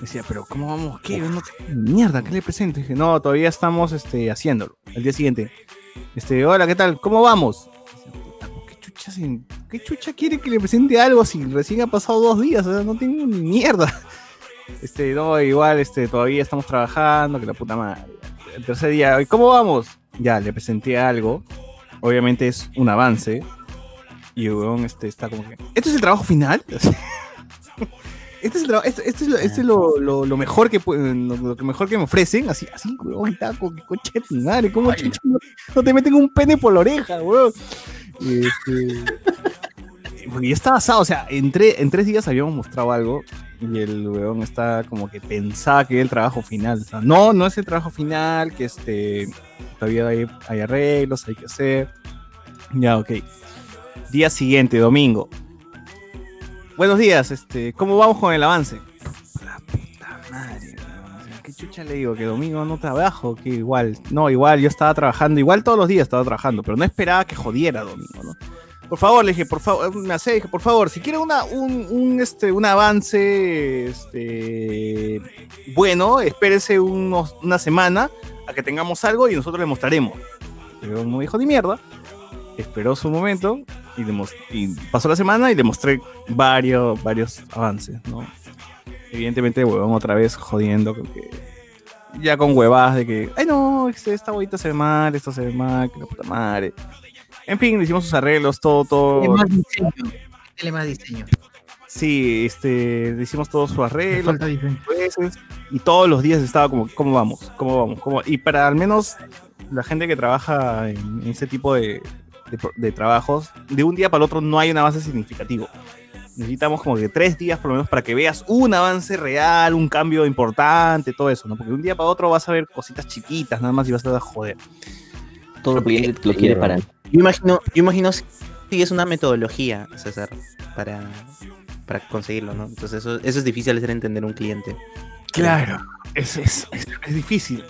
Decía, pero ¿cómo vamos? ¿Qué? No te- Mierda, ¿qué le presento? Dije, no, todavía estamos este, haciéndolo. El día siguiente. Este, hola, ¿qué tal? ¿Cómo vamos? Decía, puta, ¿qué chucha, se- ¿Qué chucha quiere que le presente algo si recién ha pasado dos días? O sea, no tengo ni mierda. Este, no, igual, este, todavía estamos trabajando, que la puta madre. El tercer día, "¿Y ¿cómo vamos? Ya, le presenté algo. Obviamente es un avance. Y huevón este, está como que. ¿Este es el trabajo final? Este es, el este, este es, lo, este es lo, lo- lo mejor que lo, mejor que me ofrecen, así, así, está con que concha de madre, ¿cómo chucha no, no te meten un pene por la oreja? Y este, porque ya estaba asado, o sea, en, tre- en tres días habíamos mostrado algo y el weón está como que pensaba que era el trabajo final. No, no es el trabajo final, que este todavía hay, arreglos, hay que hacer. Ya, ok. Día siguiente, domingo. Buenos días, este, ¿cómo vamos con el avance? La puta madre, ¿Qué chucha le digo? Que domingo no trabajo, que igual. No, igual, yo estaba trabajando, igual todos los días estaba trabajando, pero no esperaba que jodiera domingo, ¿no? Por favor, le dije, por favor, me hace, dije, por favor, si quiere una, un, este, un avance este, bueno, espérese unos, una semana a que tengamos algo y nosotros le mostraremos. Pero no dijo ni mierda. Esperó su momento y, pasó la semana y le mostré varios, varios avances, ¿no? Evidentemente, huevón, otra vez jodiendo. Ya con huevadas de que, ay no, este, esta huevita se ve mal, esto se ve mal, que la puta madre. En fin, le hicimos sus arreglos, todo, todo. Más diseño. Dale más diseño. Sí, este, le hicimos todos sus arreglos. falta diseño. veces, y todos los días estaba como, ¿cómo vamos? ¿Cómo vamos? ¿Cómo? Y para al menos la gente que trabaja en ese tipo de, de pro- de trabajos, de un día para el otro no hay un avance significativo. Necesitamos como que tres días por lo menos para que veas un avance real, un cambio importante, todo eso, ¿no? Porque de un día para otro vas a ver cositas chiquitas nada más y vas a joder. Todo el cliente lo quiere para. Yo imagino, yo imagino si es una metodología, César, para, para conseguirlo, ¿no? Entonces eso, eso es difícil hacer entender a un cliente. Claro, es, es, es- es difícil.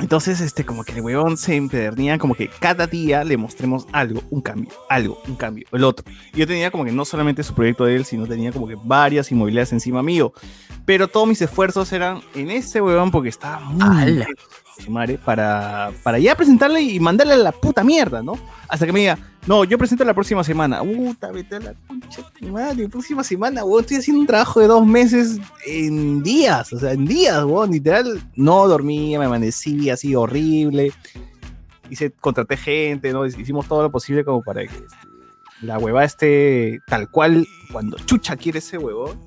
Entonces, este, como que el huevón se empedernía, como que cada día le mostremos algo, un cambio, algo, un cambio, el otro. Y yo tenía como que no solamente su proyecto de él, sino tenía como que varias inmobiliarias encima mío. Pero todos mis esfuerzos eran en ese huevón porque estaba muy intenso, su madre, para, para ya presentarle y mandarle a la puta mierda, ¿no? Hasta que me diga, no, yo presento la próxima semana. Puta, vete a la concha de madre, próxima semana, weón. Estoy haciendo un trabajo de dos meses en días, o sea, en días, weón. Literal, no dormía, me amanecí así horrible. Hice, contraté gente, ¿no? Hicimos todo lo posible como para que este, la hueva esté tal cual cuando chucha quiere ese huevón.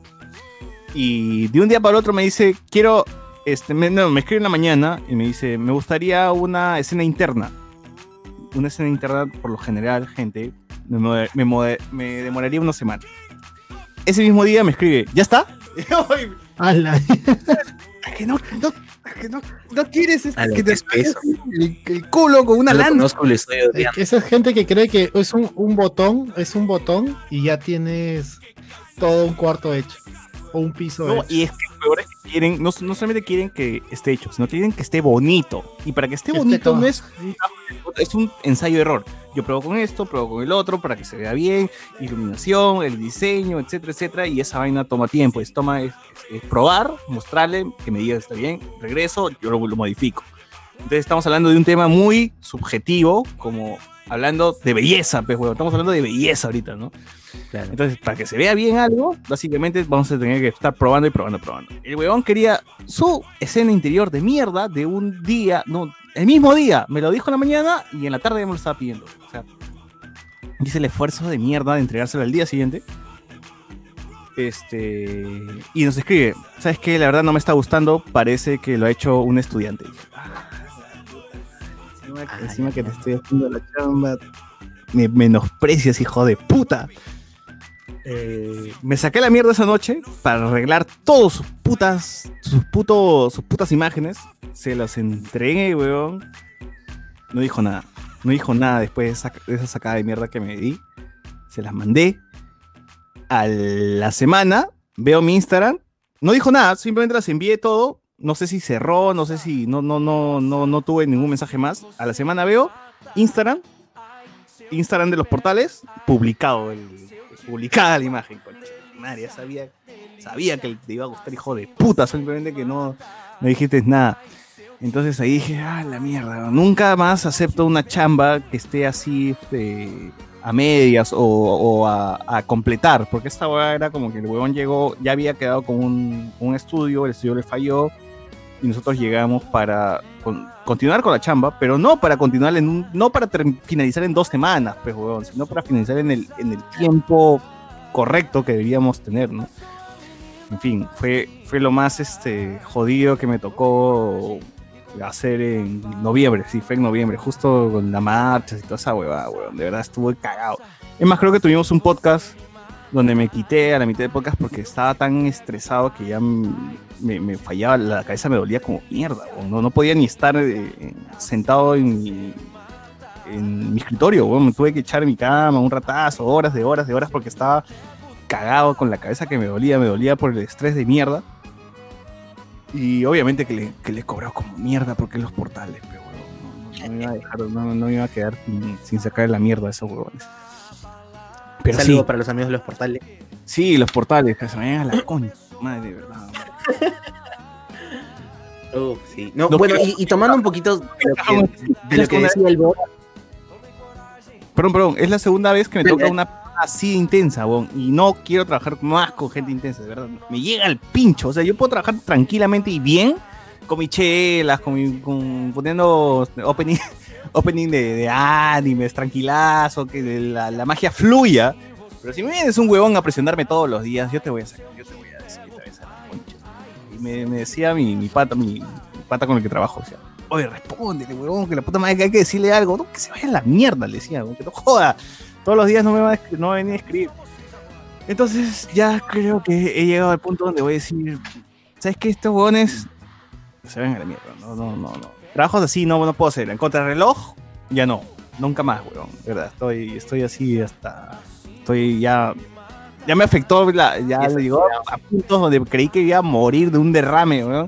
Y de un día para otro me dice, quiero, este, me, no, me escribe en la mañana y me dice, me gustaría una escena interna. Una escena interna, por lo general, gente, me, mode- me mode- me demoraría una semana. Ese mismo día me escribe, ¿ya está? ¡Hala! que no, no, que no, no quieres este, Ala, que qué te espeso. el, el culo con una Es que esa es gente que cree que es un, un botón, es un botón y ya tienes todo un cuarto hecho. O un piso No, y es que lo peor es que quieren, no, no solamente quieren que esté hecho, sino quieren que esté bonito. Y para que esté Que bonito no es un, es un ensayo de error. Yo pruebo con esto, pruebo con el otro para que se vea bien, iluminación, el diseño, etcétera, etcétera. Y esa vaina toma tiempo, es, toma, es, es- es probar, mostrarle, que me diga está bien, regreso, yo lo, lo modifico. Entonces estamos hablando de un tema muy subjetivo, como hablando de belleza, pues, huevón. Estamos hablando de belleza ahorita, ¿no? Entonces, para que se vea bien algo, básicamente vamos a tener que estar probando y probando, probando. El huevón quería su escena interior de mierda de un día, no, el mismo día, me lo dijo en la mañana y en la tarde ya me lo estaba pidiendo. O sea, hice el esfuerzo de mierda de entregárselo al día siguiente. Este, y nos escribe, ¿sabes qué? La verdad no me está gustando, parece que lo ha hecho un estudiante. Y "Ah, encima, encima que te estoy haciendo la chamba, me menosprecias, hijo de puta. Eh, me saqué la mierda esa noche para arreglar todos sus putas, sus putos, sus putas imágenes. Se las entregué, weón. No dijo nada. No dijo nada después de esa, de esa sacada de mierda que me di. Se las mandé. A la semana veo mi Instagram. No dijo nada, simplemente las envié todo. No sé si cerró, no sé si no, no, no, no, no tuve ningún mensaje más. A la semana veo Instagram, Instagram de los portales, publicado el, publicada la imagen. concha Madre, ya sabía, sabía que te iba a gustar, hijo de puta, simplemente que no, no dijiste nada. Entonces ahí dije, ah, la mierda, nunca más acepto una chamba que esté así este, a medias o, o a, completar, porque esta hueá era como que el huevón llegó, ya había quedado con un, un estudio, el estudio le falló y nosotros llegamos para con- continuar con la chamba, pero no para continuar en no para finalizar en dos semanas, pues, huevón, sino para finalizar en el, en el tiempo correcto que debíamos tener, ¿no? En fin, fue, fue lo más este, jodido que me tocó hacer en noviembre, sí, fue en noviembre, justo con la marcha y toda esa huevada, weón. De verdad estuve cagado. Es más, creo que tuvimos un podcast donde me quité a la mitad de podcast porque estaba tan estresado que ya me, me fallaba, la cabeza me dolía como mierda, weón. no, no podía ni estar eh, sentado en mi, en mi escritorio, weón. me tuve que echar en mi cama un ratazo, horas de horas de horas porque estaba cagado con la cabeza que me dolía, me dolía por el estrés de mierda. Y obviamente que le, que le cobrado como mierda porque los portales, pero no, me iba a dejar, no, no me iba a quedar sin, sin sacar la mierda a esos huevones. Pero Saludo sí, para los amigos de los portales. sí, los portales, que se me vayan a la concha, madre de verdad. Uf, sí. No, No, bueno, y, y tomando un poquito de lo que, de lo que decía el bot, Perdón, perdón, es la segunda vez que me toca eh. una p- así intensa, weón, y no quiero trabajar más con gente intensa, de verdad. Me llega al pincho, o sea, yo puedo trabajar tranquilamente y bien con mis chelas, con, mi- con- poniendo opening, opening de, animes, tranquilazo, que la, magia fluya. Pero si me vienes un huevón a presionarme todos los días, yo te voy a sacar, yo te voy a decir te voy a sacar. Y me, decía mi, pata, mi, pata con el que trabajo, o sea, oye, respóndele, huevón, que la puta madre que hay que decirle algo, no, que se vaya a la mierda, le decía, que no joda, todos los días no me va a venir a escribir. Entonces ya creo que he llegado al punto donde voy a decir, ¿sabes qué? Estos huevones se ven a la mierda, no, no, no, no. Trabajos así no, no puedo hacer, en contrarreloj, ya no, nunca más, de verdad, estoy, estoy así hasta, estoy ya... Ya me afectó, la, ya le llegó a puntos donde creí que iba a morir de un derrame, weón.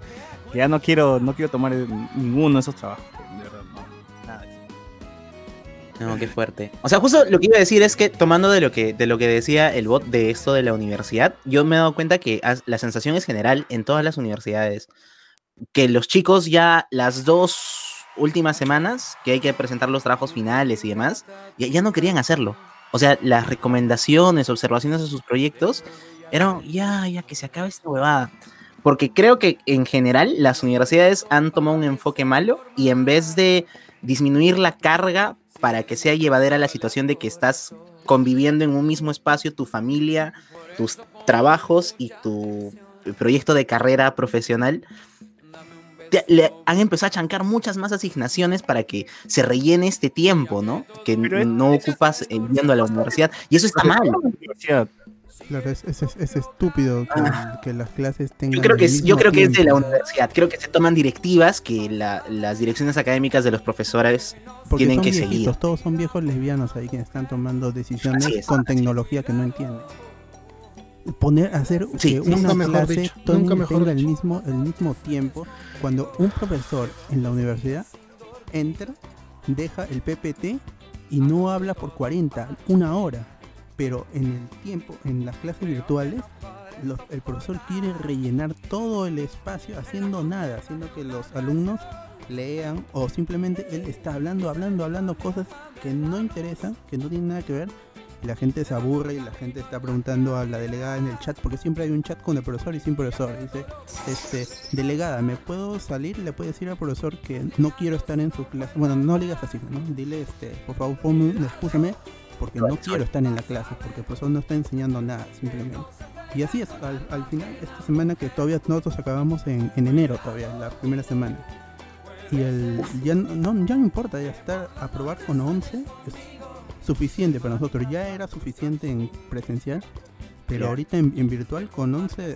Ya no quiero, no quiero tomar ninguno de esos trabajos. de verdad, no. Nada. No, qué fuerte. O sea, justo lo que iba a decir es que tomando de lo que, de lo que decía el bot de esto de la universidad, yo me he dado cuenta que la sensación es general en todas las universidades. Que los chicos ya las dos últimas semanas que hay que presentar los trabajos finales y demás, ya, no querían hacerlo. O sea, las recomendaciones, observaciones de sus proyectos eran ya, ya que se acabe esta huevada. Porque creo que en general las universidades han tomado un enfoque malo y en vez de disminuir la carga para que sea llevadera la situación de que estás conviviendo en un mismo espacio tu familia, tus trabajos y tu proyecto de carrera profesional, te- le han empezado a chancar muchas más asignaciones para que se rellene este tiempo, ¿no? Que no ocupas yendo a la universidad. Y eso está mal. Claro, es, es, es- es estúpido que, que las clases tengan. Yo creo que es, yo mismo creo que es de la universidad. Creo que se toman directivas que la- las direcciones académicas de los profesores Porque tienen son que viejitos, seguir. todos son viejos lesbianos ahí que están tomando decisiones con tecnología que no entienden. Poner, hacer Sí, que una mejor clase dicho, tenga- nunca mejor tenga el mismo, el mismo tiempo cuando un profesor en la universidad entra, deja el PPT y no habla por 40, una hora. Pero en el tiempo, en las clases virtuales, los- el profesor quiere rellenar todo el espacio haciendo nada, haciendo que los alumnos lean o simplemente él está hablando, hablando, hablando cosas que no interesan, que no tienen nada que ver. Y la gente se aburre y la gente está preguntando a la delegada en el chat, porque siempre hay un chat con el profesor y sin profesor. Dice, este, delegada, ¿me puedo salir? Le puede decir al profesor que no quiero estar en su clase. Bueno, no le digas así, ¿no? Dile, este, por favor, ponme, excúsame, porque no quiero estar en la clase, porque el profesor no está enseñando nada, simplemente. Y así es, al, al final, esta semana que todavía nosotros acabamos en, en enero todavía, la primera semana. Y el, ya, no, ya no importa, ya estar, aprobar con 11 es suficiente para nosotros. Ya era suficiente en presencial, pero ahorita en, en virtual con 11,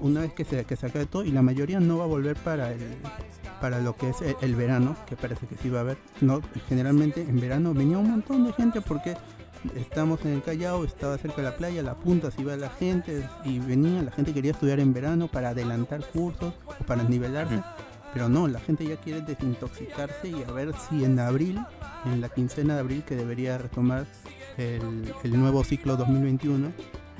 una vez que se, que se acabe todo, y la mayoría no va a volver para el para lo que es el, el verano, que parece que sí va a haber. No, generalmente en verano venía un montón de gente porque estamos en el Callao, estaba cerca de la playa, la punta se iba la gente y venía, la gente quería estudiar en verano para adelantar cursos o para nivelarse. Pero no, la gente ya quiere desintoxicarse y a ver si en abril, en la quincena de abril que debería retomar el, nuevo ciclo 2021,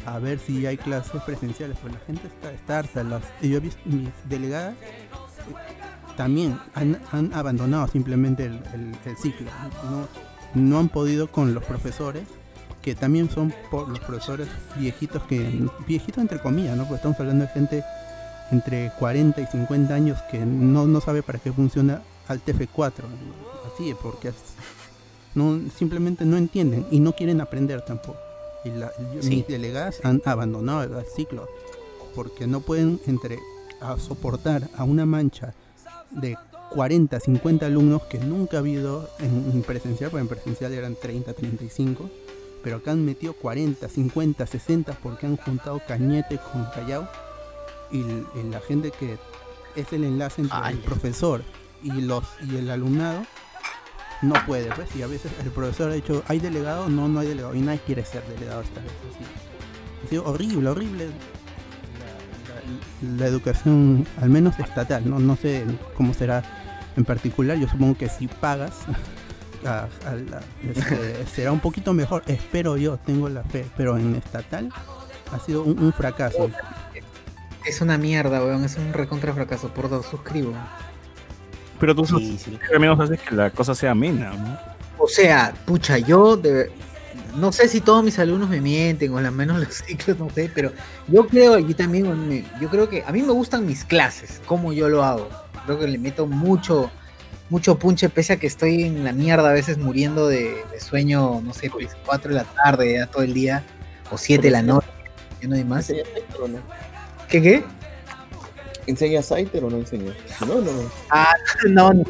a ver si hay clases presenciales. Pues la gente está, está harta. Las, yo he visto mis delegadas eh, también han, abandonado simplemente el ciclo. No, no han podido con los profesores, que también son por los profesores viejitos, que viejitos entre comillas, ¿no? Porque estamos hablando de gente entre 40 y 50 años que no, no sabe para qué funciona Alt F4. Así es, porque es- no, simplemente no entienden y no quieren aprender tampoco. Y la, Sí. mis delegadas han abandonado el ciclo porque no pueden entre a soportar a una mancha de 40, 50 alumnos que nunca ha habido en, en presencial, porque en presencial eran 30, 35, pero acá han metido 40, 50, 60 porque han juntado Cañete con Callao y, y la gente que es el enlace entre el profesor y los y el alumnado no puede, pues, y a veces el profesor ha dicho, ¿hay delegado? No, no hay delegado, y nadie quiere ser delegado esta vez, así. Ha sido horrible, horrible la, la- la educación, al menos estatal, ¿no? No sé cómo será en particular, yo supongo que si pagas, a- a la- este, será un poquito mejor, espero yo, tengo la fe, pero en estatal ha sido un, un fracaso. Es una mierda, weón. Es un recontra fracaso. Por dos, suscribo. Pero tú al menos haces que la cosa sea amena, ¿no? O sea, pucha, yo de- no sé si todos mis alumnos me mienten o al menos los ciclos, no sé, pero yo creo, yo también, me- yo creo que a mí me gustan mis clases, como yo lo hago. Creo que le meto mucho, mucho punche, pese a que estoy en la mierda a veces muriendo de, de sueño, no sé, pues 4 de la tarde, ya todo el día, o 7 de la noche, ya no hay más. ¿Qué qué? ¿Enseña Saiter o no enseña? No, no, no. Ah, no, no,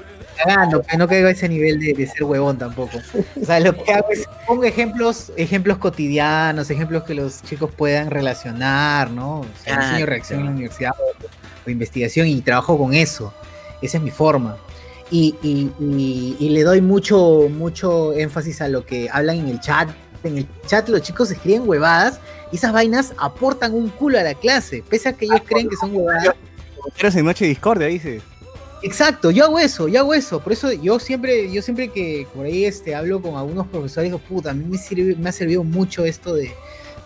cagando, que no caigo a ese nivel de, de ser huevón tampoco. O sea, lo que hago es pongo ejemplos, ejemplos cotidianos, ejemplos que los chicos puedan relacionar, ¿no? O sea, Ah, enseño reacción en la universidad o, o investigación y trabajo con eso. Esa es mi forma. Y, y- y- y le doy mucho, mucho énfasis a lo que hablan en el chat. En el chat los chicos escriben huevadas y esas vainas aportan un culo a la clase, pese a que ellos creen que son huevadas. Eres en Noche Discordia, dices. Exacto, yo hago eso, yo hago eso. Por eso yo siempre, yo siempre que por ahí este, hablo con algunos profesores, digo, puta, a mí me, sirve- me ha servido mucho esto de,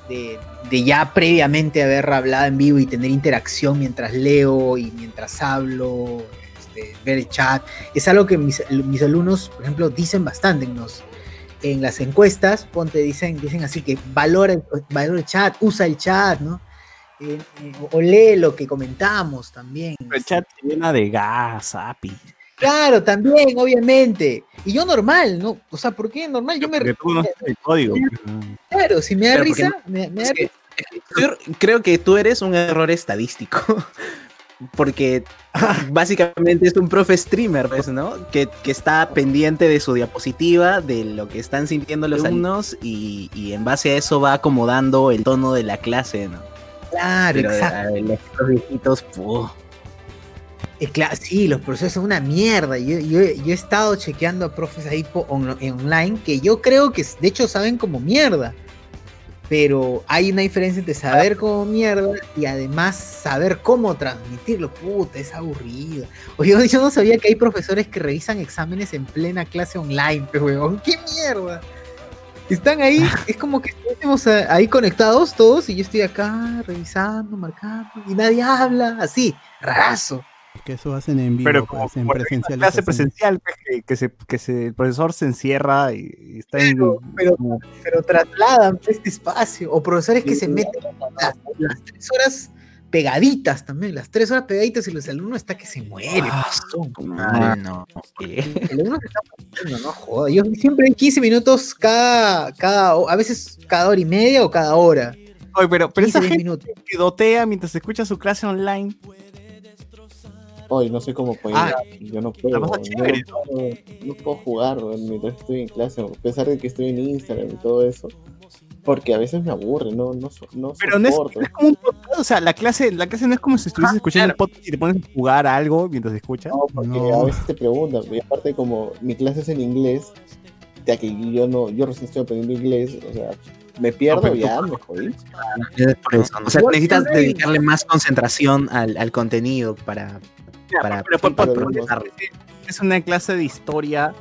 de, de ya previamente haber hablado en vivo y tener interacción mientras leo y mientras hablo, este, ver el chat. Es algo que mis, mis alumnos, por ejemplo, dicen bastante en, los, en las encuestas. Ponte, dicen, dicen así que valora el, valora el chat, usa el chat, ¿no? Eh, eh, o lee lo que comentamos también. El chat se llena de gas, api. Claro, también, obviamente. Y yo normal, ¿no? O sea, ¿por qué normal? Yo me... Porque tú no el código. Claro, si me da Claro, risa, me, me da Es que- risa. Yo creo que tú eres un error estadístico. Porque básicamente es un profe streamer, pues, ¿no? Que, que está pendiente de su diapositiva, de lo que están sintiendo los alumnos, y, y en base a eso va acomodando el tono de la clase, ¿no? Claro, Pero, exacto. los viejitos, ¡puh! Eh, sí, los procesos son una mierda. Yo, yo- yo he estado chequeando a profes ahí po- on- en online que yo creo que de hecho saben como mierda. Pero hay una diferencia entre saber como mierda y además saber cómo transmitirlo. Puta, es aburrido. O yo, yo no sabía que hay profesores que revisan exámenes en plena clase online, pero weón, ¡qué mierda! Están ahí, es como que estamos ahí conectados todos y yo estoy acá revisando, marcando y nadie habla, así, rarazo. Que eso hacen en vivo, Pero pues, como en por presencial. clase hacen- presencial, pues, que, que se, que se, el profesor se encierra y, y está en. pero, pero trasladan pues, este espacio. O profesores que se meten las, las tres horas pegaditas también, las tres horas pegaditas y los alumnos está que se muere. Ah, no. El alumno se está muriendo, no joda. Yo siempre hay 15 minutos cada, cada, a veces cada hora y media o cada hora. Oye, pero, pero 15, esa 10 gente minutos. que dotea mientras escucha su clase online. Hoy no sé cómo puedo. Ah, yo no puedo. yo no, puedo no puedo jugar mientras estoy en clase, a pesar de que estoy en Instagram y todo eso. Porque a veces me aburre, no, no, no Pero no es, no es como un podcast, o sea, la clase, la clase no es como si estuvieses escuchando un podcast y te pones a jugar a algo mientras escuchas. No, porque a veces te preguntan, y aparte como mi clase es en inglés, ya que yo no, yo recién estoy aprendiendo inglés, o sea, me pierdo tú- ya, me jodí. Por eso, O sea, necesitas dedicarle más concentración al, al contenido para, para, pero, pero, para pero, procesarlo. es una clase de historia.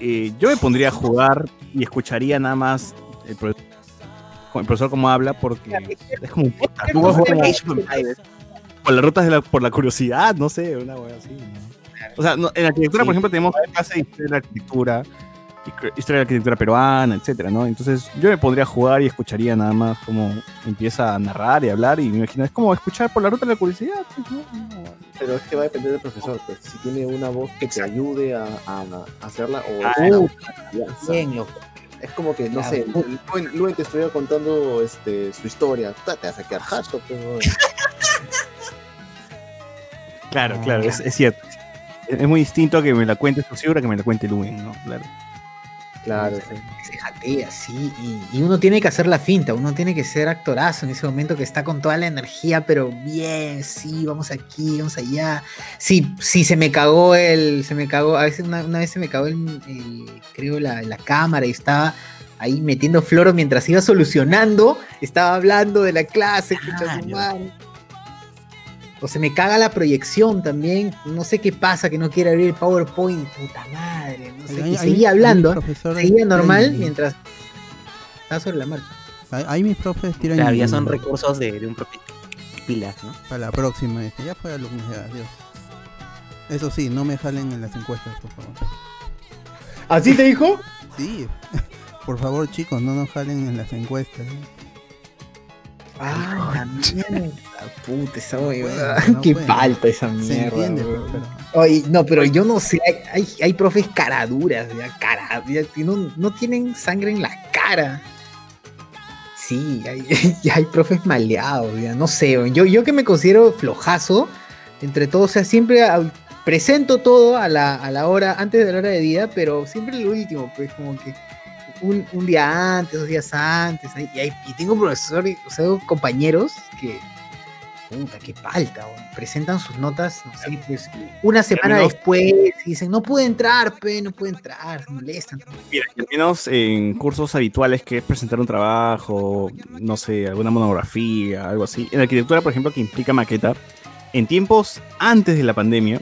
eh, yo me pondría a jugar y escucharía nada más el, pro- el profesor cómo habla porque es como un podcast. Tú vas a jugar como- por las rutas de la, por la curiosidad, no sé, una wea así. ¿no? O sea, no- en arquitectura, por ejemplo, tenemos clase de historia de la arquitectura, historia de la arquitectura peruana, etcétera, ¿no? Entonces, yo me pondría a jugar y escucharía nada más cómo empieza a narrar y hablar, y me imagino, es como escuchar por la ruta de la curiosidad. pues, ¿no? Pero es que va a depender del profesor, pues, si tiene una voz que te ayude a, a- a hacerla o Ah, bien, loco. Es como que, no Claro. sé, Luen, te estuviera contando este, su historia, te vas a quedar jato, pero... Claro, claro, es, es cierto. Es, muy distinto a que me la cuente Susura que me la cuente Luen, ¿no? Claro. Claro, O sea, Se jatea, sí, y, y uno tiene que hacer la finta, uno tiene que ser actorazo en ese momento que está con toda la energía, pero bien, sí, vamos aquí, vamos allá. Sí, sí, se me cagó el, se me cagó, a veces una, una vez se me cagó el, el- creo, la, la cámara y estaba ahí metiendo floro mientras iba solucionando, estaba hablando de la clase, madre. O se me caga la proyección también, no sé qué pasa, que no quiere abrir el PowerPoint, puta madre, no sé, Ahí- y ahí- seguía ahí hablando, seguía normal mientras estaba sobre la marcha. Ahí, ahí mis profes tiran. Claro, ya son recursos de, de un propio pilas, ¿no? Para la próxima, dice, ya fue alumnos, ya, adiós. Eso sí, no me jalen en las encuestas, por favor. ¿Así te dijo? Sí. Por favor, chicos, no nos jalen en las encuestas. ¿eh? Ah, la mierda, puta, esa huevada. no Qué puede. falta esa Se mierda. entiende, weón. pero- pero- Oye, no, pero yo no sé, hay, hay, hay profes caraduras, ya, cara, ya, no, no tienen sangre en la cara. Sí, hay, hay profes maleados, ya, no sé, yo, yo que me considero flojazo, entre todos, o sea, siempre a- presento todo a la, a la hora, antes de la hora de día, pero siempre el último, pues como que un, un día antes, dos días antes, y, hay- y tengo profesores, o sea, compañeros que, puta, qué falta, weón, presentan sus notas, no sé, pues una semana menos- después y dicen, no pude entrar, pe, no pude entrar, se molestan. Mira, al menos en cursos habituales que es presentar un trabajo, no sé, alguna monografía, algo así. En arquitectura, por ejemplo, que implica maqueta, en tiempos antes de la pandemia,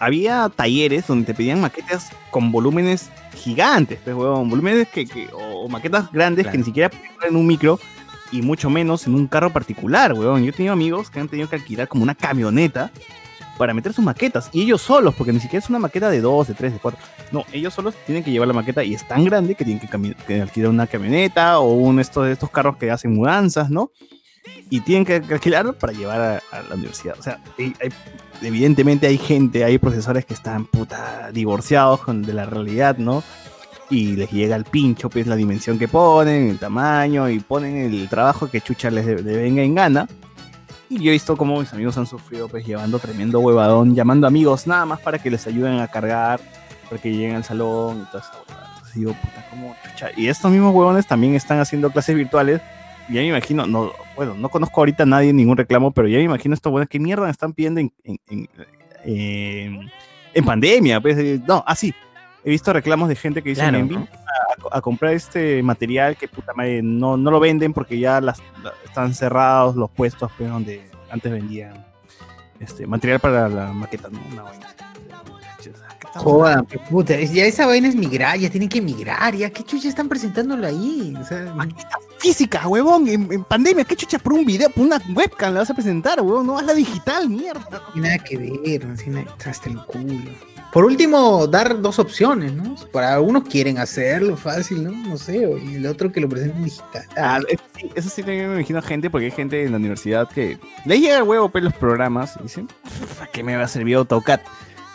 había talleres donde te pedían maquetas con volúmenes gigantes, pues, huevón, volúmenes que, que- o, o maquetas grandes que ni siquiera en un micro y mucho menos en un carro particular, weón. Yo he tenido amigos que han tenido que alquilar como una camioneta para meter sus maquetas y ellos solos, porque ni siquiera es una maqueta de dos, de tres, de cuatro. No, ellos solos tienen que llevar la maqueta y es tan grande que tienen que, que alquilar una camioneta o un estos, estos carros que hacen mudanzas, ¿no? Y tienen que alquilar para llevar a, a la universidad. O sea, hay- hay- evidentemente hay gente, hay profesores que están puta divorciados con, de la realidad, ¿no? Y les llega el pincho, pues la dimensión que ponen, el tamaño y ponen el trabajo que chucha les de- venga en gana. Y yo he visto cómo mis amigos han sufrido, pues llevando tremendo huevadón, llamando amigos nada más para que les ayuden a cargar, para que lleguen al salón y todo eso. Entonces. Y estos mismos huevones también están haciendo clases virtuales. Ya me imagino, no, bueno, no conozco ahorita a nadie, ningún reclamo, pero ya me imagino estos huevones, ¿qué mierda están pidiendo en, en, en, en- en pandemia? Pues, eh, no, así. He visto reclamos de gente que dice, Claro, me envían a, a comprar este material que puta madre, no, no lo venden porque ya las, la- están cerrados los puestos pues, donde antes vendían este material para la maqueta, ¿no? Una vaina así. Joda, puta, ya esa vaina es migrar, ya tienen que migrar, ya, ¿qué chucha están presentándolo ahí? O sea, Física, huevón, en, en pandemia, ¿qué chucha por un video, por una webcam la vas a presentar, huevón? No, hazla digital, mierda. No tiene nada que ver, no tiene nada- hasta el culo. Por último, dar dos opciones, ¿no? Para algunos quieren hacerlo fácil, ¿no? No sé, y el otro que lo presenten digital. Ah, eso sí, eso sí también me imagino gente, porque hay gente en la universidad que le llega el huevo pues, los programas y dicen, ¿para qué me va a servir AutoCAD?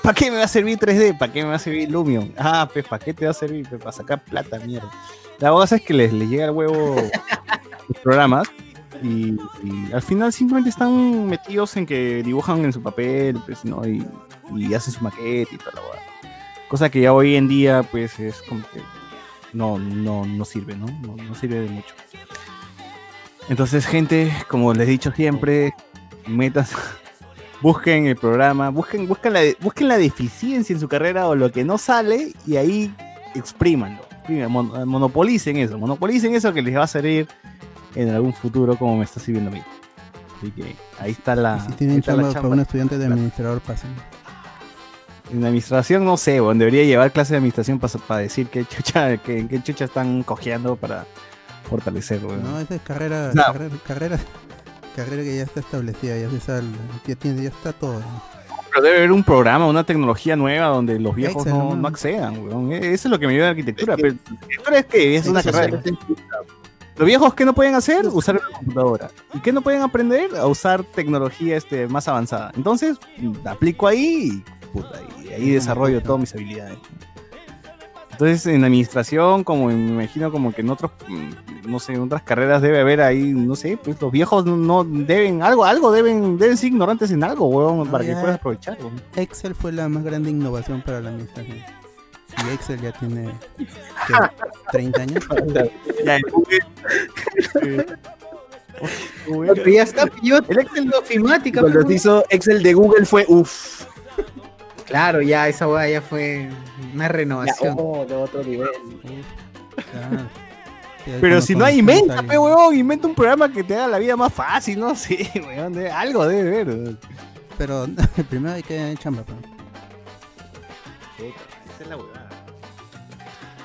¿Para qué me va a servir 3D? ¿Para qué me va a servir Lumion? Ah, pues, ¿para qué te va a servir? Pues, para sacar plata, mierda. La cosa es que les, les llega el huevo los programas y, al final simplemente están metidos en que dibujan en su papel, pues, ¿no? Y, y hacen su maqueta y toda la hueá. Cosa que ya hoy en día, pues, es como que no, no, no sirve, ¿no? No, no sirve de mucho. Entonces, gente, como les he dicho siempre, metas, busquen el programa, busquen, busquen, la, busquen la deficiencia en su carrera o lo que no sale y ahí exprímanlo. mon- monopolicen eso, monopolicen eso que les va a servir en algún futuro como me está sirviendo a mí. Así que ahí está la. Si tienen chamba para chamba. un estudiante de administrador, pasen. En administración, no sé, bueno, debería llevar clase de administración para decir qué chucha, qué, qué chucha están cojeando para fortalecer, weón. No, esa es carrera, No. carrera, carrera, carrera que ya está establecida, ya se sabe, ya, tiene, ya está todo. Pero debe haber un programa, una tecnología nueva donde los viejos Excel, no, accedan, weón. E- Eso es lo que me ayuda en arquitectura. Pero arquitectura es que es una carrera. Los viejos, ¿qué no pueden hacer? Usar una computadora. ¿Y qué no pueden aprender? A usar tecnología este, más avanzada. Entonces, aplico ahí y, puta, y ahí desarrollo todas mis habilidades. Entonces, en administración, como en- me imagino como que en otros, mm, no sé, en otras carreras debe haber ahí, no sé, pues los viejos no- no deben, algo, algo deben, deben ser ignorantes en algo, weón, para que puedas aprovechar, weón. Excel fue la más grande innovación para la administración. Y Excel ya tiene ¿qué? 30 años. Ya, está, yo el Excel ofimática. Cuando hizo Excel de Google fue uff. Claro, ya esa weá ya fue una renovación. de otro nivel. Pero si no hay inventa, pe huevón, inventa un programa que te haga la vida más fácil, no sé, weón, de- algo debe ver. Pero primero hay que chamba. pues. Esa es la.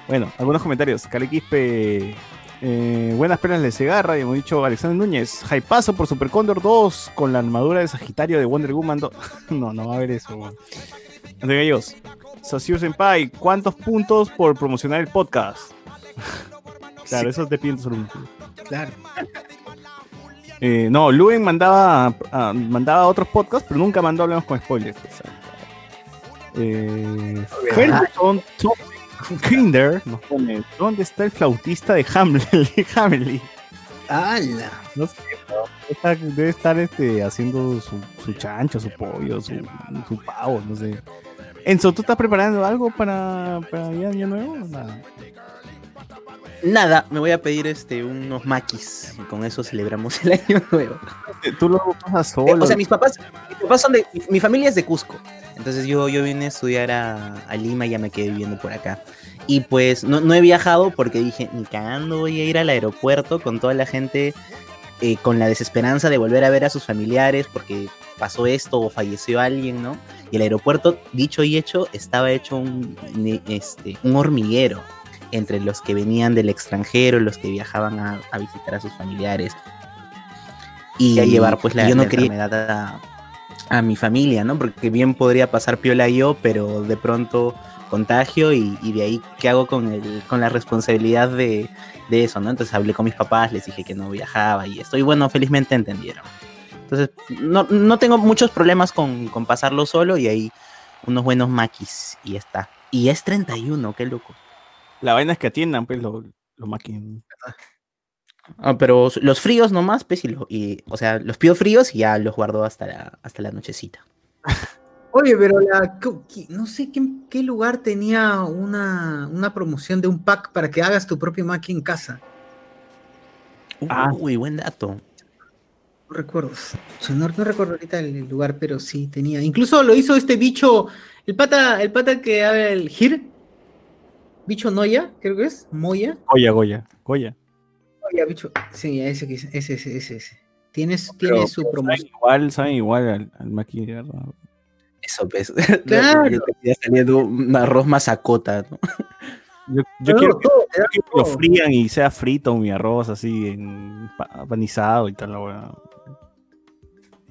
Bueno, algunos comentarios. Calequispe. Eh, buenas penas de Segarra, y hemos dicho Alexander Núñez. Hypazo por Super Condor 2 con la armadura de Sagitario de Wonder Woman 2. no, no va a haber eso, weón. André Gallos. Sosur Senpai, ¿cuántos puntos por promocionar el podcast? claro, eso te piden solo un. Claro. Eh, no, Luen mandaba, ah, mandaba otros podcasts, pero nunca mandó Hablemos con Spoilers. Eh, Ferguson Kinder nos pone, ¿dónde está el flautista de Hamlet? de Hamlet? ¡Hala! No sé, debe estar este, haciendo su, su chancho, su pollo, su, su pavo, no sé. Enzo, ¿tú estás preparando algo para, para ya año nuevo? Nada. Nada, me voy a pedir este unos maquis y con eso celebramos el año nuevo. Tú lo pasas Eh, solo. o sea, mis papás, mis papás son de. Mi, mi familia es de Cusco. Entonces yo, yo vine a estudiar a, a Lima y ya me quedé viviendo por acá. Y pues no, no he viajado porque dije, ni cagando voy a ir al aeropuerto con toda la gente eh, con la desesperanza de volver a ver a sus familiares porque pasó esto o falleció alguien, ¿no? Y el aeropuerto, dicho y hecho, estaba hecho un, este, un hormiguero entre los que venían del extranjero, los que viajaban a, a visitar a sus familiares y a llevar pues la, yo no la quería- enfermedad a, a mi familia, ¿no? Porque bien podría pasar piola yo, pero de pronto contagio y, y de ahí qué hago con, el, con la responsabilidad de, de eso, ¿no? Entonces hablé con mis papás, les dije que no viajaba y esto, y bueno, felizmente entendieron. Entonces, no, no tengo muchos problemas con, con pasarlo solo y ahí unos buenos maquis y ya está. Y es 31, qué loco. La vaina es que atiendan, pues, los lo máquinas. Ah, pero los fríos nomás, pues, y, lo- y, o sea, los pido fríos y ya los guardo hasta la, hasta la nochecita. Oye, pero la, ¿qué- qué- no sé qué, qué lugar tenía una, una promoción de un pack para que hagas tu propio Mac en casa. Uy, buen dato. No recuerdo. No, no recuerdo ahorita el lugar, pero sí tenía. Incluso lo hizo este bicho, el pata, el pata que habla el Gir. Bicho Noya, creo que es. Moya. Goya, Goya, Goya. Noya, bicho. Sí, ese, ese, ese, ese. ese. Tienes, Pero, tiene su promoción. Saben igual, saben igual al, al. Eso, pues. Claro. Yo quería saliendo un arroz masacota, ¿no? Yo, yo No, quiero, que, todo, yo quiero que lo frían y sea frito mi arroz así, en pa- panizado y tal, la weá.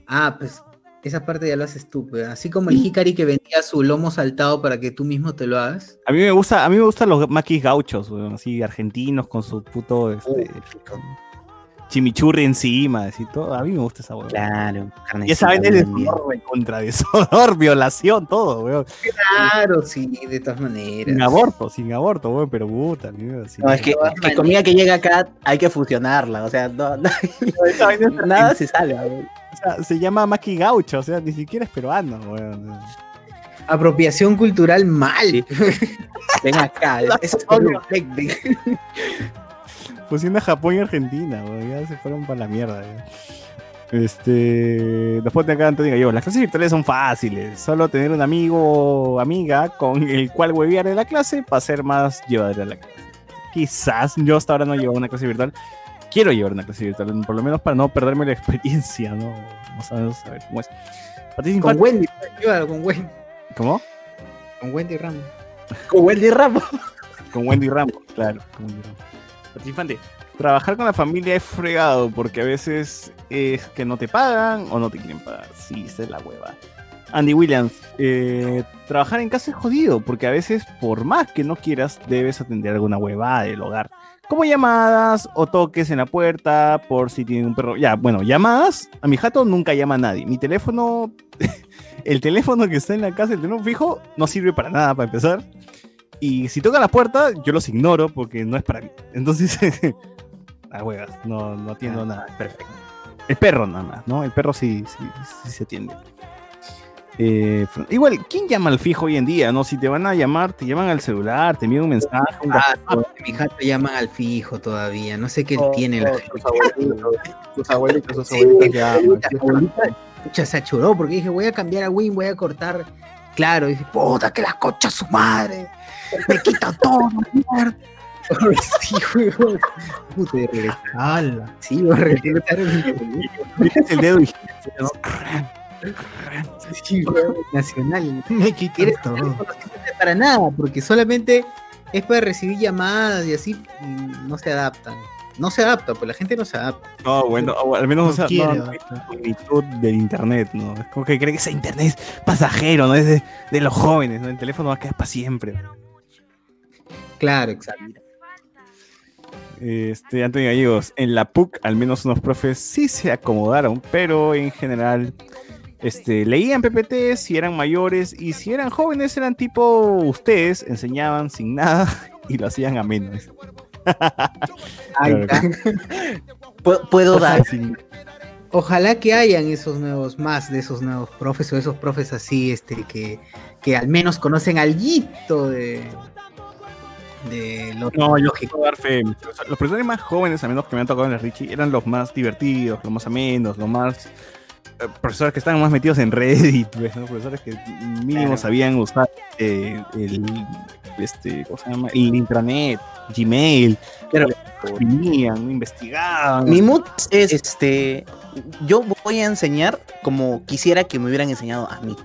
Ah, pues esa parte ya lo haces tú, pues. Así como el Hikari que vendía su lomo saltado para que tú mismo te lo hagas. A mí me gusta, a mí me gustan los maquis gauchos, weón, así argentinos con su puto este, chimichurri encima, así todo. A mí me gusta esa weá. Claro, Y esa vaina es deshonor, contra deshonor, violación, todo, weón. Claro, sí, de todas maneras. Sin aborto, sin aborto, weón, pero puta. No, es que, es que comida que llega acá hay que fusionarla, o sea, no, no- es nada se salva. güey. O sea, se llama maqui gaucho, o sea, ni siquiera es peruano, weón. Apropiación cultural mal. Ven acá, eso es Fusión de Japón y Argentina, weón, ya se fueron para la mierda. Este. Después de acá Antonio yo, las clases virtuales son fáciles. Solo tener un amigo o amiga con el cual huevear en la clase para ser más llevadera la clase. Quizás yo hasta ahora no llevo una clase virtual. Quiero llevar una clase virtual, por lo menos para no perderme la experiencia, ¿no? Vamos a ver, a ver cómo es. Patricia Con Infante- Wendy, llévalo con Wendy. ¿Cómo? Con Wendy Ramos. Con Wendy Ramos. Con Wendy Ramos, claro. Con Wendy Ramos. Infante, trabajar con la familia es fregado porque a veces es que no te pagan o no te quieren pagar. Sí, esa es la hueva. Andy Williams, eh, trabajar en casa es jodido porque a veces, por más que no quieras, debes atender alguna huevada del hogar. Como llamadas o toques en la puerta por si tiene un perro. Ya, bueno, llamadas. A mi jato nunca llama a nadie. Mi teléfono, el teléfono que está en la casa, el teléfono fijo, no sirve para nada para empezar. Y si tocan la puerta, yo los ignoro porque no es para mí. Entonces, a huevas, no, no atiendo nada. Perfecto. El perro nada más, ¿no? El perro sí, sí, sí se atiende. Eh, igual, ¿quién llama al fijo hoy en día? No, si te van a llamar, te llaman al celular, te envían un mensaje. un Ah, no, mi jato llaman al fijo todavía. No sé qué Oh, tiene la oh, gente. tus abuelitos, tus abuelitos, tus Sí, abuelitos ya. la pucha, se achoró porque dije, voy a cambiar a Win, voy a cortar. Claro, dice, puta, que la concha su madre. Me quita todo, mierda. Sí, weón. Puta. ¡Hala! Sí, voy a regresar. Metes el dedo y ¿no? Sí, weón, nacional. Me quita todo. no sirve para nada, porque solamente es para recibir llamadas y así mm, no se adaptan. No se adapta, pues la gente no se adapta. No, bueno, al menos No o sea, quiere no, no del internet, ¿no? Es como que cree que ese internet es pasajero, ¿no? Es de, de los jóvenes, ¿no? El teléfono va a quedar para siempre. Claro, exacto. Este, Antonio Gallegos, en la PUC al menos unos profes sí se acomodaron, pero en general este, leían PPT si eran mayores y si eran jóvenes eran tipo ustedes, enseñaban sin nada y lo hacían a menos. Puedo Ojalá dar. sin- Ojalá que hayan esos nuevos, más de esos nuevos profes o esos profes así, este, que, que al menos conocen algo de, de lo No, yo dar fe. Los profesores más jóvenes, al menos que me han tocado en la Richie, eran los más divertidos, los más amenos, los más. eh, profesores que estaban más metidos en Reddit, pues, ¿no? profesores que mínimo Claro. sabían usar eh, el, este, ¿cómo se llama? el intranet, Gmail, Pero- escribían, investigaban. Mi mood es, este, yo voy a enseñar como quisiera que me hubieran enseñado a mí.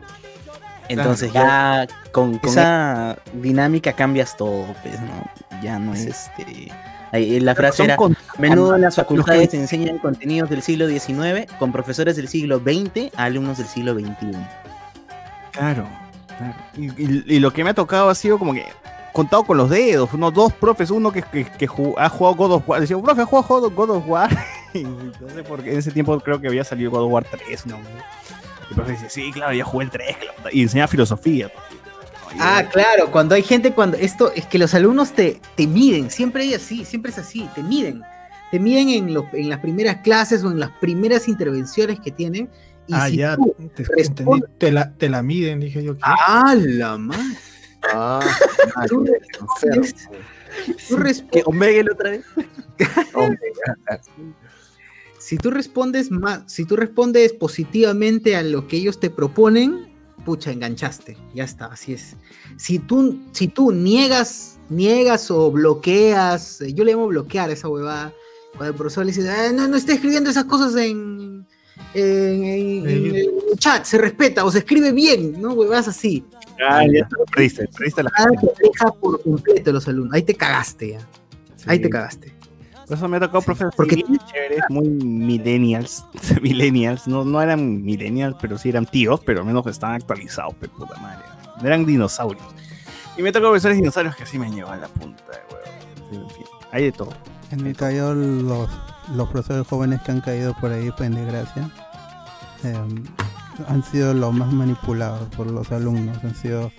Entonces ya con, con esa dinámica cambias todo, pues, ¿no? Ya no es este... ahí, La frase era, con- menudo en las que- facultades se enseñan contenidos del siglo XIX con profesores del siglo XX a alumnos del siglo XXI. Claro, claro. Y, y- y lo que me ha tocado ha sido como que contado con los dedos, unos dos profes, uno que, que, que ju- ha jugado God of War, decía, profe, ¿ha jugado God of War? y no sé por qué, en ese tiempo creo que había salido God of War 3, ¿no? Y el profe dice, sí, claro, ya jugué el 3, que la puta-". y enseñaba filosofía. Ah, claro, cuando hay gente, cuando esto es que los alumnos te, te miden, siempre hay así, siempre es así, te miden. Te miden en, los- en las primeras clases o en las primeras intervenciones que tienen. Y Ah, si ya, tú te, respondes- te la, te la miden, dije yo. ¿qué? ¡Ah, la madre! Ah, Tú respondes- tú respondes- Que Omega otra vez. si tú respondes más, si tú respondes positivamente a lo que ellos te proponen, pucha, enganchaste, ya está, así es. Si tú, si tú niegas, niegas o bloqueas, eh, yo le llamo bloquear a esa huevada, cuando el profesor le dice, "Ah, no, no está escribiendo esas cosas en, en, en- en el chat, se respeta o se escribe bien, ¿no? Huevadas así. Ah, ya te lo perdiste, perdiste la Ah, te deja por completo los alumnos, ahí te cagaste ya, ahí te cagaste. Por eso me ha tocado profesores porque chéveres, muy millennials, millennials, no, no eran millennials, pero sí eran tíos, pero al menos estaban actualizados, pe puta madre. Eran dinosaurios. Y me tocó profesores dinosaurios que sí me han llevado a la punta de huevo. En fin, hay de todo. En mi caso, los, los profesores jóvenes que han caído por ahí, pues, en desgracia, em, han sido los más manipulados por los alumnos, han sido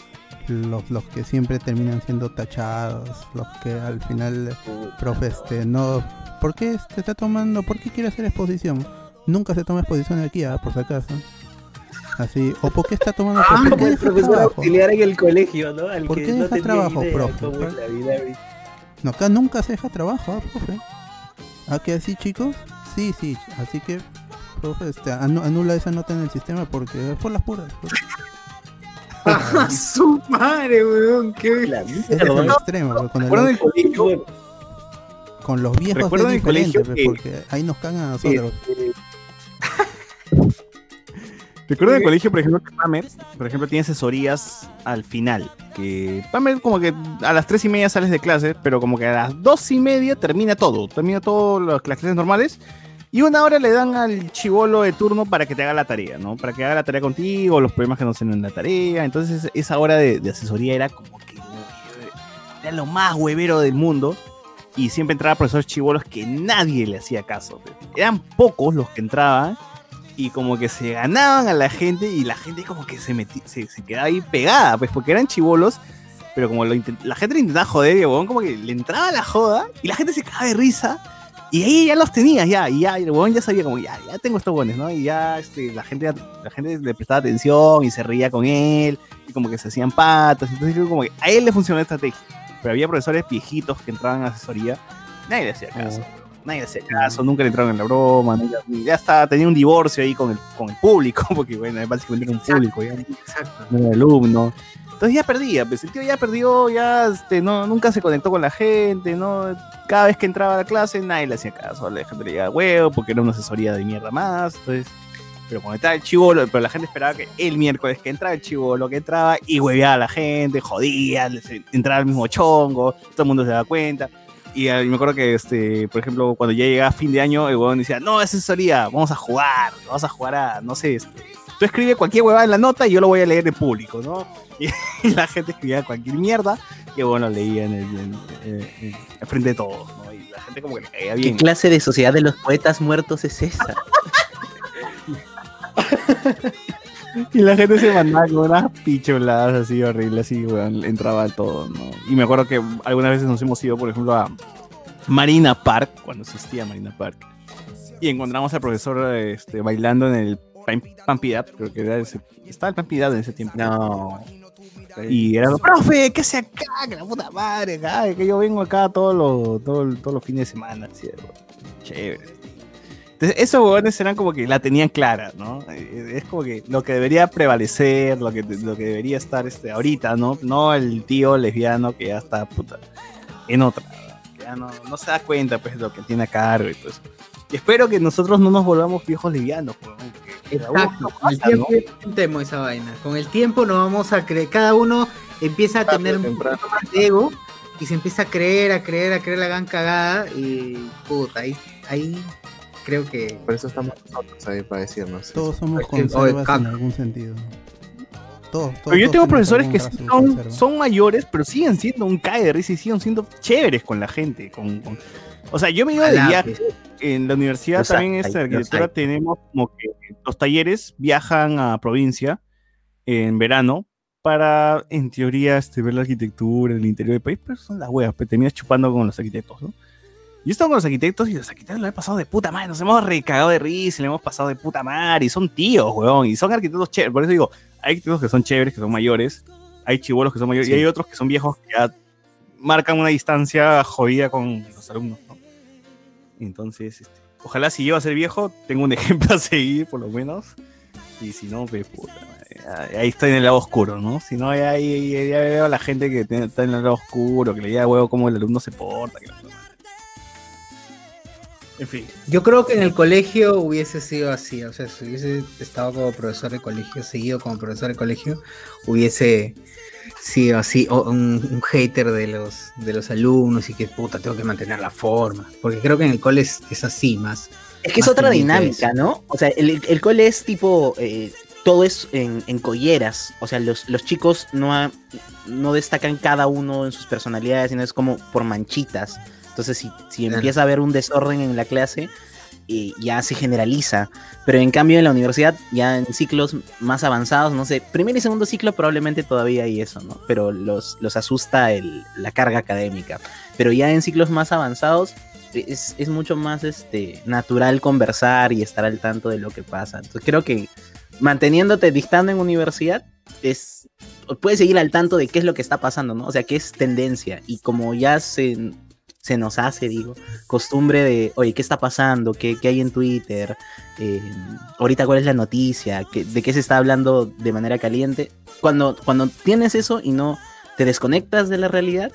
los, los que siempre terminan siendo tachados, los que al final, profe, este, no, ¿por qué este está tomando, por qué quiere hacer exposición? Nunca se toma exposición aquí, ah, por si acaso. Así, o por qué está tomando, ¿por qué como el profesor trabajo? auxiliar en el colegio, ¿no? Al ¿Por que qué no deja trabajo, idea profe? No, acá nunca se deja trabajo, ¿ah, profe? ¿A que así, chicos? Sí, sí, así que, profe, este, anu- anula esa nota en el sistema porque es por las puras. pues. ¡Ah, su madre, weón! ¡Qué Ese es el extremo, porque con, el- ¿Recuerdan el colegio? con los viejos es ¿Recuerdan el diferente, colegio pues, que- porque ahí nos cagan a nosotros. Recuerdo en el colegio, por ejemplo, que Pamer, por ejemplo, tiene asesorías al final. Que Pamer como que a las tres y media sales de clase, pero como que a las dos y media termina todo. Termina todo las las clases normales. Y una hora le dan al chivolo de turno para que te haga la tarea, ¿no? Para que haga la tarea contigo, los problemas que no se en la tarea. Entonces esa hora de, asesoría era como que era lo más huevero del mundo. Y siempre entraba profesores chivolos que nadie le hacía caso. Eran pocos los que entraban y como que se ganaban a la gente y la gente como que se, metí- se, quedaba ahí pegada, pues porque eran chivolos, pero como la gente le intentaba joder y como que le entraba la joda y la gente se cagaba de risa Y ahí ya los tenías, ya, y ya, el huevón ya sabía como, ya, ya tengo estos buenos, ¿no? Y ya este, la, gente, la gente le prestaba atención y se reía con él, y como que se hacían patas, entonces como que a él le funcionó la estrategia. Pero había profesores viejitos que entraban a asesoría, nadie le hacía caso. Nadie le hacía caso, nunca le entraron en la broma, ya, ya estaba, tenía un divorcio ahí con el, con el público, porque bueno, básicamente era un público, ya no era alumno. Entonces ya perdía, pues el tío ya perdió, ya este, no, nunca se conectó con la gente, ¿no? Cada vez que entraba a la clase nadie le hacía caso, la gente le llegaba huevo porque era una asesoría de mierda más, entonces... Pero cuando estaba el chivolo, pero la gente esperaba que el miércoles que entraba el chivolo, que entraba y hueveaba a la gente, jodía, entraba el mismo chongo, todo el mundo se daba cuenta. Y, eh, y me acuerdo que, este, por ejemplo, cuando ya llegaba fin de año, el huevón decía, no, es asesoría, vamos a jugar, vamos a jugar a, no sé, este, tú escribes cualquier huevada en la nota y yo lo voy a leer en público, ¿no? Y, la gente escribía cualquier mierda y bueno, leía en el, en, en- en- en frente de todos, ¿no? Y la gente como que le caía ¿Qué bien. clase de sociedad de los poetas muertos es esa? Y la gente se mandaba con unas picholadas así horribles, así, weón, entraba todo, ¿no? Y me acuerdo que algunas veces nos hemos ido, por ejemplo, a Marina Park, cuando existía Marina Park, y encontramos al profesor este, bailando en el Pam- Pump It Up, creo que era ese, estaba el Up en ese tiempo. No. Y era, profe, ¿qué se acá? Que la puta madre, acá, que yo vengo acá todos los, todos, todos los fines de semana, weón. chévere. Entonces, esos huevones eran como que la tenían clara, ¿no? Eh, Es como que lo que debería prevalecer, lo que, lo que debería estar este, ahorita, ¿no? No el tío lesbiano que ya está puta, en otra, ¿no? que ya no, no se da cuenta pues de lo que tiene a cargo y todo eso. Y espero que nosotros no nos volvamos viejos a uno Exacto, con el pasa, ¿no? tiempo temo esa vaina. Con el tiempo nos vamos a creer, cada uno empieza a tener un poquito más de ego y se empieza a creer, a creer, a creer la gran cagada y puta, ahí, ahí creo que... Por eso estamos nosotros ahí para decirnos. Todos somos conservas en algún sentido. Todos, todos, Pero yo tengo profesores que son, son mayores, pero siguen siendo un cae de risa y siguen siendo chéveres con la gente. Con, con- O sea, yo me iba de viaje. pues. En la universidad Los también hay, esta los arquitectura hay. tenemos como que los talleres viajan a provincia en verano para, en teoría, este, ver la arquitectura en el interior del país, pero son las huevas, pero terminas chupando con los arquitectos, ¿no? Yo he estado con los arquitectos y los arquitectos lo he pasado de puta madre, nos hemos recagado de risa, y le hemos pasado de puta madre, y son tíos, weón, y son arquitectos chéveres, por eso digo, hay arquitectos que son chéveres, que son mayores, hay chivolos que son mayores, y hay otros que son viejos que ya marcan una distancia jodida con los alumnos, ¿no? Entonces, este, ojalá si llego a ser viejo, tengo un ejemplo a seguir, por lo menos, y si no, pues, puta ahí estoy en el lado oscuro, ¿no? Si no, ya, ya- ya veo a la gente que está en el lado oscuro, que le llega huevo cómo el alumno se porta, que en fin. Yo creo que en el colegio hubiese sido así, o sea, si hubiese estado como profesor de colegio, seguido como profesor de colegio, hubiese sido así, o un, un hater de los, de los alumnos y que puta, tengo que mantener la forma, porque creo que en el cole es, es así más. Es que es otra dinámica. ¿no? O sea, el, el cole es tipo, eh, todo es en, en colleras. O sea, los, los chicos no, ha- no destacan cada uno en sus personalidades, sino es como por manchitas. Entonces, si, si Claro. empieza a haber un desorden en la clase, eh, ya se generaliza. Pero en cambio en la universidad, ya en ciclos más avanzados, no sé, primer y segundo ciclo probablemente todavía hay eso, ¿no? Pero los, los asusta el- la carga académica. Pero ya en ciclos más avanzados es, es mucho más este, natural conversar y estar al tanto de lo que pasa. Entonces creo que manteniéndote dictando en universidad es puedes seguir al tanto de qué es lo que está pasando, ¿no? O sea, qué es tendencia. Y como ya se, se nos hace, digo, costumbre de, oye, ¿qué está pasando? ¿Qué, qué hay en Twitter? Eh, ahorita, ¿cuál es la noticia? ¿Qué- ¿De qué se está hablando de manera caliente? Cuando, cuando tienes eso y no te desconectas de la realidad,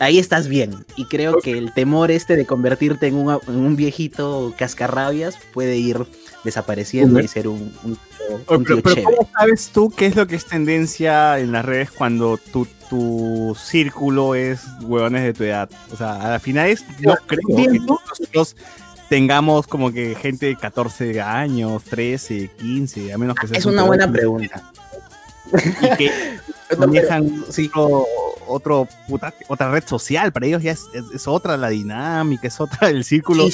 ahí estás bien. Y creo que el temor este de convertirte en un, en un viejito cascarrabias puede ir desapareciendo y ser un, un pero, tío pero. ¿cómo sabes tú qué es lo que es tendencia en las redes cuando tu, tu círculo es huevones de tu edad? O sea, al final es, no creo que nosotros tengamos como que gente de 14 años, 13, 15, a menos que sea Es una buena pregunta. Y que manejan otro, otro puta- otra red social, para ellos ya es, es- es otra la dinámica, es otra el círculo.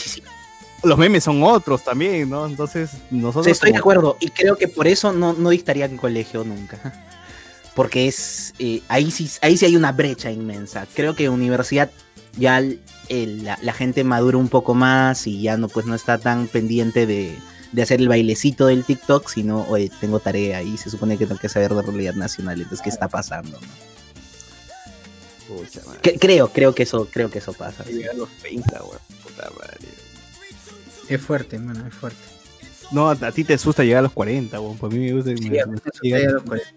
Los memes son otros también, ¿no? Entonces, nosotros. Sí, estoy de acuerdo y creo que por eso no, no dictaría en colegio nunca. Porque es eh, ahí sí ahí sí hay una brecha inmensa. Creo que universidad ya el- la, la gente madura un poco más y ya no, pues, no está tan pendiente de, de hacer el bailecito del TikTok, sino, oye, tengo tarea y se supone que tengo que saber de realidad nacional, entonces, ¿qué está pasando? no? Creo, creo que eso, creo que eso pasa. sí. Llegar a los 30, weón. Puta madre. Es fuerte, mano, es fuerte. No, a, a ti te asusta llegar a los 40, weón. Por mí me gusta. me- a mí me- me asusta llegar- a los 40.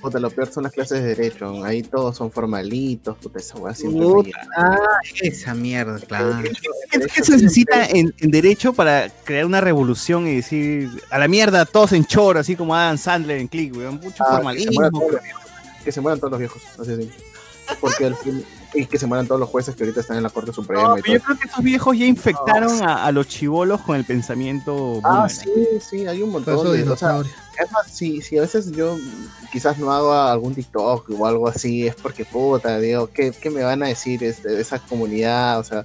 Puta, lo peor son las clases de derecho. Ahí todos son formalitos, puta, esa weá siempre Puta, ah, esa mierda, claro. ¿Qué, qué se necesita en, en derecho para crear una revolución y decir a la mierda todos en choro, así como Adam Sandler en Click, weón? Mucho Ah, que, se formalismo. mueran todos los viejos, que se mueran todos los viejos, así sí. Porque al fin, y que se mueran todos los jueces que ahorita están en la Corte Suprema No, y yo todo. creo que esos viejos ya infectaron a, a los chivolos con el pensamiento. Ah, boomer. sí, sí, hay un montón de o sea, si, si a veces yo quizás no hago algún TikTok o algo así, es porque puta, digo, ¿qué, qué me van a decir este, de esa comunidad? O sea,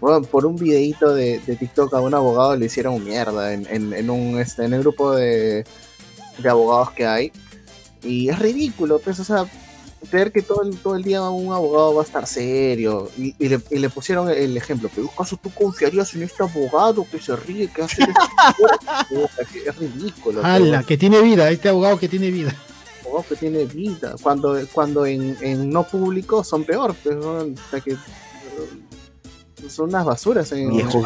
bueno, por un videito de, de TikTok a un abogado le hicieron mierda en, en, en un este, en el grupo de, de abogados que hay. Y es ridículo, pues, o sea, creer que todo el, todo el día un abogado va a estar serio. Y, y le, y le pusieron el ejemplo, pero ¿acaso tú confiarías en este abogado que se ríe, que hace es ridículo. ¡Hala! Que tiene vida, este abogado que tiene vida. abogado que tiene vida. Cuando, cuando en, en no público son peor, pues, ¿no? O sea que, son unas basuras en Viejo.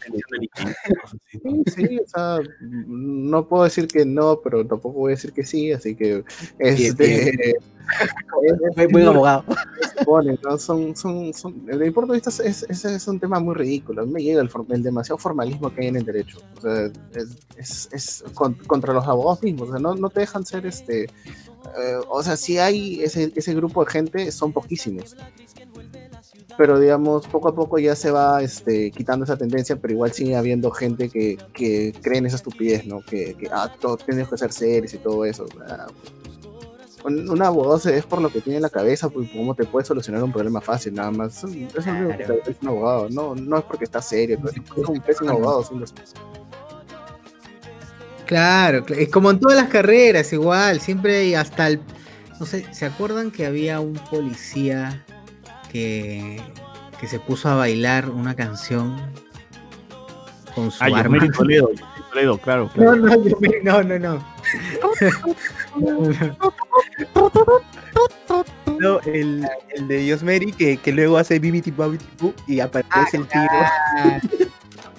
Sí, sí, o sea, no puedo decir que no, pero tampoco voy a decir que sí, así que este Buen- buen abogado. se pone, ¿no? Son, son, son, desde mi punto de vista es, es, es un tema muy ridículo. A mí me llega el, el demasiado formalismo que hay en el derecho. O sea, es, es, es con- contra los abogados mismos. O sea, no, no te dejan ser este. eh, o sea, si hay ese, ese grupo de gente, son poquísimos. Pero digamos, poco a poco ya se va este, quitando esa tendencia, pero igual sigue habiendo gente que, que cree en esa estupidez, ¿no? Que, que ah, todo, tienes que ser series y todo eso. Ah, un, abogado se- es por lo que tiene en la cabeza, pues cómo te puede solucionar un problema fácil, nada más. Eso es un abogado, no, no es porque está serio, pero es un abogado. sí, lo sé. Claro, cl- es como en todas las carreras, igual, siempre hay hasta el... No sé, ¿se acuerdan que había un policía que, que se puso a bailar una canción con su Ah, arma? Yosmeri Toledo, claro. No, claro. no, yo me- no, no, no. No, el, el de Yosmeri que, que luego hace Bibiti y aparece el tiro.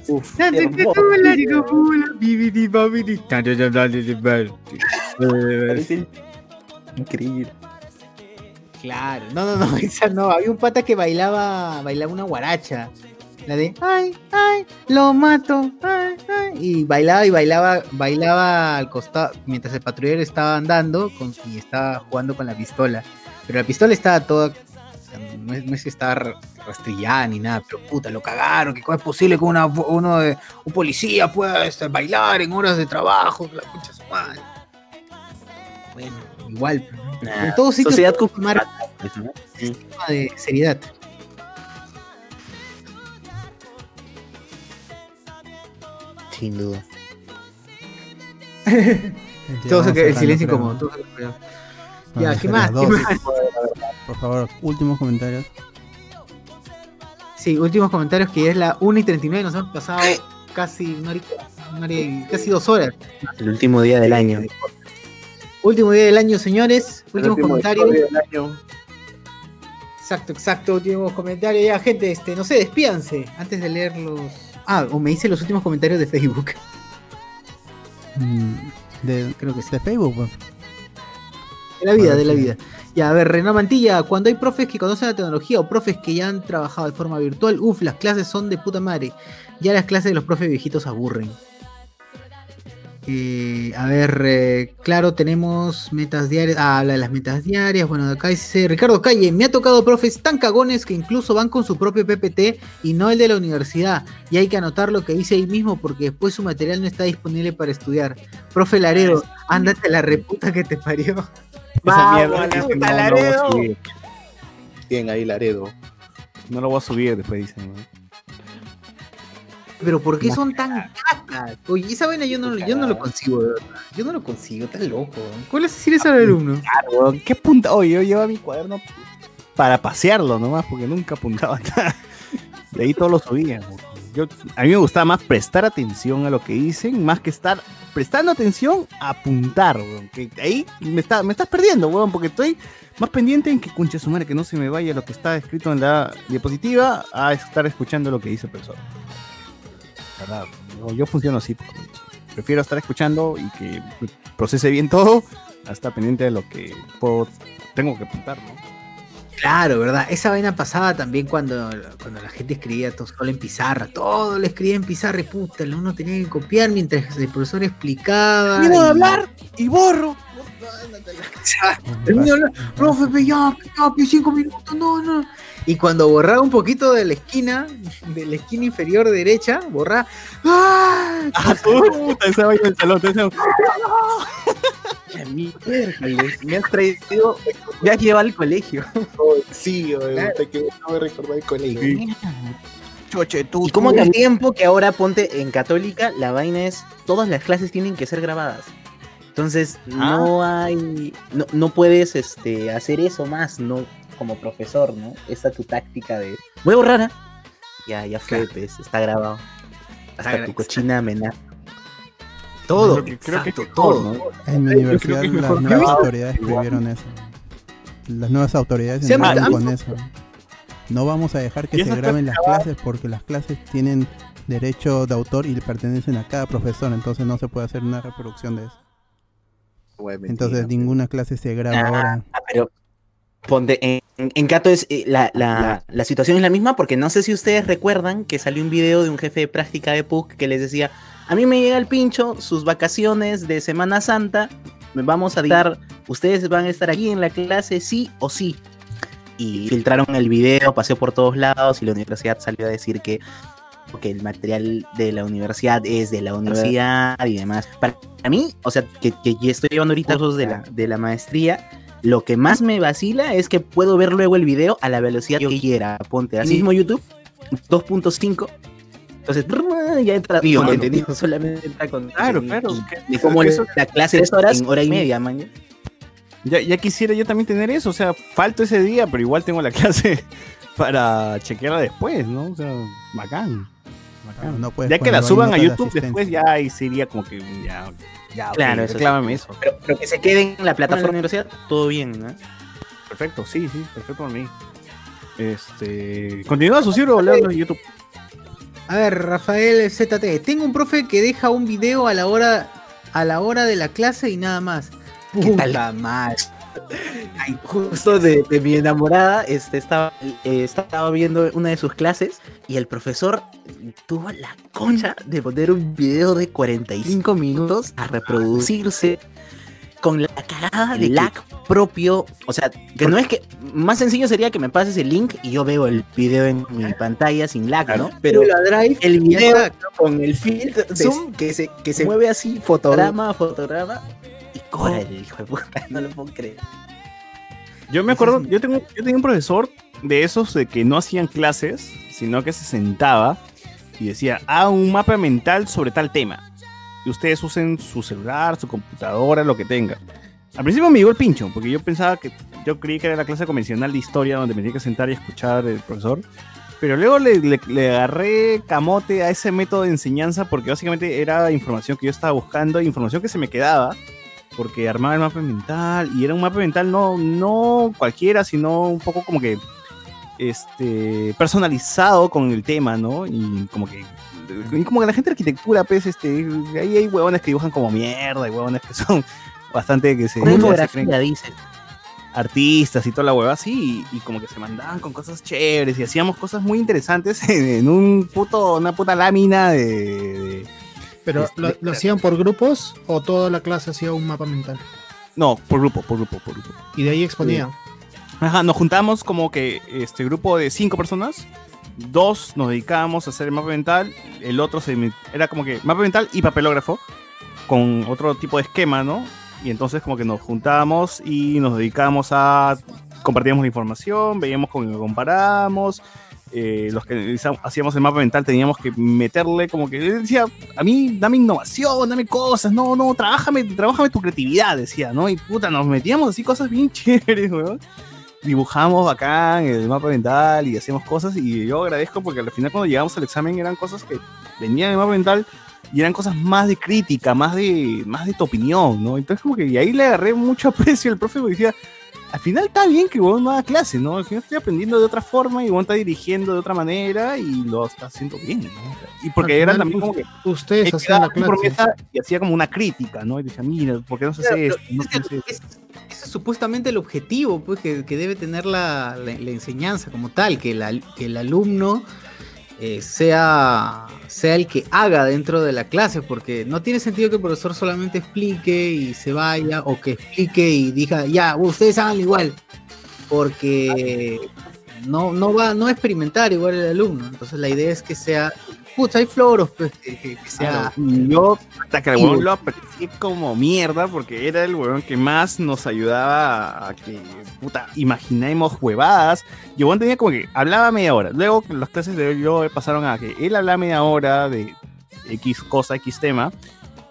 Uf, Increíble. Claro, no, no, no, esa no. Había un pata que bailaba, bailaba una guaracha. La de ay, ay, lo mato, ay, ay. Y bailaba y bailaba, bailaba al costado, mientras el patrullero estaba andando con, y estaba jugando con la pistola. Pero la pistola estaba toda, no es, no es que estaba ra- rastrillada ni nada, pero puta, lo cagaron, que cómo es posible que una, uno de, un policía pueda este, bailar en horas de trabajo, la pucha su madre. Bueno, igual, pues, ¿no? Nah, en todos sitios sociedad tomar pues, ¿no? un tema de seriedad. Sin duda. Todo se queda- silencio todo Vamos Ya, ¿qué más? ¿Qué más? Por favor, últimos comentarios. Sí, últimos comentarios que ya es la 1 y 39, nos han pasado casi una hora una casi dos horas. El último día del año. Último día del año, señores. Últimos último comentarios. del año. Exacto, exacto. Últimos comentarios. Ya, gente, este, no sé, despídanse antes de leer los. Ah, o me hice los últimos comentarios de Facebook. Mm, De, Creo que sí. de Facebook, pues. De la vida, Bueno, de la sí. vida. Ya, a ver, Renan Mantilla, cuando hay profes que conocen la tecnología o profes que ya han trabajado de forma virtual, uff, las clases son de puta madre. Ya las clases de los profes viejitos aburren. Eh, a ver, eh, claro, tenemos metas diarias. Ah, habla de las metas diarias. Bueno, acá dice Ricardo Calle, me ha tocado profes tan cagones que incluso van con su propio PPT y no el de la universidad. Y hay que anotar lo que dice ahí mismo porque después su material no está disponible para estudiar. Profe Laredo, ándate a la reputa que te parió. Esa Vamos, mierda la es que puta no, no lo voy a Laredo. subir. Bien, ahí Laredo. No lo voy a subir después, dicen. ¿no? Pero ¿por qué son tan cacas? Oye, esa vaina yo no, yo no lo consigo, de verdad. Yo no lo consigo, tan loco. ¿Cuál es decir eso al alumno? Claro, weón, ¿Qué punta? Oye, yo llevaba mi cuaderno para pasearlo nomás, porque nunca apuntaba nada. De ahí todos lo subían. Yo, a mí me gustaba más prestar atención a lo que dicen, más que estar prestando atención a apuntar, weón. Que ahí me, está, me estás perdiendo, weón, porque estoy más pendiente en que conche su madre, que no se me vaya lo que está escrito en la diapositiva a estar escuchando lo que dice el profesor. ¿Verdad? Yo, yo funciono así. Prefiero estar escuchando y que procese bien todo a estar pendiente de lo que puedo, tengo que apuntar, ¿no? Claro, ¿verdad? Esa vaina pasaba también cuando, cuando la gente escribía todo solo en pizarra. Todo lo escribía en pizarra y puta, uno tenía que copiar mientras el profesor explicaba. Termino de hablar y borro. Termino de hablar, profe, ya, ya, cinco minutos, no, no. Y cuando borraba un poquito de la esquina, de la esquina inferior derecha, borraba. ¡Ah! Ah, puta, esa vaina del salón. esa- me has traído, me has llevado al colegio. Sí, güey, Claro. puta, que no me recordó el colegio. ¿Y cómo el tiempo que ahora ponte en católica, la vaina es, todas las clases tienen que ser grabadas. Entonces, no hay, no, no puedes este, hacer eso más, no como profesor, ¿no? Esta tu táctica de, voy a borrar, ¿ah? Ya, ya fue, pues, está grabado. Hasta Está tu cochina amenaza. Todo, Creo que- exacto, todo. ¿no? En mi universidad las nuevas autoridades prohibieron eso. Las nuevas autoridades Se han- entraron con eso. No vamos a dejar que se graben las clases porque las clases tienen derecho de autor y le pertenecen a cada profesor, entonces no se puede hacer una reproducción de eso. Mentira, Entonces ninguna clase se graba ahora. Ah, pero ponte, en, Cato es, eh, la, la- la situación es la misma porque no sé si ustedes recuerdan que salió un video de un jefe de práctica de PUC que les decía, a mí me llega el pincho, sus vacaciones de Semana Santa, me vamos a dictar, ustedes van a estar aquí en la clase sí o sí. Y filtraron el video, pasó por todos lados y la universidad salió a decir que, que el material de la universidad es de la universidad y demás. Para mí, o sea, que, que ya estoy llevando ahorita cursos de la, de la maestría, lo que más me vacila es que puedo ver luego el video a la velocidad que yo quiera. Ponte así mismo YouTube, 2.5. Entonces, ya entra contenido, solamente entra con Claro, claro, Y- como eso- la clase de horas en hora y media, man. Ya, ya quisiera yo también tener eso, o sea, falto ese día, pero igual tengo la clase para chequearla después, ¿no? O sea, bacán. No ya que la suban a de YouTube después, ya ahí sería como que ya, ya, ok, Claro, eso sí. reclámame eso. Pero, pero que se quede en la plataforma de la universidad, todo bien, ¿no? Perfecto, sí, sí, perfecto para mí. Este, continúa su cierre o leerlo en YouTube. A ver, Rafael ZT, tengo un profe que deja un video a la hora a la hora de la clase y nada más. Puta madre. Ay, justo de, de mi enamorada, este, estaba, eh, estaba viendo una de sus clases y el profesor tuvo la concha de poner un video de 45 minutos a reproducirse con la cagada de lag propio. O sea, que no es que. Más sencillo sería que me pases el link y yo veo el video en mi pantalla sin lag, ¿no? Pero el video con el filtro de Zoom, que se, que se mueve así, fotograma a fotograma, el hijo de puta, no lo puedo creer. Yo me acuerdo, yo tengo, yo tenía un profesor de esos de que no hacían clases, sino que se sentaba y decía, ah, un mapa mental sobre tal tema. Y ustedes usen su celular, su computadora, lo que tengan. Al principio me llegó el pincho, porque yo pensaba que, yo creí que era la clase convencional de historia donde me tenía que sentar y escuchar el profesor. Pero luego le, le- le agarré camote a ese método de enseñanza porque básicamente era información que yo estaba buscando, información que se me quedaba porque armaba el mapa mental y era un mapa mental no, no cualquiera, sino un poco como que este personalizado con el tema, ¿no? Y como que y como que la gente de arquitectura, pues, este, ahí hay huevones que dibujan como mierda, hay huevones que son bastante que se, creen dices. artistas y toda la hueva así, y, y como que se mandaban con cosas chéveres y hacíamos cosas muy interesantes en, en un puto, una puta lámina de, de- Pero, Este, ¿lo, lo hacían por grupos o toda la clase hacía un mapa mental? No, por grupo, por grupo, por grupo. Y de ahí exponían. Ajá, nos juntamos como que este grupo de cinco personas. Dos nos dedicábamos a hacer el mapa mental. El otro se, era como que mapa mental y papelógrafo. Con otro tipo de esquema, ¿no? Y entonces como que nos juntábamos y nos dedicábamos a... Compartíamos la información, veíamos qué comparábamos. Eh, los que hacíamos el mapa mental teníamos que meterle como que decía, a mí dame innovación, dame cosas, no, no, trabájame, trabájame tu creatividad, decía, ¿no? Y puta, nos metíamos así cosas bien chéveres, weón. dibujábamos bacán el mapa mental y hacíamos cosas y yo agradezco porque al final cuando llegamos al examen eran cosas que venían en el mapa mental y eran cosas más de crítica, más de, más de tu opinión, ¿no? Entonces como que ahí le agarré mucho aprecio al profe porque decía, al final está bien que vos no haga clase, ¿no? Al final estoy aprendiendo de otra forma y vos está dirigiendo de otra manera y lo está haciendo bien, ¿no? Y porque final, también como que ustedes hacían la clase. promesa y hacía como una crítica, ¿no? Y decía, mira, ¿por qué no se hace Claro, esto? No se hace esto? Ese es supuestamente el objetivo pues, que, que debe tener la, la- la enseñanza como tal, que, la- que el alumno eh, sea, sea el que haga dentro de la clase, porque no tiene sentido que el profesor solamente explique y se vaya, o que explique y diga, ya, ustedes hagan igual, porque no, no va no experimentar igual el alumno. Entonces la idea es que sea, puta, hay floros, pues, que, que- sea... Claro, y yo hasta que el huevón lo aprecié como mierda porque era el huevón que más nos ayudaba a que, puta, imaginemos huevadas. Y huevón tenía como que hablaba media hora. Luego las clases de yo pasaron a que él hablaba media hora de X cosa, X tema.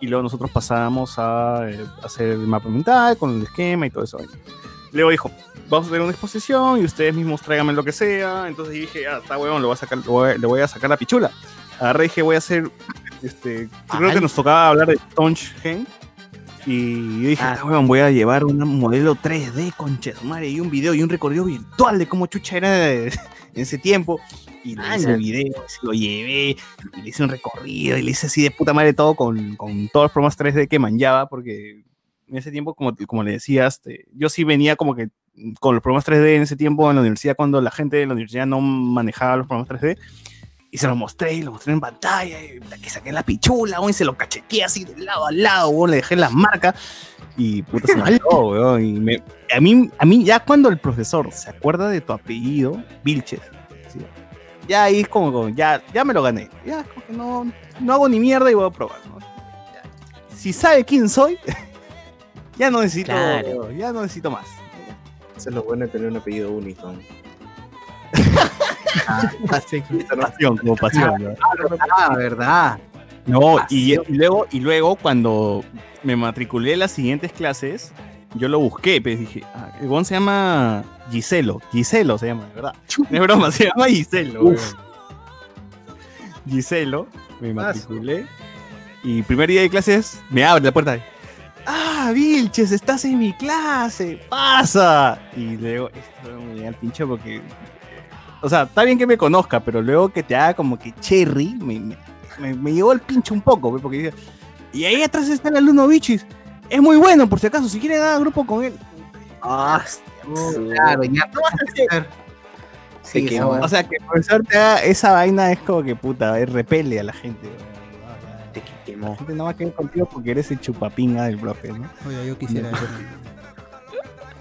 Y luego nosotros pasábamos a eh, hacer el mapa mental con el esquema y todo eso. Luego dijo, vamos a tener una exposición y ustedes mismos tráiganme lo que sea. Entonces dije, ah, está huevón, le voy a sacar, voy le voy a sacar la pichula. Agarré y dije, voy a hacer, este, creo que nos tocaba hablar de Stonehenge. Y yo dije, ah, huevón, voy a llevar un modelo 3D, concha de su madre, y un video y un recorrido virtual de cómo chucha era de- en ese tiempo. Y le hice el video, lo llevé, y le hice un recorrido, y le hice así de puta madre todo con, con todos los programas 3D que manjaba, porque en ese tiempo, como, como le decías, este, yo sí venía como que con los programas 3D en ese tiempo en la universidad, cuando la gente de la universidad no manejaba los programas 3D, y se lo mostré, y lo mostré en pantalla, y que saqué la pichula, weón, y se lo cacheteé así de lado a lado, weón, le dejé las marcas, y puta se me olvidó, weón, y me- a, mí, a mí ya cuando el profesor se acuerda de tu apellido, Vilches, ¿sí? ya ahí es como, como, ya, ya me lo gané, ya como que no, no hago ni mierda y voy a probar, ¿no? Si sabe quién soy, ya no necesito, Claro. ya no necesito más. Eso es lo bueno de tener un apellido único. Pasión, como pasión. Ah, verdad. No, y, y luego, y luego cuando me matriculé en las siguientes clases, yo lo busqué, pues dije, ah, el weón se llama Giselo, Giselo se llama, de verdad. No es broma, se llama Giselo. Uf. Giselo, me matriculé. Y primer día de clases, me abre la puerta. Ah, Vilches, estás en mi clase, pasa. Y luego, esto me llega al pincho porque o sea, está bien que me conozca, pero luego que te haga como que cherry, me, me, me- me llegó el pinche un poco, porque dice, y ahí atrás está el alumno Bichis, es muy bueno, por si acaso, si quieren haga grupo con él. Ah, claro, ya no vas a hacer. Sí, esa o sea, que el profesor te haga esa vaina es como que puta, es repele a la gente. güey. La gente no va a querer contigo porque eres el chupapinga del profe, ¿no? Oye, yo quisiera eso.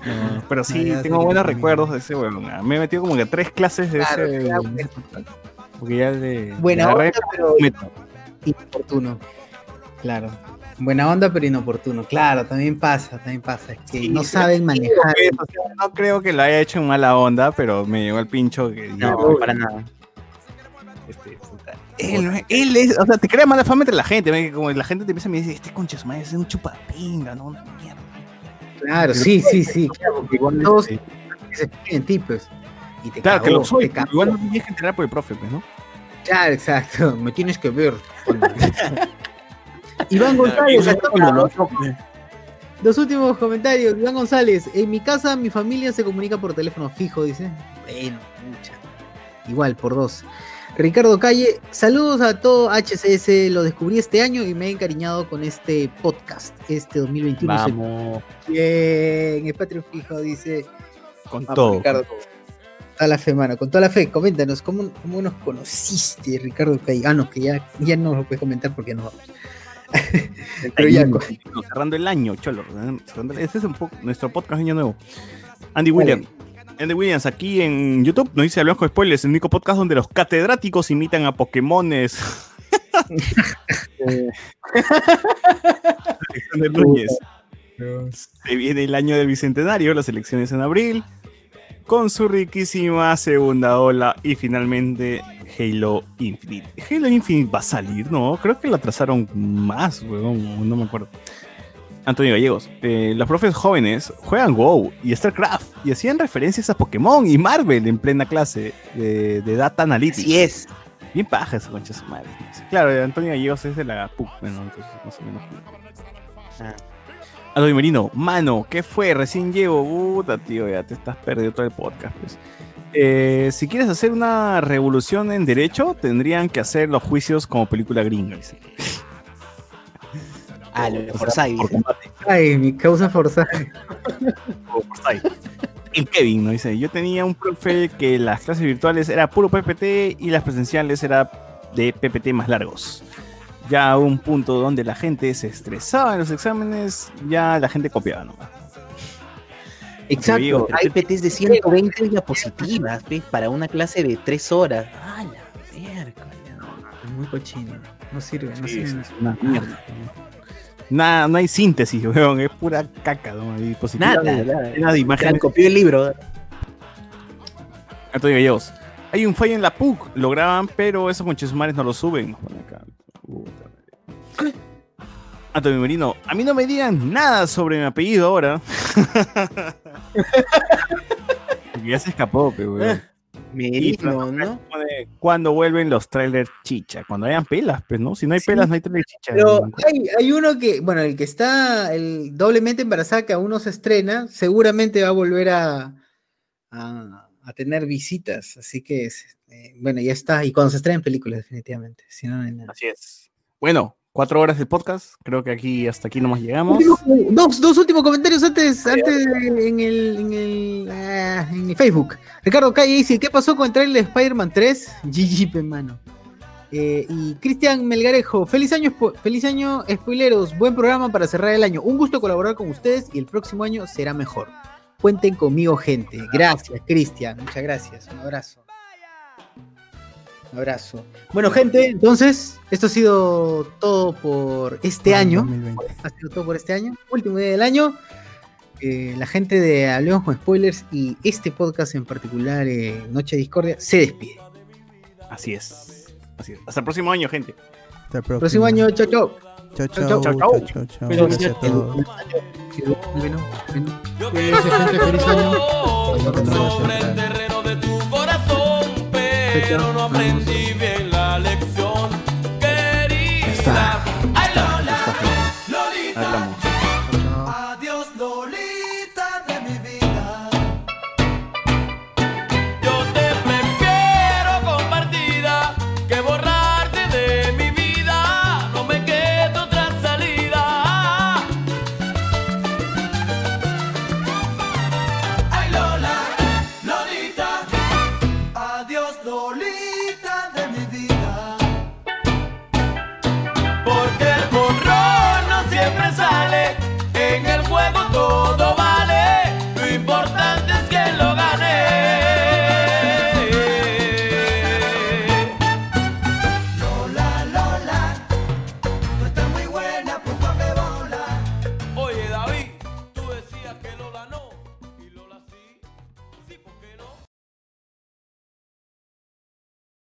No, pero sí, No, tengo buenos recuerdos de ese weón. Me he metido como que a tres clases de Claro, ese. claro. Porque ya de. Buena de onda, pero meto. inoportuno. Claro. Buena onda, pero inoportuno. Claro, también pasa, también pasa. Es que no saben manejar. o sea, no creo que lo haya hecho en mala onda, pero me llegó el pincho que No, para nada. Este, Él, él es, o sea, te crea mala fama entre la gente, como la gente te empieza a decir, este concha es un chupapinga, ¿no? Una mierda. Claro, sí, sí, sí. Claro, porque igual todos se fijan en ti, pues. Y te Claro, que lo soy, te igual no te tienes que enterar por el profe, pues, ¿no? Claro, exacto. Me tienes que ver. Iván González, Dos últimos comentarios. Iván González. En mi casa, mi familia se comunica por teléfono fijo, dice. Bueno, mucha. Igual, por dos. Ricardo Calle, saludos a todo HCS. Lo descubrí este año y me he encariñado con este podcast. Este 2021. se- Vamos. Bien, el Patreon fijo dice. Con Vamos, todo. Ricardo. Con toda la fe, mano. Con toda la fe. Coméntanos, ¿cómo, cómo nos conociste, Ricardo Calle? Ah, no, que ya, ya no lo puedes comentar porque no. Pero ya, Ahí, co- cerrando el año, cholo. cerrando- Este es un poco nuestro podcast año nuevo. Andy Williams. Andy Williams, aquí en YouTube nos dice Hablamos con Spoilers, el único podcast donde los catedráticos imitan a Pokémones. Alexander Núñez. Se viene el año del bicentenario, las elecciones en abril, con su riquísima segunda ola y finalmente Halo Infinite. Halo Infinite va a salir, ¿no? Creo que la atrasaron más, weón, no me acuerdo. Antonio Gallegos, eh, los profes jóvenes juegan WoW y StarCraft. y hacían referencias a Pokémon y Marvel en plena clase de, de Data Analytics. Así es. Bien paja esa concha su madre. Claro, Antonio Gallegos es de la PUC, bueno, entonces más o menos. Ah. Antonio Merino, mano, ¿qué fue? Recién llego. Puta, tío, ya te estás perdiendo todo el podcast, pues. Eh, si quieres hacer una revolución en derecho, tendrían que hacer los juicios como película gringa. dice. Ah, lo de Forsyth. Por combate. Ay, mi causa Forsyth. El Kevin, ¿no? Dice, yo tenía un profe que las clases virtuales era puro PPT y las presenciales era de PPT más largos. Ya a un punto donde la gente se estresaba en los exámenes, ya la gente copiaba nomás. Exacto. Digo, Hay PTs de 120 diapositivas, ¿ves? Para una clase de 3 horas. Ah, la miércoles. Es muy cochino. No sirve, no Sí, sirve. sí, una mierda. Nada, no hay síntesis, weón, es pura caca, ¿no? Y positiva, Nada, nada. llena de imágenes. Te copió el libro. Antonio Gallegos. Hay un fallo en la PUC, lo graban, pero esos conchesumares no lo suben. Antonio Merino, a mí no me digan nada sobre mi apellido ahora. Ya se escapó, pe, weón. Pone, ¿Cuándo vuelven los trailers chicha? Cuando hayan pelas, pues, ¿no? Si no hay pelas, no hay trailer chicha. Pero hay, hay uno que, bueno, el que está el doblemente embarazada, que aún no se estrena, seguramente va a volver a, a, a tener visitas. Así que, eh, bueno, ya está. Y cuando se estrenen películas, definitivamente. Si no, no hay nada. Así es. Bueno, cuatro horas de podcast. Creo que aquí hasta aquí nomás llegamos. Dos, dos últimos comentarios antes, antes en el, en el, ah, en el Facebook. Ricardo Calle dice, ¿qué pasó con el trailer de Spider-Man 3? GG, pe, mano. Eh, y Cristian Melgarejo, feliz año, feliz año, spoileros, buen programa para cerrar el año. Un gusto colaborar con ustedes y el próximo año será mejor. Cuenten conmigo, gente. Gracias, Cristian. Muchas gracias. Un abrazo. Abrazo. Bueno, gente, entonces, esto ha sido todo por este año. Ha sido todo por este año. Último día del año. Eh, la gente de Hablemos con Spoilers y este podcast en particular, eh, Noche de Discordia, se despide. Así es. Así es. Hasta el próximo año, gente. Hasta el Próximo año, chao, chao. Chao, Chao, chao, chao. chao, chao, chao. Bueno, Gracias a todos. Bueno, bueno. Pero no aprendí mm. bien la lección. Querida. Ahí está. Ahí está.